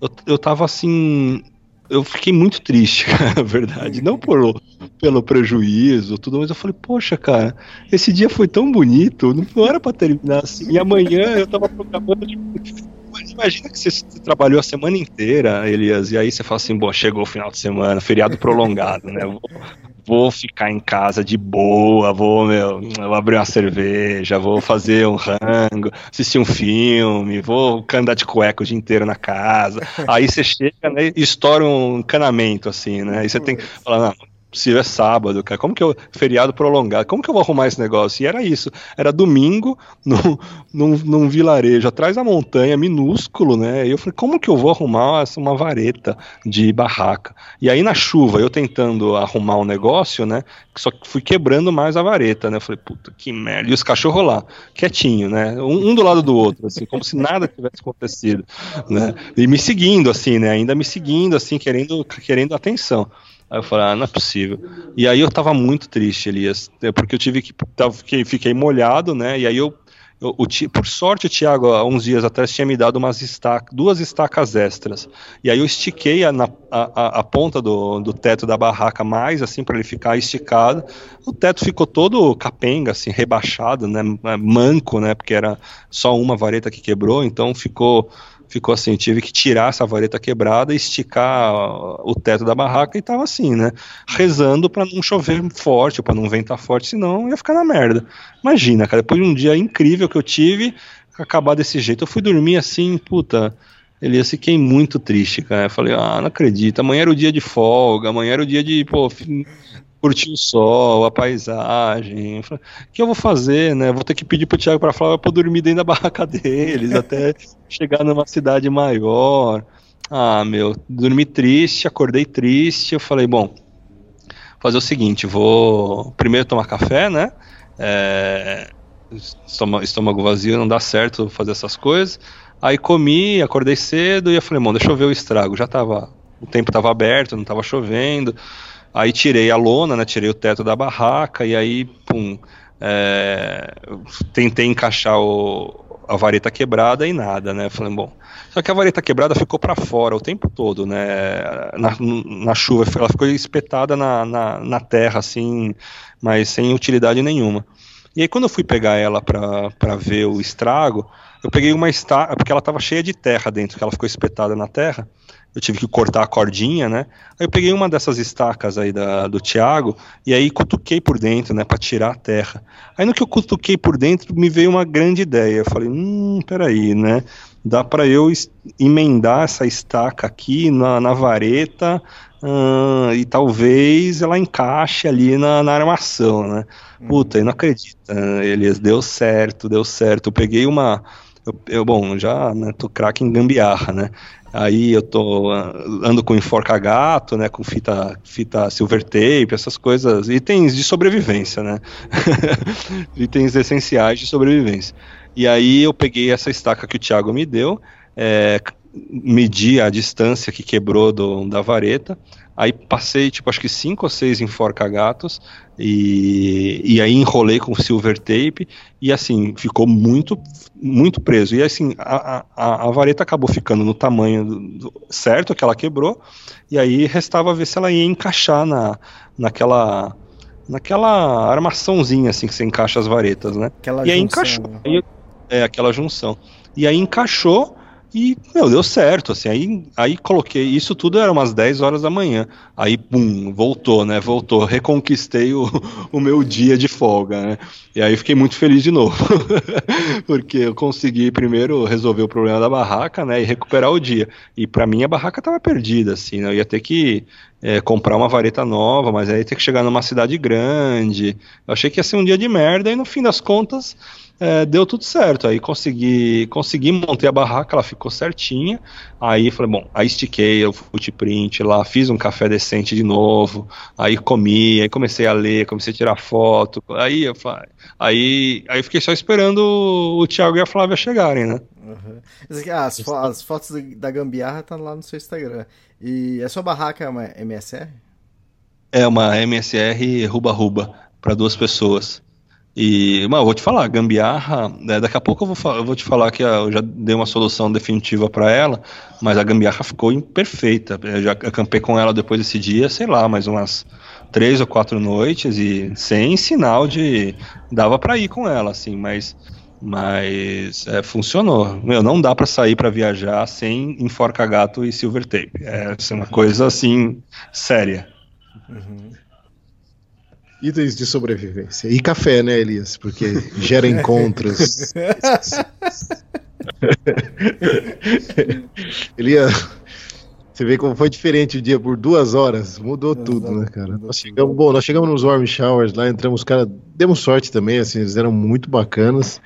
eu, eu tava assim. Eu fiquei muito triste, cara, na verdade. Não por, pelo prejuízo, tudo, mas eu falei, poxa, cara, esse dia foi tão bonito, não era pra terminar assim. E amanhã eu tava programando, tipo, mas imagina que você, você trabalhou a semana inteira, Elias, e aí você fala assim, bom, chegou o final de semana, feriado prolongado, né? Vou, vou ficar em casa de boa, vou, meu, vou abrir uma cerveja, vou fazer um rango, assistir um filme, vou andar de cueca o dia inteiro na casa. Aí você chega né, e estoura um encanamento, assim, né? Aí você tem que falar, não, possível é sábado, cara. Como que eu. Feriado prolongado, como que eu vou arrumar esse negócio? E era isso. Era domingo num, num, num vilarejo atrás da montanha, minúsculo, né? E eu falei, como que eu vou arrumar essa- uma vareta de barraca? E aí na chuva, eu tentando arrumar um negócio, né? Só fui quebrando mais a vareta, né? Eu falei, puta que merda. E os cachorros lá, quietinho, né? Um, um do lado do outro, assim, como se nada tivesse acontecido, né? E me seguindo, assim, né? Ainda me seguindo, assim, querendo, querendo atenção. Aí eu falei, ah, não é possível. E aí eu tava muito triste, Elias, é, porque eu tive que. tava- Fiquei, fiquei molhado, né? E aí eu. eu- o por sorte, o Thiago, há uns dias atrás, tinha me dado umas estacas, duas estacas extras. E aí eu estiquei a, a- a ponta do, do teto da barraca mais, assim, para ele ficar esticado. O teto ficou todo capenga, assim, rebaixado, né? Manco, né? Porque era só uma vareta que quebrou, então ficou ficou assim, tive que tirar essa vareta quebrada, esticar o teto da barraca e tava assim, né? Rezando pra não chover forte, pra não ventar forte, senão ia ficar na merda. Imagina, cara, depois de um dia incrível que eu tive, acabar desse jeito, eu fui dormir assim, puta. Elias, fiquei muito triste, cara. Eu falei, ah, não acredito. Amanhã era o dia de folga, amanhã era o dia de, pô, curtir o sol, a paisagem. O que eu vou fazer, né? Vou ter que pedir pro Thiago pra falar pra eu dormir dentro da barraca deles, até chegar numa cidade maior. Ah, meu, dormi triste, acordei triste. Eu falei, bom, fazer o seguinte, vou primeiro tomar café, né? É, estômago, vazio não dá certo fazer essas coisas. Aí comi, acordei cedo e eu falei, bom, deixa eu ver o estrago. Já tava, o tempo tava aberto, não tava chovendo. Aí tirei a lona, né? Tirei o teto da barraca e aí, pum, é, tentei encaixar o- a vareta quebrada e nada, né? Falei, bom. Só que a vareta quebrada ficou para fora o tempo todo, né? Na, na chuva, ela ficou espetada na, na, na terra, assim, mas sem utilidade nenhuma. E aí, quando eu fui pegar ela para ver o estrago, eu peguei uma estaca, porque ela estava cheia de terra dentro, que ela ficou espetada na terra. Eu tive que cortar a cordinha, né? Aí eu peguei uma dessas estacas aí da, do Thiago e aí cutuquei por dentro, né, para tirar a terra. Aí no que eu cutuquei por dentro, me veio uma grande ideia. Eu falei, hum, peraí, né? Dá para eu emendar essa estaca aqui na, na vareta ah, e talvez ela encaixe ali na, na armação, né? Puta, eu não acredito, né, Elias, deu certo, deu certo. Eu peguei uma. Eu, eu, bom, já né, tô craque em gambiarra, né? Aí eu tô ah, ando com enforca gato, né, com fita fita silver tape, essas coisas, itens de sobrevivência, né? itens essenciais de sobrevivência. E aí eu peguei essa estaca que o Thiago me deu, é, medi a distância que quebrou do- da vareta, Aí passei, tipo, acho que cinco ou seis enforca-gatos e, e aí enrolei com silver tape e assim, ficou muito, muito preso. E assim, a, a, a vareta acabou ficando no tamanho do, do, certo que ela quebrou e aí restava ver se ela ia encaixar na, naquela naquela armaçãozinha assim que você encaixa as varetas, né? Aquela e aí junção, encaixou. né? Aí- é, aquela junção. E aí encaixou e, meu, deu certo, assim, aí, aí coloquei, isso tudo era umas 10 horas da manhã, aí, pum, voltou, né, voltou, reconquistei o, o meu dia de folga, né, e aí fiquei muito feliz de novo, porque eu consegui primeiro resolver o problema da barraca, né, e recuperar o dia, e pra mim a barraca tava perdida, assim, né, eu ia ter que é, comprar uma vareta nova, mas aí ia ter que chegar numa cidade grande, eu achei que ia ser um dia de merda, e no fim das contas, é, deu tudo certo. Aí consegui, consegui montei a barraca, ela ficou certinha. Aí falei, bom, aí estiquei o footprint lá, fiz um café decente de novo. Aí comi, aí comecei a ler, comecei a tirar foto. Aí eu falei, aí, aí fiquei só esperando o Thiago e a Flávia chegarem, né? Uhum. Ah, as, fo- as fotos da- da gambiarra tá lá no seu Instagram. E a sua barraca é uma MSR? É uma MSR Ruba Ruba para duas pessoas. E, mas eu vou te falar, gambiarra, né, daqui a pouco eu vou, eu vou te falar que eu já dei uma solução definitiva para ela, mas a gambiarra ficou imperfeita. Eu já acampei com ela depois desse dia, sei lá, mais umas três ou quatro noites e sem sinal de dava para ir com ela, assim, mas mas é, funcionou. Meu, não dá para sair para viajar sem enforca gato e silver tape. É, é uma coisa assim séria. Itens de sobrevivência. E café, né, Elias? Porque gera encontros. Elias, você vê como foi diferente o dia por duas horas. Mudou tudo, né, cara? Nós chegamos, bom, nós chegamos nos warm showers lá, entramos, cara, demos sorte também, assim, eles eram muito bacanas.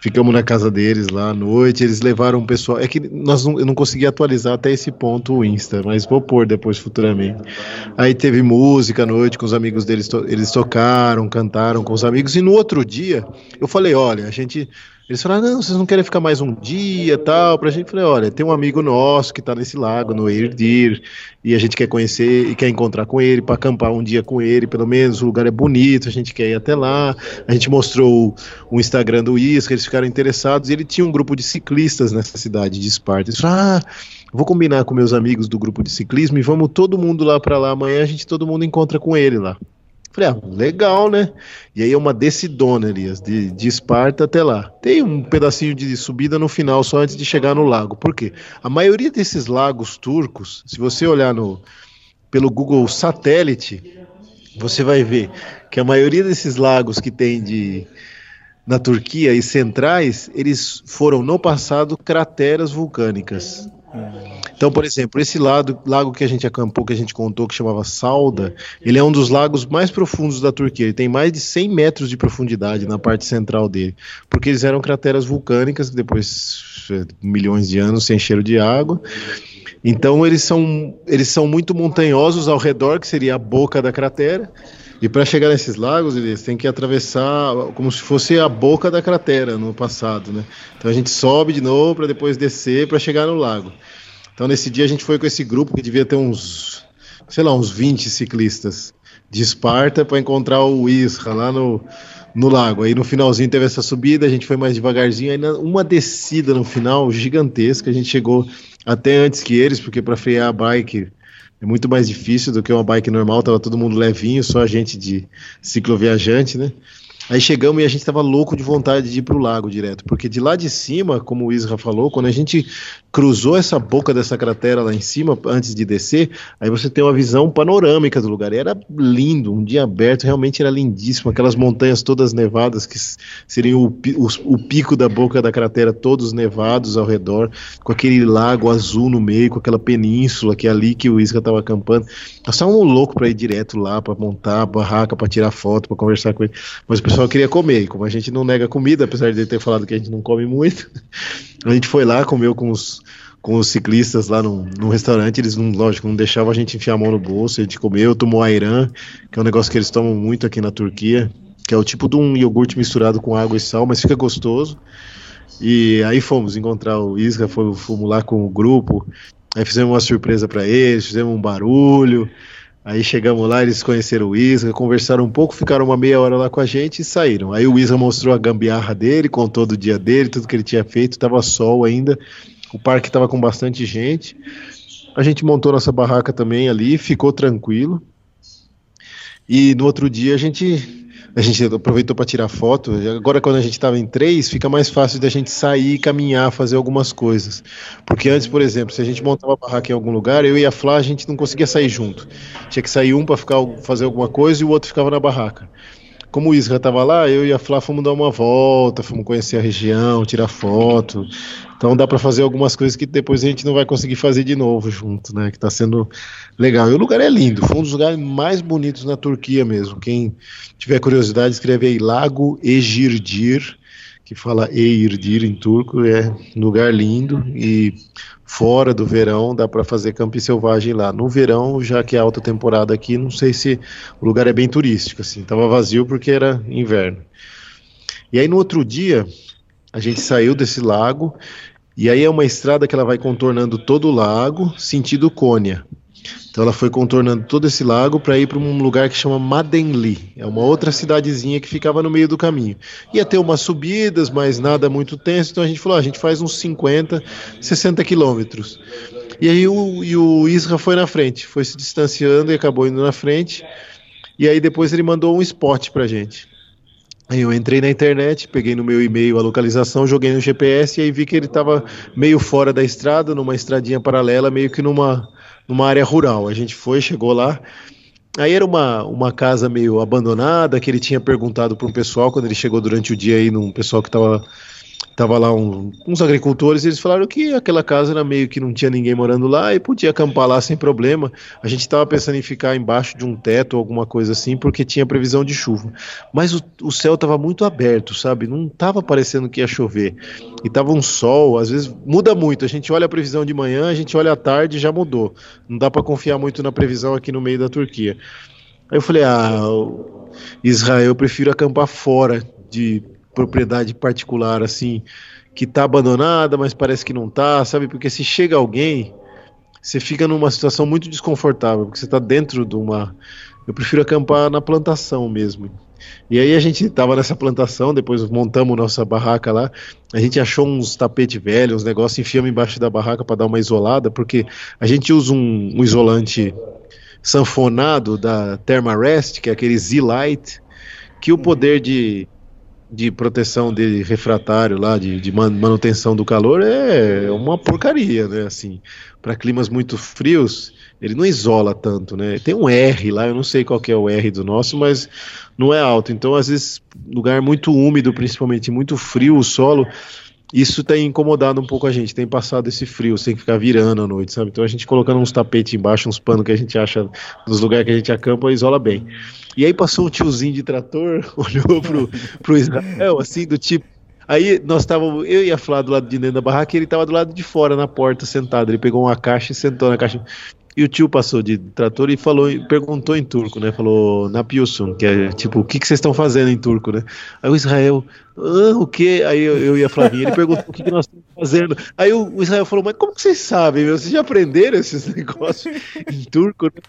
Ficamos na casa deles lá à noite, eles levaram o pessoal. É que nós não, eu não consegui atualizar até esse ponto o Insta, mas vou pôr depois futuramente. Aí teve música à noite com os amigos deles, to- eles tocaram, cantaram com os amigos. E no outro dia, eu falei: olha, a gente. Eles falaram: não, vocês não querem ficar mais um dia tal. Pra gente, falei: olha, tem um amigo nosso que tá nesse lago, no Erdir, e a gente quer conhecer e quer encontrar com ele, para acampar um dia com ele, pelo menos. O lugar é bonito, a gente quer ir até lá. A gente mostrou o Instagram do Isca, eles ficaram interessados. E ele tinha um grupo de ciclistas nessa cidade de Esparta. Eles falaram: ah, vou combinar com meus amigos do grupo de ciclismo e vamos todo mundo lá para lá amanhã, a gente todo mundo encontra com ele lá. Falei, ah, legal, né? E aí é uma descidona, Elias, de, de Esparta até lá. Tem um pedacinho de subida no final, só antes de chegar no lago. Por quê? A maioria desses lagos turcos, se você olhar no, pelo Google Satélite, você vai ver que a maioria desses lagos que tem de na Turquia e centrais, eles foram no passado crateras vulcânicas. Então, por exemplo, esse lado, lago que a gente acampou, que a gente contou, que chamava Salda, ele é um dos lagos mais profundos da Turquia. Ele tem mais de 100 metros de profundidade na parte central dele, porque eles eram crateras vulcânicas, que depois, eh, milhões de anos, se encheram de água. Então, eles são, eles são muito montanhosos ao redor, que seria a boca da cratera. E para chegar nesses lagos, eles têm que atravessar como se fosse a boca da cratera no passado, né? Então a gente sobe de novo para depois descer para chegar no lago. Então nesse dia a gente foi com esse grupo que devia ter uns, sei lá, uns 20 ciclistas de Esparta para encontrar o Isra lá no, no lago. Aí no finalzinho teve essa subida, a gente foi mais devagarzinho, aí uma descida no final gigantesca, a gente chegou até antes que eles, porque para frear a bike é muito mais difícil do que uma bike normal, tava todo mundo levinho, só a gente de cicloviajante, né? Aí chegamos e a gente tava louco de vontade de ir pro lago direto, porque de lá de cima, como o Isra falou, quando a gente cruzou essa boca dessa cratera lá em cima, antes de descer, aí você tem uma visão panorâmica do lugar. E era lindo, um dia aberto, realmente era lindíssimo, aquelas montanhas todas nevadas, que seriam o, os- o pico da boca da cratera, todos nevados ao redor, com aquele lago azul no meio, com aquela península que é ali que o Isra tava acampando. Nós estávamos loucos para ir direto lá, para montar a barraca, para tirar foto, para conversar com ele. Mas o pessoal queria comer, e como a gente não nega comida, apesar de ter falado que a gente não come muito, a gente foi lá, comeu com os, com os ciclistas lá no, no restaurante, eles não, lógico, não deixavam a gente enfiar a mão no bolso, a gente comeu, tomou airan, que é um negócio que eles tomam muito aqui na Turquia, que é o tipo de um iogurte misturado com água e sal, mas fica gostoso. E aí fomos encontrar o Isra, fomos, fomos lá com o grupo, Aí fizemos uma surpresa para eles, fizemos um barulho. Aí chegamos lá, eles conheceram o Isra, conversaram um pouco, ficaram uma meia hora lá com a gente e saíram. Aí o Isra mostrou a gambiarra dele, contou do dia dele, tudo que ele tinha feito, tava sol ainda, o parque tava com bastante gente. A gente montou nossa barraca também ali, ficou tranquilo. E no outro dia a gente a gente aproveitou para tirar foto. Agora, quando a gente estava em três, fica mais fácil da gente sair, caminhar, fazer algumas coisas. Porque antes, por exemplo, se a gente montava a barraca em algum lugar, eu e a Flá, a gente não conseguia sair junto. Tinha que sair um para fazer alguma coisa e o outro ficava na barraca. Como o Isra estava lá, eu e a Flá fomos dar uma volta, fomos conhecer a região, tirar foto. Então dá para fazer algumas coisas que depois a gente não vai conseguir fazer de novo junto, né? Que está sendo legal. E o lugar é lindo, foi um dos lugares mais bonitos na Turquia mesmo. Quem tiver curiosidade, escreve aí Lago Egirdir, que fala Eirdir em turco, é lugar lindo e fora do verão dá para fazer camping selvagem lá. No verão, já que é alta temporada aqui, não sei se o lugar é bem turístico assim. Tava vazio porque era inverno. E aí no outro dia, a gente saiu desse lago e aí é uma estrada que ela vai contornando todo o lago, sentido Cônia. Então ela foi contornando todo esse lago para ir para um lugar que chama Madenli. É uma outra cidadezinha que ficava no meio do caminho. Ia ter umas subidas, mas nada muito tenso. Então a gente falou: ah, a gente faz uns 50, 60 quilômetros. E aí o, e o Isra foi na frente, foi se distanciando e acabou indo na frente. E aí depois ele mandou um spot para gente. Aí eu entrei na internet, peguei no meu e-mail a localização, joguei no GPS e aí vi que ele estava meio fora da estrada, numa estradinha paralela, meio que numa, numa área rural. A gente foi, chegou lá. Aí era uma, uma casa meio abandonada, que ele tinha perguntado para um pessoal, quando ele chegou durante o dia aí, num pessoal que estava Tava lá um, uns agricultores e eles falaram que aquela casa era meio que não tinha ninguém morando lá e podia acampar lá sem problema. A gente estava pensando em ficar embaixo de um teto ou alguma coisa assim, porque tinha previsão de chuva. Mas o, o céu estava muito aberto, sabe? Não estava parecendo que ia chover. E tava um sol, às vezes muda muito. A gente olha a previsão de manhã, a gente olha à tarde e já mudou. Não dá para confiar muito na previsão aqui no meio da Turquia. Aí eu falei: ah, Israel, eu prefiro acampar fora de propriedade particular assim que tá abandonada, mas parece que não tá, sabe? Porque se chega alguém, você fica numa situação muito desconfortável, porque você tá dentro de uma eu prefiro acampar na plantação mesmo. E aí a gente tava nessa plantação, depois montamos nossa barraca lá. A gente achou uns tapetes velhos, uns negócios, enfiamos embaixo da barraca para dar uma isolada, porque a gente usa um, um isolante sanfonado da Thermarest, que é aquele Z-Light, que o poder de de proteção de refratário lá, de, de manutenção do calor, é uma porcaria, né? Assim, para climas muito frios, ele não isola tanto, né? Tem um R lá, eu não sei qual é o R do nosso, mas não é alto. Então, às vezes, lugar muito úmido, principalmente muito frio, o solo, isso tem incomodado um pouco a gente, tem passado esse frio, sem ficar virando à noite, sabe? Então a gente colocando uns tapetes embaixo, uns panos que a gente acha nos lugares que a gente acampa, isola bem. E aí passou um tiozinho de trator, olhou pro, pro Israel, assim, do tipo. Aí nós estávamos, eu ia falar do lado de dentro da barraca e ele estava do lado de fora, na porta, sentado. Ele pegou uma caixa e sentou na caixa. E o tio passou de trator e falou, perguntou em turco, né? Falou na Piusun, que é tipo, o que, que vocês estão fazendo em turco, né? Aí o Israel, ah, o que? Aí eu, eu e a Flavinha, ele perguntou o que, que nós estamos fazendo. Aí o, o, Israel falou, mas como que vocês sabem, meu? Vocês já aprenderam esses negócios em turco, né?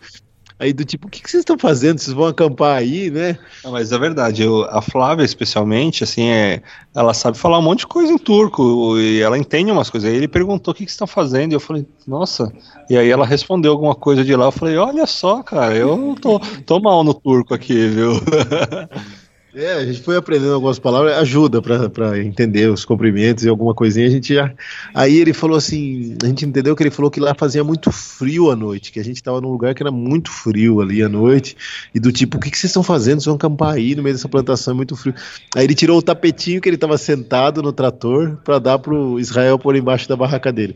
Aí do tipo, o que, que vocês estão fazendo? Vocês vão acampar aí, né? Não, mas é verdade, eu, a Flávia especialmente, assim, é, ela sabe falar um monte de coisa em turco e ela entende umas coisas. Aí ele perguntou o que, que vocês estão fazendo e eu falei, nossa. E aí ela respondeu alguma coisa de lá, eu falei, olha só, cara, eu tô, tô mal no turco aqui, viu? É, a gente foi aprendendo algumas palavras, ajuda para entender os cumprimentos e alguma coisinha. A gente já. Aí ele falou assim: a gente entendeu que ele falou que lá fazia muito frio à noite, que a gente estava num lugar que era muito frio ali à noite, e do tipo, o que, que vocês estão fazendo? Vocês vão acampar aí no meio dessa plantação, é muito frio. Aí ele tirou o tapetinho que ele estava sentado no trator para dar pro Israel por embaixo da barraca dele.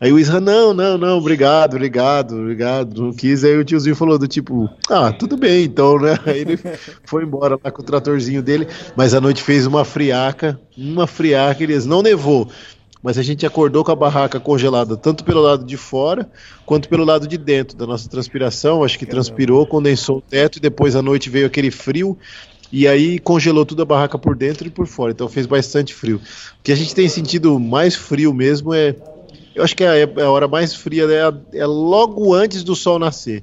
Aí o Isra, não, não, não, obrigado, obrigado, obrigado, não quis. Aí o tiozinho falou do tipo, ah, tudo bem então, né? Aí ele foi embora lá com o tratorzinho dele, mas a noite fez uma friaca, uma friaca, eles não nevou, mas a gente acordou com a barraca congelada, tanto pelo lado de fora, quanto pelo lado de dentro da nossa transpiração, acho que transpirou, condensou o teto, e depois à noite veio aquele frio, e aí congelou tudo a barraca por dentro e por fora, então fez bastante frio. O que a gente tem sentido mais frio mesmo é Eu acho que é a, a hora mais fria é, a- é logo antes do sol nascer.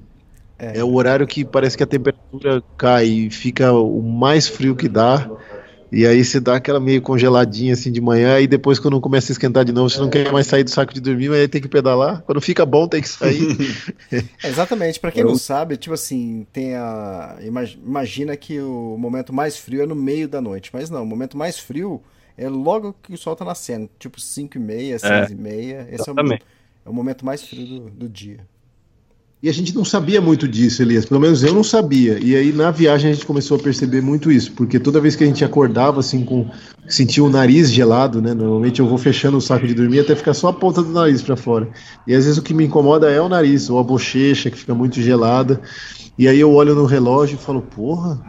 É. É. o horário que parece que a temperatura cai e fica o mais frio que dá. E aí você dá aquela meio congeladinha assim de manhã, e depois quando começa a esquentar de novo, você não quer mais sair do saco de dormir, mas aí tem que pedalar. Quando fica bom, tem que sair. É, Exatamente, pra quem Eu- não sabe, tipo assim, tem a. imag- Imagina que o momento mais frio é no meio da noite, mas não, o momento mais frio é logo que o sol tá nascendo, tipo 5 e meia, 6 e meia. Esse é o, é o momento mais frio do, do dia. E a gente não sabia muito disso, Elias. Pelo menos eu não sabia. E aí na viagem a gente começou a perceber muito isso, porque toda vez que a gente acordava assim com sentia o nariz gelado, né? Normalmente eu vou fechando o saco de dormir até ficar só a ponta do nariz para fora. E às vezes o que me incomoda é o nariz ou a bochecha que fica muito gelada. E aí eu olho no relógio e falo, porra,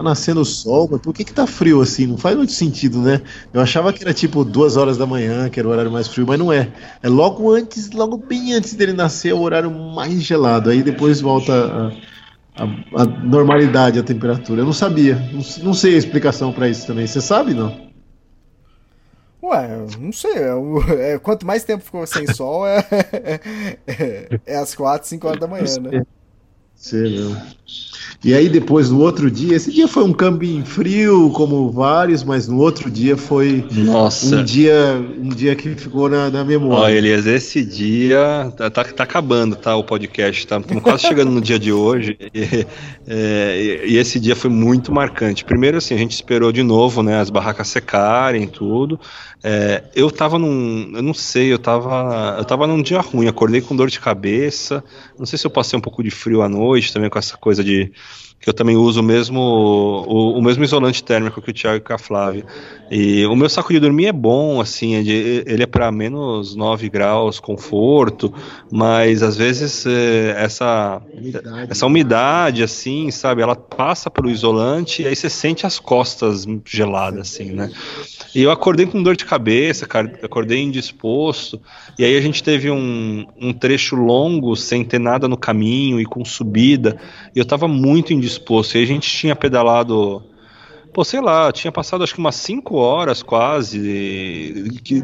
tá nascendo o sol, mas por que que tá frio assim? Não faz muito sentido, né? Eu achava que era tipo duas horas da manhã, que era o horário mais frio, mas não é. É logo antes, logo bem antes dele nascer, é o horário mais gelado. Aí depois volta a, a- a normalidade, a temperatura. Eu não sabia, não, não sei a explicação para isso também. Você sabe, não? Ué, não sei, é é, quanto mais tempo ficou sem sol, é, é, é às 4, 5 horas da manhã, né? Sei não. E aí depois no outro dia, esse dia foi um camping frio, como vários, mas no outro dia foi Nossa. um dia, um dia que ficou na, na Ó, memória. Elias, esse dia tá, tá, tá acabando, tá? O podcast, tá? Estamos quase chegando no dia de hoje. E, é, e esse dia foi muito marcante. Primeiro, assim, a gente esperou de novo, né? As barracas secarem, tudo. É, eu tava num. Eu não sei, eu tava. Eu tava num dia ruim, acordei com dor de cabeça. Não sei se eu passei um pouco de frio à noite também com essa coisa de. Que eu também uso o mesmo, o, o mesmo isolante térmico que o Thiago e que a Flávia. E o meu saco de dormir é bom, assim, é ele é para menos 9 graus, conforto, mas às vezes é, essa, essa umidade, assim, sabe, ela passa pelo isolante e aí você sente as costas geladas, assim, né? E eu acordei com dor de cabeça, cara, acordei indisposto, e aí a gente teve um, um trecho longo, sem ter nada no caminho e com subida, e eu tava muito indisposto, e aí a gente tinha pedalado Pô, sei lá, tinha passado acho que umas 5 horas quase que,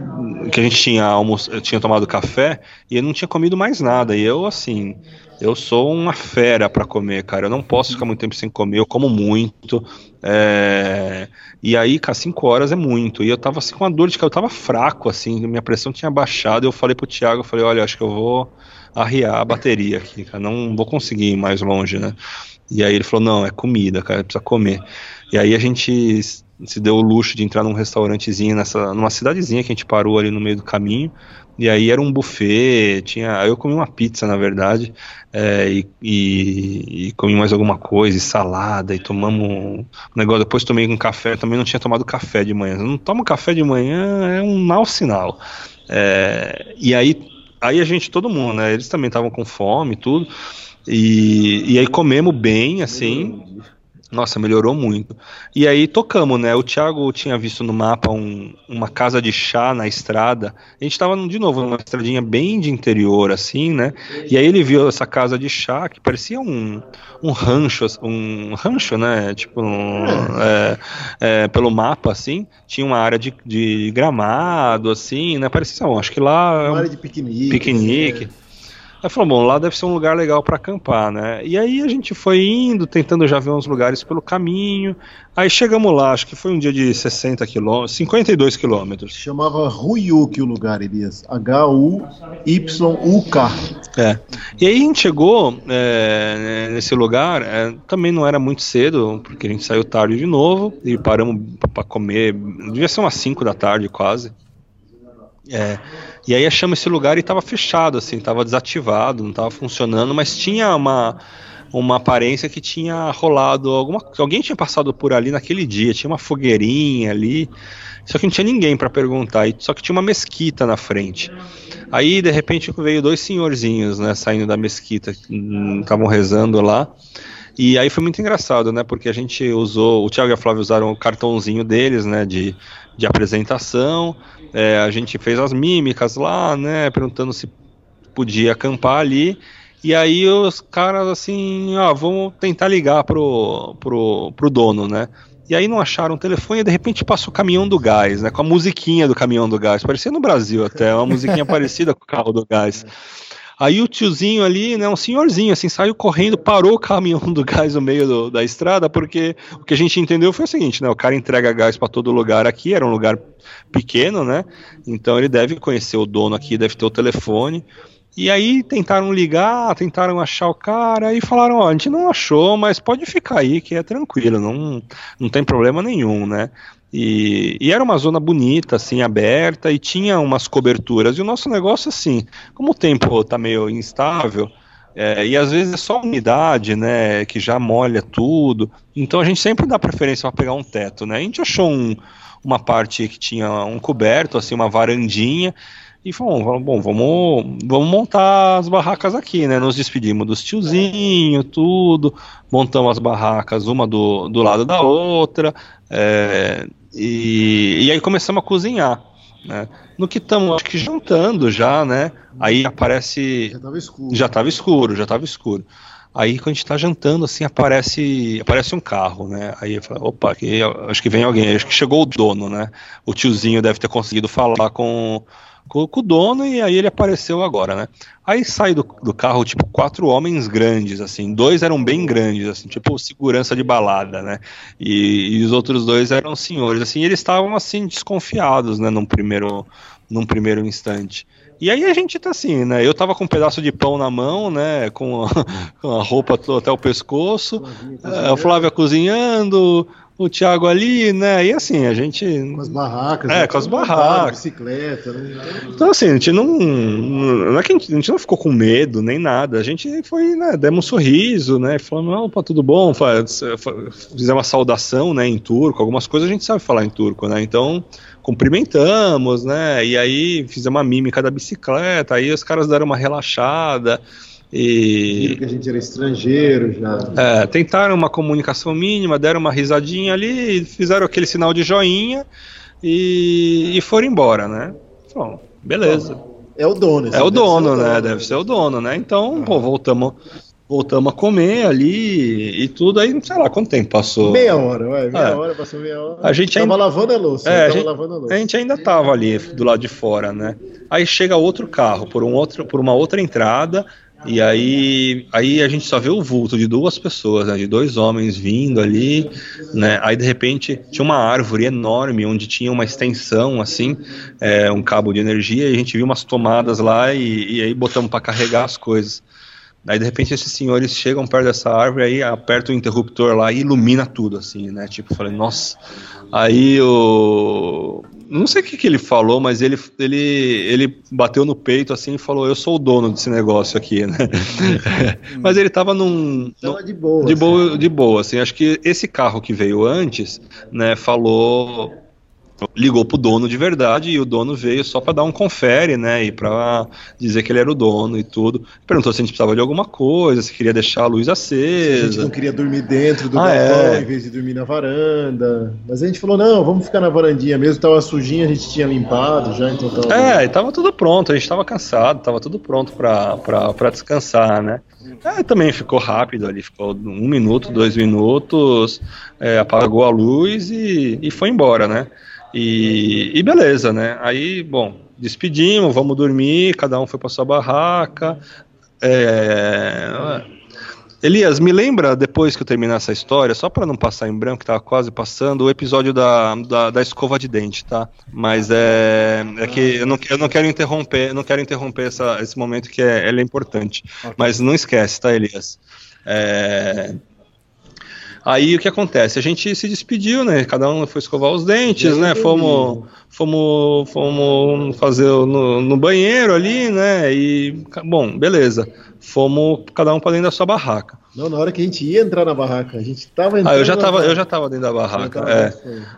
que a gente tinha, almoço, tinha tomado café e eu não tinha comido mais nada. E eu, assim, eu sou uma fera pra comer, cara. Eu não posso ficar muito tempo sem comer, eu como muito. é, E aí, cara, 5 horas é muito. E eu tava assim com uma dor de cabeça, eu tava fraco, assim, minha pressão tinha baixado. Eu falei pro Thiago, eu falei, olha, acho que eu vou arriar a bateria aqui, cara. Não vou conseguir ir mais longe, né? E aí ele falou, não, é comida, cara, precisa comer. E aí a gente se deu o luxo de entrar num restaurantezinho nessa, numa cidadezinha que a gente parou ali no meio do caminho. E aí era um buffet, tinha, eu comi uma pizza na verdade, é, e, e- e comi mais alguma coisa, e salada, e tomamos um negócio. Depois tomei um café, também não tinha tomado café de manhã. Não tomo café de manhã é um mau sinal. É, e aí, aí a gente, todo mundo, né? Eles também estavam com fome e tudo. E, e aí comemos bem, assim. Nossa, melhorou muito. E aí tocamos, né? O Thiago tinha visto no mapa um- uma casa de chá na estrada. A gente tava de novo numa estradinha bem de interior, assim, né? E aí ele viu essa casa de chá que parecia um, um rancho, um rancho, né? Tipo, um, é, é, pelo mapa, assim, tinha uma área de, de gramado, assim, né? Parecia, bom, acho que lá é Uma um área de piquenique. piquenique. Aí falou, bom, lá deve ser um lugar legal para acampar, né? E aí a gente foi indo, tentando já ver uns lugares pelo caminho. Aí chegamos lá, acho que foi um dia de 60 quilômetros, 52 quilômetros. Chamava Ruyuk o lugar, Elias. H-U-Y-U-K. É. E aí a gente chegou é, nesse lugar, é, também não era muito cedo, porque a gente saiu tarde de novo e paramos para comer, devia ser umas 5 da tarde quase. É, e aí achamos esse lugar e estava fechado, assim, estava desativado, não estava funcionando, mas tinha uma, uma aparência que tinha rolado alguma, alguém tinha passado por ali naquele dia, tinha uma fogueirinha ali, só que não tinha ninguém para perguntar, só que tinha uma mesquita na frente. Aí de repente veio dois senhorzinhos, né, saindo da mesquita, hum, estavam rezando lá. E aí foi muito engraçado, né? Porque a gente usou, o Thiago e a Flávia usaram o cartãozinho deles, né? De, de apresentação. É, a gente fez as mímicas lá, né? Perguntando se podia acampar ali. E aí os caras assim, ó, vamos tentar ligar pro, pro, pro dono, né? E aí não acharam o telefone e de repente passou o caminhão do gás, né? Com a musiquinha do caminhão do gás. Parecia no Brasil até, uma musiquinha parecida com o carro do gás. Aí o tiozinho ali, né, um senhorzinho, assim, saiu correndo, parou o caminhão do gás no meio do, da estrada, porque o que a gente entendeu foi o seguinte, né, o cara entrega gás para todo lugar aqui, era um lugar pequeno, né, então ele deve conhecer o dono aqui, deve ter o telefone, e aí tentaram ligar, tentaram achar o cara e falaram, ó, a gente não achou, mas pode ficar aí que é tranquilo, não, não tem problema nenhum, né? E, e, era uma zona bonita, assim, aberta, e tinha umas coberturas. E o nosso negócio, assim, como o tempo está meio instável, é, e às vezes é só umidade, né, que já molha tudo, então a gente sempre dá preferência para pegar um teto, né? A gente achou um, uma parte que tinha um coberto, assim, uma varandinha, e falou, bom, vamos, vamos montar as barracas aqui, né? Nos despedimos dos tiozinhos, tudo, montamos as barracas uma do, do lado da outra, é, e, e aí começamos a cozinhar. Né? No que estamos, acho que jantando já, né? Aí aparece. Já estava escuro. Já estava escuro, já estava escuro. Aí quando a gente está jantando, assim, aparece aparece um carro, né? Aí eu falo, opa, aqui, acho que vem alguém, acho que chegou o dono, né? O tiozinho deve ter conseguido falar com, com, com, o dono e aí ele apareceu agora, né? Aí sai do, do carro, tipo, quatro homens grandes, assim, dois eram bem grandes, assim, tipo, segurança de balada, né? E, e os outros dois eram senhores, assim, eles estavam, assim, desconfiados, né, num primeiro, num primeiro instante. E aí a gente tá assim, né? Eu tava com um pedaço de pão na mão, né? Com a, com a roupa até o pescoço, a Flávia cozinhando, o Thiago ali, né? E assim, a gente. Com as barracas. É, né? com as barracas. Bicicleta, né? Então, assim, a gente não. Não é que a gente, a gente, não ficou com medo nem nada. A gente foi, né? Demos um sorriso, né? Falando, opa, tudo bom. Fizemos uma saudação, né? Em turco. Algumas coisas a gente sabe falar em turco, né? Então, cumprimentamos, né? E aí fizemos uma mímica da bicicleta. Aí os caras deram uma relaxada. E... Viram que a gente era estrangeiro já. É, tentaram uma comunicação mínima, deram uma risadinha ali, fizeram aquele sinal de joinha e, e foram embora, né? Bom, beleza. É o dono. É o dono, né? deve ser o dono, né? Então, ah. pô, voltamos voltamos a comer ali e tudo, aí sei lá quanto tempo passou. Meia hora, ué, meia é. hora, passou meia hora. A gente tava ainda... lavando a louça. É, a gente, a, louça. a gente ainda tava ali do lado de fora, né? Aí chega outro carro por, um outro, por uma outra entrada, e aí, aí a gente só vê o vulto de duas pessoas, né, de dois homens vindo ali, né? Aí de repente tinha uma árvore enorme onde tinha uma extensão assim, é, um cabo de energia, e a gente viu umas tomadas lá e, e aí botamos para carregar as coisas. Aí de repente esses senhores chegam perto dessa árvore, aí aperta o interruptor lá e ilumina tudo, assim, né? Tipo, falei, nossa. Aí o, não sei o que, que ele falou, mas ele, ele, ele bateu no peito assim e falou: Eu sou o dono desse negócio aqui, né? mas ele tava num. Tava de boa. De boa, assim. de boa, assim. Acho que esse carro que veio antes, né, falou ligou pro dono de verdade e o dono veio só para dar um confere, né, e para dizer que ele era o dono e tudo. Perguntou se a gente precisava de alguma coisa, se queria deixar a luz acesa. Se a gente não queria dormir dentro do ah, galpão é. em vez de dormir na varanda. Mas a gente falou, não, vamos ficar na varandinha mesmo, tava sujinho, a gente tinha limpado já, então tava... É, e tava tudo pronto, a gente tava cansado, tava tudo pronto para descansar, né. É, também ficou rápido ali, ficou um minuto, dois minutos, é, apagou a luz e, e foi embora, né. E, e beleza, né? Aí, bom, despedimos, vamos dormir, cada um foi para sua barraca. É... Elias, me lembra, depois que eu terminar essa história, só para não passar em branco, que tava quase passando, o episódio da, da, da escova de dente, tá? Mas é, é que eu não, eu não quero interromper, não quero interromper essa, esse momento que é, é importante. Okay. Mas não esquece, tá, Elias? É, Aí o que acontece? A gente se despediu, né? Cada um foi escovar os dentes, né? Fomos, fomos, fomos fazer no, no banheiro ali, né? E, bom, beleza. Fomos cada um para dentro da sua barraca. Não, na hora que a gente ia entrar na barraca, a gente tava entrando. Ah, eu já tava, eu já tava dentro da barraca. É.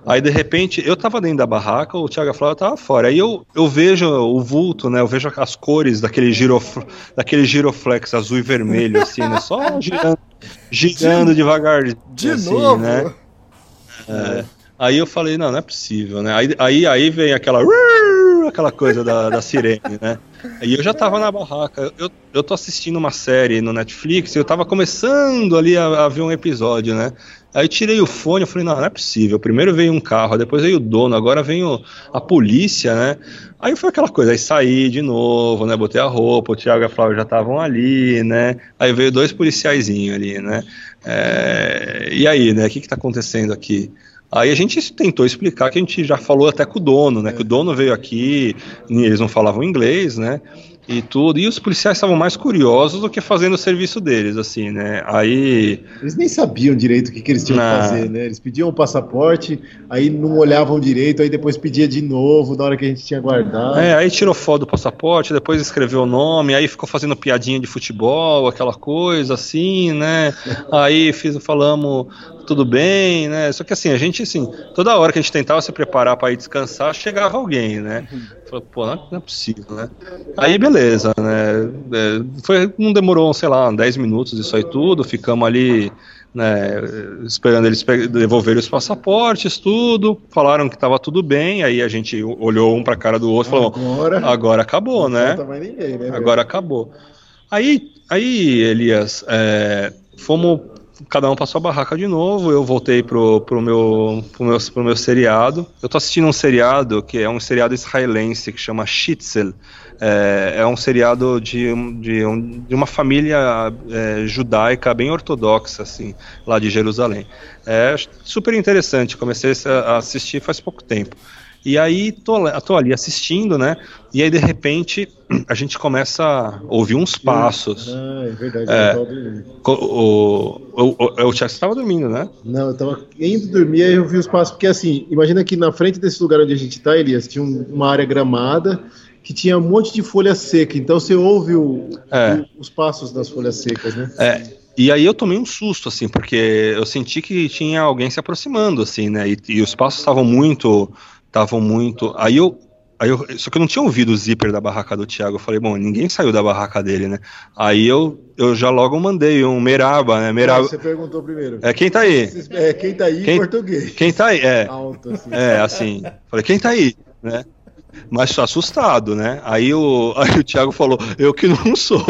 Aí de repente eu tava dentro da barraca, o Thiago Flávio tava fora. Aí eu, eu vejo o vulto, né? Eu vejo as cores daquele girof, daquele giroflex azul e vermelho, assim, né? Só girando girando devagar. De assim, novo? Né? É. Aí eu falei, não, não é possível, né? Aí, aí, aí vem aquela aquela coisa da, da sirene, né? E eu já tava na barraca. Eu, eu tô assistindo uma série no Netflix eu tava começando ali a, a ver um episódio, né? Aí tirei o fone, eu falei, não, não é possível. Primeiro veio um carro, depois veio o dono, agora vem o, a polícia, né? Aí foi aquela coisa, aí saí de novo, né? Botei a roupa, o Thiago e a Flávia já estavam ali, né? Aí veio dois policiaizinhos ali, né? É, e aí, né? O que que tá acontecendo aqui? Aí a gente tentou explicar que a gente já falou até com o dono, né? Que o dono veio aqui, e eles não falavam inglês, né? E tudo. E os policiais estavam mais curiosos do que fazendo o serviço deles, assim, né? Aí. Eles nem sabiam direito o que, que eles tinham Não. que fazer, né? Eles pediam o passaporte, aí não olhavam direito, aí depois pedia de novo, na hora que a gente tinha guardado. É, aí tirou foto do passaporte, depois escreveu o nome, aí ficou fazendo piadinha de futebol, aquela coisa assim, né? Aí fiz, falamos tudo bem, né? Só que assim, a gente assim, toda hora que a gente tentava se preparar para ir descansar, chegava alguém, né? Falei, pô, não, não é possível, né? Aí beleza, né? É, Foi, não demorou, sei lá, 10 minutos isso aí tudo, ficamos ali né, esperando eles devolverem os passaportes, tudo, falaram que estava tudo bem, aí a gente olhou um para a cara do outro e falou, Agora, agora acabou, né? ninguém, né? Agora acabou. Aí, aí Elias, é, fomos, cada um passou a barraca de novo, eu voltei pro, pro, meu, pro, meu, pro meu seriado. Eu tô assistindo um seriado que é um seriado israelense que chama Shitzel. É, é um seriado de, de, um- de uma família é, judaica bem ortodoxa, assim, lá de Jerusalém. É super interessante, comecei a assistir faz pouco tempo. E aí tô, tô ali assistindo, né? E aí de repente a gente começa a ouvir uns passos. Ah, é verdade. É. eu O, o, o, o Thiago estava dormindo, né? Não, eu tava indo dormir, aí eu vi os passos, porque assim, imagina que na frente desse lugar onde a gente tá, Elias, tinha um- uma área gramada que tinha um monte de folha seca, então você ouve o- É. o- os passos das folhas secas, né? É, e aí eu tomei um susto, assim, porque eu senti que tinha alguém se aproximando, assim, né? E, e os passos estavam muito. Estavam muito. Aí eu. Aí eu, só que eu não tinha ouvido o zíper da barraca do Thiago. Eu falei, bom, ninguém saiu da barraca dele, né? Aí eu, eu já logo mandei um Meraba, né? Meraba. Você perguntou primeiro. É, quem tá aí? É, quem tá aí Quem- em português. Quem tá aí? É. Alto, assim. É, assim. Falei, quem tá aí? Né? Mas assustado, né? Aí o, aí o Thiago falou, eu que não sou.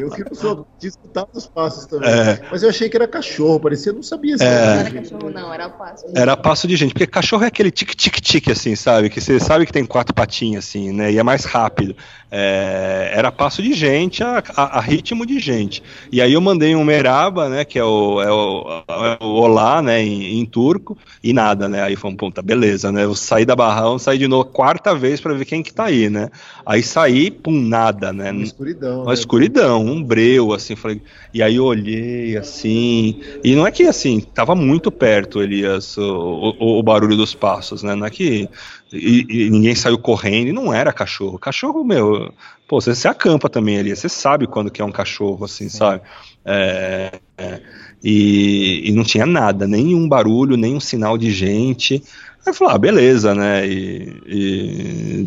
Eu que não sou de escutar os passos também. É. Mas eu achei que era cachorro, parecia, eu não sabia se É. Não era era cachorro, não, era passo. Era passo de gente, porque cachorro é aquele tic-tic-tic, assim, sabe? Que você sabe que tem quatro patinhas, assim, né? E é mais rápido. É, era passo de gente a, a- a ritmo de gente. E aí eu mandei um meraba, né? Que é o, é o, é o olá, né? Em, em turco, e nada, né? Aí foi um puta, beleza, né? Eu saí da barrão, saí de novo, quarta vez pra ver quem que tá aí, né? Aí saí, pum, nada, né? uma escuridão. Uma né? escuridão, um breu, assim, falei, e aí eu olhei, assim, e não é que, assim, tava muito perto, Elias, o, o, o barulho dos passos, né, não é que e, e ninguém saiu correndo, e não era cachorro, cachorro, meu, pô, você, você acampa também, Elias, você sabe quando que é um cachorro, assim, sabe, é, é, e, e não tinha nada, nenhum barulho, nenhum sinal de gente, Aí eu falei, ah, beleza, né? E, e-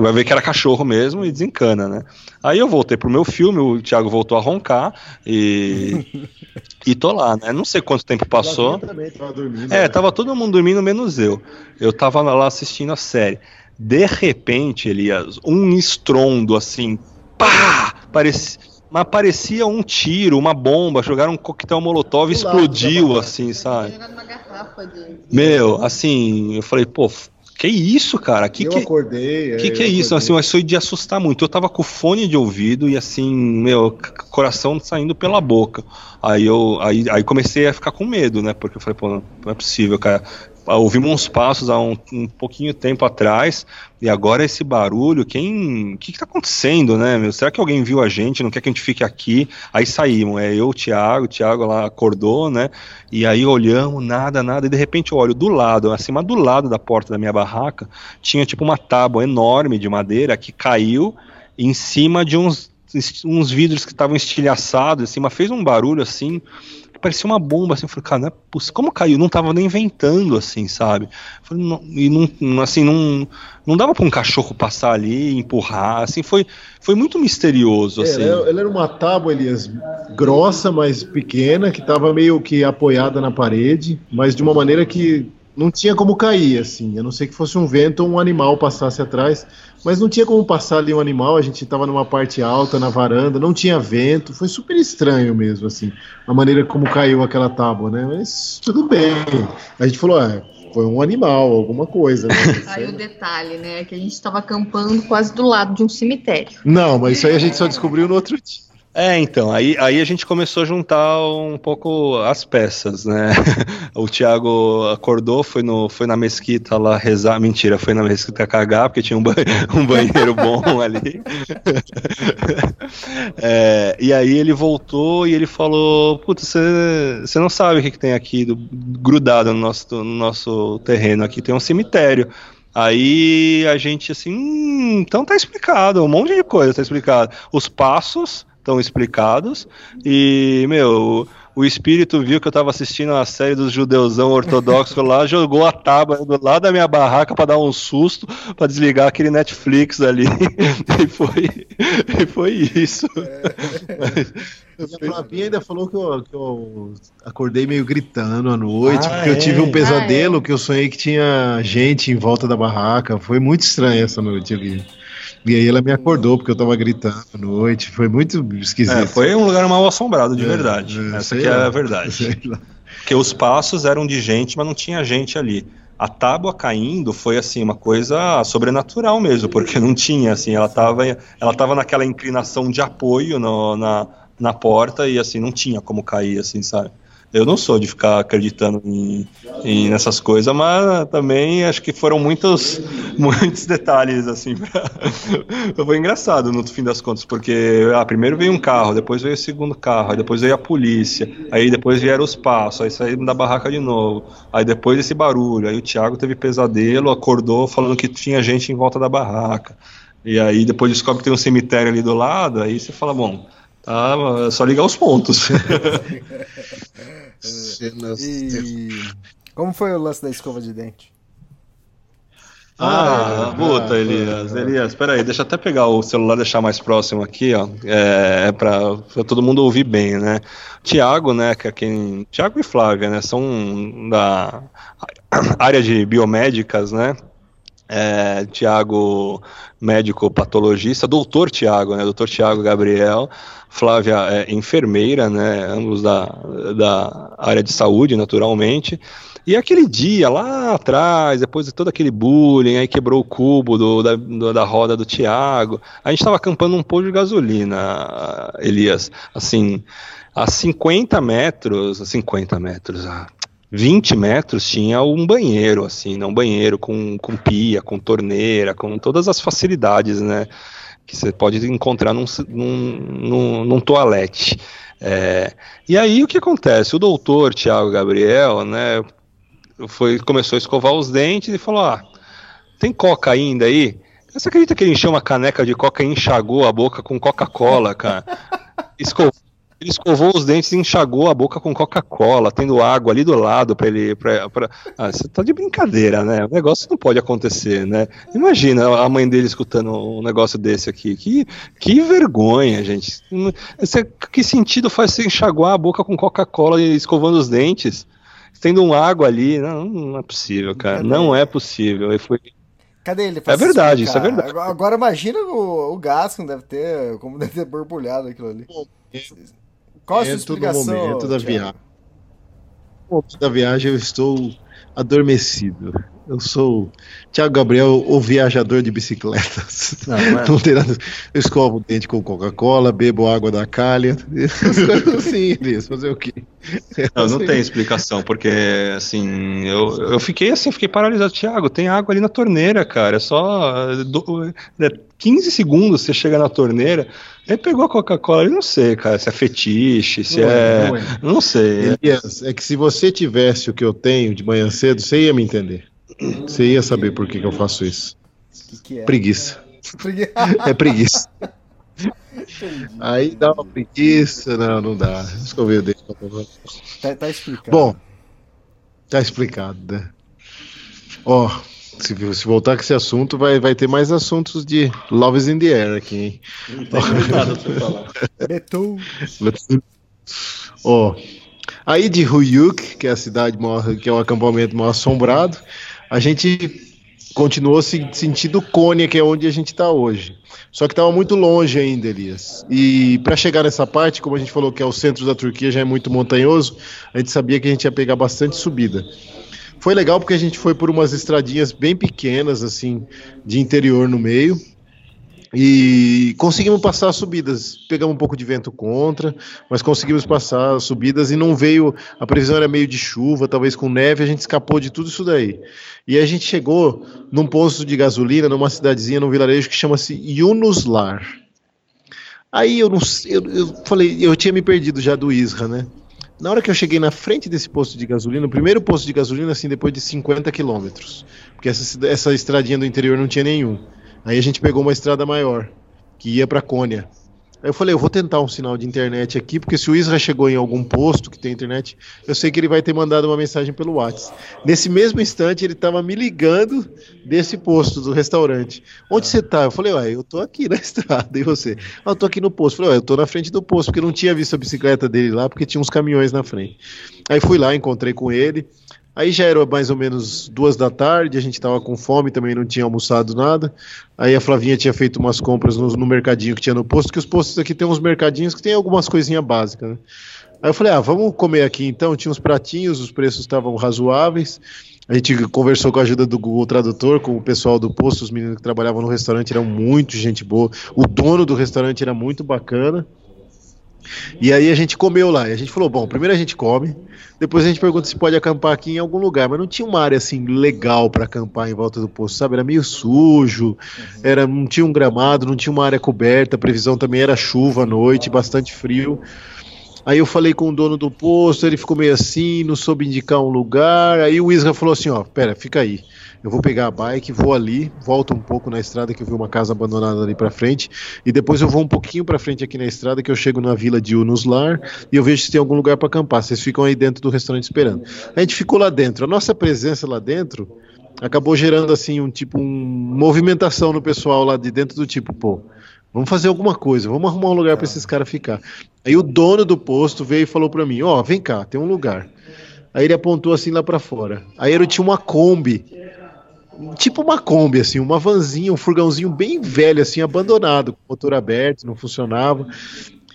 vai ver que era cachorro mesmo e desencana, né? Aí eu voltei pro meu filme, o Thiago voltou a roncar e, e tô lá, né? Não sei quanto tempo passou. Eu também tava dormindo. É, né? tava todo mundo dormindo, menos eu. Eu tava lá assistindo a série. De repente, Elias, um estrondo assim, pá! Parecia, mas parecia um tiro, uma bomba, jogaram um coquetel molotov e lado explodiu, assim, sabe? De. Meu, assim, eu falei, pô, que isso, cara? Que eu que, acordei. que, aí que é isso? Assim, mas foi de assustar muito. Eu tava com fone de ouvido e assim, meu, coração saindo pela boca. Aí eu aí, aí comecei a ficar com medo, né? Porque eu falei, pô, não, não é possível, cara. Ah, Ouvimos uns passos há um, um pouquinho tempo atrás e agora esse barulho, quem, o que que tá acontecendo, né, meu? Será que alguém viu a gente, não quer que a gente fique aqui? Aí saímos, é eu, o Thiago, o Thiago lá acordou, né? E aí olhamos, nada, nada, e de repente eu olho do lado, acima do lado da porta da minha barraca, tinha tipo uma tábua enorme de madeira que caiu em cima de uns, uns vidros que estavam estilhaçados, assim, mas fez um barulho assim, parecia uma bomba, assim, eu falei, cara, não é possível, como caiu? Não tava nem ventando, assim, sabe? Falei, não- e não, assim, não, não dava para um cachorro passar ali, empurrar, assim, foi, foi muito misterioso, É, assim. ela, ela era uma tábua, Elias, grossa, mas pequena, que estava meio que apoiada na parede, mas de uma maneira que não tinha como cair, assim. A não ser que fosse um vento ou um animal passasse atrás. Mas não tinha como passar ali um animal. A gente estava numa parte alta, na varanda, não tinha vento. Foi super estranho mesmo, assim. A maneira como caiu aquela tábua, né? Mas tudo bem. A gente falou, ah, foi um animal, alguma coisa. Né? Aí o detalhe, né? Que a gente estava acampando quase do lado de um cemitério. Não, mas isso aí a gente só descobriu no outro dia. É, então, aí, aí a gente começou a juntar um pouco as peças, né? O Thiago acordou, foi, no, foi na mesquita lá rezar, mentira, foi na mesquita cagar, porque tinha um, ba um banheiro bom ali. É, e aí ele voltou e ele falou, putz, você não sabe o que, que tem aqui do, grudado no nosso, no nosso terreno, aqui tem um cemitério. Aí a gente assim, hum, então tá explicado, um monte de coisa tá explicado. Os passos estão explicados. E, meu, o espírito viu que eu tava assistindo a série dos judeusão ortodoxo lá, jogou a tábua do lado da minha barraca para dar um susto, para desligar aquele Netflix ali. e, foi, e foi isso. É. E a Flavinha ainda falou que eu, que eu, acordei meio gritando à noite, ah, porque é? eu tive um pesadelo ah, é? que eu sonhei que tinha gente em volta da barraca. Foi muito estranho essa noite ali. E aí ela me acordou porque eu tava gritando à noite. Foi muito esquisito. É, foi um lugar mal assombrado, de é, verdade. É, Essa aqui é a verdade. Porque os passos eram de gente, mas não tinha gente ali. A tábua caindo foi assim uma coisa sobrenatural mesmo, porque não tinha assim, ela estava ela tava naquela inclinação de apoio no, na, na porta e assim não tinha como cair assim, sabe? Eu não sou de ficar acreditando em, em nessas coisas, mas também acho que foram muitos, muitos detalhes, assim. Pra... Foi engraçado no fim das contas, porque ah, primeiro veio um carro, depois veio o segundo carro, depois veio a polícia, aí depois vieram os passos, aí saíram da barraca de novo, aí depois esse barulho, aí o Thiago teve pesadelo, acordou falando que tinha gente em volta da barraca. E aí depois descobre que tem um cemitério ali do lado, aí você fala, bom, tá, é só ligar os pontos. E como foi o lance da escova de dente? Ah, ah puta, Elias, Elias, peraí, deixa eu até pegar o celular deixar mais próximo aqui, ó, é, é pra, pra todo mundo ouvir bem, né, Tiago, né, que é quem, Tiago e Flávia, né, são da área de biomédicas, né, é, Tiago, médico patologista, doutor Tiago, né, doutor Tiago Gabriel, Flávia é enfermeira, né, ambos da, da área de saúde, naturalmente. E aquele dia lá atrás, depois de todo aquele bullying, aí quebrou o cubo do, da, do, da roda do Tiago, a gente estava acampando um posto de gasolina, Elias, assim, a 50 metros, 50 metros, a 20 metros tinha um banheiro, assim, né, um banheiro com, com pia, com torneira, com todas as facilidades, né, que você pode encontrar num, num, num, num toalete. É, e aí o que acontece? O doutor Tiago Gabriel, né, foi, começou a escovar os dentes e falou: Ah, tem coca ainda aí? Você acredita que ele encheu uma caneca de coca e enxagou a boca com Coca-Cola, cara? Escovou ele escovou os dentes e enxagou a boca com Coca-Cola, tendo água ali do lado para ele. Pra, pra... Ah, você tá de brincadeira, né? O negócio não pode acontecer, né? Imagina a mãe dele escutando um negócio desse aqui. Que, que vergonha, gente. Que sentido faz você enxaguar a boca com Coca-Cola e escovando os dentes? Tendo um água ali. Não, não é possível, cara. Não é possível. foi. Cadê ele? É verdade, isso é verdade. Agora imagina o, o gás que deve ter, como deve ter borbulhado aquilo ali. Qual a sua explicação? No momento da viagem. No momento da viagem eu estou adormecido. Eu sou Tiago Gabriel, o viajador de bicicletas. Não, mas... não tem nada. Eu escovo o dente com Coca-Cola, bebo água da calha. Sim, Elias, fazer o quê? Não, não tem explicação, porque assim, eu, eu fiquei assim, fiquei paralisado. Tiago, tem água ali na torneira, cara. É só do, 15 segundos você chega na torneira. Ele pegou a Coca-Cola, eu não sei, cara, se é fetiche, se não é. Não, é. não sei. Elias, é que se você tivesse o que eu tenho de manhã cedo, você ia me entender. Você ia saber por que, que eu faço isso. Que que é? Preguiça. é preguiça. Aí dá uma preguiça, não, não dá. Escovei o dedo. Tá, tá explicado. Bom, tá explicado, né? Ó, se, se, voltar com esse assunto, vai, vai ter mais assuntos de Love is in the Air aqui, hein? Não tem nada pra falar. Ó, Aí de Huyuk, que é a cidade maior, que é o acampamento mal assombrado, a gente continuou se sentindo Cônia, que é onde a gente está hoje. Só que estava muito longe ainda, Elias. E para chegar nessa parte, como a gente falou que é o centro da Turquia, já é muito montanhoso, a gente sabia que a gente ia pegar bastante subida. Foi legal porque a gente foi por umas estradinhas bem pequenas, assim, de interior no meio. E conseguimos passar as subidas. Pegamos um pouco de vento contra, mas conseguimos passar as subidas e não veio. A previsão era meio de chuva, talvez com neve, a gente escapou de tudo isso daí. E a gente chegou num posto de gasolina, numa cidadezinha, num vilarejo que chama-se Yunuslar. Aí eu não eu, eu falei, eu tinha me perdido já do Isra, né? Na hora que eu cheguei na frente desse posto de gasolina, o primeiro posto de gasolina, assim, depois de 50 quilômetros, porque essa, essa estradinha do interior não tinha nenhum. Aí a gente pegou uma estrada maior, que ia para Cônia. Aí eu falei, eu vou tentar um sinal de internet aqui, porque se o Isra chegou em algum posto que tem internet, eu sei que ele vai ter mandado uma mensagem pelo WhatsApp. Nesse mesmo instante, ele estava me ligando desse posto do restaurante. Onde você tá? Eu falei, ué, eu tô aqui na estrada. E você? Ah, eu tô aqui no posto. Eu falei, ué, eu tô na frente do posto, porque eu não tinha visto a bicicleta dele lá, porque tinha uns caminhões na frente. Aí fui lá, encontrei com ele. Aí já era mais ou menos duas da tarde, a gente estava com fome, também não tinha almoçado nada. Aí a Flavinha tinha feito umas compras no, no, mercadinho que tinha no posto, que os postos aqui tem uns mercadinhos que tem algumas coisinhas básicas, né? Aí eu falei, ah, vamos comer aqui então. Tinha uns pratinhos, os preços estavam razoáveis. A gente conversou com a ajuda do Google Tradutor, com o pessoal do posto, os meninos que trabalhavam no restaurante eram muito gente boa. O dono do restaurante era muito bacana. E aí a gente comeu lá. E a gente falou: bom, primeiro a gente come, depois a gente pergunta se pode acampar aqui em algum lugar. Mas não tinha uma área assim legal para acampar em volta do posto, sabe? Era meio sujo, uhum. era, não tinha um gramado, não tinha uma área coberta. A previsão também era chuva à noite, bastante frio. Aí eu falei com o dono do posto, ele ficou meio assim, não soube indicar um lugar. Aí o Isra falou assim: ó, pera, fica aí eu vou pegar a bike, vou ali, volto um pouco na estrada que eu vi uma casa abandonada ali para frente, e depois eu vou um pouquinho para frente aqui na estrada que eu chego na vila de Unuslar e eu vejo se tem algum lugar para acampar. Vocês ficam aí dentro do restaurante esperando. A gente ficou lá dentro. A nossa presença lá dentro acabou gerando assim um tipo um movimentação no pessoal lá de dentro do tipo, pô, Vamos fazer alguma coisa, vamos arrumar um lugar para esses caras ficar. Aí o dono do posto veio e falou para mim: Ó, oh, vem cá, tem um lugar. Aí ele apontou assim lá para fora. Aí eu tinha uma Kombi tipo uma Kombi, assim, uma vanzinha, um furgãozinho bem velho, assim, abandonado, com motor aberto, não funcionava.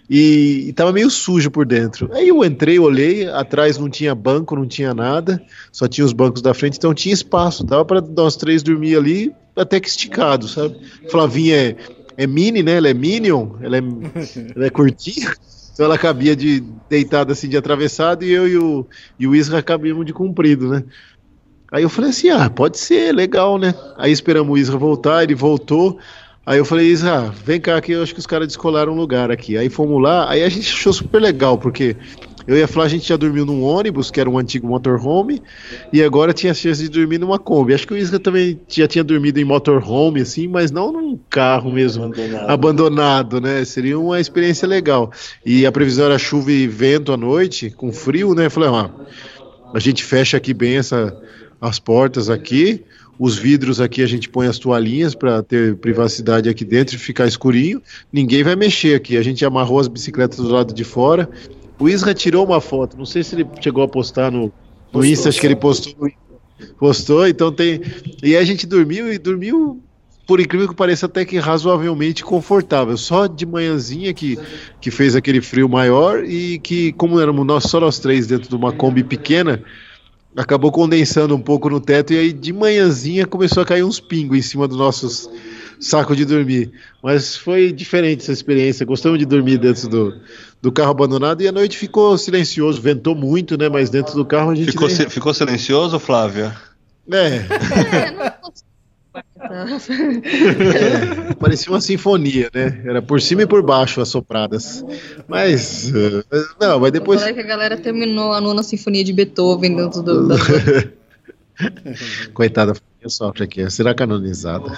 E, e tava meio sujo por dentro. Aí eu entrei, olhei, atrás não tinha banco, não tinha nada, só tinha os bancos da frente, então tinha espaço, dava para nós três dormir ali, até que esticado, sabe? Flavinha é, é mini, né? Ela é Minion, ela é, ela é curtinha. Então ela cabia de deitada assim de atravessado e eu e o, e o Isra cabíamos de comprido, né? Aí eu falei assim: ah, pode ser, legal, né? Aí esperamos o Isra voltar, ele voltou. Aí eu falei, Isra, vem cá que eu acho que os caras descolaram um lugar aqui. Aí fomos lá, aí a gente achou super legal, porque eu ia falar, a gente já dormiu num ônibus, que era um antigo motorhome, e agora tinha a chance de dormir numa Kombi. Acho que o Isra também já tinha dormido em motorhome, assim, mas não num carro mesmo, abandonado. abandonado, né? Seria uma experiência legal. E a previsão era chuva e vento à noite, com frio, né? Eu falei, ah, a gente fecha aqui bem essa as portas aqui, os vidros aqui a gente põe as toalhinhas para ter privacidade aqui dentro e ficar escurinho. Ninguém vai mexer aqui. A gente amarrou as bicicletas do lado de fora. O Isra tirou uma foto, não sei se ele chegou a postar no, no Insta, acho que ele postou. Postou, então tem. E a gente dormiu e dormiu, por incrível que pareça, até que razoavelmente confortável. Só de manhãzinha que, que fez aquele frio maior e que, como éramos nós, só nós três dentro de uma Kombi pequena, acabou condensando um pouco no teto e aí de manhãzinha começou a cair uns pingos em cima dos nossos sacos de dormir. Mas foi diferente essa experiência. Gostamos de dormir dentro do, do carro abandonado e a noite ficou silencioso, ventou muito, né? Mas dentro do carro a gente. Ficou, nem... ficou silencioso, Flávia? É. é não é, parecia uma sinfonia, né? Era por cima e por baixo as sopradas. Mas. Uh, não, mas depois. Que a galera terminou a nona sinfonia de Beethoven dentro do. Da... Coitada, sofre aqui, será canonizada.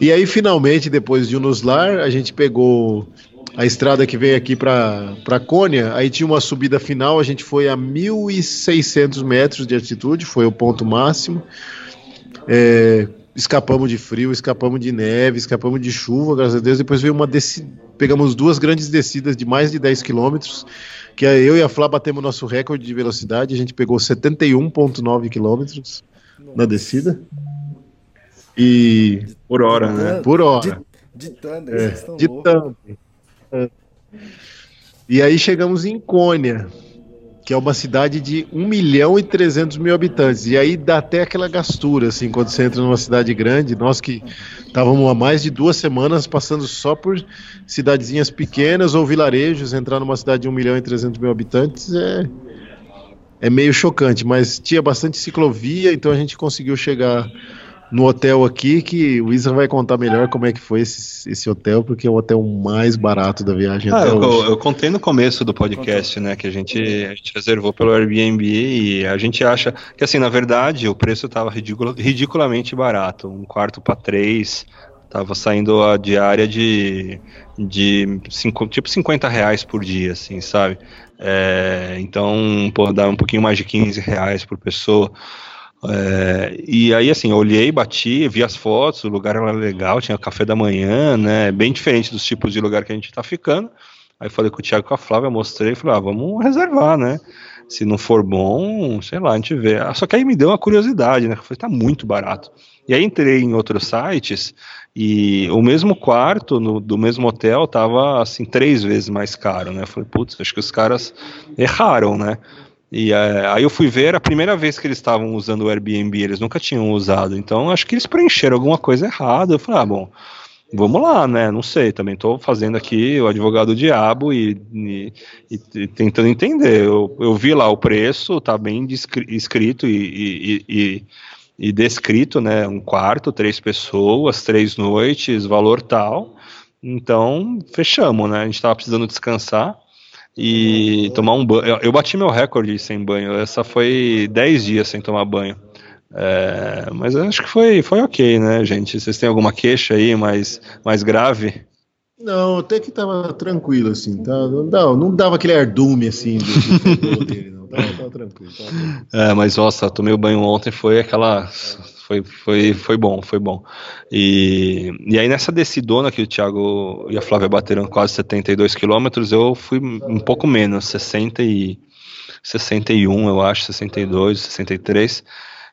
E aí, finalmente, depois de Unuslar, a gente pegou a estrada que veio aqui para Cônia, aí tinha uma subida final, a gente foi a 1.600 metros de altitude, foi o ponto máximo. É, escapamos de frio, escapamos de neve, escapamos de chuva, graças a Deus. Depois veio uma descida, pegamos duas grandes descidas de mais de 10 quilômetros que é eu e a Flá batemos nosso recorde de velocidade, a gente pegou 71.9 quilômetros na descida. E por hora, né? por hora. De, de Thunder, É, vocês estão de loucos. Thunder. É. E aí chegamos em Cônia, que é uma cidade de 1 milhão e 300 mil habitantes. E aí dá até aquela gastura, assim, quando você entra numa cidade grande. Nós que estávamos há mais de duas semanas passando só por cidadezinhas pequenas ou vilarejos, entrar numa cidade de 1 milhão e 300 mil habitantes é, é meio chocante. Mas tinha bastante ciclovia, então a gente conseguiu chegar no hotel aqui, que o Isa vai contar melhor como é que foi esse, esse hotel, porque é o hotel mais barato da viagem Ah, até eu, hoje. eu contei no começo do podcast, né, que a gente, a gente reservou pelo Airbnb e a gente acha que, assim, na verdade, o preço estava ridiculamente barato. Um quarto para três, tava saindo a diária de, de cinco, tipo 50 reais por dia, assim, sabe? É, então, pô, dá um pouquinho mais de 15 reais por pessoa. É, e aí, assim, eu olhei, bati, vi as fotos, o lugar era legal, tinha café da manhã, né? Bem diferente dos tipos de lugar que a gente tá ficando. Aí falei com o Thiago com a Flávia, mostrei, falei, ah, vamos reservar, né? Se não for bom, sei lá, a gente vê. Ah, Só que aí me deu uma curiosidade, né? Falei, tá muito barato. E aí entrei em outros sites e o mesmo quarto no- do mesmo hotel tava, assim, três vezes mais caro, né? Eu falei, putz, acho que os caras erraram, né? E é, aí eu fui ver, a primeira vez que eles estavam usando o Airbnb, eles nunca tinham usado, então acho que eles preencheram alguma coisa errada. Eu falei, ah, bom, vamos lá, né? Não sei, também estou fazendo aqui o advogado diabo e, e- e- tentando entender. Eu, eu vi lá o preço, tá bem escrito e- e- e descrito, né? Um quarto, três pessoas, três noites, valor tal. Então, fechamos, né? A gente estava precisando descansar e tomar um banho. Eu, eu bati meu recorde sem banho. Essa foi 10 dias sem tomar banho. É, mas eu acho que foi, foi ok, né, gente? Vocês têm alguma queixa aí mais, mais grave? Não, até que tava tranquilo, assim. Tá, não, não, não dava aquele ardume, assim, do, do dele, não. Tava, tava tranquilo. Tava tranquilo. É, mas nossa, tomei o banho ontem, foi aquela. Foi, foi, foi bom, foi bom. E, e aí nessa descidona que o Thiago e a Flávia bateram quase 72 quilômetros, eu fui um pouco menos, 60 e 61, eu acho, 62, 63.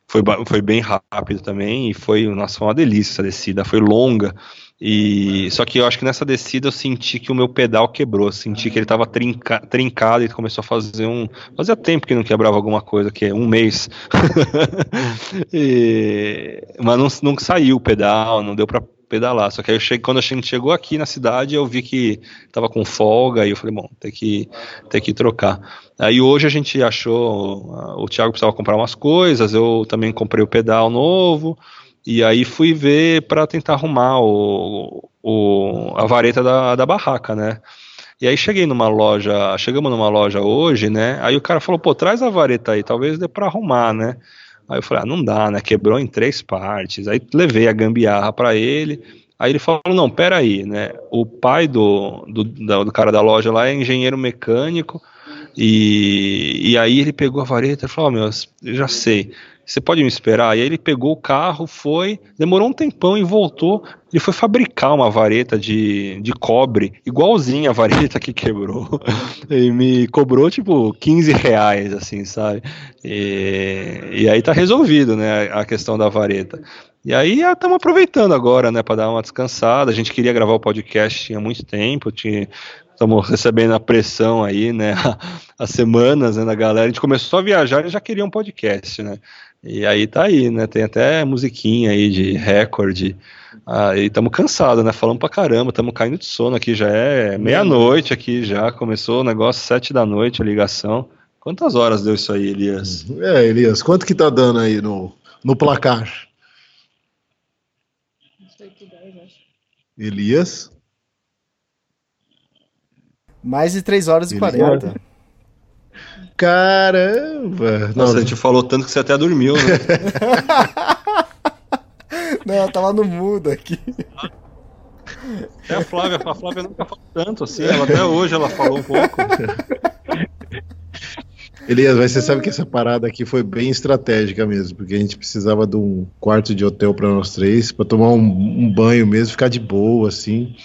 Foi, foi bem rápido também e foi, nossa, foi uma delícia essa descida, foi longa. E só que eu acho que nessa descida eu senti que o meu pedal quebrou, senti que ele estava trinca, trincado e começou a fazer um. Fazia tempo que não quebrava alguma coisa, que é um mês. E- mas não, não saiu o pedal, não deu para pedalar. Só que eu cheguei, quando a gente chegou aqui na cidade, eu vi que tava com folga e eu falei, bom, tem que, tem que trocar. Aí hoje a gente achou, o Thiago precisava comprar umas coisas, eu também comprei o pedal novo. E aí fui ver para tentar arrumar o, o, a vareta da, da barraca, né? E aí cheguei numa loja, chegamos numa loja hoje, né? Aí o cara falou, pô, traz a vareta aí, talvez dê para arrumar, né? Aí eu falei, ah, não dá, né? Quebrou em três partes. Aí levei a gambiarra para ele. Aí ele falou, não, pera aí, né? O pai do, do, do cara da loja lá é engenheiro mecânico. E, e aí ele pegou a vareta e falou, ó, meu, eu já sei. Você pode me esperar? E aí ele pegou o carro, foi, demorou um tempão e voltou. Ele foi fabricar uma vareta de, de cobre, igualzinha a vareta que quebrou. E me cobrou, tipo, 15 reais, assim, sabe? E, e aí tá resolvido, né, a questão da vareta. E aí estamos aproveitando agora, né, para dar uma descansada. A gente queria gravar o podcast tinha muito tempo, tinha estamos recebendo a pressão aí, né, as semanas, né, da galera. A gente começou a viajar e já queria um podcast, né? E aí tá aí, né? Tem até musiquinha aí de recorde. Ah, e estamos cansados, né? Falando pra caramba, estamos caindo de sono aqui, já é meia-noite aqui já. Começou o negócio sete da noite, a ligação. Quantas horas deu isso aí, Elias? É, Elias, quanto que tá dando aí no, no placar? Elias? Mais de 3 horas e Ele 40. Caramba! Nossa, Não, a gente falou tanto que você até dormiu, né? Não, eu tava no mudo aqui. Até a Flávia, a Flávia nunca falou tanto assim, ela, até hoje ela falou um pouco. Elias, mas você sabe que essa parada aqui foi bem estratégica mesmo, porque a gente precisava de um quarto de hotel para nós três, para tomar um, um banho mesmo, ficar de boa, assim.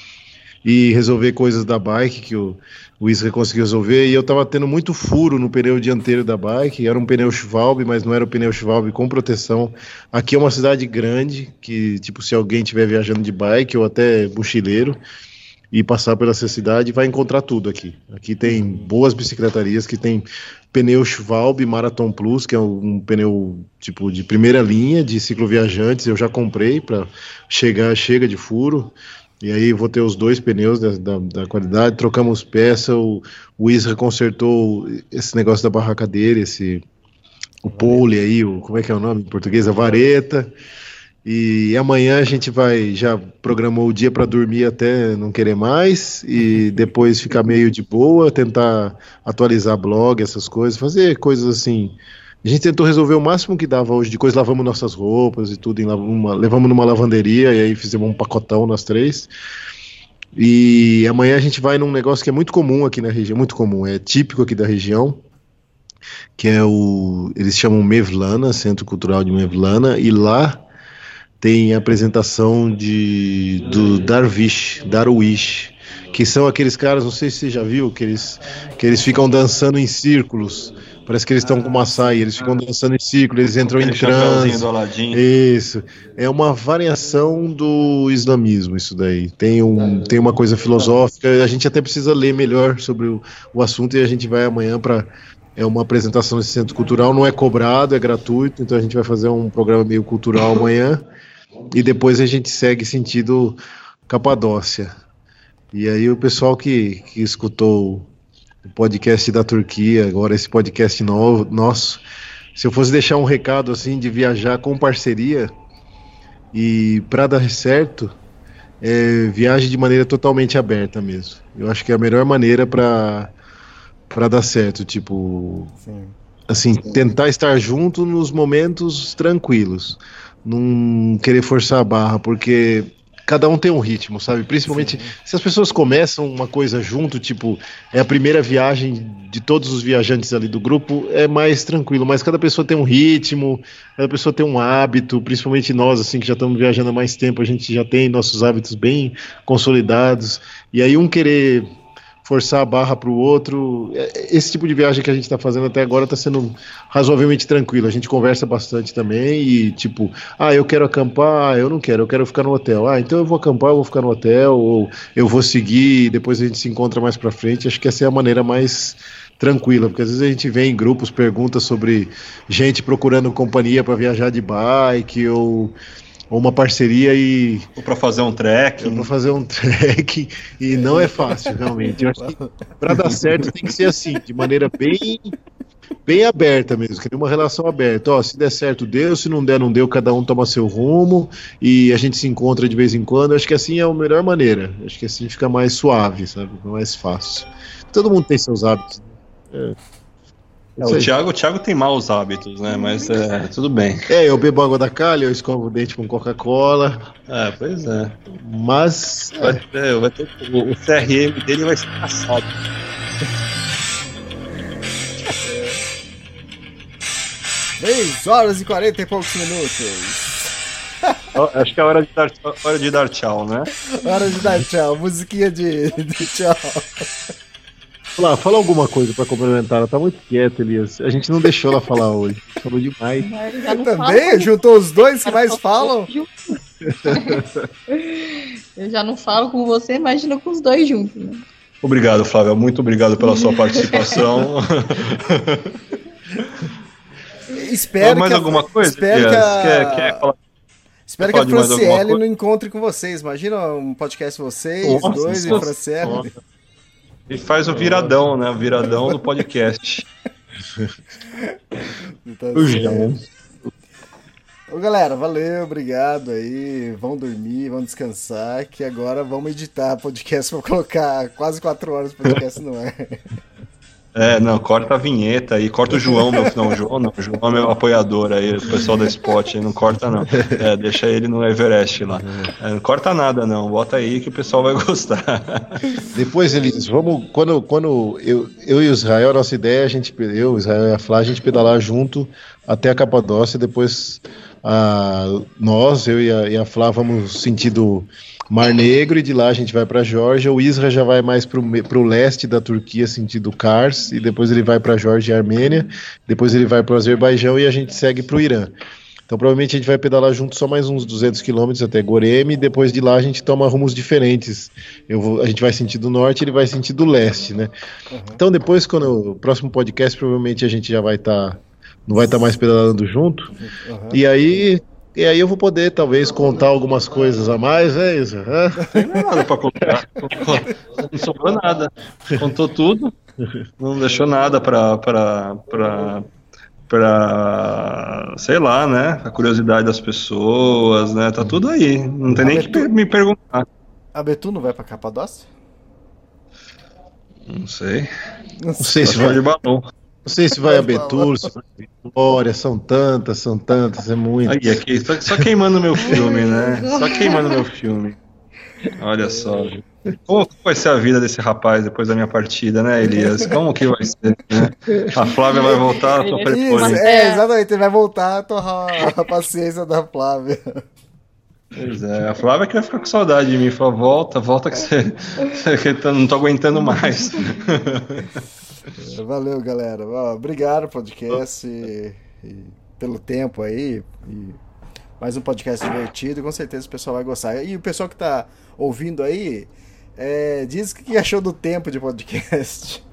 E resolver coisas da bike que o, o conseguiu resolver. E eu tava tendo muito furo no pneu dianteiro da bike. Era um pneu Schwalbe, mas não era o pneu Schwalbe com proteção. Aqui é uma cidade grande, que, tipo, se alguém estiver viajando de bike ou até mochileiro e passar pela essa cidade, vai encontrar tudo aqui. Aqui tem boas bicicletarias que tem pneu Schwalbe Marathon Plus, que é um pneu tipo de primeira linha de cicloviajantes. Eu já comprei para chegar, chega de furo. E aí vou ter os dois pneus da, da, da qualidade, trocamos peça, o, o Isra consertou esse negócio da barraca dele, esse o pole aí, o, como é que é o nome em português? A vareta. E amanhã a gente vai, já programou o dia para dormir até não querer mais e depois ficar meio de boa, tentar atualizar blog, essas coisas, fazer coisas assim. A gente tentou resolver o máximo que dava hoje de coisa, lavamos nossas roupas e tudo, em uma, levamos numa lavanderia e aí fizemos um pacotão nós três. E amanhã a gente vai num negócio que é muito comum aqui na região, muito comum, é típico aqui da região, que é o. Eles chamam Mevlana, Centro Cultural de Mevlana, e lá tem a apresentação de, do Darwish, Darwish, que são aqueles caras, não sei se você já viu, que eles, que eles ficam dançando em círculos. Parece que eles estão com uma saia, eles ficam dançando em círculo, eles entram em transe. Isso. É uma variação do islamismo, isso daí. Tem, um, tem uma coisa filosófica. A gente até precisa ler melhor sobre o, o assunto e a gente vai amanhã para. É uma apresentação nesse centro cultural, não é cobrado, é gratuito, então a gente vai fazer um programa meio cultural amanhã e depois a gente segue sentido Capadócia. E aí o pessoal que, que escutou o podcast da Turquia, agora esse podcast novo, nosso, se eu fosse deixar um recado assim de viajar com parceria e para dar certo, é, viaje de maneira totalmente aberta mesmo. Eu acho que é a melhor maneira para para dar certo, tipo, assim, tentar estar junto nos momentos tranquilos, não querer forçar a barra, porque cada um tem um ritmo, sabe? Principalmente se as pessoas começam uma coisa junto, tipo, é a primeira viagem de todos os viajantes ali do grupo, é mais tranquilo, mas cada pessoa tem um ritmo, cada pessoa tem um hábito, principalmente nós, assim, que já estamos viajando há mais tempo, a gente já tem nossos hábitos bem consolidados, e aí um querer forçar a barra para o outro. É, Esse tipo de viagem que a gente está fazendo até agora está sendo razoavelmente tranquilo. A gente conversa bastante também e tipo, ah, eu quero acampar, ah, eu não quero, eu quero ficar no hotel. Ah, então eu vou acampar, eu vou ficar no hotel ou eu vou seguir depois a gente se encontra mais para frente. Acho que essa é a maneira mais tranquila, porque às vezes a gente vê em grupos perguntas sobre gente procurando companhia para viajar de bike ou ou uma parceria e. Ou para fazer um trek. Para fazer um trek. E não é fácil, realmente. Eu acho que para dar certo tem que ser assim, de maneira bem. Bem aberta mesmo, que uma relação aberta. Ó, se der certo, deu, se não der, não deu, cada um toma seu rumo e a gente se encontra de vez em quando. Acho que assim é a melhor maneira. Acho que assim fica mais suave, sabe? Mais fácil. Todo mundo tem seus hábitos. né? É. É, o, Thiago, o Thiago tem maus hábitos, né? Mas é, tudo bem. É, eu bebo água da calha, eu escovo o dente com Coca-Cola. É, pois é. Mas. Vai ter, vai ter, o, o CRM dele vai ser passado. 3 horas e 40 e poucos minutos. Acho que é hora de dar, hora de dar tchau, né? Hora de dar tchau. Musiquinha de, de tchau. Lá, fala alguma coisa pra complementar. Ela tá muito quieta, Elias. A gente não deixou ela falar hoje. Falou demais. Também? Juntou os dois que mais falam? Eu já não falo com você, imagina com os dois juntos, né? Obrigado, Flávia. Muito obrigado pela sua participação. espero mais que a, alguma coisa? Espero que a, quer, quer falar? Espero que a Franciele não encontre com vocês. Imagina um podcast vocês, Nossa, dois e Franciele. Nossa. E faz o viradão, né? O viradão do podcast. Então, Ô, galera, valeu, obrigado aí. Vão dormir, vão descansar, que agora vamos editar podcast pra colocar quase quatro horas de podcast no ar. É, não, corta a vinheta aí, corta o João, meu. Não, o João não, o João é meu apoiador aí, o pessoal da Spot aí, não corta não. É, deixa ele no Everest lá. É, não corta nada não, bota aí que o pessoal vai gostar. Depois, Elias, vamos. Quando, quando eu, eu e o Israel, nossa ideia, a gente, eu, Israel e a Flá, a gente pedalar junto até a Capadócia, depois a, nós, eu e a, e a Flá, vamos sentido Mar Negro e de lá a gente vai para Geórgia. O Isra já vai mais para o leste da Turquia, sentido Kars, e depois ele vai para Geórgia e Armênia. Depois ele vai para o Azerbaijão e a gente segue para o Irã. Então provavelmente a gente vai pedalar junto só mais uns 200 quilômetros até Goreme e depois de lá a gente toma rumos diferentes. Eu vou, a gente vai sentido norte, ele vai sentido leste, né? Uhum. Então depois quando o próximo podcast provavelmente a gente já vai estar tá, não vai estar tá mais pedalando junto. Uhum. E aí e aí eu vou poder, talvez, contar algumas coisas a mais, é isso? É? Não tem nada pra contar. Não sobrou nada. Contou tudo. Não deixou nada pra, pra sei lá, né? A curiosidade das pessoas, né? Tá tudo aí. Não tem a nem Betu... que me perguntar. A Betu não vai pra Capadócia? Não sei. Não sei se vai de balão. Não sei se vai a Betul, se vai a Glória, são tantas, são tantas, é muito. Aí, aqui, só, só queimando meu filme, né? Só queimando meu filme. Olha só. Como vai ser a vida desse rapaz depois da minha partida, né, Elias? Como que vai ser? Né? A Flávia vai voltar a torrar Isso, é, exatamente, ele vai voltar a torrar a paciência da Flávia. Pois é, a Flávia que vai ficar com saudade de mim. Fala, volta, volta que você, você não tô aguentando mais. Valeu, galera. Obrigado, podcast, e, e pelo tempo aí. E mais um podcast divertido. Com certeza o pessoal vai gostar. E o pessoal que tá ouvindo aí, é, diz o que achou do tempo de podcast.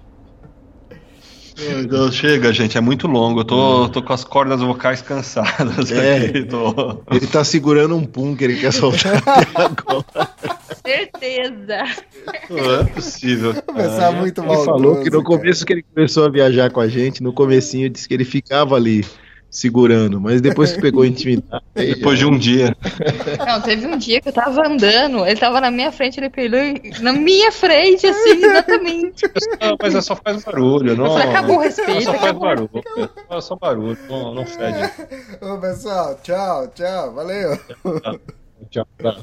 Então, chega, gente, é muito longo. Eu tô, tô com as cordas vocais cansadas. É, aqui, tô... Ele tá segurando um pum que ele quer soltar agora. Certeza. Não é possível. Começar é. muito mal. Ele falou que no começo que ele começou a viajar com a gente, no comecinho disse que ele ficava ali segurando, mas depois que pegou intimidade. depois de um dia. Não, teve um dia que eu tava andando, ele tava na minha frente, ele perdeu na minha frente, assim, exatamente. Não, mas é só faz barulho, não. Falei, acabou o respeito. É só faz barulho. É só barulho, não, não fede. Ô, pessoal, tchau, tchau, valeu. Tchau. tchau.